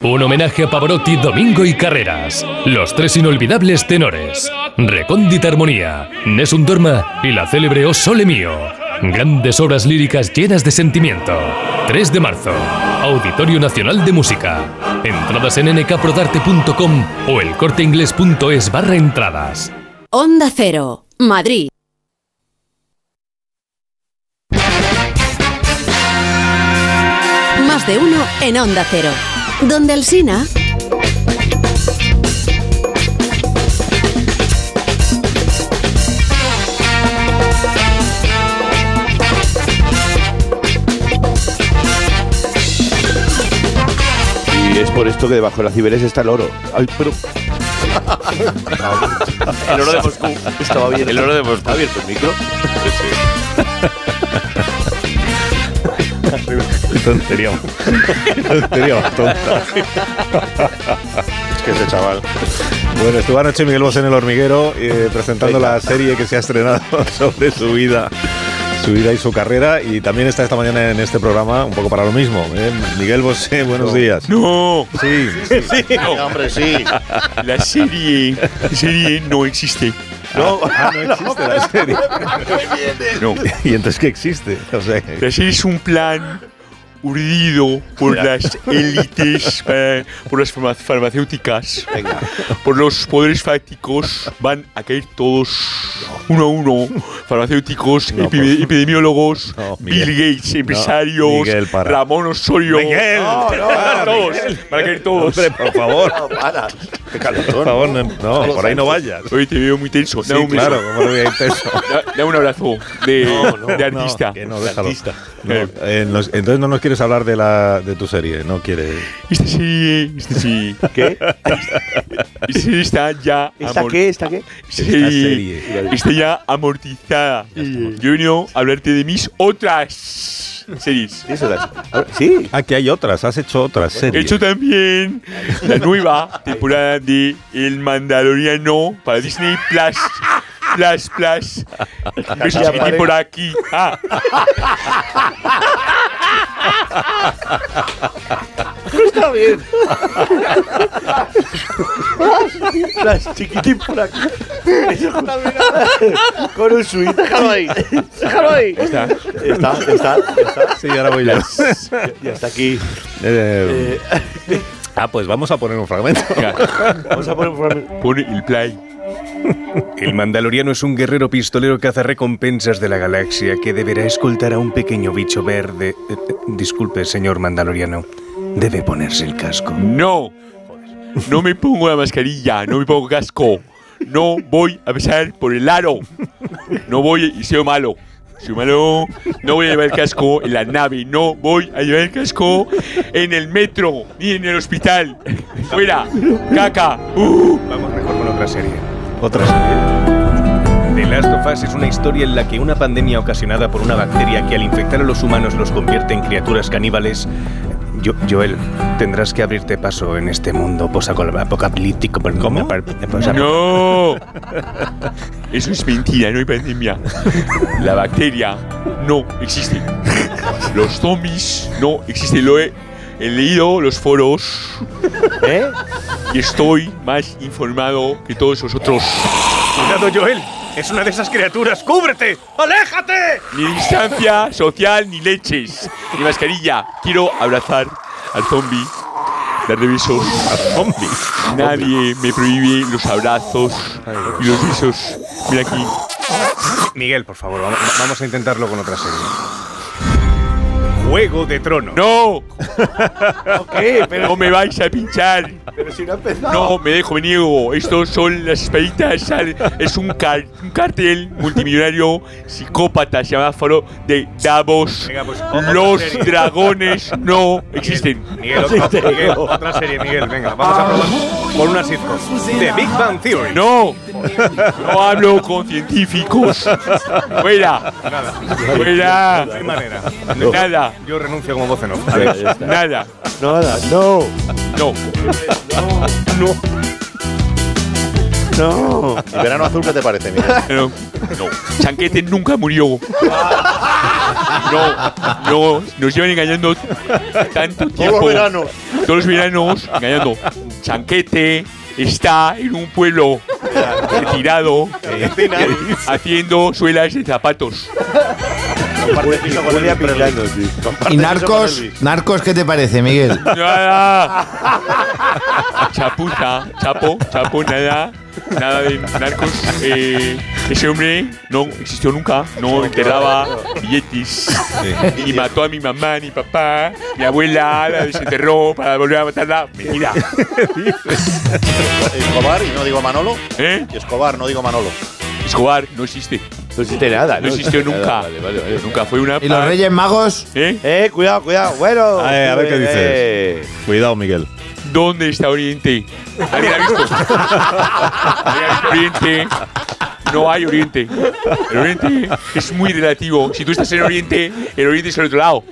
Un homenaje a Pavarotti, Domingo y Carreras. Los tres inolvidables tenores. Recóndita Armonía, Nessun Dorma y la célebre O Sole Mio. Grandes obras líricas llenas de sentimiento. 3 de marzo, Auditorio Nacional de Música. Entradas en nkprodarte.com o elcorteinglés.es barra entradas. Onda Cero, Madrid. Más de uno en Onda Cero. Donde el Sina. Y es por esto que debajo de las ciberes está el oro. Ay, pero. El oro de Moscú. Estaba abierto. El oro de Moscú. ¿Está abierto el micro? Qué (laughs) tontería. Tontería tonta. Es que ese chaval. Bueno, estuvo anoche Miguel Bosé en el hormiguero eh, presentando la serie que se ha estrenado (laughs) sobre su vida. Su vida y su carrera, y también está esta mañana en este programa un poco para lo mismo. ¿eh? Miguel Bosé, buenos días. No. Sí, (laughs) sí, sí. hombre, sí. La serie, la serie no existe. No, ah, no (laughs) existe la serie. (laughs) No. ¿Y entonces qué existe? O sea, La serie es un plan urdido por las (laughs) élites, eh, por las farma- farmacéuticas, por los poderes fácticos. Van a caer todos uno a uno. Farmacéuticos, No, epi- por- epidemiólogos. Bill Gates, empresarios, Miguel, para. Ramón Osorio. Miguel. No, no, Ah, todos. Miguel. Van a caer todos. Hombre, por favor. para. Calentón. Por favor, no, no, por ahí no vayas. Hoy te veo muy tenso. Sí, Da un claro, como lo tenso. (laughs) Da, da un abrazo de, No, no, de no, artista. que no, déjalo. No, eh, nos- entonces no nos quieres hablar de la de tu serie, no quieres. Esta serie, esta serie. ¿Qué? (laughs) Esta serie está ya. ¿Esta qué? ¿Esta qué? Esta Esta serie está ya amortizada. Yo he venido a hablarte de mis otras series. Sí. Aquí hay otras, has hecho otras He series. hecho también la nueva temporada de El Mandaloriano para Disney Plus. Plus, Plus. Ya chiquitín pare- por aquí. Ah. Está bien. Las chiquitín por aquí. Eso está bien. Con un suite. Déjalo ahí. Déjalo ahí. Está. Está, está, está. Sí, ahora voy yo. Ya, está aquí. Eh, ah, pues vamos a poner un fragmento. Vamos a poner un fragmento. Pone el play. El Mandaloriano es un guerrero pistolero que hace recompensas de la galaxia que deberá escoltar a un pequeño bicho verde. Eh, eh, disculpe, señor Mandaloriano. Debe ponerse el casco. No. No me pongo la mascarilla, no me pongo casco. No voy a pasar por el aro. No voy y soy malo. Soy malo. No voy a llevar el casco en la nave. No voy a llevar el casco en el metro ni en el hospital. Fuera. Caca. Uh. Vamos mejor con otra serie. Otra serie. The Last of Us es una historia en la que una pandemia ocasionada por una bacteria que al infectar a los humanos los convierte en criaturas caníbales. Yo, Joel, tendrás que abrirte paso en este mundo posapocalíptico. ¿Cómo? No. Eso es mentira, no hay pandemia. La bacteria no existe. Los zombies no existen. Lo he, he leído los foros. ¿Eh? Y estoy más informado que todos vosotros. Cuidado, Joel. Es una de esas criaturas. ¡Cúbrete! ¡Aléjate! Ni distancia social, ni leches, ni mascarilla. Quiero abrazar al zombie, darle besos. Al zombie. Nadie me prohíbe los abrazos y los besos. Mira aquí. Miguel, por favor, vamos, vamos a intentarlo con otra serie. Juego de Tronos. ¡No! (laughs) ¿Qué? Pero, No me vais a pinchar. pero si no ha empezado. No, me dejo, me niego. Estos son las espaditas. sal- Es un, car- un cartel multimillonario psicópata semáforo de Davos. Venga, pues, otra Los serie. dragones no existen. Miguel, otra, Miguel, otra serie, Miguel. Venga, vamos a probar por una sitcom. The Big Bang Theory. No, no hablo con científicos. Fuera, Nada. fuera. No hay manera. Nada, Yo renuncio como voz en off. Nada. Nada, no. No, No. No. ¿Y verano azul qué te parece, Miguel? no, no. Chanquete nunca murió. No, no, nos llevan engañando tanto Todos tiempo. los veranos. Todos los veranos engañando. Chanquete está en un pueblo retirado haciendo suelas de zapatos. ¿Y Narcos? ¿Narcos qué te parece, Miguel? (laughs) Nada. Chapuza, chapo, chapo, nada. Nada de narcos. Eh, ese hombre no existió nunca. No enterraba billetes. Ni mató a mi mamá, ni papá, mi abuela, la desenterró para volver a matarla. Mentira. (laughs) Escobar, y no digo Manolo. ¿Eh? Y Escobar, no digo Manolo. Escobar no existe. No existe nada, No existió Nada, nunca. Vale, vale, vale. Nunca fue una. ¿Y los Reyes Magos? ¿Eh? Eh, cuidado, cuidado. Bueno. Eh, a ver qué dices. eh. Cuidado, Miguel. ¿Dónde está Oriente? ¿Alguien ha visto? ¿Alguien ha visto Oriente? No hay Oriente. El Oriente es muy relativo. Si tú estás en Oriente, el Oriente es el otro lado.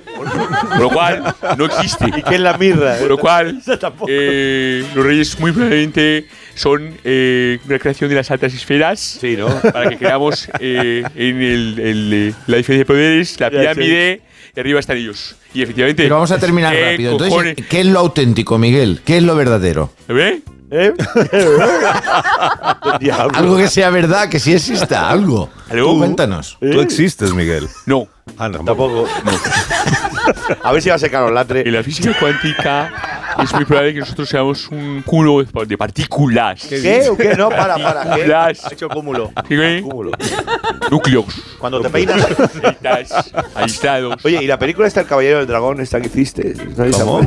Por lo cual, no existe. ¿Y qué es la mirra? Por lo cual, (laughs) eh, los reyes muy probablemente son eh, una creación de las altas esferas. Sí, ¿no? Para que creamos eh, en el, el, eh, la diferencia de poderes, la pirámide, y arriba están ellos. Y efectivamente. Pero vamos a terminar ¿qué rápido. Entonces, cojones? ¿qué es lo auténtico, Miguel? ¿Qué es lo verdadero? ¿Eh? (laughs) ¿Eh? Algo que sea verdad, que sí exista, algo. ¿Aló? Tú cuéntanos. Tú existes, Miguel. No. Ah, no. Tampoco. A ver si va a secar los latre. En la física cuántica es muy probable que nosotros seamos un culo de- partículas. ¿Qué? ¿O qué? No, para, para. ¿Qué? Partículas. Ha hecho cúmulo. ¿Qué? Cúmulo. Núcleos. Cuando te peinas. Aislados. Oye, ¿y la película está El Caballero del Dragón esta que hiciste? ¿No ¿Cómo?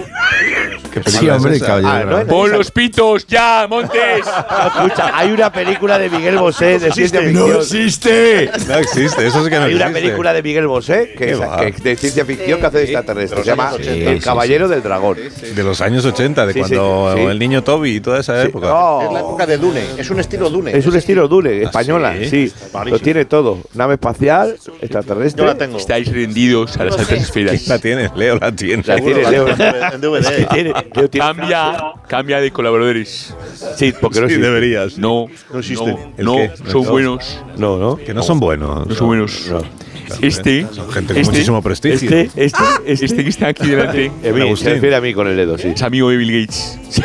¿Qué Sí, película es hombre, esa? caballero. Ah, ¿no? ¡Pon los pitos ya, Montes! No, (laughs) escucha, hay una película de Miguel Bosé de ciencia ficción. ¡No existe! No existe, eso es que no Hay una película de Miguel Bosé que ¿Qué es, que es de ciencia ficción que hace de extraterrestre. Se llama Sí, El sí, Caballero del Dragón. De los años 80, de Sí, sí, cuando sí. el niño Toby y toda esa Sí. época. No. Es la época de Dune. Es un estilo Dune. Es un estilo Dune, española, sí? sí. Lo tiene todo. Nave espacial, extraterrestre. Yo la tengo. Estáis rendidos a las altas esferas. La tienes, Leo, la tienes. La Leo. en DVD. (laughs) Cambia, cambia de colaboradores. Sí, porque no Sí, existe. deberías. No, No existe. no, son No. buenos. No, ¿no? Que no son buenos. No son buenos. No. Este, Son gente con este, muchísimo prestigio. Este, este, este. este que está aquí delante (laughs) Agustín. se refiere a mí con el dedo, sí. es amigo de Bill Gates. (laughs)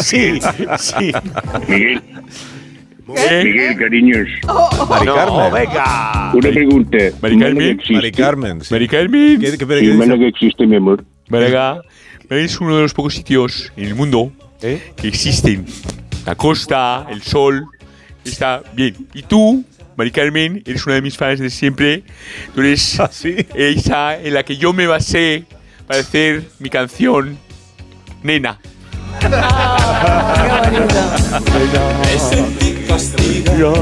Sí, sí. Miguel, ¿Eh? Miguel, cariños, Mari No, Carmen. venga. una pregunta. Mari Carmen. Mari Carmen. sí. Mari Carmen. ¿Qué, qué, qué Sí, dice? Málaga existe, mi amor. Málaga es uno de los pocos sitios en el mundo ¿Eh? que existen. La costa, el sol, está bien. Y tú, Mari Carmen, eres una de mis fans de siempre. Tú eres (laughs) ¿Ah, sí? esa en la que yo me basé para hacer mi canción Nena.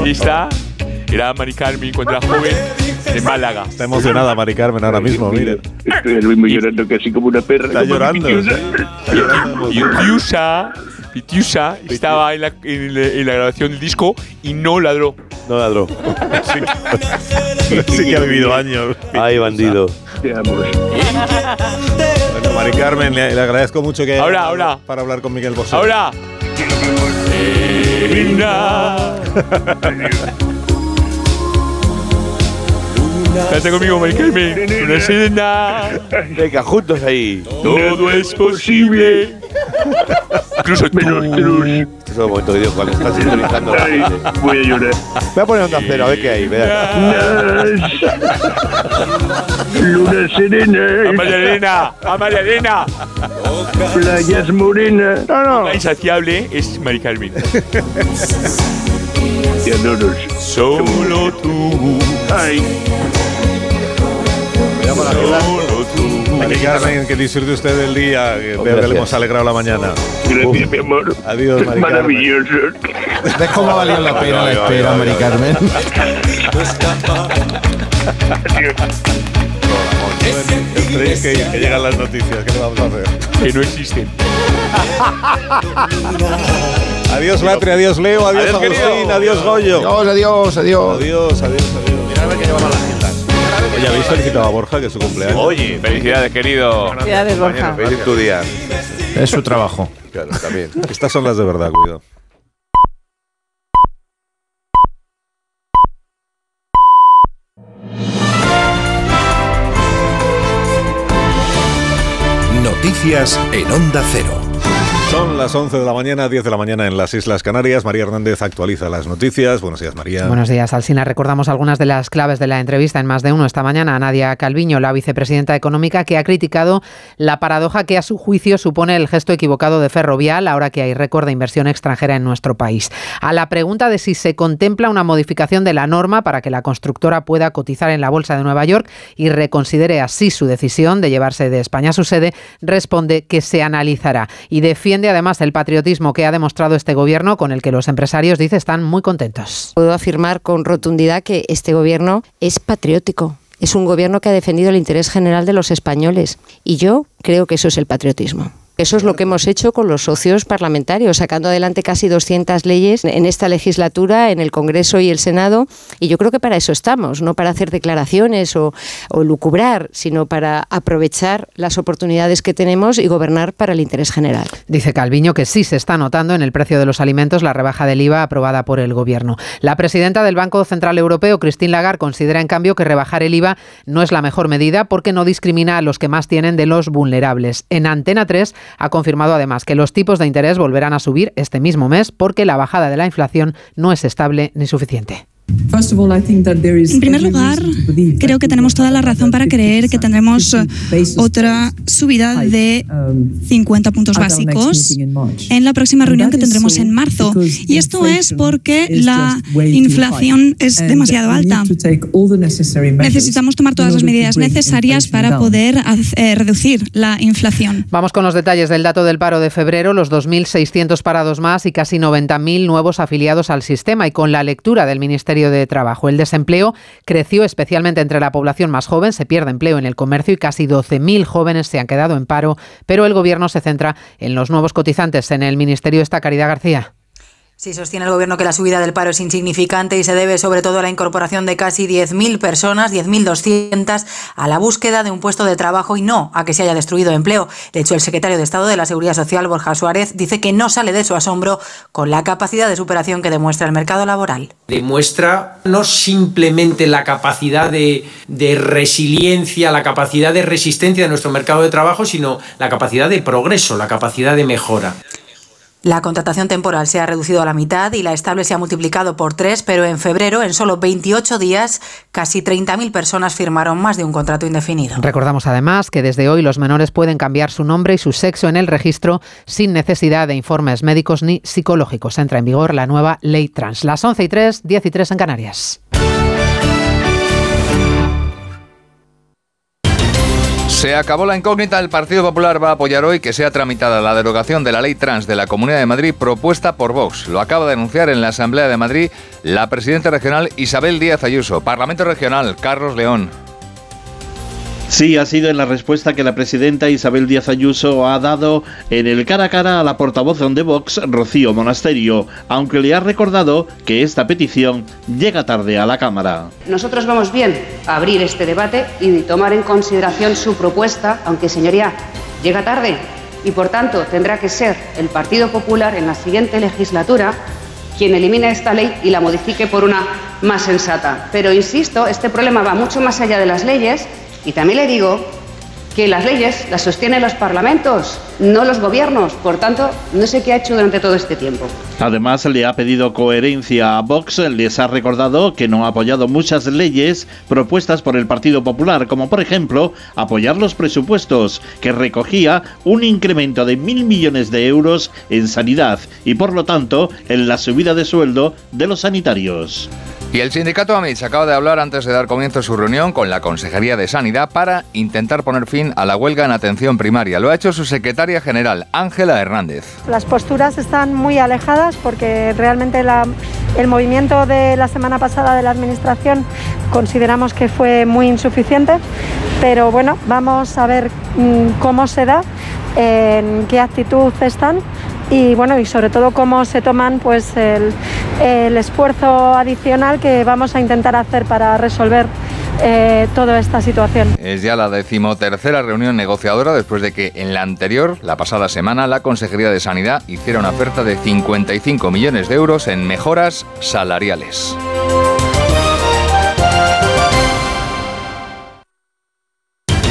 Y (laughs) esta era Mari Carmen cuando era joven de Málaga. Está emocionada Mari Carmen ahora mismo, mire. Estoy al mismo llorando casi como una perra. Está llorando. Está llorando. Y Tiusa Pitiusa estaba en la, en la- en la grabación del disco y no ladró. No ladró. (laughs) Sí que ha vivido años. Ay, bandido. Bueno, Mari Carmen, le, le agradezco mucho que haya Ahora, ahora. para hablar con Miguel Bosé. Ahora. (laughs) Canta conmigo, Mari Carmen. Una serena. Venga, juntos ahí. Todo es posible. (laughs) Incluso tú. Este es el momento que digo cuando estás sintonizando la (laughs) Ay, gente. voy a llorar. Voy a poner onda cero, a ver qué hay. Verás. Luna serena. A María Elena. A María Elena. Playas morenas. No, no. La insaciable es Mari Carmen. Te adoro. Solo tú. Ay. Carmen, que disfrute usted del día. que Veo que le hemos alegrado la mañana. Gracias, mi amor. Adiós, Mari Carmen. Maravilloso. ¿Ves cómo ha valido la pena la espera, Mari. Carmen? Tenéis que que llegan las noticias. ¿Qué le vamos a hacer? Que no existen. Adiós, Latre, adiós, Leo, adiós, Adiós, Agustín, querido. adiós, Goyo. Adiós, adiós, adiós. Adiós, adiós, adiós. Mira a ver que llevamos las agendas. Oye, ¿habéis felicitado a Borja que es su cumpleaños? Oye, Felicidades, querido. Felicidades, Borja. feliz tu día. Es su trabajo. Claro, también. Estas son las de verdad, cuidado. Noticias en Onda Cero. Son las 11 de la mañana, 10 de la mañana en las Islas Canarias. María Hernández actualiza las noticias. Buenos días, María. Buenos días, Alsina. Recordamos algunas de las claves de la entrevista en más de uno esta mañana a Nadia Calviño, la vicepresidenta económica, que ha criticado la paradoja que a su juicio supone el gesto equivocado de Ferrovial ahora que hay récord de inversión extranjera en nuestro país. A la pregunta de si se contempla una modificación de la norma para que la constructora pueda cotizar en la Bolsa de Nueva York y reconsidere así su decisión de llevarse de España a su sede, responde que se analizará y defiende además el patriotismo que ha demostrado este gobierno con el que los empresarios, dice, están muy contentos. Puedo afirmar con rotundidad que este gobierno es patriótico. Es un gobierno que ha defendido el interés general de los españoles. Y yo creo que eso es el patriotismo. Eso es lo que hemos hecho con los socios parlamentarios, sacando adelante casi 200 leyes en esta legislatura, en el Congreso y el Senado. Y yo creo que para eso estamos, no para hacer declaraciones o, lucubrar, sino para aprovechar las oportunidades que tenemos y gobernar para el interés general. Dice Calviño que sí se está notando en el precio de los alimentos la rebaja del IVA aprobada por el Gobierno. La presidenta del Banco Central Europeo, Christine Lagarde, considera en cambio que rebajar el IVA no es la mejor medida porque no discrimina a los que más tienen de los vulnerables. En Antena 3 ha confirmado además que los tipos de interés volverán a subir este mismo mes porque la bajada de la inflación no es estable ni suficiente. En primer lugar, creo que tenemos toda la razón para creer que tendremos otra subida de 50 puntos básicos en la próxima reunión que tendremos en marzo. Y esto es porque la inflación es demasiado alta. Necesitamos tomar todas las medidas necesarias para poder haz- eh, reducir la inflación. Vamos con los detalles del dato del paro de febrero, los 2.600 parados más y casi 90.000 nuevos afiliados al sistema y con la lectura del Ministerio de Trabajo. El desempleo creció especialmente entre la población más joven, se pierde empleo en el comercio y casi 12.000 jóvenes se han quedado en paro, pero el Gobierno se centra en los nuevos cotizantes. En el Ministerio está Caridad García. Sí, sostiene el Gobierno que la subida del paro es insignificante y se debe sobre todo a la incorporación de casi 10.000 personas, 10.200, a la búsqueda de un puesto de trabajo y no a que se haya destruido empleo. De hecho, el secretario de Estado de la Seguridad Social, Borja Suárez, dice que no sale de su asombro con la capacidad de superación que demuestra el mercado laboral. demuestra no simplemente la capacidad de, de resiliencia, la capacidad de resistencia de nuestro mercado de trabajo, sino la capacidad de progreso, la capacidad de mejora. La contratación temporal se ha reducido a la mitad y la estable se ha multiplicado por tres, pero en febrero, en solo 28 días, casi 30.000 personas firmaron más de un contrato indefinido. Recordamos además que desde hoy los menores pueden cambiar su nombre y su sexo en el registro sin necesidad de informes médicos ni psicológicos. Entra en vigor la nueva ley trans. Las 11 y 3, 10 y 3 en Canarias. Se acabó la incógnita. El Partido Popular va a apoyar hoy que sea tramitada la derogación de la ley trans de la Comunidad de Madrid propuesta por Vox. Lo acaba de anunciar en la Asamblea de Madrid la presidenta regional Isabel Díaz Ayuso. Parlamento Regional, Carlos León. Sí, ha sido en la respuesta que la presidenta Isabel Díaz Ayuso ha dado en el cara a cara a la portavoz de Vox, Rocío Monasterio, aunque le ha recordado que esta petición llega tarde a la Cámara. Nosotros vamos bien a abrir este debate y tomar en consideración su propuesta, aunque señoría, llega tarde y por tanto tendrá que ser el Partido Popular en la siguiente legislatura quien elimine esta ley y la modifique por una más sensata. Pero insisto, este problema va mucho más allá de las leyes y también le digo que las leyes las sostienen los parlamentos, no los gobiernos. Por tanto, no sé qué ha hecho durante todo este tiempo. Además, le ha pedido coherencia a Vox, les ha recordado que no ha apoyado muchas leyes propuestas por el Partido Popular, como por ejemplo apoyar los presupuestos, que recogía un incremento de mil millones de euros en sanidad y por lo tanto en la subida de sueldo de los sanitarios. Y el sindicato AMITS acaba de hablar antes de dar comienzo a su reunión con la Consejería de Sanidad para intentar poner fin a la huelga en atención primaria. Lo ha hecho su secretaria general, Ángela Hernández. Las posturas están muy alejadas porque realmente el movimiento de la semana pasada de la Administración consideramos que fue muy insuficiente, pero bueno, vamos a ver mm, cómo se da, en qué actitud están y bueno y sobre todo cómo se toman pues el, el esfuerzo adicional que vamos a intentar hacer para resolver eh, toda esta situación. Es ya la decimotercera reunión negociadora después de que en la anterior, la pasada semana, la Consejería de Sanidad hiciera una oferta de 55 millones de euros en mejoras salariales.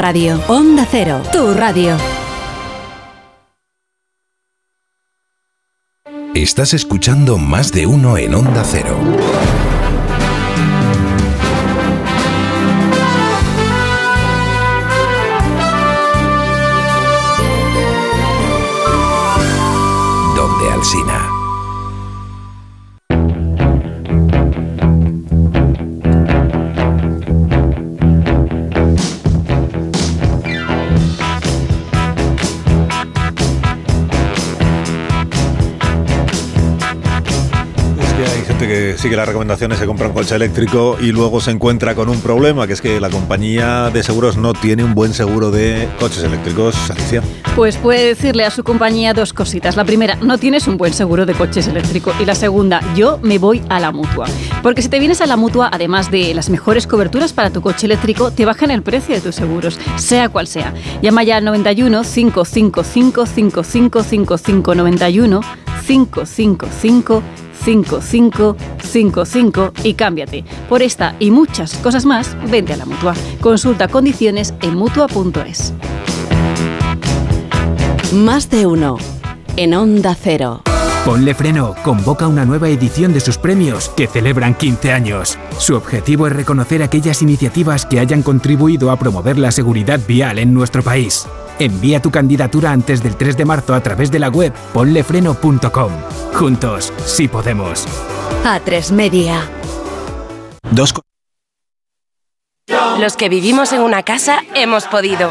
radio. Onda Cero, tu radio. Estás escuchando más de uno en Onda Cero. Se compra un coche eléctrico y luego se encuentra con un problema, que es que la compañía de seguros no tiene un buen seguro de coches eléctricos. Alicia. Pues puede decirle a su compañía dos cositas. La primera, no tienes un buen seguro de coches eléctrico. Y la segunda, yo me voy a la mutua. Porque si te vienes a la mutua, además de las mejores coberturas para tu coche eléctrico, te bajan el precio de tus seguros, sea cual sea. Llama ya al 91 555 5555 91 555 5555 y cámbiate. Por esta y muchas cosas más, vente a la mutua. Consulta condiciones en mutua.es. Más de uno. En Onda Cero. Ponle Freno convoca una nueva edición de sus premios que celebran 15 años. Su objetivo es reconocer aquellas iniciativas que hayan contribuido a promover la seguridad vial en nuestro país. Envía tu candidatura antes del 3 de marzo a través de la web ponlefreno.com. Juntos, sí podemos. A3 Media. Dos Los que vivimos en una casa hemos podido.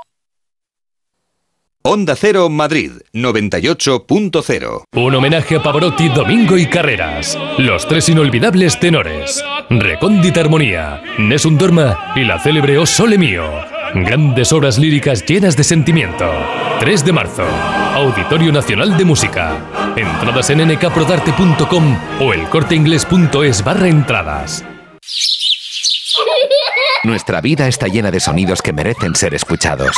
Onda Cero Madrid 98.0. Un homenaje a Pavarotti, Domingo y Carreras. Los tres inolvidables tenores. Recóndita Armonía, Nessun Dorma y la célebre O Sole Mio. Grandes obras líricas llenas de sentimiento. 3 de marzo. Auditorio Nacional de Música. Entradas en nkprodarte.com o elcorteingles.es barra entradas. Nuestra vida está llena de sonidos que merecen ser escuchados.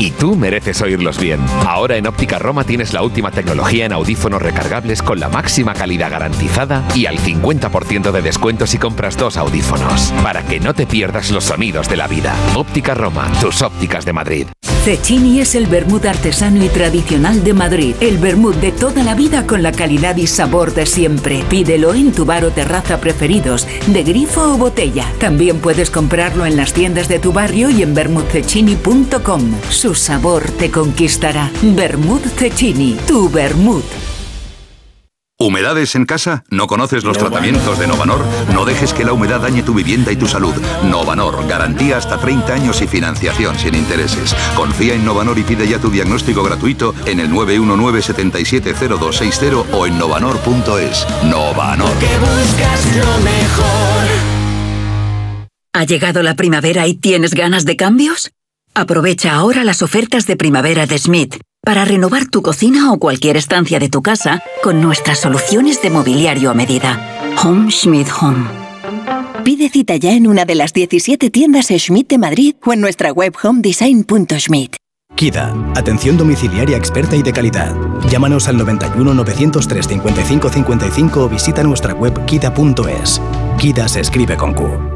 Y tú mereces oírlos bien. Ahora en Óptica Roma tienes la última tecnología en audífonos recargables con la máxima calidad garantizada y al 50% de descuento si compras dos audífonos. Para que no te pierdas los sonidos de la vida. Óptica Roma, tus ópticas de Madrid. Cecchini es el vermut artesano y tradicional de Madrid. El vermut de toda la vida con la calidad y sabor de siempre. Pídelo en tu bar o terraza preferidos, de grifo o botella. También puedes comprarlo en las tiendas de tu barrio y en vermutcecchini.com. Su sabor te conquistará. Vermut Cecchini, tu vermut. ¿Humedades en casa? ¿No conoces los tratamientos de Novanor? No dejes que la humedad dañe tu vivienda y tu salud. Novanor, garantía hasta 30 años y financiación sin intereses. Confía en Novanor y pide ya tu diagnóstico gratuito en el 919-770260 o en novanor.es. Novanor. buscas lo mejor. ¿Ha llegado la primavera y tienes ganas de cambios? Aprovecha ahora las ofertas de primavera de Smith para renovar tu cocina o cualquier estancia de tu casa con nuestras soluciones de mobiliario a medida. Home Schmidt Home. Pide cita ya en una de las 17 tiendas Schmidt de Madrid o en nuestra web homedesign.schmidt. KIDA, atención domiciliaria experta y de calidad. Llámanos al 91 903 55 55 o visita nuestra web kida.es. KIDA se escribe con Q.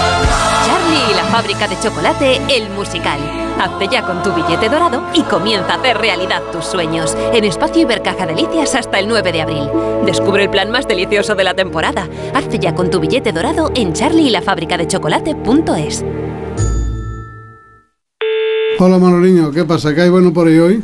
fábrica de chocolate, el musical. Hazte ya con tu billete dorado y comienza a hacer realidad tus sueños. En Espacio Ibercaja Delicias hasta el 9 de abril. Descubre el plan más delicioso de la temporada. Hazte ya con tu billete dorado en charlie y la fábrica de chocolate.es. Hola Manoliño, ¿qué pasa? ¿Qué hay bueno por ahí hoy?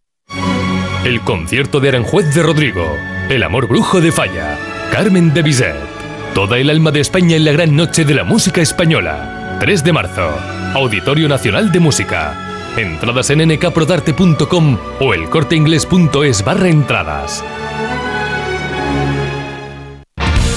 El concierto de Aranjuez de Rodrigo, El amor brujo de Falla, Carmen de Bizet, toda el alma de España en la gran noche de la música española. 3 de marzo, Auditorio Nacional de Música. Entradas en nkprodarte.com o elcorteingles.es barra entradas.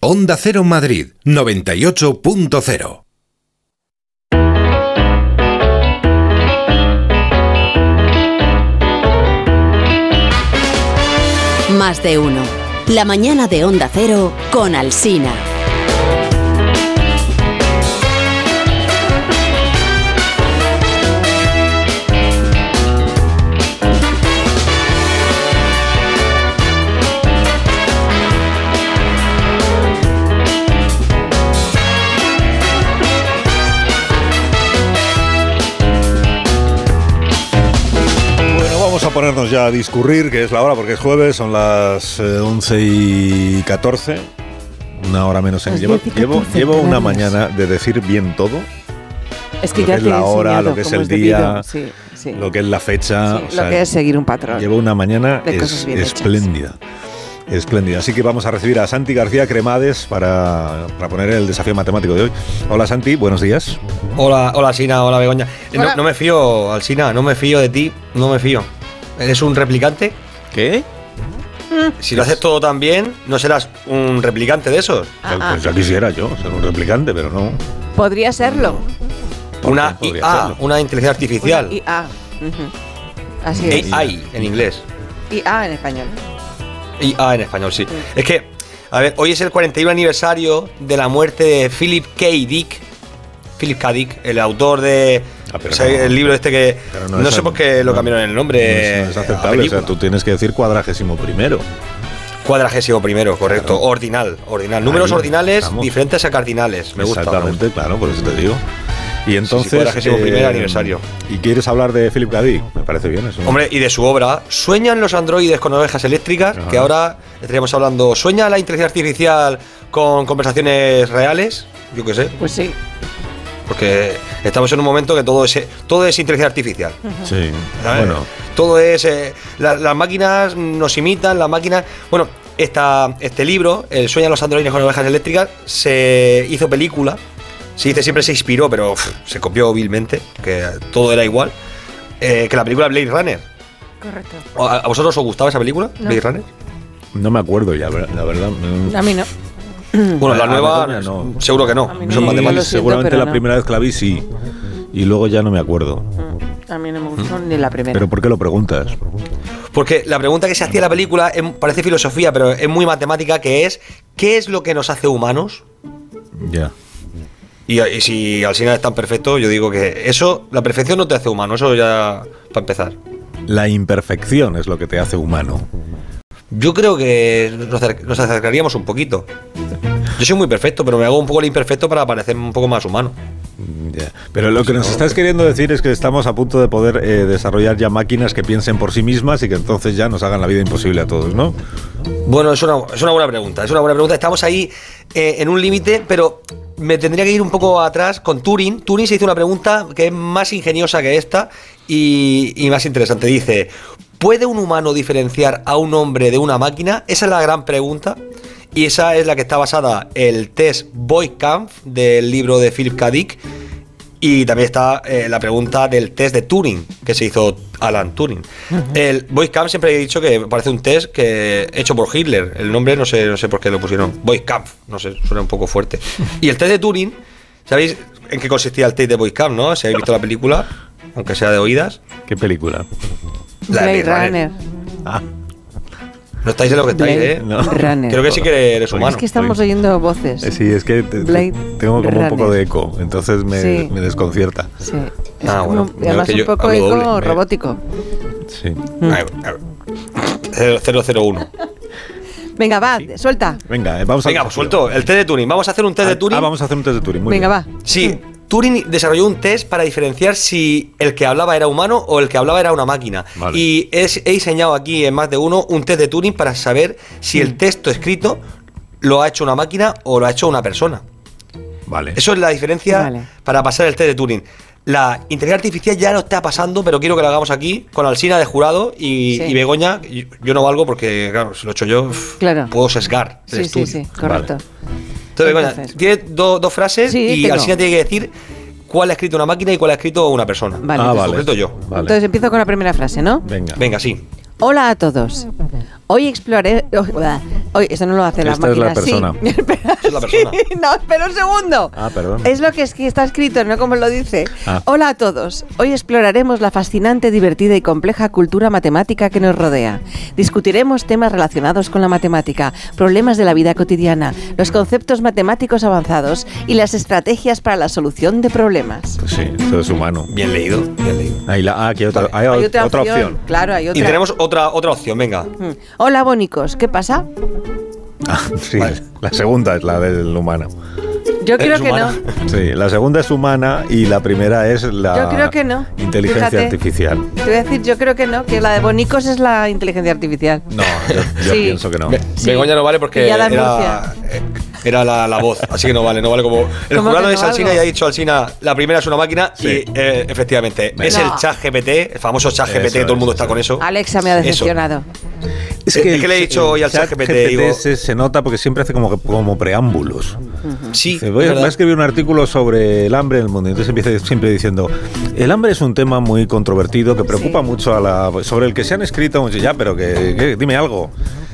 Onda Cero Madrid 98.0 Más de uno. La mañana de Onda Cero con Alsina. A ponernos ya a discurrir, que es la hora, porque es jueves, son las eh, 11 y 14, una hora menos en llevo, 10 y llevo, 14 llevo una mañana de decir bien todo. Es que lo ya que es te he la hora, enseñado lo que es el día, Sí, sí. lo que es la fecha. Sí, o sea, lo que es seguir un patrón. Llevo una mañana es- hechas. espléndida. Espléndida. Así que vamos a recibir a Santi García Cremades para, para poner el desafío matemático de hoy. Hola Santi, buenos días. Hola, hola Sina, hola Begoña. Eh, Hola. No, no me fío, Alsina, no me fío de ti, no me fío. ¿Eres un replicante? ¿Qué? Si lo haces todo tan bien, ¿no serás un replicante de esos? Pues ya quisiera yo ser un replicante, pero no. Podría serlo. Una podría IA, serlo? una inteligencia artificial. Una IA. Ujú. Así es. AI en inglés. IA en español. IA en español, sí. Es que, a ver, hoy es el 41 aniversario de la muerte de Philip K. Dick. Philip K. Dick, el autor de. O sea, no. el libro este que. No, no es- sé por qué lo cambiaron el nombre. No es, no es a aceptable. O película. sea, tú tienes que decir cuadragésimo primero. Cuadragésimo primero, correcto. Ordinal, ordinal. Números Ahí ordinales estamos. diferentes a cardinales. Me gusta. Exactamente, claro, por eso te digo. Y entonces. cuadragésimo primer aniversario. ¿Y quieres hablar de Philip K. Dick? Me parece bien eso. Hombre, y de su obra, ¿sueñan los androides con ovejas eléctricas? Ajá. Que ahora estaríamos hablando, ¿sueña la inteligencia artificial con conversaciones reales? Yo qué sé. Pues sí. Porque estamos en un momento que todo es, todo es inteligencia artificial. Sí. ¿sabes? Bueno, Todo es. eh, la- las máquinas nos imitan, las máquinas. Bueno, esta, este libro, El sueño de los androides con ovejas eléctricas, se hizo película. Se dice siempre se inspiró, pero uf, se copió vilmente, que todo era igual. eh, que la película Blade Runner. Correcto. ¿A, a vosotros os gustaba esa película? No. Blade Runner. no me acuerdo ya, la verdad. A mí no. Bueno, la nueva, Begoña no. seguro que no. Son matemáticas. Seguramente la no. primera vez que la vi sí. Y luego ya no me acuerdo. A mí no me gustó ni la primera. ¿Pero por qué lo preguntas? Porque la pregunta que se hacía en la película em- parece filosofía, pero es muy matemática, que es ¿qué es lo que nos hace humanos? Ya. Y, y si Alsina es tan perfecto, yo digo que eso, la perfección no te hace humano, eso ya para empezar. La imperfección es lo que te hace humano. Yo creo que nos, acer- nos acercaríamos un poquito. Yo soy muy perfecto, pero me hago un poco el imperfecto para parecer un poco más humano. Ya. Pero lo que nos estás queriendo decir es que estamos a punto de poder eh, desarrollar ya máquinas que piensen por sí mismas y que entonces ya nos hagan la vida imposible a todos, ¿no? Bueno, es una, es una buena pregunta, es una buena pregunta. Estamos ahí eh, en un límite, pero me tendría que ir un poco atrás con Turing. Turing se hizo una pregunta que es más ingeniosa que esta y, y más interesante. Dice, ¿puede un humano diferenciar a un hombre de una máquina? Esa es la gran pregunta. Y esa es la que está basada el test Boykampf del libro de Philip K. Dick. Y también está eh, la pregunta del test de Turing, que se hizo Alan Turing. El Boykampf siempre he dicho que parece un test que hecho por Hitler. El nombre no sé, no sé por qué lo pusieron. Boykampf, no sé, suena un poco fuerte. (laughs) Y el test de Turing, ¿sabéis en qué consistía el test de Boykampf, no? Si habéis visto la película, aunque sea de oídas. ¿Qué película? La de Blade Blade Runner. Ah. No estáis en lo que estáis, Blade ¿eh? No. Runner. Creo que sí que eres humano. Es que estamos oyendo voces. Eh, Sí, es que te- tengo como un poco de eco, entonces me, Sí. me desconcierta. Sí. Es Ah, como- bueno. y además un poco eco doble. robótico. Sí. A ver, a ver. Cero- 001. Venga, va, suelta. Venga, eh, vamos a Venga, pues suelto. El test de Turing. Vamos a hacer un test de Turing. Ah, vamos a hacer un test de Turing. muy Venga, bien. va. Sí, Turing desarrolló un test para diferenciar si el que hablaba era humano o el que hablaba era una máquina. Vale. Y es- he diseñado aquí en más de uno un test de Turing para saber si Mm. el texto escrito lo ha hecho una máquina o lo ha hecho una persona. Vale. Eso es la diferencia Vale. para pasar el test de Turing. La inteligencia artificial ya lo está pasando, pero quiero que lo hagamos aquí con Alsina de jurado y, Sí. y Begoña. Yo, yo no valgo porque, claro, si lo he hecho yo, Claro. puedo sesgar el Sí, sí, estudio. sí, correcto. Entonces, Begoña, Entonces. tiene do- dos frases Sí, y tengo. Alsina tiene que decir cuál ha escrito una máquina y cuál ha escrito una persona. Vale. Ah, En vale. concreto yo. Vale. Entonces empiezo con la primera frase, ¿no? Venga. Venga, sí. Hola a todos. Hoy exploraré, (laughs) Oye, eso no lo hace la Esta es máquina. la persona. (laughs) Sí. Es la persona. (laughs) no, espera un segundo. Ah, perdón. Es lo que, es que está escrito, no como lo dice. Ah. Hola a todos. Hoy exploraremos la fascinante, divertida y compleja cultura matemática que nos rodea. Discutiremos temas relacionados con la matemática, problemas de la vida cotidiana, los conceptos matemáticos avanzados y las estrategias para la solución de problemas. Pues sí, todo es humano. Bien leído, bien leído. Ahí la, ah, aquí hay otra, hay Hay otra, opción. Claro, hay otra. Y tenemos otra, otra opción, venga. Hola, bonicos. ¿Qué pasa? Ah, sí, la segunda es la del humano. Yo creo que no. (laughs) Sí, la segunda es humana y la primera es la Yo creo que no. inteligencia Fíjate. artificial. Te voy a decir, yo creo que no, que la de bonicos es la inteligencia artificial. No, yo, yo Sí. pienso que no. Be- Begoña no vale porque era, eh, era la, la voz, así que no vale, no vale como. El ¿Cómo jurado es no Alsina y ha dicho Alsina, la primera es una máquina Sí. y eh, efectivamente es No. el chat GPT, el famoso chat GPT, Eso todo el mundo es, está con eso. Alexa me ha Eso. decepcionado. Es que, le he dicho hoy al chat chat GPT, GPT digo, se, se nota porque siempre hace como, como preámbulos. sí, Dice, voy, a- ¿verdad? voy a escribir un artículo sobre el hambre en el mundo. Entonces empieza siempre diciendo, el hambre es un tema muy controvertido que preocupa mucho a la... sobre el que se han escrito mucho ya, pero que, que- dime algo.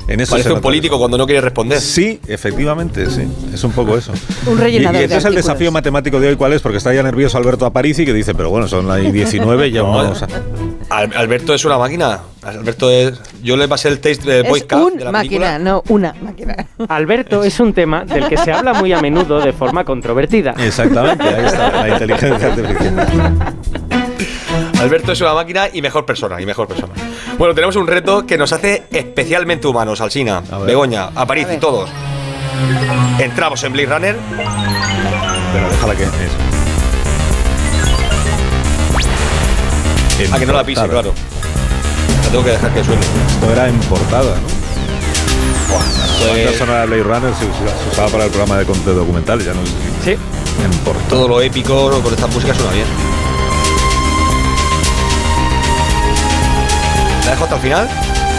En eso Parece un político cuando no quiere responder. Sí, efectivamente, sí. Es un poco eso. Un Y, rellenador y de entonces el desafío matemático de hoy, ¿cuál es? Porque está ya nervioso Alberto Aparici que dice, pero bueno, son las 19 ya (laughs) No, vamos a... Al- Alberto es una máquina. Alberto es. Yo le pasé el taste de Es Boy Scout un de la máquina, película. no una máquina. Alberto es un tema del que se habla muy a menudo de forma controvertida. Exactamente, ahí está, la inteligencia artificial. Alberto es una máquina y mejor persona, y mejor persona. Bueno, tenemos un reto que nos hace especialmente humanos, Alsina, ver. Begoña, A ver. todos. Entramos en Blade Runner. Pero déjala que... En A que no la pise, claro. La tengo que dejar que suene. Esto era en portada, ¿no? La banda sonora de Blade Runner se usa- se usaba para el programa de, documentales, ya no sé si- Sí. En portada. todo lo épico con esta música suena bien. ¿La dejo hasta el final?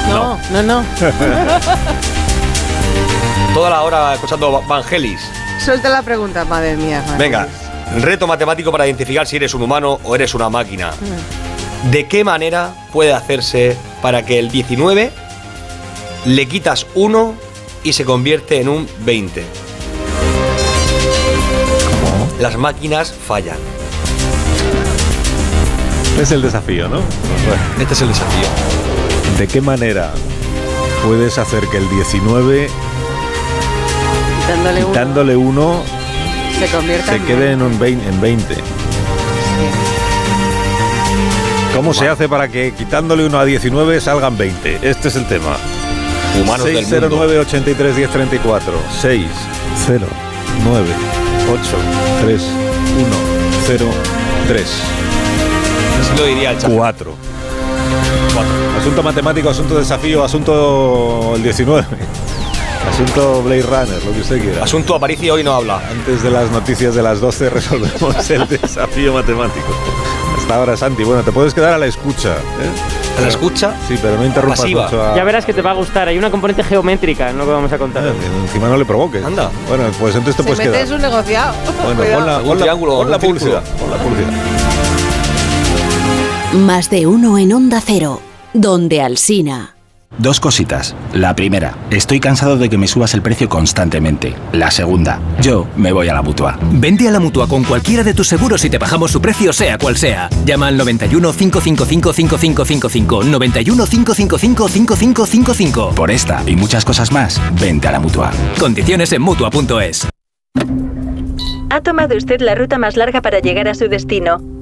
No, no, no. (laughs) Toda la hora escuchando Vangelis. Suelta la pregunta, madre mía. madre Venga, reto matemático para identificar si eres un humano o eres una máquina. Mm. ¿De qué manera puede hacerse para que el 19 le quitas 1 y se convierte en un 20? Las máquinas fallan. Es el desafío, ¿no? Este es el desafío. ¿De qué manera puedes hacer que el 19, quitándole, quitándole uno, uno, se, convierta se en quede en, un 20, en 20? Sí. ¿Cómo wow. se hace para que quitándole uno a 19 salgan 20? Este es el tema. 609 83 1034 6 0 9 8 3 1 0 3 lo diría el 4 Asunto matemático, asunto desafío, asunto el 19. (laughs) Asunto Blade Runner, lo que usted quiera. Asunto Aparicio hoy no habla. Antes de las noticias de las 12 (laughs) resolvemos el desafío matemático. Hasta ahora, Santi. Bueno, te puedes quedar a la escucha. ¿eh? ¿A la escucha? Sí, pero no interrumpas pasiva. mucho a... Ya verás que te va a gustar. Hay una componente geométrica, no que vamos a contar. Eh, encima no le provoques. Anda. Bueno, pues entonces te Se puedes quedar. es un negociado. Bueno, pon la, pon la, pon la publicidad. Pon la publicidad. Más de uno en Onda Cero, donde Alsina. Dos cositas. La primera, estoy cansado de que me subas el precio constantemente. La segunda, yo me voy a la mutua. Vente a la mutua con cualquiera de tus seguros y te bajamos su precio, sea cual sea. Llama al 91 555 5555. 91 555 5555. Por esta y muchas cosas más, vente a la mutua. Condiciones en mutua.es. Ha tomado usted la ruta más larga para llegar a su destino.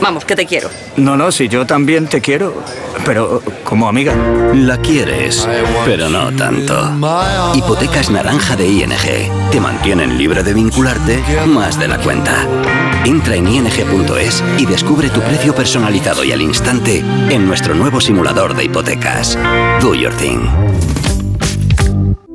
Vamos, que te quiero. No, no, si yo también te quiero, pero como amiga. La quieres, pero no tanto. Hipotecas naranja de ING. Te mantienen libre de vincularte más de la cuenta. Entra en ing.es y descubre tu precio personalizado y al instante en nuestro nuevo simulador de hipotecas. Do your thing.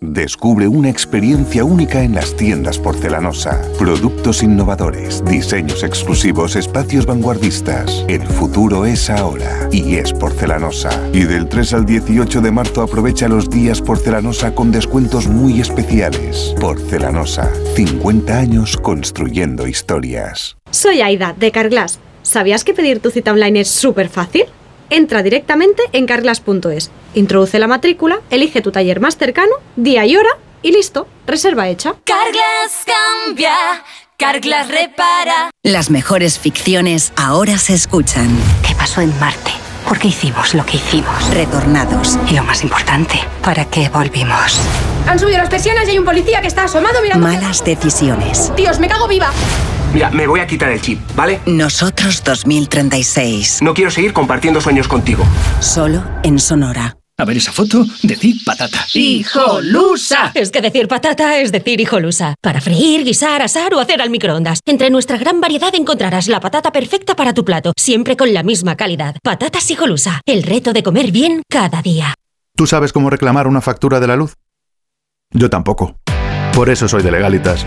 Descubre una experiencia única en las tiendas porcelanosa. Productos innovadores, diseños exclusivos, espacios vanguardistas. El futuro es ahora y es porcelanosa. Y del 3 al 18 de marzo aprovecha los días porcelanosa con descuentos muy especiales. Porcelanosa, 50 años construyendo historias. Soy Aida, de Carglass. ¿Sabías que pedir tu cita online es súper fácil? Entra directamente en carglass.es, introduce la matrícula, elige tu taller más cercano, día y hora y listo, reserva hecha. Carglass cambia, Carglass repara. Las mejores ficciones ahora se escuchan. ¿Qué pasó en Marte? ¿Por qué hicimos lo que hicimos? Retornados. Y lo más importante, ¿para qué volvimos? Han subido las persianas y hay un policía que está asomado mirando. Malas decisiones. Dios, me cago viva. Mira, me voy a quitar el chip, ¿vale? Nosotros 2036. No quiero seguir compartiendo sueños contigo. Solo en Sonora. A ver esa foto, decir patata. ¡Hijolusa! Es que decir patata es decir hijolusa. Para freír, guisar, asar o hacer al microondas. Entre nuestra gran variedad encontrarás la patata perfecta para tu plato, siempre con la misma calidad. Patatas hijolusa. El reto de comer bien cada día. ¿Tú sabes cómo reclamar una factura de la luz? Yo tampoco. Por eso soy de Legalitas.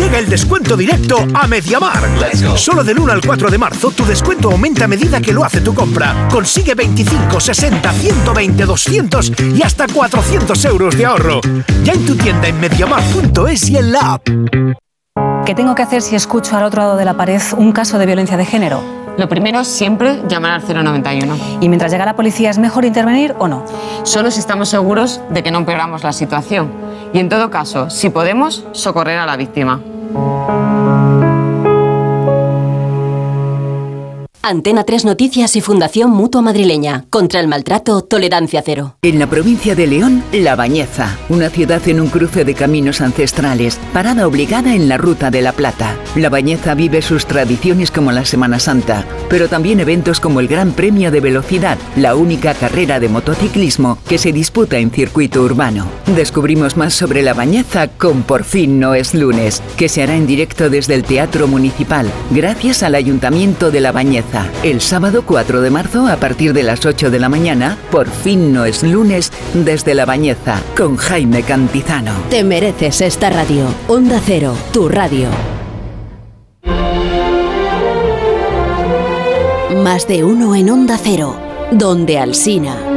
Llega el descuento directo a Mediamar. Solo del 1 al 4 de marzo tu descuento aumenta a medida que lo hace tu compra. Consigue 25, 60, 120, 200 y hasta 400 euros de ahorro. Ya en tu tienda en mediamar.es y en la app. ¿Qué tengo que hacer si escucho al otro lado de la pared un caso de violencia de género? Lo primero, siempre llamar al 091. ¿Y mientras llega la policía es mejor intervenir o no? Solo si estamos seguros de que no empeoramos la situación. Y en todo caso, si podemos, socorrer a la víctima. Antena 3 Noticias y Fundación Mutua Madrileña. Contra el maltrato, tolerancia cero. En la provincia de León, La Bañeza, una ciudad en un cruce de cminos ancestrales, parada obligada en la Ruta de la Plata. La Bañeza vive sus tradiciones como la Semana Santa, pero también eventos como el Gran Premio de Velocidad, la única carrera de motociclismo que se disputa en circuito urbano. Descubrimos más sobre La Bañeza con Por fin no es lunes, que se hará en directo desde el Teatro Municipal, gracias al Ayuntamiento de La Bañeza. El sábado 4 de marzo, a partir de las 8 de la mañana, por fin no es lunes, desde La Bañeza, con Jaime Cantizano. Te mereces esta radio. Onda Cero, tu radio. Más de uno en Onda Cero, donde Alsina.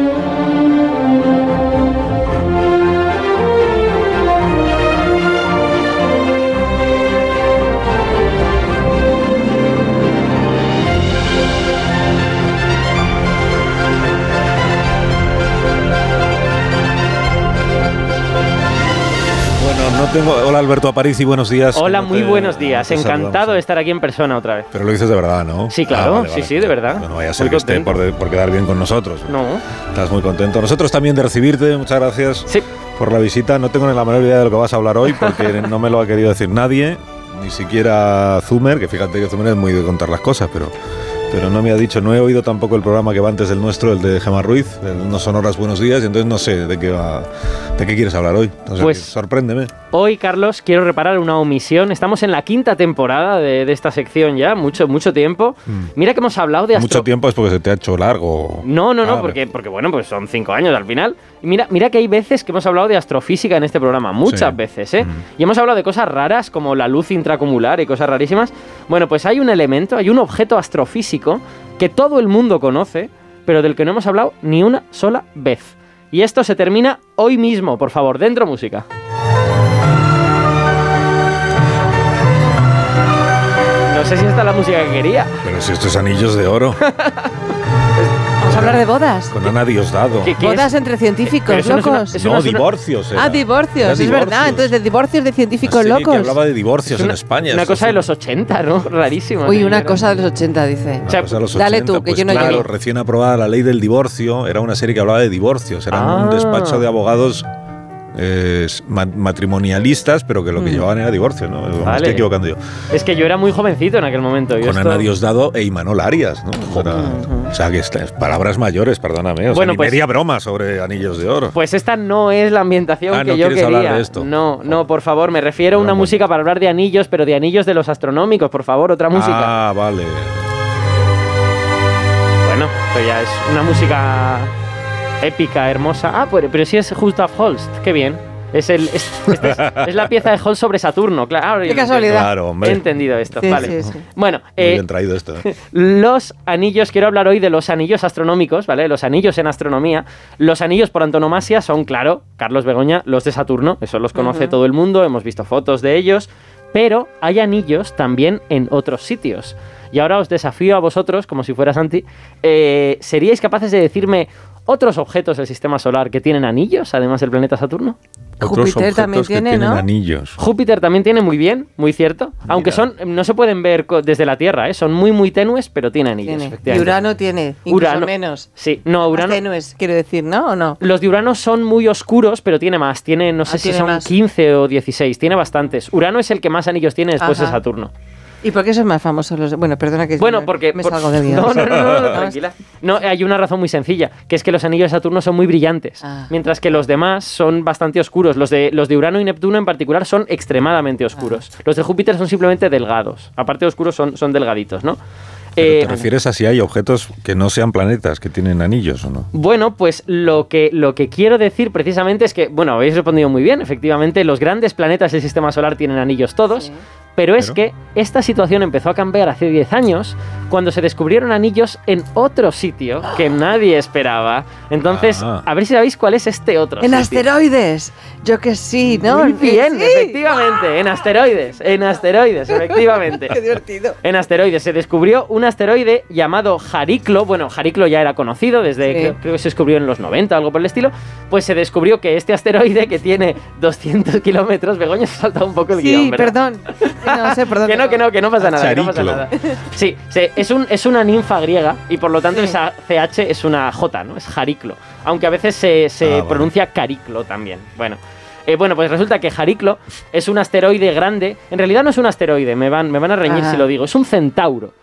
Tengo. Hola Alberto Aparici, buenos días. Hola, ¿Cómo muy te- buenos días. Encantado saludamos? de estar aquí en persona otra vez. Pero lo dices de verdad, ¿no? Sí, claro, Ah, vale, sí, vale. sí, de verdad. No vaya a ser Muy que esté por, por quedar bien con nosotros. No. Estás muy contento. Nosotros también de recibirte, muchas gracias por la visita. No tengo ni la menor idea de lo que vas a hablar hoy porque (laughs) no me lo ha querido decir nadie, ni siquiera Zumer, que fíjate que Zumer es muy de contar las cosas, pero, pero no me ha dicho, no he oído tampoco el programa que va antes del nuestro, el de Gemma Ruiz, el No Sonoras Buenos Días, y entonces no sé de qué va, de qué quieres hablar hoy. O sea, Pues- sorpréndeme. Hoy, Carlos, quiero reparar una omisión. Estamos en la quinta temporada de, de esta sección ya, mucho, mucho tiempo. Mira que hemos hablado de astro... Mm. Mucho tiempo es porque se te ha hecho largo. No, no, no, Ah, porque, porque bueno, pues son cinco años al final. Y mira, mira que hay veces que hemos hablado de astrofísica en este programa, muchas Sí. veces, ¿eh? Y hemos hablado de cosas raras como la luz intracumular y cosas rarísimas. Bueno, pues hay un elemento, hay un objeto astrofísico que todo el mundo conoce, pero del que no hemos hablado ni una sola vez. Y esto se termina hoy mismo, por favor, dentro música. No sé si esta es la música que quería. Pero si estos anillos de oro, (laughs) Vamos a hablar de bodas. con Ana Diosdado. ¿Qué- qué Bodas es? entre científicos, eso no es una- locos. eso No, no es una- divorcios. era. Ah, divorcios, Era es verdad. divorcios. Entonces, de divorcios de científicos Una serie locos. que hablaba de divorcios Es una- en España. Una cosa es de los 80, ¿no? (laughs) Rarísimo. Uy, ¿no? una cosa de los 80, dice. Una cosa de los Dale 80, tú, que pues yo no claro, llegué. recién aprobada la ley del divorcio, era una serie que hablaba de divorcios, era Ah. un despacho de abogados eh, ma- matrimonialistas, pero que lo que Mm. llevaban era divorcio, ¿no? Me estoy equivocando yo. Es que yo era muy jovencito en aquel momento. yo Con esto- Ana Diosdado e Imanol Arias, ¿no? Era- O sea, que estas palabras mayores, perdóname. O sea, Bueno, ni pues- media broma sobre anillos de oro. Pues esta no es la ambientación Ah, que ¿no yo quería. hablar de esto? No, no, por favor, me refiero a una Bueno, música para hablar de anillos, pero de anillos de los astronómicos, por favor, otra música. Ah, vale. Bueno, pues ya es una música épica, hermosa. Ah, pero, pero sí es Gustav Holst, qué bien. Es, el, es, este es, (laughs) es la pieza de Holst sobre Saturno, claro. ahora Qué casualidad. Claro, hombre. He entendido esto, Sí, vale. sí, sí. Bueno, Muy eh, bien traído esto. ¿eh? (laughs) los anillos, quiero hablar hoy de los anillos astronómicos, ¿vale? Los anillos en astronomía. Los anillos por antonomasia son, claro, Carlos Begoña, los de Saturno, eso los conoce todo el mundo, hemos visto fotos de ellos, pero hay anillos también en otros sitios. Y ahora os desafío a vosotros, como si fuera Santi, eh, ¿seríais capaces de decirme otros objetos del sistema solar que tienen anillos, además del planeta Saturno? Otros Júpiter objetos también que tiene, tienen ¿no? anillos. Júpiter también tiene muy bien, muy cierto. Aunque son no se pueden ver desde la Tierra, ¿eh? son muy muy tenues, pero tiene anillos. Tiene. Y. Urano tiene, incluso Urano- menos. Sí, no, Urano. Más tenues, quiero decir, ¿no? ¿O no? Los de Urano son muy oscuros, pero tiene más. Tiene, no sé Ah, si tiene son más. 15 o 16. Tiene bastantes. Urano es el que más anillos tiene después de. Saturno. ¿Y por qué son más famosos los Bueno, perdona que Bueno, porque. me por- salgo de guion. (laughs) No, no, no, (laughs) no, tranquila. No, hay una razón muy sencilla, que es que los anillos de Saturno son muy brillantes, Ah. mientras que los demás son bastante oscuros. Los de, los de Urano y Neptuno en particular son extremadamente oscuros. Ah. Los de Júpiter son simplemente delgados. Aparte de oscuros, son, son delgaditos, ¿no? Pero Eh, ¿Te refieres a si hay objetos que no sean planetas, que tienen anillos o no? Bueno, pues lo que, lo que quiero decir precisamente es que, bueno, habéis respondido muy bien, efectivamente, los grandes planetas del sistema solar tienen anillos todos, pero es que esta situación empezó a cambiar hace 10 años cuando se descubrieron anillos en otro sitio que nadie esperaba. Entonces, Ah. a ver si sabéis cuál es este otro. En sitio. asteroides. Yo que sí, ¿no? Muy bien, Sí. efectivamente, en asteroides, en asteroides, efectivamente. (laughs) Qué divertido. En asteroides se descubrió un asteroide llamado Jariclo. Bueno, Jariclo ya era conocido desde Sí. creo, creo que se descubrió en los 90, algo por el estilo. Pues se descubrió que este asteroide que tiene 200 kilómetros, Begoña se ha saltado un poco el Sí, guion, perdón. No sé, perdón. Que no, que no, que no pasa nada, que no pasa Chariclo. nada. Sí, es, un, es una ninfa griega y por lo tanto esa CH es una J, ¿no? Es Jariclo. Aunque a veces se, se Ah, vale. pronuncia Cariclo también. Bueno. Eh, bueno, pues resulta que Jariclo es un asteroide grande. En realidad no es un asteroide, me van, me van a reñir Ajá. si lo digo. Es un centauro,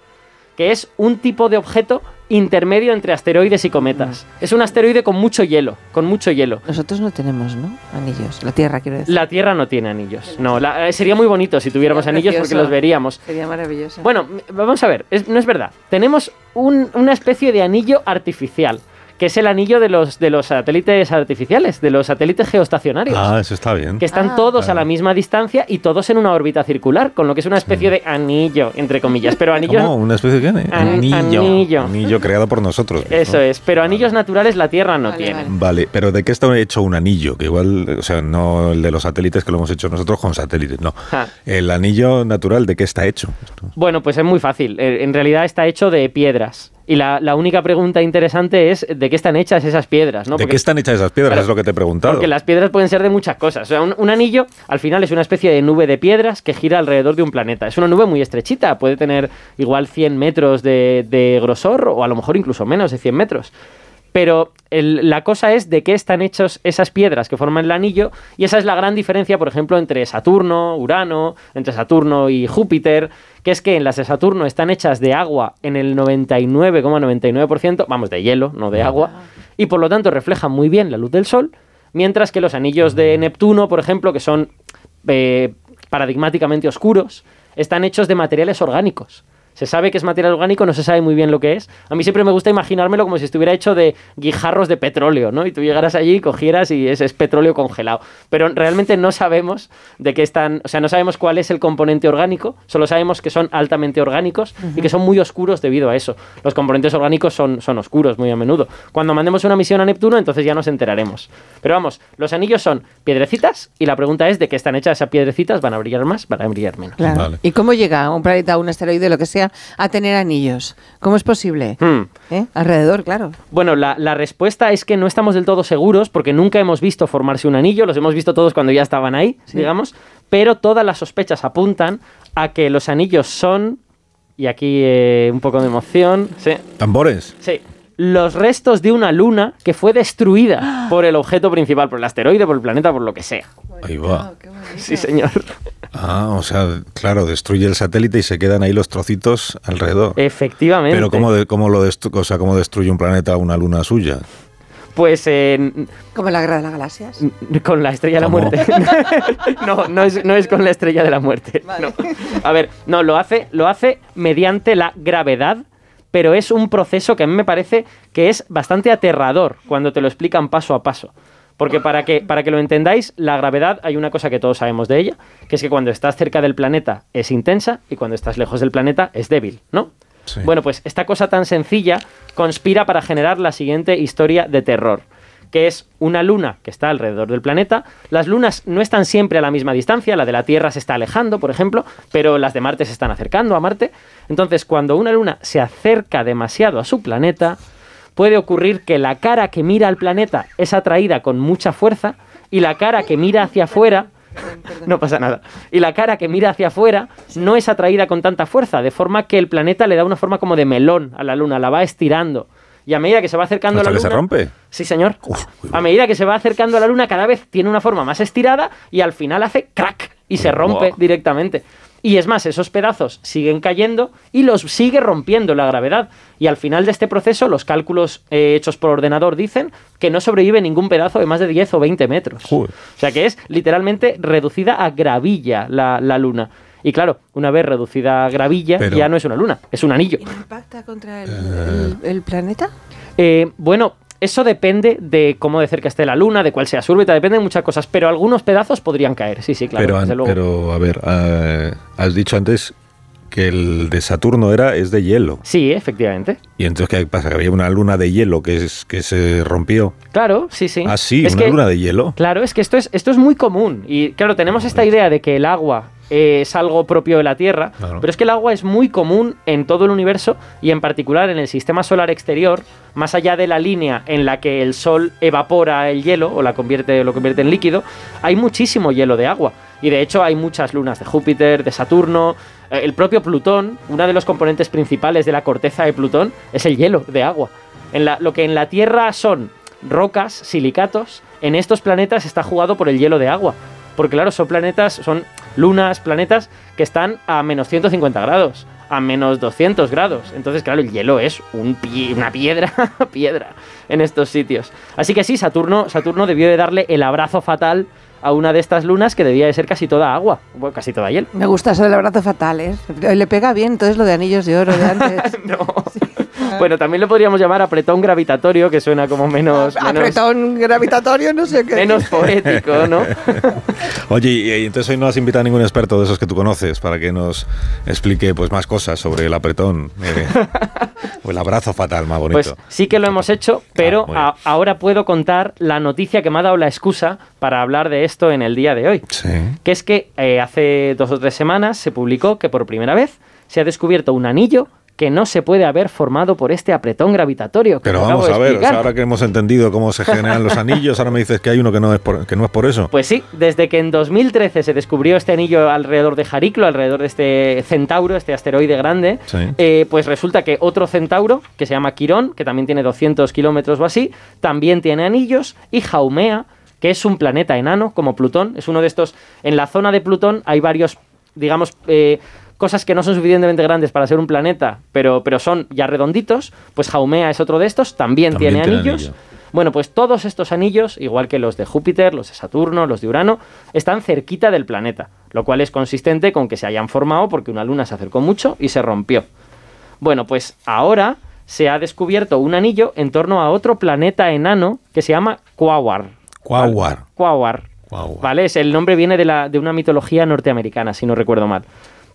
que es un tipo de objeto intermedio entre asteroides y cometas. Mm. Es un asteroide con mucho hielo, con mucho hielo. Nosotros no tenemos, ¿no? Anillos. La Tierra, quiero decir. La Tierra no tiene anillos. No, la- eh, sería muy bonito si tuviéramos Sería anillos porque los veríamos. Sería maravilloso. Bueno, vamos a ver, es- no es verdad. Tenemos un- una especie de anillo artificial, que es el anillo de los, de los satélites artificiales, de los satélites geoestacionarios. Ah, eso está bien. Que están Ah. todos a la misma distancia y todos en una órbita circular, con lo que es una especie de anillo, entre comillas. Pero anillo. ¿Cómo? ¿Una especie de qué? An- anillo. anillo. Anillo creado por nosotros. Eso es, pero anillos naturales la Tierra no Vale, tiene. vale. Vale, pero ¿de qué está hecho un anillo? Que igual, o sea, no el de los satélites que lo hemos hecho nosotros con satélites, no. Ja. El anillo natural, ¿de qué está hecho? Bueno, pues es muy fácil. Eh, En realidad está hecho de piedras. Y la, la única pregunta interesante es de qué están hechas esas piedras, ¿no? ¿De Porque- qué están hechas esas piedras? Claro, es lo que te he preguntado. Porque las piedras pueden ser de muchas cosas. O sea, un, un anillo al final es una especie de nube de piedras que gira alrededor de un planeta. Es una nube muy estrechita, puede tener igual 100 metros de, de grosor o a lo mejor incluso menos de 100 metros. Pero el- la cosa es de qué están hechos esas piedras que forman el anillo y esa es la gran diferencia, por ejemplo, entre Saturno, Urano, entre Saturno y Júpiter, que es que en las de Saturno están hechas de agua en el 99,99%, vamos, de hielo, no de agua, y por lo tanto reflejan muy bien la luz del Sol, mientras que los anillos de Neptuno, por ejemplo, que son eh, paradigmáticamente oscuros, están hechos de materiales orgánicos. Se sabe que es material orgánico, no se sabe muy bien lo que es. A mí siempre me gusta imaginármelo como si estuviera hecho de guijarros de petróleo, ¿no? Y tú llegaras allí, cogieras y ese es petróleo congelado. Pero realmente no sabemos de qué están, o sea, no sabemos cuál es el componente orgánico, solo sabemos que son altamente orgánicos y que son muy oscuros debido a eso. Los componentes orgánicos son, son oscuros muy a menudo. Cuando mandemos una misión a Neptuno, entonces ya nos enteraremos. Pero vamos, los anillos son piedrecitas y la pregunta es de qué están hechas esas piedrecitas, van a brillar más, van a brillar menos. Claro. ¿Y cómo llega un planeta, un asteroide, lo que sea, a tener anillos? ¿Cómo es posible? Hmm. ¿Eh? Alrededor, claro. Bueno, la, la respuesta es que no estamos del todo seguros porque nunca hemos visto formarse un anillo, los hemos visto todos cuando ya estaban ahí, digamos, pero todas las sospechas apuntan a que los anillos son, y aquí eh, un poco de emoción, sí, ¿Tambores? sí, los restos de una luna que fue destruida (gasps) por el objeto principal, por el asteroide, por el planeta, por lo que sea. Ahí va. Sí, señor. Ah, o sea, claro, destruye el satélite y se quedan ahí los trocitos alrededor. Efectivamente. Pero ¿cómo, de- cómo lo destru- o sea, ¿cómo destruye un planeta una luna suya? Pues eh, Como la guerra de las galaxias. Con la estrella de la muerte. (laughs) no, no es, no es con la estrella de la muerte. no. A ver, no, lo hace, lo hace mediante la gravedad, pero es un proceso que a mí me parece que es bastante aterrador cuando te lo explican paso a paso. Porque para que, para que lo entendáis, la gravedad, hay una cosa que todos sabemos de ella, que es que cuando estás cerca del planeta es intensa y cuando estás lejos del planeta es débil, ¿no? Bueno, pues esta cosa tan sencilla conspira para generar la siguiente historia de terror, que es una luna que está alrededor del planeta. Las lunas no están siempre a la misma distancia, la de la Tierra se está alejando, por ejemplo, pero las de Marte se están acercando a Marte. Entonces, cuando una luna se acerca demasiado a su planeta, puede ocurrir que la cara que mira al planeta es atraída con mucha fuerza y la cara que mira hacia afuera no pasa nada. Y la cara que mira hacia afuera no es atraída con tanta fuerza, de forma que el planeta le da una forma como de melón a la luna, la va estirando. Y a medida que se va acercando ¿Hasta a la que se luna. rompe? Sí, señor. A medida que se va acercando a la luna, cada vez tiene una forma más estirada y al final hace crack y se rompe Buah. directamente. Y es más, esos pedazos siguen cayendo y los sigue rompiendo la gravedad. Y al final de este proceso, los cálculos eh, hechos por ordenador dicen que no sobrevive ningún pedazo de más de 10 o 20 metros. O sea que es literalmente reducida a gravilla la, la luna. Y claro, una vez reducida a gravilla, Pero- ya no es una luna, es un anillo. ¿Impacta contra el, el- el planeta? Eh, bueno, eso depende de cómo de cerca esté la luna, de cuál sea su órbita, depende de muchas cosas, pero algunos pedazos podrían caer, sí, sí, claro, pero, desde luego. pero, a ver, eh, has dicho antes que el de Saturno era es de hielo. Sí, efectivamente. Y entonces, ¿qué pasa? Que había una luna de hielo que, es, que se rompió. Claro, sí, sí. Ah, sí, Es una que- luna de hielo. Claro, es que esto es, esto es muy común. Y claro, tenemos esta idea de que el agua eh, es algo propio de la Tierra, Claro. pero es que el agua es muy común en todo el universo y en particular en el sistema solar exterior, más allá de la línea en la que el Sol evapora el hielo o la convierte, lo convierte en líquido, hay muchísimo hielo de agua. Y de hecho hay muchas lunas de Júpiter, de Saturno, eh, el propio Plutón, uno de los componentes principales de la corteza de Plutón es el hielo de agua. En la- lo que en la Tierra son rocas, silicatos, en estos planetas está jugado por el hielo de agua. Porque claro, son planetas, son lunas, planetas que están a menos 150 grados, a menos 200 grados. Entonces, claro, el hielo es un pie- una piedra, (laughs) piedra en estos sitios. Así que sí, Saturno, Saturno debió de darle el abrazo fatal a una de estas lunas que debía de ser casi toda agua, bueno, casi toda hielo. Me gusta eso del abrazo fatal, ¿eh? Le pega bien, entonces lo de anillos de oro de antes. (laughs) Bueno, también lo podríamos llamar apretón gravitatorio, que suena como menos, menos, Apretón gravitatorio, no sé qué. menos poético, ¿no? (laughs) Oye, y, entonces hoy no has invitado a ningún experto de esos que tú conoces para que nos explique pues más cosas sobre el apretón eh, (laughs) o el abrazo fatal más bonito. Pues sí que lo hemos hecho, pero muy bien. a- ahora puedo contar la noticia que me ha dado la excusa para hablar de esto en el día de hoy. Que es que eh, hace dos o tres semanas se publicó que por primera vez se ha descubierto un anillo que no se puede haber formado por este apretón gravitatorio. Pero vamos a ver, ahora que hemos entendido cómo se generan los (laughs) anillos, ahora me dices que hay uno que no es por, que no es por eso. Pues sí, desde que en 2013 se descubrió este anillo alrededor de Jariclo, alrededor de este centauro, este asteroide grande, eh, pues resulta que otro centauro, que se llama Quirón, que también tiene 200 kilómetros o así, también tiene anillos, y Jaumea, que es un planeta enano como Plutón, es uno de estos, en la zona de Plutón hay varios, digamos, eh, cosas que no son suficientemente grandes para ser un planeta, pero, pero son ya redonditos, pues Jaumea es otro de estos, también, tiene, anillos. Bueno, pues todos estos anillos, igual que los de Júpiter, los de Saturno, los de Urano, están cerquita del planeta, lo cual es consistente con que se hayan formado porque una luna se acercó mucho y se rompió. Bueno, pues ahora se ha descubierto un anillo en torno a otro planeta enano que se llama Quawar. Quawar. Quawar. ¿Vale? Es, el nombre viene de, la, de una mitología norteamericana, si no recuerdo mal.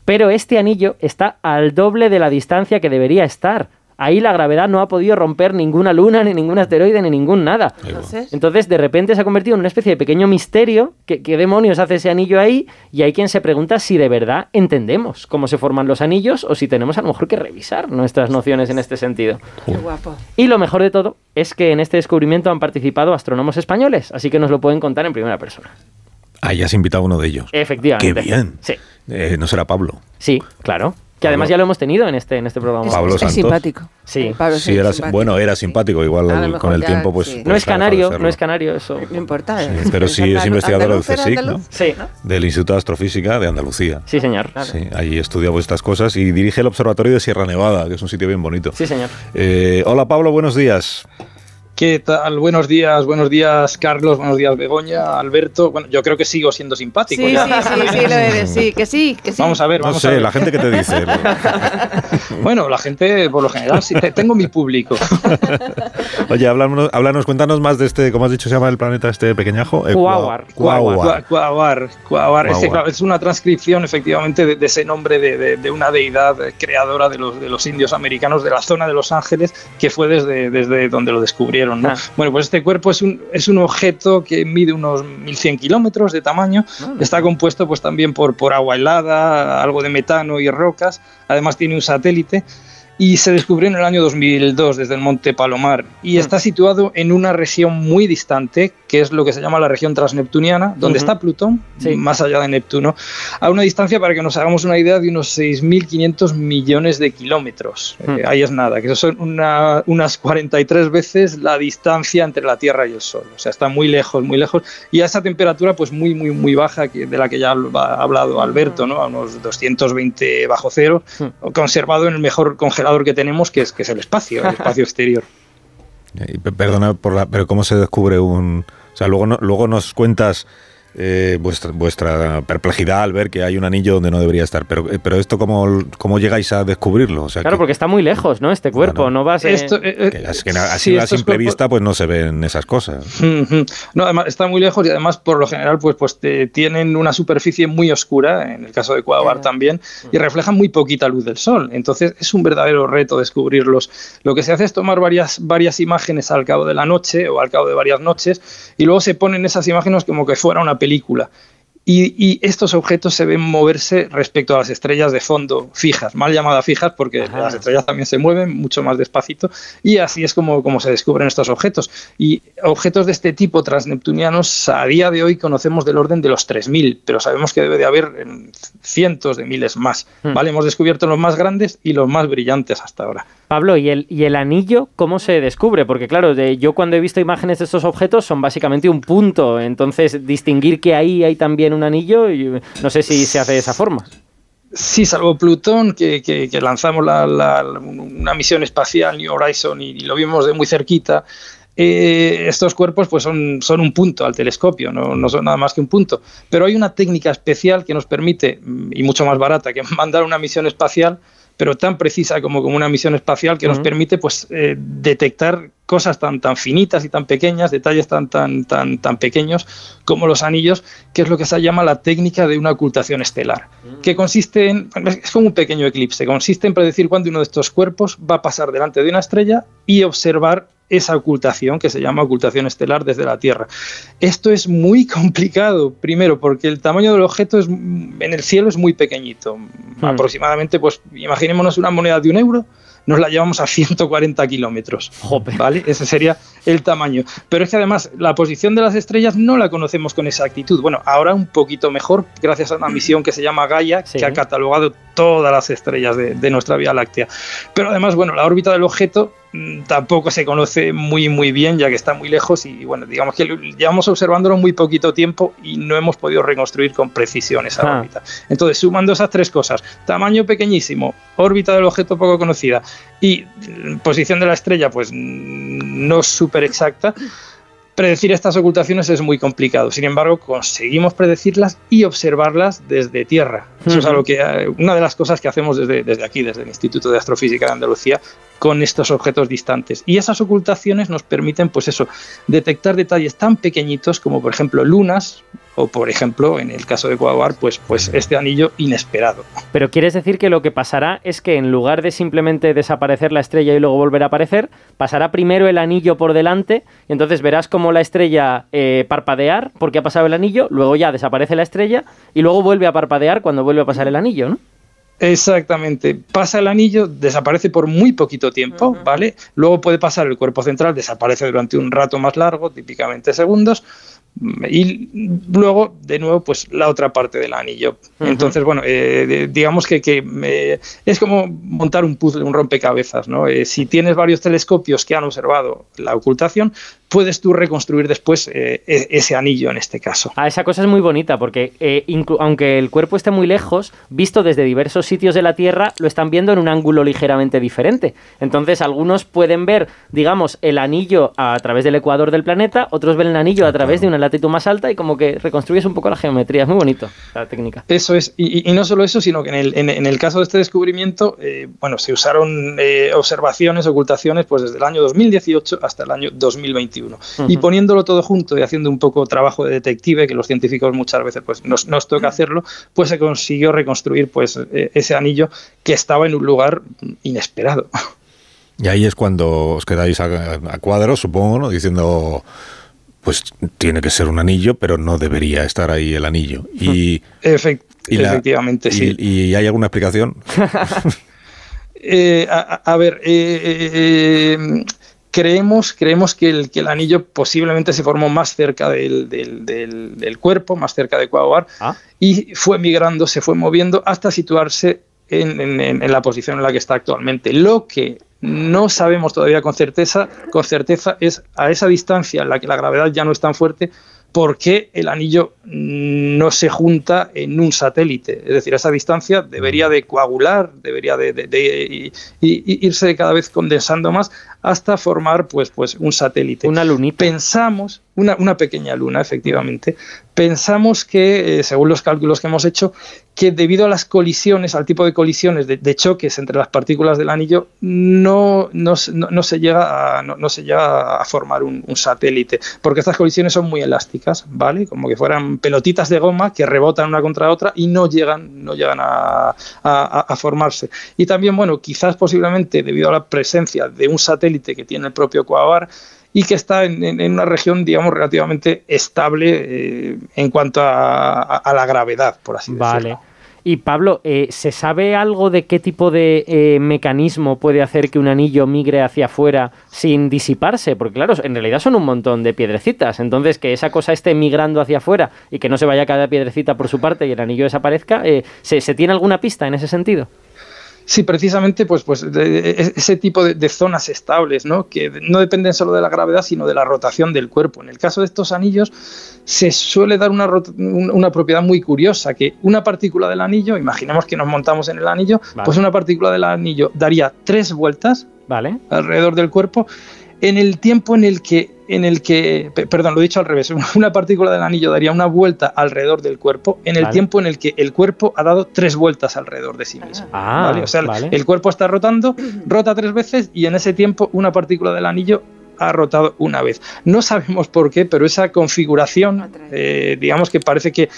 Pero este anillo está al doble de la distancia que debería estar. Ahí la gravedad no ha podido romper ninguna luna, ni ningún asteroide, ni ningún nada. Entonces, de repente se ha convertido en una especie de pequeño misterio. ¿Qué, demonios hace ese anillo ahí? Y hay quien se pregunta si de verdad entendemos cómo se forman los anillos o si tenemos a lo mejor que revisar nuestras nociones en este sentido. Qué guapo. Y lo mejor de todo es que en este descubrimiento han participado astrónomos españoles, así que nos lo pueden contar en primera persona. Ah, ya has invitado a uno de ellos. Efectivamente. Qué bien. Sí. Eh, ¿No será Pablo? Sí, claro. Que además ya lo hemos tenido en este, en este programa. Pablo Es simpático. Sí. Pablo Sí, era, simpático. bueno, era simpático, igual con el ya, tiempo pues... sí. No pues es canario, no es canario, eso. No importa. Sí, (laughs) es- pero es sí es investigador del CSIC, ¿no? Sí. Del Instituto de Astrofísica de Andalucía. Sí, señor. Sí, allí estudia estas cosas y dirige el Observatorio de Sierra Nevada, que es un sitio bien bonito. Sí, señor. Eh, hola Pablo, buenos días. ¿Qué tal? Buenos días, buenos días Carlos, buenos días Begoña, Alberto. Bueno, yo creo que sigo siendo simpático. Sí, ya. sí, sí, sí, lo eres, sí, que sí, que sí. Vamos a ver, No vamos sé, a ver. la gente que te dice. (laughs) Bueno, la gente, por lo general, sí, te- tengo mi público. (laughs) Oye, háblanos, háblanos, cuéntanos más de este, ¿cómo has dicho se llama el planeta este pequeñajo? Eh, Cuauhar. Cuauhar. Cua- Cuauhar. Cuauhar. Este, Cuauhar. claro, es una transcripción, efectivamente, de, de ese nombre de, de- de una deidad creadora de los, de los indios americanos de la zona de Los Ángeles, que fue desde, desde donde lo descubrieron. Ah. Bueno, pues este cuerpo es un, es un objeto que mide unos 1100 kilómetros de tamaño. Está compuesto pues también por, por agua helada, algo de metano y rocas. Además tiene un satélite. Y se descubrió en el año 2002 desde el Monte Palomar. Y está situado en una región muy distante, que es lo que se llama la región transneptuniana, donde está Plutón, más allá de Neptuno, a una distancia, para que nos hagamos una idea, de unos 6.500 millones de kilómetros. Eh, ahí es nada, que eso son una- unas 43 veces la distancia entre la Tierra y el Sol. O sea, está muy lejos, muy lejos. Y a esa temperatura, pues muy, muy, muy baja, que, de la que ya ha hablado Alberto, ¿no? A unos 220 bajo cero, conservado en el mejor congelador que tenemos, que es, que es el espacio, el (laughs) espacio exterior. Pe- Perdona, por la, pero ¿cómo se descubre un...? O sea, luego, luego nos cuentas eh, vuestra, vuestra perplejidad al ver que hay un anillo donde no debería estar. Pero, eh, pero esto, ¿cómo, ¿cómo llegáis a descubrirlo? O sea, Claro, que, porque está muy lejos, ¿no? Este cuerpo, no vas... eh, Esto, eh, que es que na- así sí, a simple cuerpos- vista pues no se ven esas cosas. No, además está muy lejos y además por lo general pues, pues te- tienen una superficie muy oscura, en el caso de Quaoar también, y reflejan muy poquita luz del sol. Entonces es un verdadero reto descubrirlos. Lo que se hace es tomar varias, varias imágenes al cabo de la noche o al cabo de varias noches y luego se ponen esas imágenes como que fuera una película. Y, y estos objetos se ven moverse respecto a las estrellas de fondo fijas, mal llamadas fijas porque las estrellas también se mueven mucho más despacito y así es como, como se descubren estos objetos. Y objetos de este tipo transneptunianos a día de hoy conocemos del orden de los 3.000, pero sabemos que debe de haber en cientos de miles más. Hmm. ¿vale? Hemos descubierto los más grandes y los más brillantes hasta ahora. Pablo, ¿y el, ¿y el anillo cómo se descubre? Porque claro, de- yo cuando he visto imágenes de estos objetos son básicamente un punto, entonces distinguir que ahí hay también un anillo, no sé si se hace de esa forma. Sí, salvo Plutón, que, que- que lanzamos la- la- una misión espacial, New Horizon, y, lo vimos de muy cerquita. eh, estos cuerpos pues son, son un punto al telescopio, no, no son nada más que un punto. Pero hay una técnica especial que nos permite, y mucho más barata, que (laughs) mandar una misión espacial, pero tan precisa como, como una misión espacial, que nos permite pues, eh, detectar cosas tan, tan finitas y tan pequeñas, detalles tan, tan, tan, tan pequeños como los anillos, que es lo que se llama la técnica de una ocultación estelar, que consiste en, es como un pequeño eclipse, consiste en predecir cuándo uno de estos cuerpos va a pasar delante de una estrella y observar esa ocultación que se llama ocultación estelar desde la Tierra. Esto es muy (laughs) complicado, primero porque el tamaño del objeto es, en el cielo es muy pequeñito, Hmm. aproximadamente, pues imaginémonos una moneda de un euro, nos la llevamos a 140 kilómetros. ¿Vale? Ese sería el tamaño. Pero es que además la posición de las estrellas no la conocemos con exactitud. Bueno, ahora un poquito mejor, gracias a una misión que se llama Gaia, que ha catalogado todas las estrellas de, de nuestra Vía Láctea. Pero además, bueno, la órbita del objeto tampoco se conoce muy muy bien ya que está muy lejos y bueno digamos que llevamos observándolo muy poquito tiempo y no hemos podido reconstruir con precisión esa Ah. órbita entonces sumando esas tres cosas tamaño pequeñísimo órbita del objeto poco conocida y mm, posición de la estrella pues mm, no súper exacta Predecir estas ocultaciones es muy complicado, sin embargo conseguimos predecirlas y observarlas desde tierra. Eso es algo que eh, una de las cosas que hacemos desde, desde aquí, desde el Instituto de Astrofísica de Andalucía, con estos objetos distantes. Y esas ocultaciones nos permiten, pues eso, detectar detalles tan pequeñitos como, por ejemplo, lunas o, por ejemplo, en el caso de Quaoar, pues, pues este anillo inesperado. Pero quieres decir que lo que pasará es que en lugar de simplemente desaparecer la estrella y luego volver a aparecer, pasará primero el anillo por delante y entonces verás como la estrella eh, parpadear porque ha pasado el anillo, luego ya desaparece la estrella y luego vuelve a parpadear cuando vuelve a pasar el anillo, ¿no? Exactamente. Pasa el anillo, desaparece por muy poquito tiempo, ¿vale? Luego puede pasar el cuerpo central, desaparece durante un rato más largo, típicamente segundos, y luego de nuevo pues la otra parte del anillo. Entonces, bueno, eh, digamos que, que, eh, es como montar un puzzle, un rompecabezas, ¿no? Eh, si tienes varios telescopios que han observado la ocultación, puedes tú reconstruir después eh, e- ese anillo en este caso. Ah, esa cosa es muy bonita porque eh, aunque el cuerpo esté muy lejos, visto desde diversos sitios de la Tierra, lo están viendo en un ángulo ligeramente diferente. Entonces, algunos pueden ver, digamos, el anillo a través del ecuador del planeta, otros ven el anillo a través de una latitud más alta y como que reconstruyes un poco la geometría. Es muy bonito la técnica. Eso es, y, no solo eso, sino que en el, en- en el caso de este descubrimiento, eh, bueno, se usaron observaciones, ocultaciones, pues desde el año 2018 hasta el año 2021. Y poniéndolo todo junto y haciendo un poco trabajo de detective, que los científicos muchas veces pues nos, nos toca hacerlo, pues se consiguió reconstruir pues eh, ese anillo que estaba en un lugar inesperado. Y ahí es cuando os quedáis a, a cuadros, supongo, ¿no? Diciendo, pues tiene que ser un anillo, pero no debería estar ahí el anillo. Y, Efect- y la- efectivamente, y- sí. ¿Y hay alguna explicación? (laughs) Eh, a, a- a ver, eh, eh, eh, creemos, creemos que, el, que el anillo posiblemente se formó más cerca del, del- del- del cuerpo, más cerca de Quaoar, y fue migrando, se fue moviendo hasta situarse en, en- la posición en la que está actualmente. Lo que no sabemos todavía con certeza, con certeza es a esa distancia en la que la gravedad ya no es tan fuerte, por qué el anillo no se junta en un satélite. Es decir, a esa distancia debería de coagular, debería de, irse cada vez condensando más hasta formar pues, pues un satélite. Una lunita. Pensamos, una, una pequeña luna, efectivamente, pensamos que, eh, según los cálculos que hemos hecho, que debido a las colisiones, al tipo de colisiones, de, de choques entre las partículas del anillo, no, no, se- no- no se llega a, no, no se llega a formar un, un satélite, porque estas colisiones son muy elásticas, ¿vale? Como que fueran pelotitas de goma que rebotan una contra otra y no llegan, no llegan a- a formarse. Y también, bueno, quizás posiblemente debido a la presencia de un satélite que tiene el propio Quaoar, y que está en, una región, digamos, relativamente estable eh, en cuanto a, a- la gravedad, por así Vale. decirlo. Y Pablo, eh, ¿se sabe algo de qué tipo de eh, mecanismo puede hacer que un anillo migre hacia afuera sin disiparse? Porque claro, en realidad son un montón de piedrecitas. Entonces, que esa cosa esté migrando hacia afuera y que no se vaya cada piedrecita por su parte y el anillo desaparezca, ¿se, se tiene alguna pista en ese sentido? Sí, precisamente, pues, pues de- de- ese tipo de, de zonas estables, ¿no? Que no dependen solo de la gravedad, sino de la rotación del cuerpo. En el caso de estos anillos, se suele dar una, una propiedad muy curiosa, que una partícula del anillo, imaginemos que nos montamos en el anillo, Vale. pues una partícula del anillo daría tres vueltas Vale. alrededor del cuerpo en el tiempo en el que en el que pe- perdón lo he dicho al revés (laughs) una partícula del anillo daría una vuelta alrededor del cuerpo en el Vale. tiempo en el que el cuerpo ha dado tres vueltas alrededor de sí mismo Ah, ¿vale? o sea vale. el cuerpo está rotando (clears throat) rota tres veces y en ese tiempo una partícula del anillo ha rotado una vez no sabemos por qué pero esa configuración eh, digamos que parece que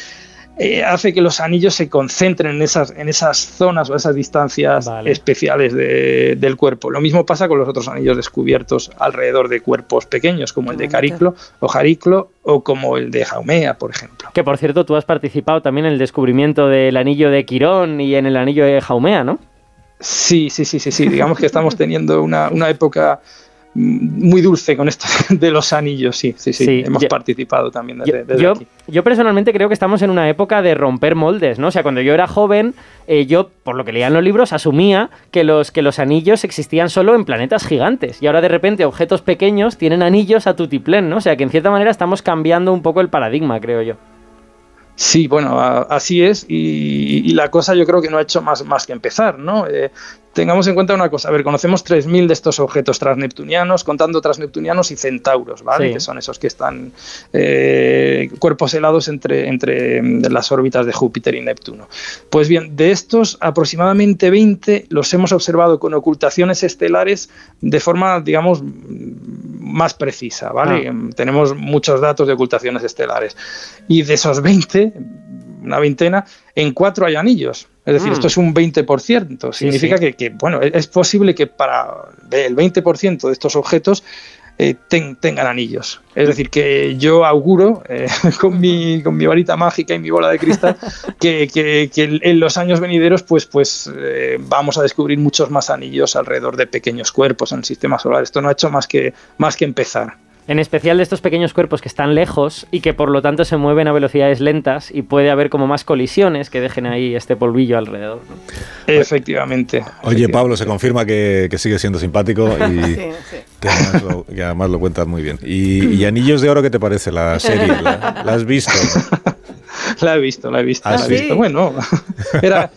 eh, hace que los anillos se concentren en esas, en esas zonas o esas distancias especiales del cuerpo. Lo mismo pasa con los otros anillos descubiertos alrededor de cuerpos pequeños, como el de Cariclo o Jariclo o como el de Jaumea, por ejemplo. Que por cierto, tú has participado también en el descubrimiento del anillo de Quirón y en el anillo de Jaumea, ¿no? Sí, sí, sí, sí, sí. Digamos que estamos teniendo una, una época muy dulce con esto (laughs) de los anillos, sí, sí, sí, hemos participado también desde, yo, aquí. Yo personalmente creo que estamos en una época de romper moldes, ¿no? O sea, cuando yo era joven, eh, yo, por lo que leía en los libros, asumía que los, que los anillos existían solo en planetas gigantes. Y ahora de repente objetos pequeños tienen anillos a tutiplén, ¿no? O sea, que en cierta manera estamos cambiando un poco el paradigma, creo yo. Sí, bueno, así es y, la cosa yo creo que no ha hecho más, más que empezar, ¿no? Eh, tengamos en cuenta una cosa, a ver, conocemos 3.000 de estos objetos transneptunianos, contando transneptunianos y centauros, ¿vale? Que son esos que están eh, cuerpos helados entre, entre mm, las órbitas de Júpiter y Neptuno. Pues bien, de estos aproximadamente 20 los hemos observado con ocultaciones estelares de forma, digamos, más precisa, ¿vale? Ah. Tenemos muchos datos de ocultaciones estelares. Y de esos 20, una veintena, en cuatro hay anillos. Es decir, esto mm. es un 20%. Significa Que, bueno, es posible que para el 20% de estos objetos eh, tengan anillos. Es decir, que yo auguro eh, (laughs) con, mi, con mi varita mágica y mi bola de cristal (laughs) que, en los años venideros pues, pues eh, vamos a descubrir muchos más anillos alrededor de pequeños cuerpos en el sistema solar. Esto no ha hecho más que, más que empezar. En especial de estos pequeños cuerpos que están lejos y que por lo tanto se mueven a velocidades lentas y puede haber como más colisiones que dejen ahí este polvillo alrededor. Efectivamente. Oye, Pablo, se confirma que, sigue siendo simpático y (laughs) Que, además lo, cuentas muy bien. Y, Anillos de Oro, ¿qué te parece la serie? ¿La, has visto? (laughs) La he visto, la he visto. ¿Ah, la he visto. Bueno, (laughs) era,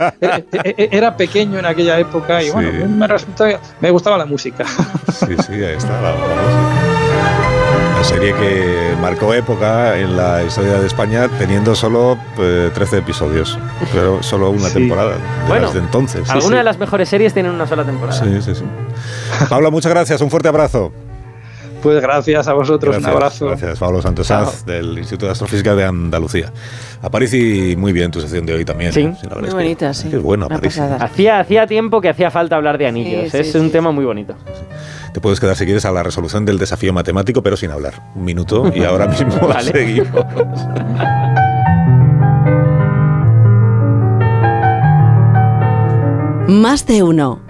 era, pequeño en aquella época y bueno, me, me gustaba la música. Sí, sí, ahí está la música serie que marcó época en la historia de España teniendo solo 13 eh, episodios, pero solo una temporada bueno, desde entonces. Algunas de las mejores series tienen una sola temporada. Sí, sí, sí. Pablo, muchas gracias, un fuerte abrazo. Pues gracias a vosotros, un abrazo. Gracias, Pablo Santosaz, del Instituto de Astrofísica de Andalucía. Aparece muy bien tu sección de hoy también. Sí, muy bonita, sí. Es bueno, Hacía, hacía tiempo que hacía falta hablar de anillos, es un tema muy bonito. Te puedes quedar si quieres a la resolución del desafío matemático, pero sin hablar. Un minuto y ahora (laughs) mismo seguimos. Más de uno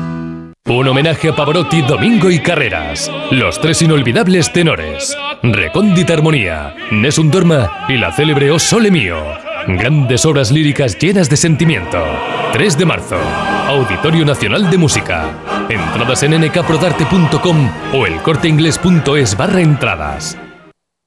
Un homenaje a Pavarotti, Domingo y Carreras. Los tres inolvidables tenores. Recóndita Armonía, Nessun Dorma y la célebre O Sole Mío. Grandes obras líricas llenas de sentimiento. 3 de marzo. Auditorio Nacional de Música. Entradas en nkprodarte.com o elcorteinglés.es barra entradas.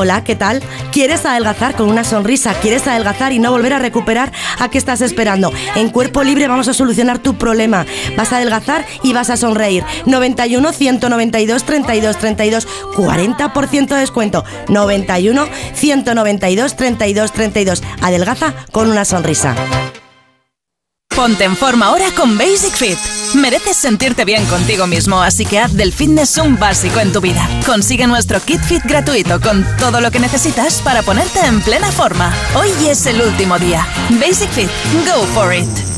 Hola, ¿qué tal? ¿Quieres adelgazar con una sonrisa? ¿Quieres adelgazar y no volver a recuperar? ¿A qué estás esperando? En Cuerpo Libre vamos a solucionar tu problema. Vas a adelgazar y vas a sonreír. 91 192 32 32 40% de descuento. 91 192 32 32. Adelgaza con una sonrisa. Ponte en forma ahora con Basic Fit. Mereces sentirte bien contigo mismo, así que haz del fitness un básico en tu vida. Consigue nuestro kit fit gratuito con todo lo que necesitas para ponerte en plena forma. Hoy es el último día. Basic Fit, go for it.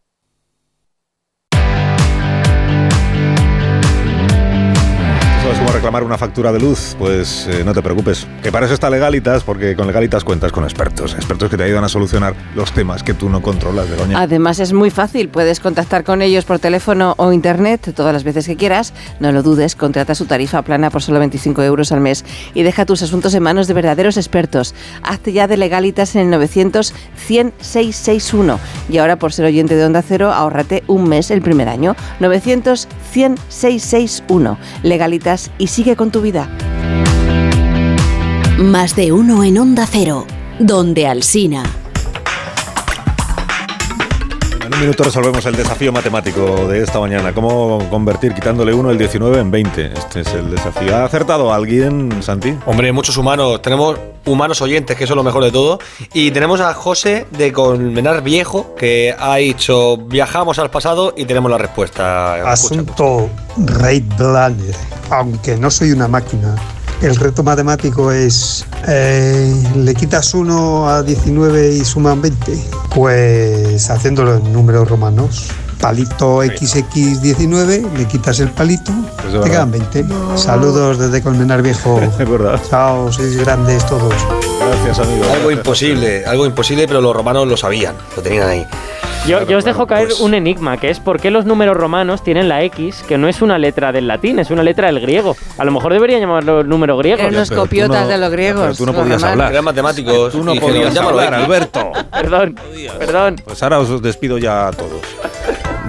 ¿Sabes cómo reclamar una factura de luz? Pues eh, no te preocupes, que para eso está Legalitas, porque con Legalitas cuentas con expertos, expertos que te ayudan a solucionar los temas que tú no controlas, Begoña. Además es muy fácil, puedes contactar con ellos por teléfono o internet todas las veces que quieras, no lo dudes, contrata su tarifa plana por solo 25 euros al mes y deja tus asuntos en manos de verdaderos expertos. Hazte ya de Legalitas en el 900 100 661 y ahora por ser oyente de Onda Cero, ahórrate un mes el primer año. 900 100 661. Legalitas y sigue con tu vida. Más de uno en Onda Cero, donde Alsina. En un minuto resolvemos el desafío matemático de esta mañana. ¿Cómo convertir quitándole uno el 19 en 20? Este es el desafío. ¿Ha acertado alguien, Santi? Hombre, muchos humanos. Tenemos humanos oyentes, que eso es lo mejor de todo. Y tenemos a José de Colmenar Viejo, que ha dicho, viajamos al pasado y tenemos la respuesta. Asunto Rate Planner. Aunque no soy una máquina, el reto matemático es, eh, ¿le quitas 1 a 19 y suman 20? Pues haciéndolo en números romanos. Palito XX19, le quitas el palito, Pues te verdad. quedan 20. Saludos desde Colmenar Viejo. (laughs) Es verdad. Chao, sois grandes todos. Gracias, amigo. Algo imposible, algo imposible, pero los romanos lo sabían, lo tenían ahí. Yo, yo os dejo caer un enigma, que es por qué los números romanos tienen la X, que no es una letra del latín, es una letra del griego. A lo mejor deberían llamarlo número griego. Eran unos copiotas de los griegos. pero tú no los podías romanos. hablar. Eran matemáticos. Tú no podías "Llámalo hablar, X". Alberto. (laughs) Perdón, perdón. Pues ahora os despido ya a todos.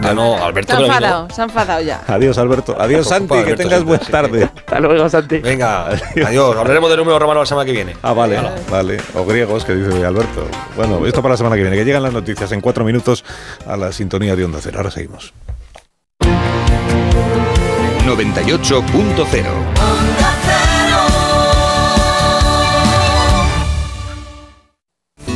Ah, no, Alberto Se han enfadado, se han enfadado ya. Adiós, Alberto. Adiós, Santi. ocupado, Que Alberto, tengas buena tarde. Hasta luego, Santi. Venga, adiós. Hablaremos de números romanos la semana que viene. Ah, vale, vale. O griegos, que dice Alberto. Bueno, esto para la semana que viene, que llegan las noticias en cuatro minutos a la sintonía de Onda Cero. Ahora seguimos. 98.0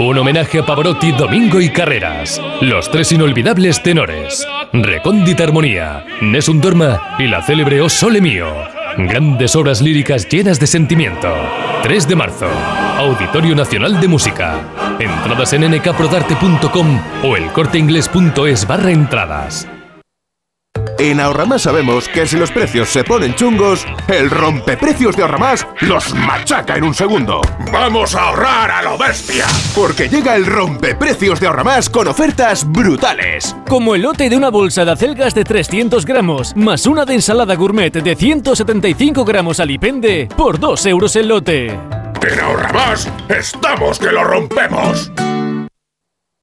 Un homenaje a Pavarotti, Domingo y Carreras. Los tres inolvidables tenores. Recóndita Armonía, Nessun Dorma y la célebre O Sole Mio. Grandes obras líricas llenas de sentimiento. 3 de marzo. Auditorio Nacional de Música. Entradas en nkprodarte.com o elcorteinglés.es barra entradas. En Ahorramás sabemos que si los precios se ponen chungos, el rompeprecios de Ahorramás los machaca en un segundo. ¡Vamos a ahorrar a lo bestia! Porque llega el rompeprecios de Ahorramás con ofertas brutales. Como el lote de una bolsa de acelgas de 300 gramos, más una de ensalada gourmet de 175 gramos alipende, por 2 euros el lote. En Ahorramás estamos que lo rompemos.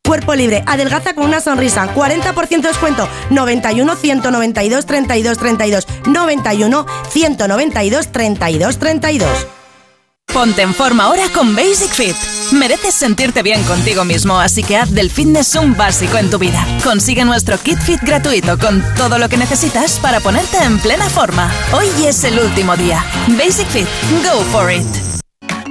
Cuerpo libre, adelgaza con una sonrisa, 40% descuento, 91 192 32 32, 91 192 32 32. Ponte en forma ahora con Basic Fit. Mereces sentirte bien contigo mismo, así que haz del fitness un básico en tu vida. Consigue nuestro kit fit gratuito con todo lo que necesitas para ponerte en plena forma. Hoy es el último día. Basic Fit, go for it.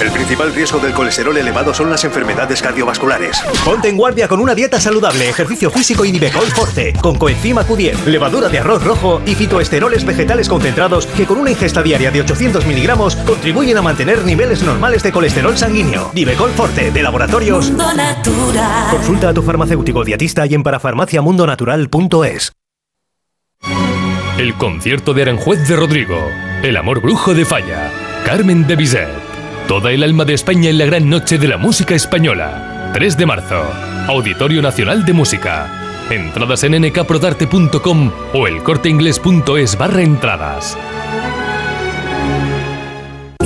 El principal riesgo del colesterol elevado son las enfermedades cardiovasculares. Ponte en guardia con una dieta saludable, ejercicio físico y Nivecol Forte, con coenzima Q10, levadura de arroz rojo y fitoesteroles vegetales concentrados que con una ingesta diaria de 800 miligramos contribuyen a mantener niveles normales de colesterol sanguíneo. Nivecol Forte, de laboratorios. Mundo Natural. Consulta a tu farmacéutico dietista y en parafarmaciamundonatural.es. El concierto de Aranjuez de Rodrigo. El amor brujo de Falla. Carmen de Bizet. Toda el alma de España en la gran noche de la música española. 3 de marzo. Auditorio Nacional de Música. Entradas en nkprodarte.com o elcorteinglés.es barra entradas.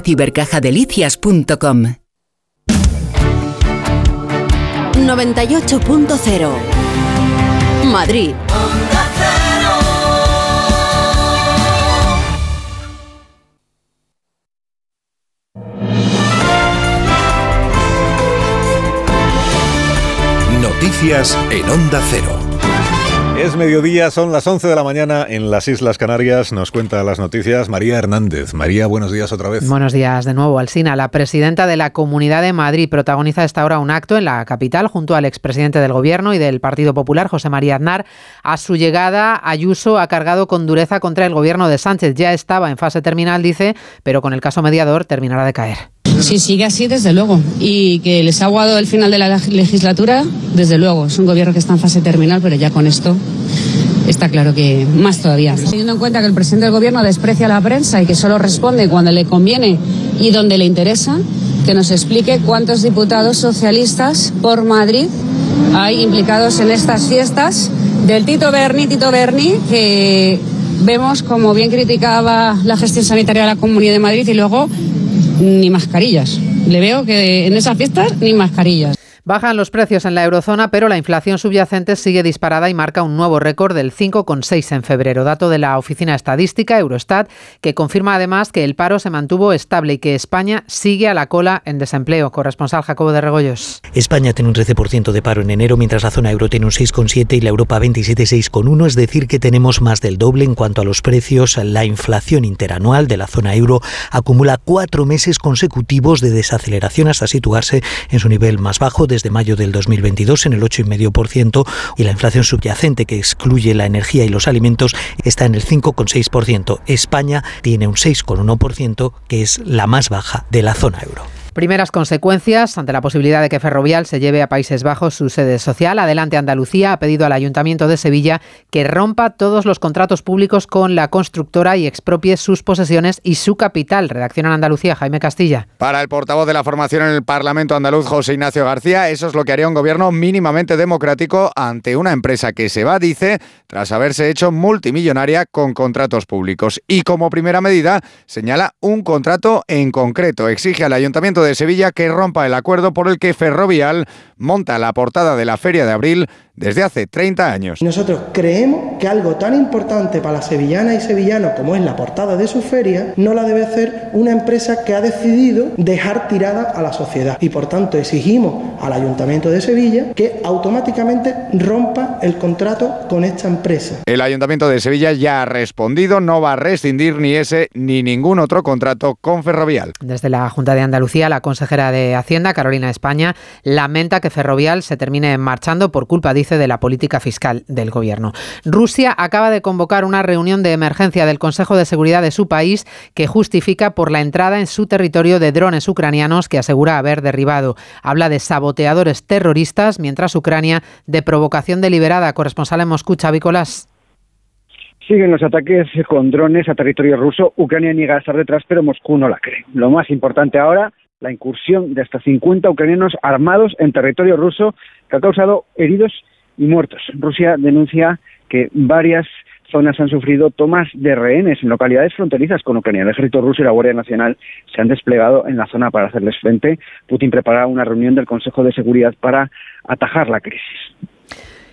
espacioibercajadelicias.com 98.0 Madrid. Noticias en Onda Cero. Es mediodía, son las 11 de la mañana en las Islas Canarias. Nos cuenta las noticias María Hernández. María, buenos días otra vez. Buenos días de nuevo, Alsina. La presidenta de la Comunidad de Madrid protagoniza esta hora un acto en la capital junto al expresidente del Gobierno y del Partido Popular, José María Aznar. A su llegada, Ayuso ha cargado con dureza contra el Gobierno de Sánchez. Ya estaba en fase terminal, dice, pero con el caso mediador terminará de caer. Si sigue así, desde luego. Y que les ha aguado el final de la legislatura, desde luego. Es un gobierno que está en fase terminal, pero ya con esto está claro que más todavía. Teniendo en cuenta que el presidente del gobierno desprecia la prensa y que solo responde cuando le conviene y donde le interesa, que nos explique cuántos diputados socialistas por Madrid hay implicados en estas fiestas del Tito Berni, Tito Berni, que vemos como bien criticaba la gestión sanitaria de la Comunidad de Madrid y luego ni mascarillas. Le veo que en esas fiestas ni mascarillas. Bajan los precios en la eurozona, pero la inflación subyacente sigue disparada y marca un nuevo récord del 5,6 en febrero. Dato de la Oficina Estadística Eurostat, que confirma además que el paro se mantuvo estable y que España sigue a la cola en desempleo. Corresponsal Jacobo de Regoyos. España tiene un 13% de paro en enero, mientras la zona euro tiene un 6,7 y la Europa 27,6,1, es decir, que tenemos más del doble en cuanto a los precios. La inflación interanual de la zona euro acumula cuatro meses consecutivos de desaceleración hasta situarse en su nivel más bajo desde mayo del 2022 en el 8,5% y la inflación subyacente que excluye la energía y los alimentos está en el 5,6%. España tiene un 6,1% que es la más baja de la zona euro. Primeras consecuencias ante la posibilidad de que Ferrovial se lleve a Países Bajos su sede social. Adelante Andalucía ha pedido al Ayuntamiento de Sevilla que rompa todos los contratos públicos con la constructora y expropie sus posesiones y su capital. Redacción en Andalucía, Jaime Castilla. Para el portavoz de la formación en el Parlamento andaluz, José Ignacio García, eso es lo que haría un gobierno mínimamente democrático ante una empresa que se va, dice, tras haberse hecho multimillonaria con contratos públicos. Y como primera medida, señala un contrato en concreto. Exige al Ayuntamiento de Sevilla que rompa el acuerdo por el que Ferrovial monta la portada de la Feria de Abril desde hace 30 años. Nosotros creemos que algo tan importante para la sevillana y sevillanos como es la portada de su feria, no la debe hacer una empresa que ha decidido dejar tirada a la sociedad. Y por tanto exigimos al Ayuntamiento de Sevilla que automáticamente rompa el contrato con esta empresa. El Ayuntamiento de Sevilla ya ha respondido, no va a rescindir ni ese ni ningún otro contrato con Ferrovial. Desde la Junta de Andalucía, la consejera de Hacienda, Carolina España, lamenta que Ferrovial se termine marchando por culpa, dice, de la política fiscal del gobierno. Rusia acaba de convocar una reunión de emergencia del Consejo de Seguridad de su país que justifica por la entrada en su territorio de drones ucranianos que asegura haber derribado. Habla de saboteadores terroristas, mientras Ucrania de provocación deliberada. Corresponsal en Moscú, Chavícolas. Siguen los ataques con drones a territorio ruso. Ucrania niega estar detrás, pero Moscú no la cree. Lo más importante ahora, la incursión de hasta 50 ucranianos armados en territorio ruso que ha causado heridos y muertos. Rusia denuncia que varias zonas han sufrido tomas de rehenes en localidades fronterizas con Ucrania. El ejército ruso y la Guardia Nacional se han desplegado en la zona para hacerles frente. Putin prepara una reunión del Consejo de Seguridad para atajar la crisis.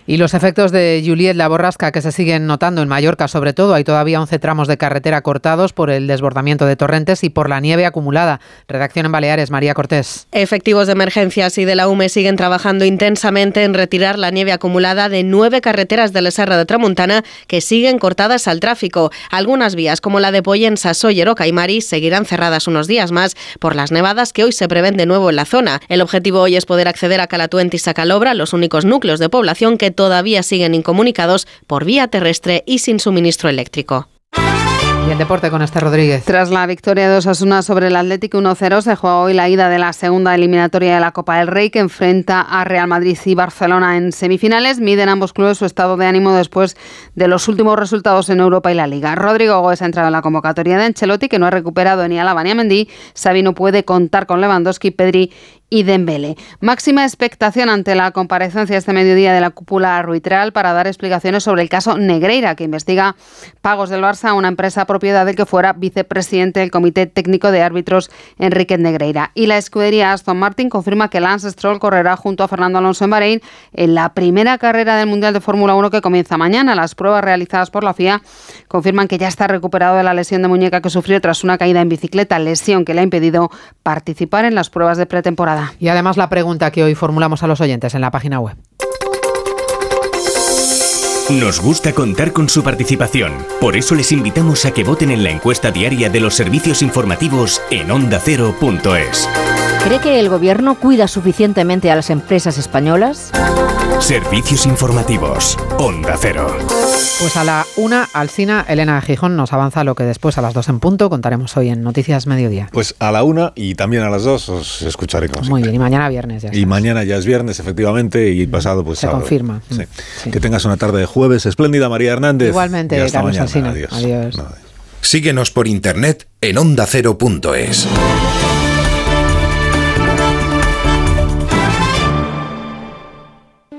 Y los efectos de Juliet la borrasca que se siguen notando en Mallorca, sobre todo, hay todavía 11 tramos de carretera cortados por el desbordamiento de torrentes y por la nieve acumulada. Redacción en Baleares, María Cortés. Efectivos de emergencias y de la UME siguen trabajando intensamente en retirar la nieve acumulada de nueve carreteras de la Serra de Tramuntana que siguen cortadas al tráfico. Algunas vías, como la de Poyensa, Soller o Caimari, seguirán cerradas unos días más por las nevadas que hoy se prevén de nuevo en la zona. El objetivo hoy es poder acceder a Calatuente y Sacalobra, los únicos núcleos de población que todavía siguen incomunicados por vía terrestre y sin suministro eléctrico. Y el deporte con este Rodríguez. Tras la victoria de Osasuna sobre el Atlético 1-0, se juega hoy la ida de la segunda eliminatoria de la Copa del Rey que enfrenta a Real Madrid y Barcelona en semifinales. Miden ambos clubes su estado de ánimo después de los últimos resultados en Europa y la Liga. Rodrigo Gómez ha entrado en la convocatoria de Ancelotti, que no ha recuperado ni a Alaba ni a Mendy. Xavi no puede contar con Lewandowski, Pedri y Dembele. Máxima expectación ante la comparecencia este mediodía de la cúpula arbitral para dar explicaciones sobre el caso Negreira, que investiga pagos del Barça a una empresa propiedad del que fuera vicepresidente del Comité Técnico de Árbitros, Enrique Negreira. Y la escudería Aston Martin confirma que Lance Stroll correrá junto a Fernando Alonso en Bahrein en la primera carrera del Mundial de Fórmula 1 que comienza mañana. Las pruebas realizadas por la FIA confirman que ya está recuperado de la lesión de muñeca que sufrió tras una caída en bicicleta, lesión que le ha impedido participar en las pruebas de pretemporada. Y además la pregunta que hoy formulamos a los oyentes en la página web. Nos gusta contar con su participación. Por eso les invitamos a que voten en la encuesta diaria de los servicios informativos en ondacero.es. ¿Cree que el gobierno cuida suficientemente a las empresas españolas? Servicios informativos. Onda Cero. Pues a la una, Alcina, Elena Gijón nos avanza lo que después a las dos en punto contaremos hoy en Noticias Mediodía. Pues a la una y también a las dos os escucharé como Muy bien, y mañana viernes ya. Y mañana ya es viernes, efectivamente, y pasado pues Se sábado. confirma. Sí. Sí. Que tengas una tarde de jueves espléndida, María Hernández. Igualmente, Y hasta Carlos mañana. Alsina. Adiós. Adiós. No, Síguenos por internet en ondacero.es.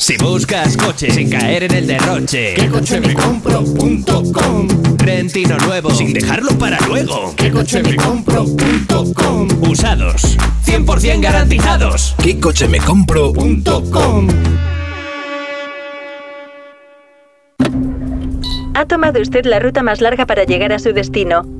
Si buscas coche sin caer en el derroche, ¿qué coche me compro.com? Rentino nuevo sin dejarlo para luego, ¿qué coche me compro.com? Usados, 100% garantizados. ¿Qué coche me compro.com? Ha tomado usted la ruta más larga para llegar a su destino.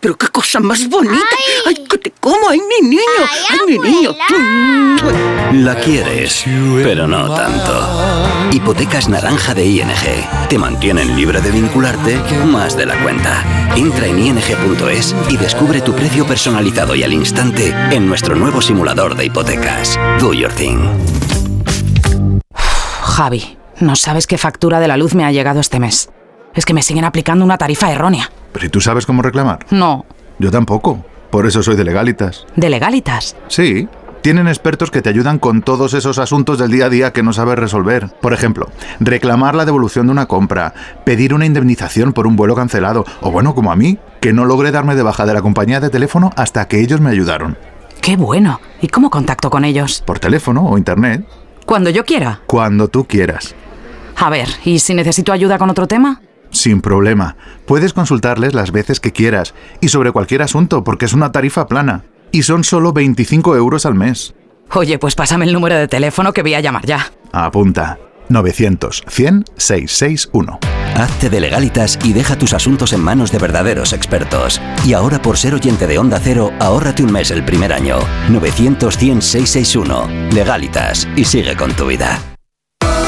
Pero qué cosa más bonita. Ay, que te como, ay, mi niño. Ay, mi niño. La quieres, pero no tanto. Hipotecas naranja de ING. Te mantienen libre de vincularte más de la cuenta. Entra en ing.es y descubre tu precio personalizado y al instante en nuestro nuevo simulador de hipotecas. Do your thing. Javi, no sabes qué factura de la luz me ha llegado este mes. Es que me siguen aplicando una tarifa errónea. ¿Pero y tú sabes cómo reclamar? No. Yo tampoco. Por eso soy de Legalitas. ¿De legalitas? Sí. Tienen expertos que te ayudan con todos esos asuntos del día a día que no sabes resolver. Por ejemplo, reclamar la devolución de una compra, pedir una indemnización por un vuelo cancelado, o bueno, como a mí, que no logré darme de baja de la compañía de teléfono hasta que ellos me ayudaron. ¡Qué bueno! ¿Y cómo contacto con ellos? Por teléfono o internet. Cuando yo quiera. Cuando tú quieras. A ver, ¿y si necesito ayuda con otro tema? Sin problema. Puedes consultarles las veces que quieras y sobre cualquier asunto porque es una tarifa plana. Y son solo 25 euros al mes. Oye, pues pásame el número de teléfono que voy a llamar ya. Apunta. 900 100 661. Hazte de legalitas y deja tus asuntos en manos de verdaderos expertos. Y ahora por ser oyente de Onda Cero, ahórrate un mes el primer año. 900 100 661. Legalitas y sigue con tu vida.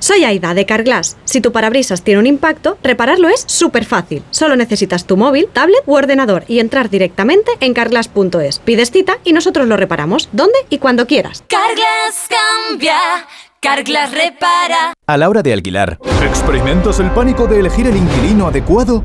Soy Aida de Carglass. Si tu parabrisas tiene un impacto, repararlo es súper fácil. Solo necesitas tu móvil, tablet u ordenador y entrar directamente en carglass.es. Pides cita y nosotros lo reparamos, donde y cuando quieras. Carglass cambia, Carglass repara. A la hora de alquilar, ¿experimentas el pánico de elegir el inquilino adecuado?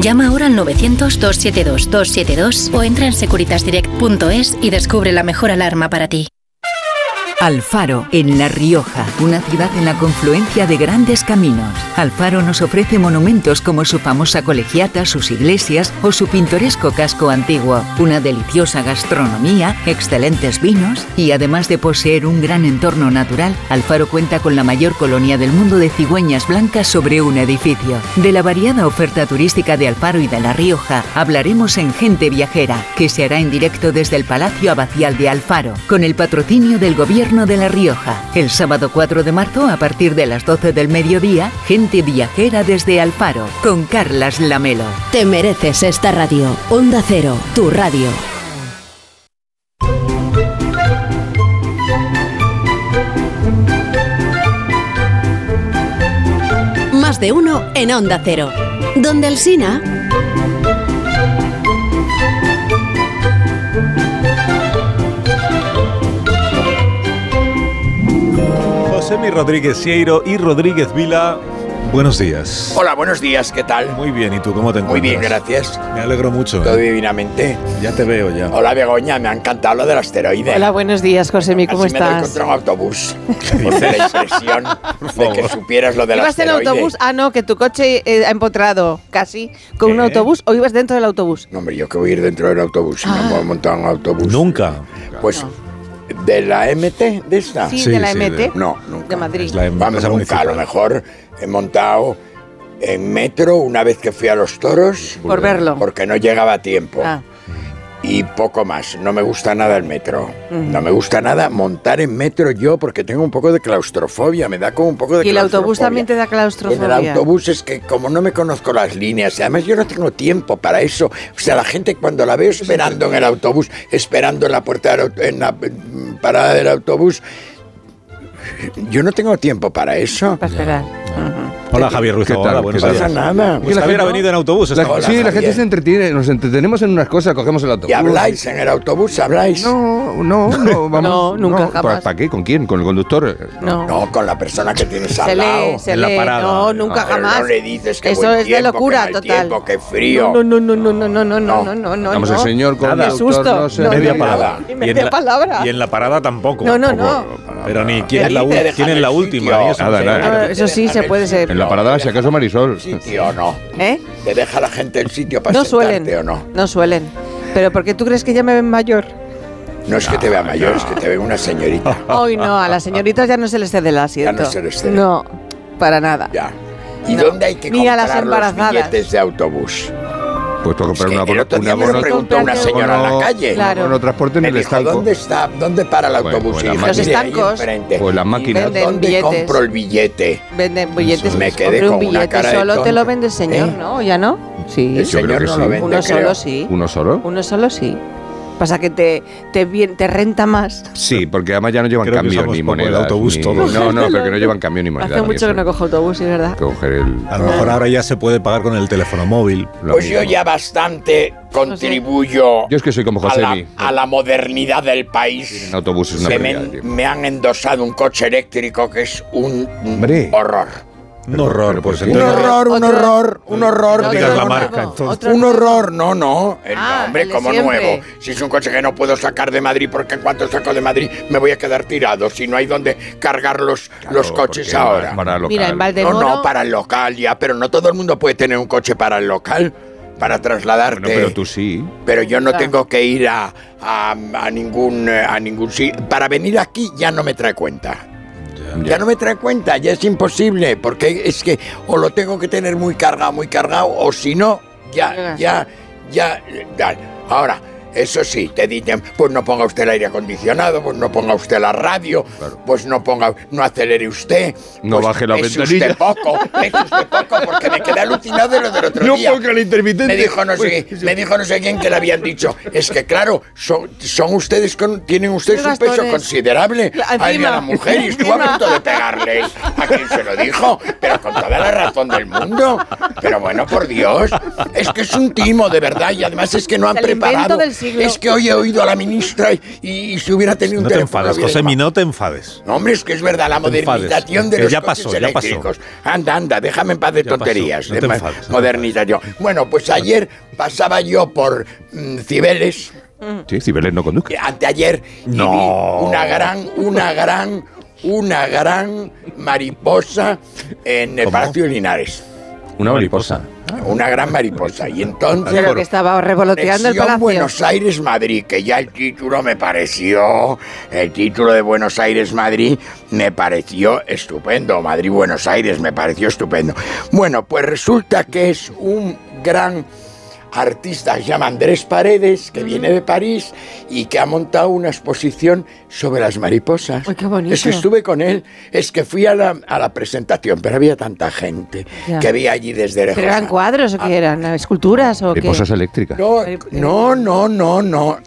Llama ahora al 900-272-272 o entra en securitasdirect.es y descubre la mejor alarma para ti. Alfaro, en La Rioja, una ciudad en la confluencia de grandes caminos. Alfaro nos ofrece monumentos como su famosa colegiata, sus iglesias o su pintoresco casco antiguo, una deliciosa gastronomía, excelentes vinos y además de poseer un gran entorno natural, Alfaro cuenta con la mayor colonia del mundo de cigüeñas blancas sobre un edificio. De la variada oferta turística de Alfaro y de La Rioja hablaremos en Gente Viajera, que se hará en directo desde el Palacio Abacial de Alfaro, con el patrocinio del Gobierno de La Rioja. El sábado 4 de marzo, a partir de las 12 del mediodía, gente viajera desde Alfaro, con Carlas Lamelo. Te mereces esta radio. Onda Cero, tu radio. Más de uno en Onda Cero. Donde el Sina. Josemi Rodríguez Sieiro y Rodríguez Vila. Buenos días. Hola, buenos días, ¿qué tal? Muy bien, ¿y tú cómo te encuentras? Muy bien, gracias. Me alegro mucho. Todo ¿eh? divinamente. Ya te veo ya. Hola, Begoña, me ha encantado lo del asteroide. Hola, buenos días, Josemi, ¿cómo Así me doy estás? contra un autobús. (laughs) (laughs) Por la impresión de que supieras lo del ¿Ibas en asteroide. autobús? Ah, no, que tu coche eh, ha empotrado casi con un ¿Qué? autobús o ibas dentro del autobús. No, hombre, yo que voy a ir dentro del autobús. Si Ah. no me he montado en un autobús. Nunca. Pues, ¿de la MT? ¿De esta? Sí, Sí, de la sí, MT. de- No, nunca. De Madrid. Es la Vamos, empresa nunca. A lo municipal. mejor he montado en metro una vez que fui a los toros. Por verlo. Porque no llegaba a tiempo. Ah. Y poco más. No me gusta nada el metro. No me gusta nada montar en metro yo porque tengo un poco de claustrofobia. Me da como un poco de Y el autobús claustrofobia. también te da En claustrofobia. el autobús es que como no me conozco las líneas, y además yo no tengo tiempo para eso. O sea, la gente cuando la veo esperando en el autobús, esperando en la puerta en la parada del autobús, yo no tengo tiempo para eso. Para esperar. Hola Javier Ruiz. ¿Qué tal? Hola, buenos No días. pasa nada. Pues Javier ha venido en autobús. La-. Hola, sí, la gente se entretiene, nos entretenemos en unas cosas, cogemos el autobús. ¿Y habláis en el autobús? ¿Habláis? No, no, no, (laughs) vamos. No, nunca, jamás. ¿Para, para qué? ¿Con quién? ¿Con el conductor? No. No, con la persona que tienes al Se lado. lee, se en la lee. parada. No, nunca Ah, jamás. No le dices que Eso buen es de locura que mal total. tiempo, que frío. No, no, no, no, no, no, no, no, no, no, no. Vamos, no. el señor Qué conductor susto. no se No, Media no, palabra. no. Y en media la- palabra. Y en la parada tampoco. No, no, no. Pero ni quién es la, déjame quién es la última. Ah, Eso sí, se puede ser. En la parada, si acaso Marisol. ¿Sitio o no? (laughs) ¿Eh? ¿Te deja la gente el sitio para No sentarte suelen. o no? No suelen. Pero ¿por qué tú crees que ya me ven mayor? No es que te vea mayor, es que te ve una señorita. (laughs) Hoy no, a las señoritas ya no se les cede el asiento. Ya no se les cede. No, para nada. Ya. ¿Y No. dónde hay que Ni a las comprar los embarazadas. billetes de autobús? Pues para comprar Es que una, el bono- una me lo bono- preguntó una señora en la calle. Claro. bono transporte en el estanco. ¿dónde está? ¿Dónde para el Pues- autobús? pues Y las dije, Los "Mire, ahí estancos. enfrente". Pues las máquinas. ¿Dónde billetes. compro el billete? Venden billetes. Me quedé un con una billete solo te lo vende el señor, ¿Eh? ¿no? ¿Ya no? Sí. El Yo creo señor que no sí. lo vende, Uno creo. solo sí. ¿Uno solo? Uno solo sí. Pasa que te, te, bien- te renta más. Sí, porque además ya no llevan Creo cambio ni poco el moneda. autobús todos. No, no, pero que no (laughs) llevan cambio ni moneda. Hace mucho que no cojo autobús, es verdad. Coger el. A lo mejor ahora ya se puede pagar con el teléfono móvil. lo Pues yo ya bastante contribuyo Yo es que soy como a, la, Josemi. a la modernidad del país. En autobús es una me, me han endosado un coche eléctrico que es un Hombre. horror. Un horror, pues Un horror, un horror, un horror. No digas la marca, entonces. Otro Un horror, no, no. El Ah, nombre el de como siempre. nuevo. Si es un coche que no puedo sacar de Madrid porque en cuanto saco de Madrid me voy a quedar tirado. Si no hay donde cargar los, los coches ahora. Para local. Mira, en No, Valdemoro... no, para el local ya, pero no todo el mundo puede tener un coche para el local. Para trasladarte. Bueno, pero tú sí. Pero yo no Claro. tengo que ir a, a, a ningún eh, a ningún sitio. Para venir aquí ya no me trae cuenta. Ya no me trae cuenta, ya es imposible, porque es que o lo tengo que tener muy cargado, muy cargado, o si no, ya, ya, ya, ya. Ahora, eso sí, te dicen, pues no ponga usted el aire acondicionado, pues no ponga usted la radio, pues no ponga, no acelere usted. No pues baje la es ventanilla. usted poco, es usted poco, porque me quedé alucinado de lo del otro No día. ponga el intermitente. Me dijo no sé, Pues, (laughs) me dijo no sé quién que le habían dicho. Es que claro, son, son ustedes con, tienen ustedes un peso considerable. A la mujer y estuvo a punto de pegarle. ¿A quién se lo dijo? Pero con toda la razón del mundo. Pero bueno, por Dios, es que es un timo de verdad y además es que no han preparado. del siglo. Es que hoy he oído a la ministra y, y si hubiera tenido un No te teléfono, enfades, Josemi, llamado. no te enfades. No, hombre, es que es verdad, la No te enfades, modernización de que los ya coches pasó, ya pasó. eléctricos. Anda, anda, déjame en paz de Ya pasó, tonterías. no de te enfades, modernización. Bueno, pues ayer pasaba yo por mm, Cibeles, Sí, Cibeles no conduzca. eh, anteayer, y No. vi una gran, una gran, una gran mariposa en el ¿Cómo? Palacio de Linares. Una mariposa. Una gran mariposa. Y entonces... Pero que estaba revoloteando el palacio. Buenos Aires Madrid, que ya el título me pareció, el título de Buenos Aires Madrid me pareció estupendo, Madrid Buenos Aires me pareció estupendo. Bueno, pues resulta que es un gran artista que se llama Andrés Paredes, que viene de París y que ha montado una exposición sobre las mariposas. Qué bonito. Es que estuve con él, es que fui a la, a la presentación, pero había tanta gente Ya. que vi allí desde lejos. ¿Pero eran cuadros o qué eran? ¿Esculturas o qué? Mariposas eléctricas. No, no, no, no, (clears throat) no.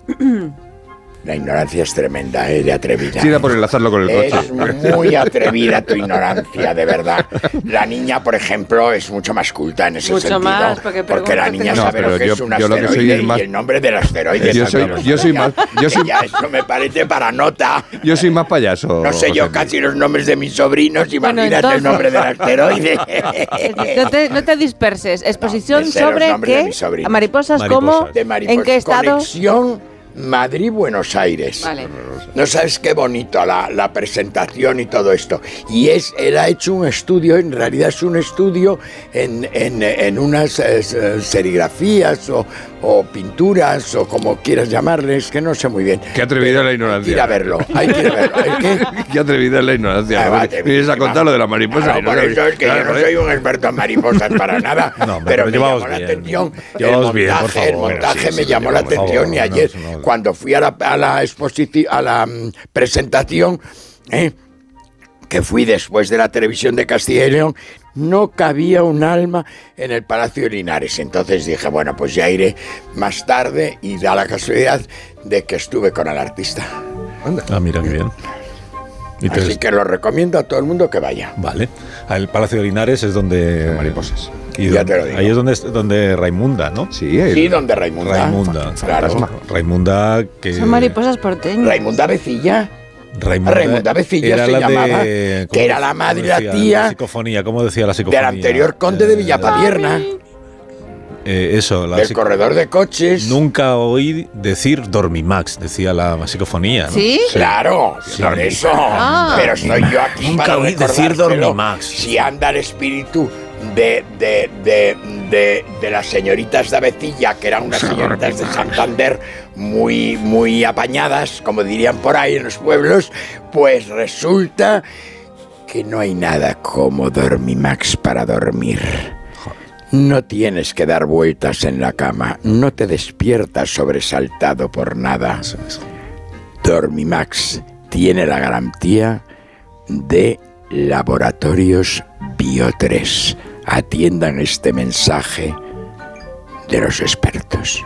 La ignorancia es tremenda, ¿eh? de atrevida. Sí, era por enlazarlo con el Es coche. muy atrevida tu ignorancia, de verdad. La niña, por ejemplo, es mucho más culta en ese Mucho sentido. más, porque porque la niña no- sabe lo que pero es yo- un yo lo que soy asteroide es más- y el nombre del asteroide. Yo soy- yo soy más- yo soy- Ya, eso me parece para nota. Yo soy más payaso. No sé yo casi los nombres de mis sobrinos, Bueno, imagínate entonces- el nombre del asteroide. (laughs) No te, no te disperses. Exposición sobre qué? Mariposas, ¿cómo? De mariposas. ¿En qué estado? Conexión Madrid-Buenos Aires. Vale. No sabes qué bonito la, la presentación y todo esto. Y es, él ha hecho un estudio, en realidad es un estudio en, en, en unas eh, serigrafías o, o pinturas o como quieras llamarles, que no sé muy bien. Qué atrevida la ignorancia. Hay que ir a verlo, hay que ir a verlo. ¿El qué? (laughs) Qué atrevida es la ignorancia. Ah, vale, Vienes a contar lo de la mariposa. Claro, no eso es que yo no joder. soy un experto en mariposas para (laughs) nada, No, pero pero me llamó la atención. El bien, por montaje, el Sí, me sí, llamó la atención y ayer. Cuando fui a la, a la exposición, a la mm, presentación, ¿eh? que fui después de la televisión de Castilla y León, no cabía un alma en el Palacio de Linares. Entonces dije, bueno, pues ya iré más tarde y da la casualidad de que estuve con el artista. Ah, mira qué bien. Así que lo recomiendo a todo el mundo que vaya. Vale. El Palacio de Linares es donde. mariposas. Y Ya donde- te lo digo. Ahí es donde, donde Raimunda, ¿no? Sí, el- Sí, donde Raimunda. Raimunda. Claro. Raimunda que. Son mariposas porteñas. Raimunda Vecilla. Raimunda, Raimunda Vecilla era se la de- llamaba, ¿cómo que era la madre y la decía? tía psicofonía, ¿cómo decía la psicofonía? del anterior conde de Eh, Villapavierna, eh, eso, la del corredor de coches. Nunca oí decir Dormimax, decía la psicofonía. ¿no? ¿Sí? Claro, Sí. por eso. Ah. Pero estoy yo aquí Nunca para oí decir. Dormimax. Si anda el espíritu de, de, de, de, de las señoritas de Avecilla, que eran unas (laughs) señoritas de Santander muy, muy apañadas, como dirían por ahí en los pueblos, pues resulta que no hay nada como Dormimax para dormir. No tienes que dar vueltas en la cama, no te despiertas sobresaltado por nada. Dormimax tiene la garantía de Laboratorios Bio3. Atiendan este mensaje de los expertos.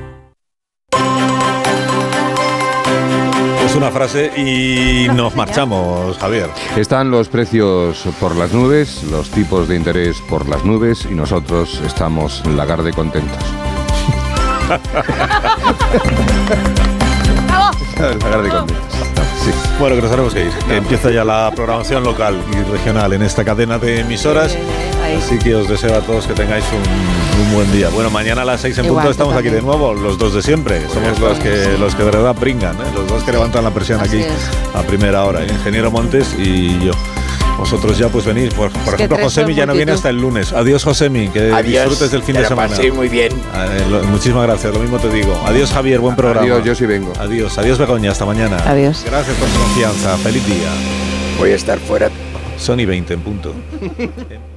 Es una frase y nos marchamos, Javier. Están los precios por las nubes, los tipos de interés por las nubes y nosotros estamos lagarde contentos. lagarde contentos. Sí. Bueno, que nos tenemos que ir. Empieza ya la programación local y regional en esta cadena de emisoras. Así que os deseo a todos que tengáis un, un buen día. Bueno, mañana a las 6 en Igual, punto estamos aquí de nuevo, los dos de siempre. Somos los que, los que de verdad brincan, ¿eh? los dos que levantan la presión Así aquí es. a primera hora. ¿eh? Ingeniero Montes y yo. Vosotros ya pues venís. Por, por ejemplo, Josemi ya no viene hasta el lunes. Adiós, Josemi. Que Adiós. disfrutes del fin de semana. pasé muy bien. Eh, lo- muchísimas gracias, lo mismo te digo. Adiós, Javier, buen programa. Adiós, yo sí vengo. Adiós, adiós, Begoña, hasta mañana. Adiós. Gracias por su confianza. Feliz día. Voy a estar fuera Sony 20 en punto. (laughs)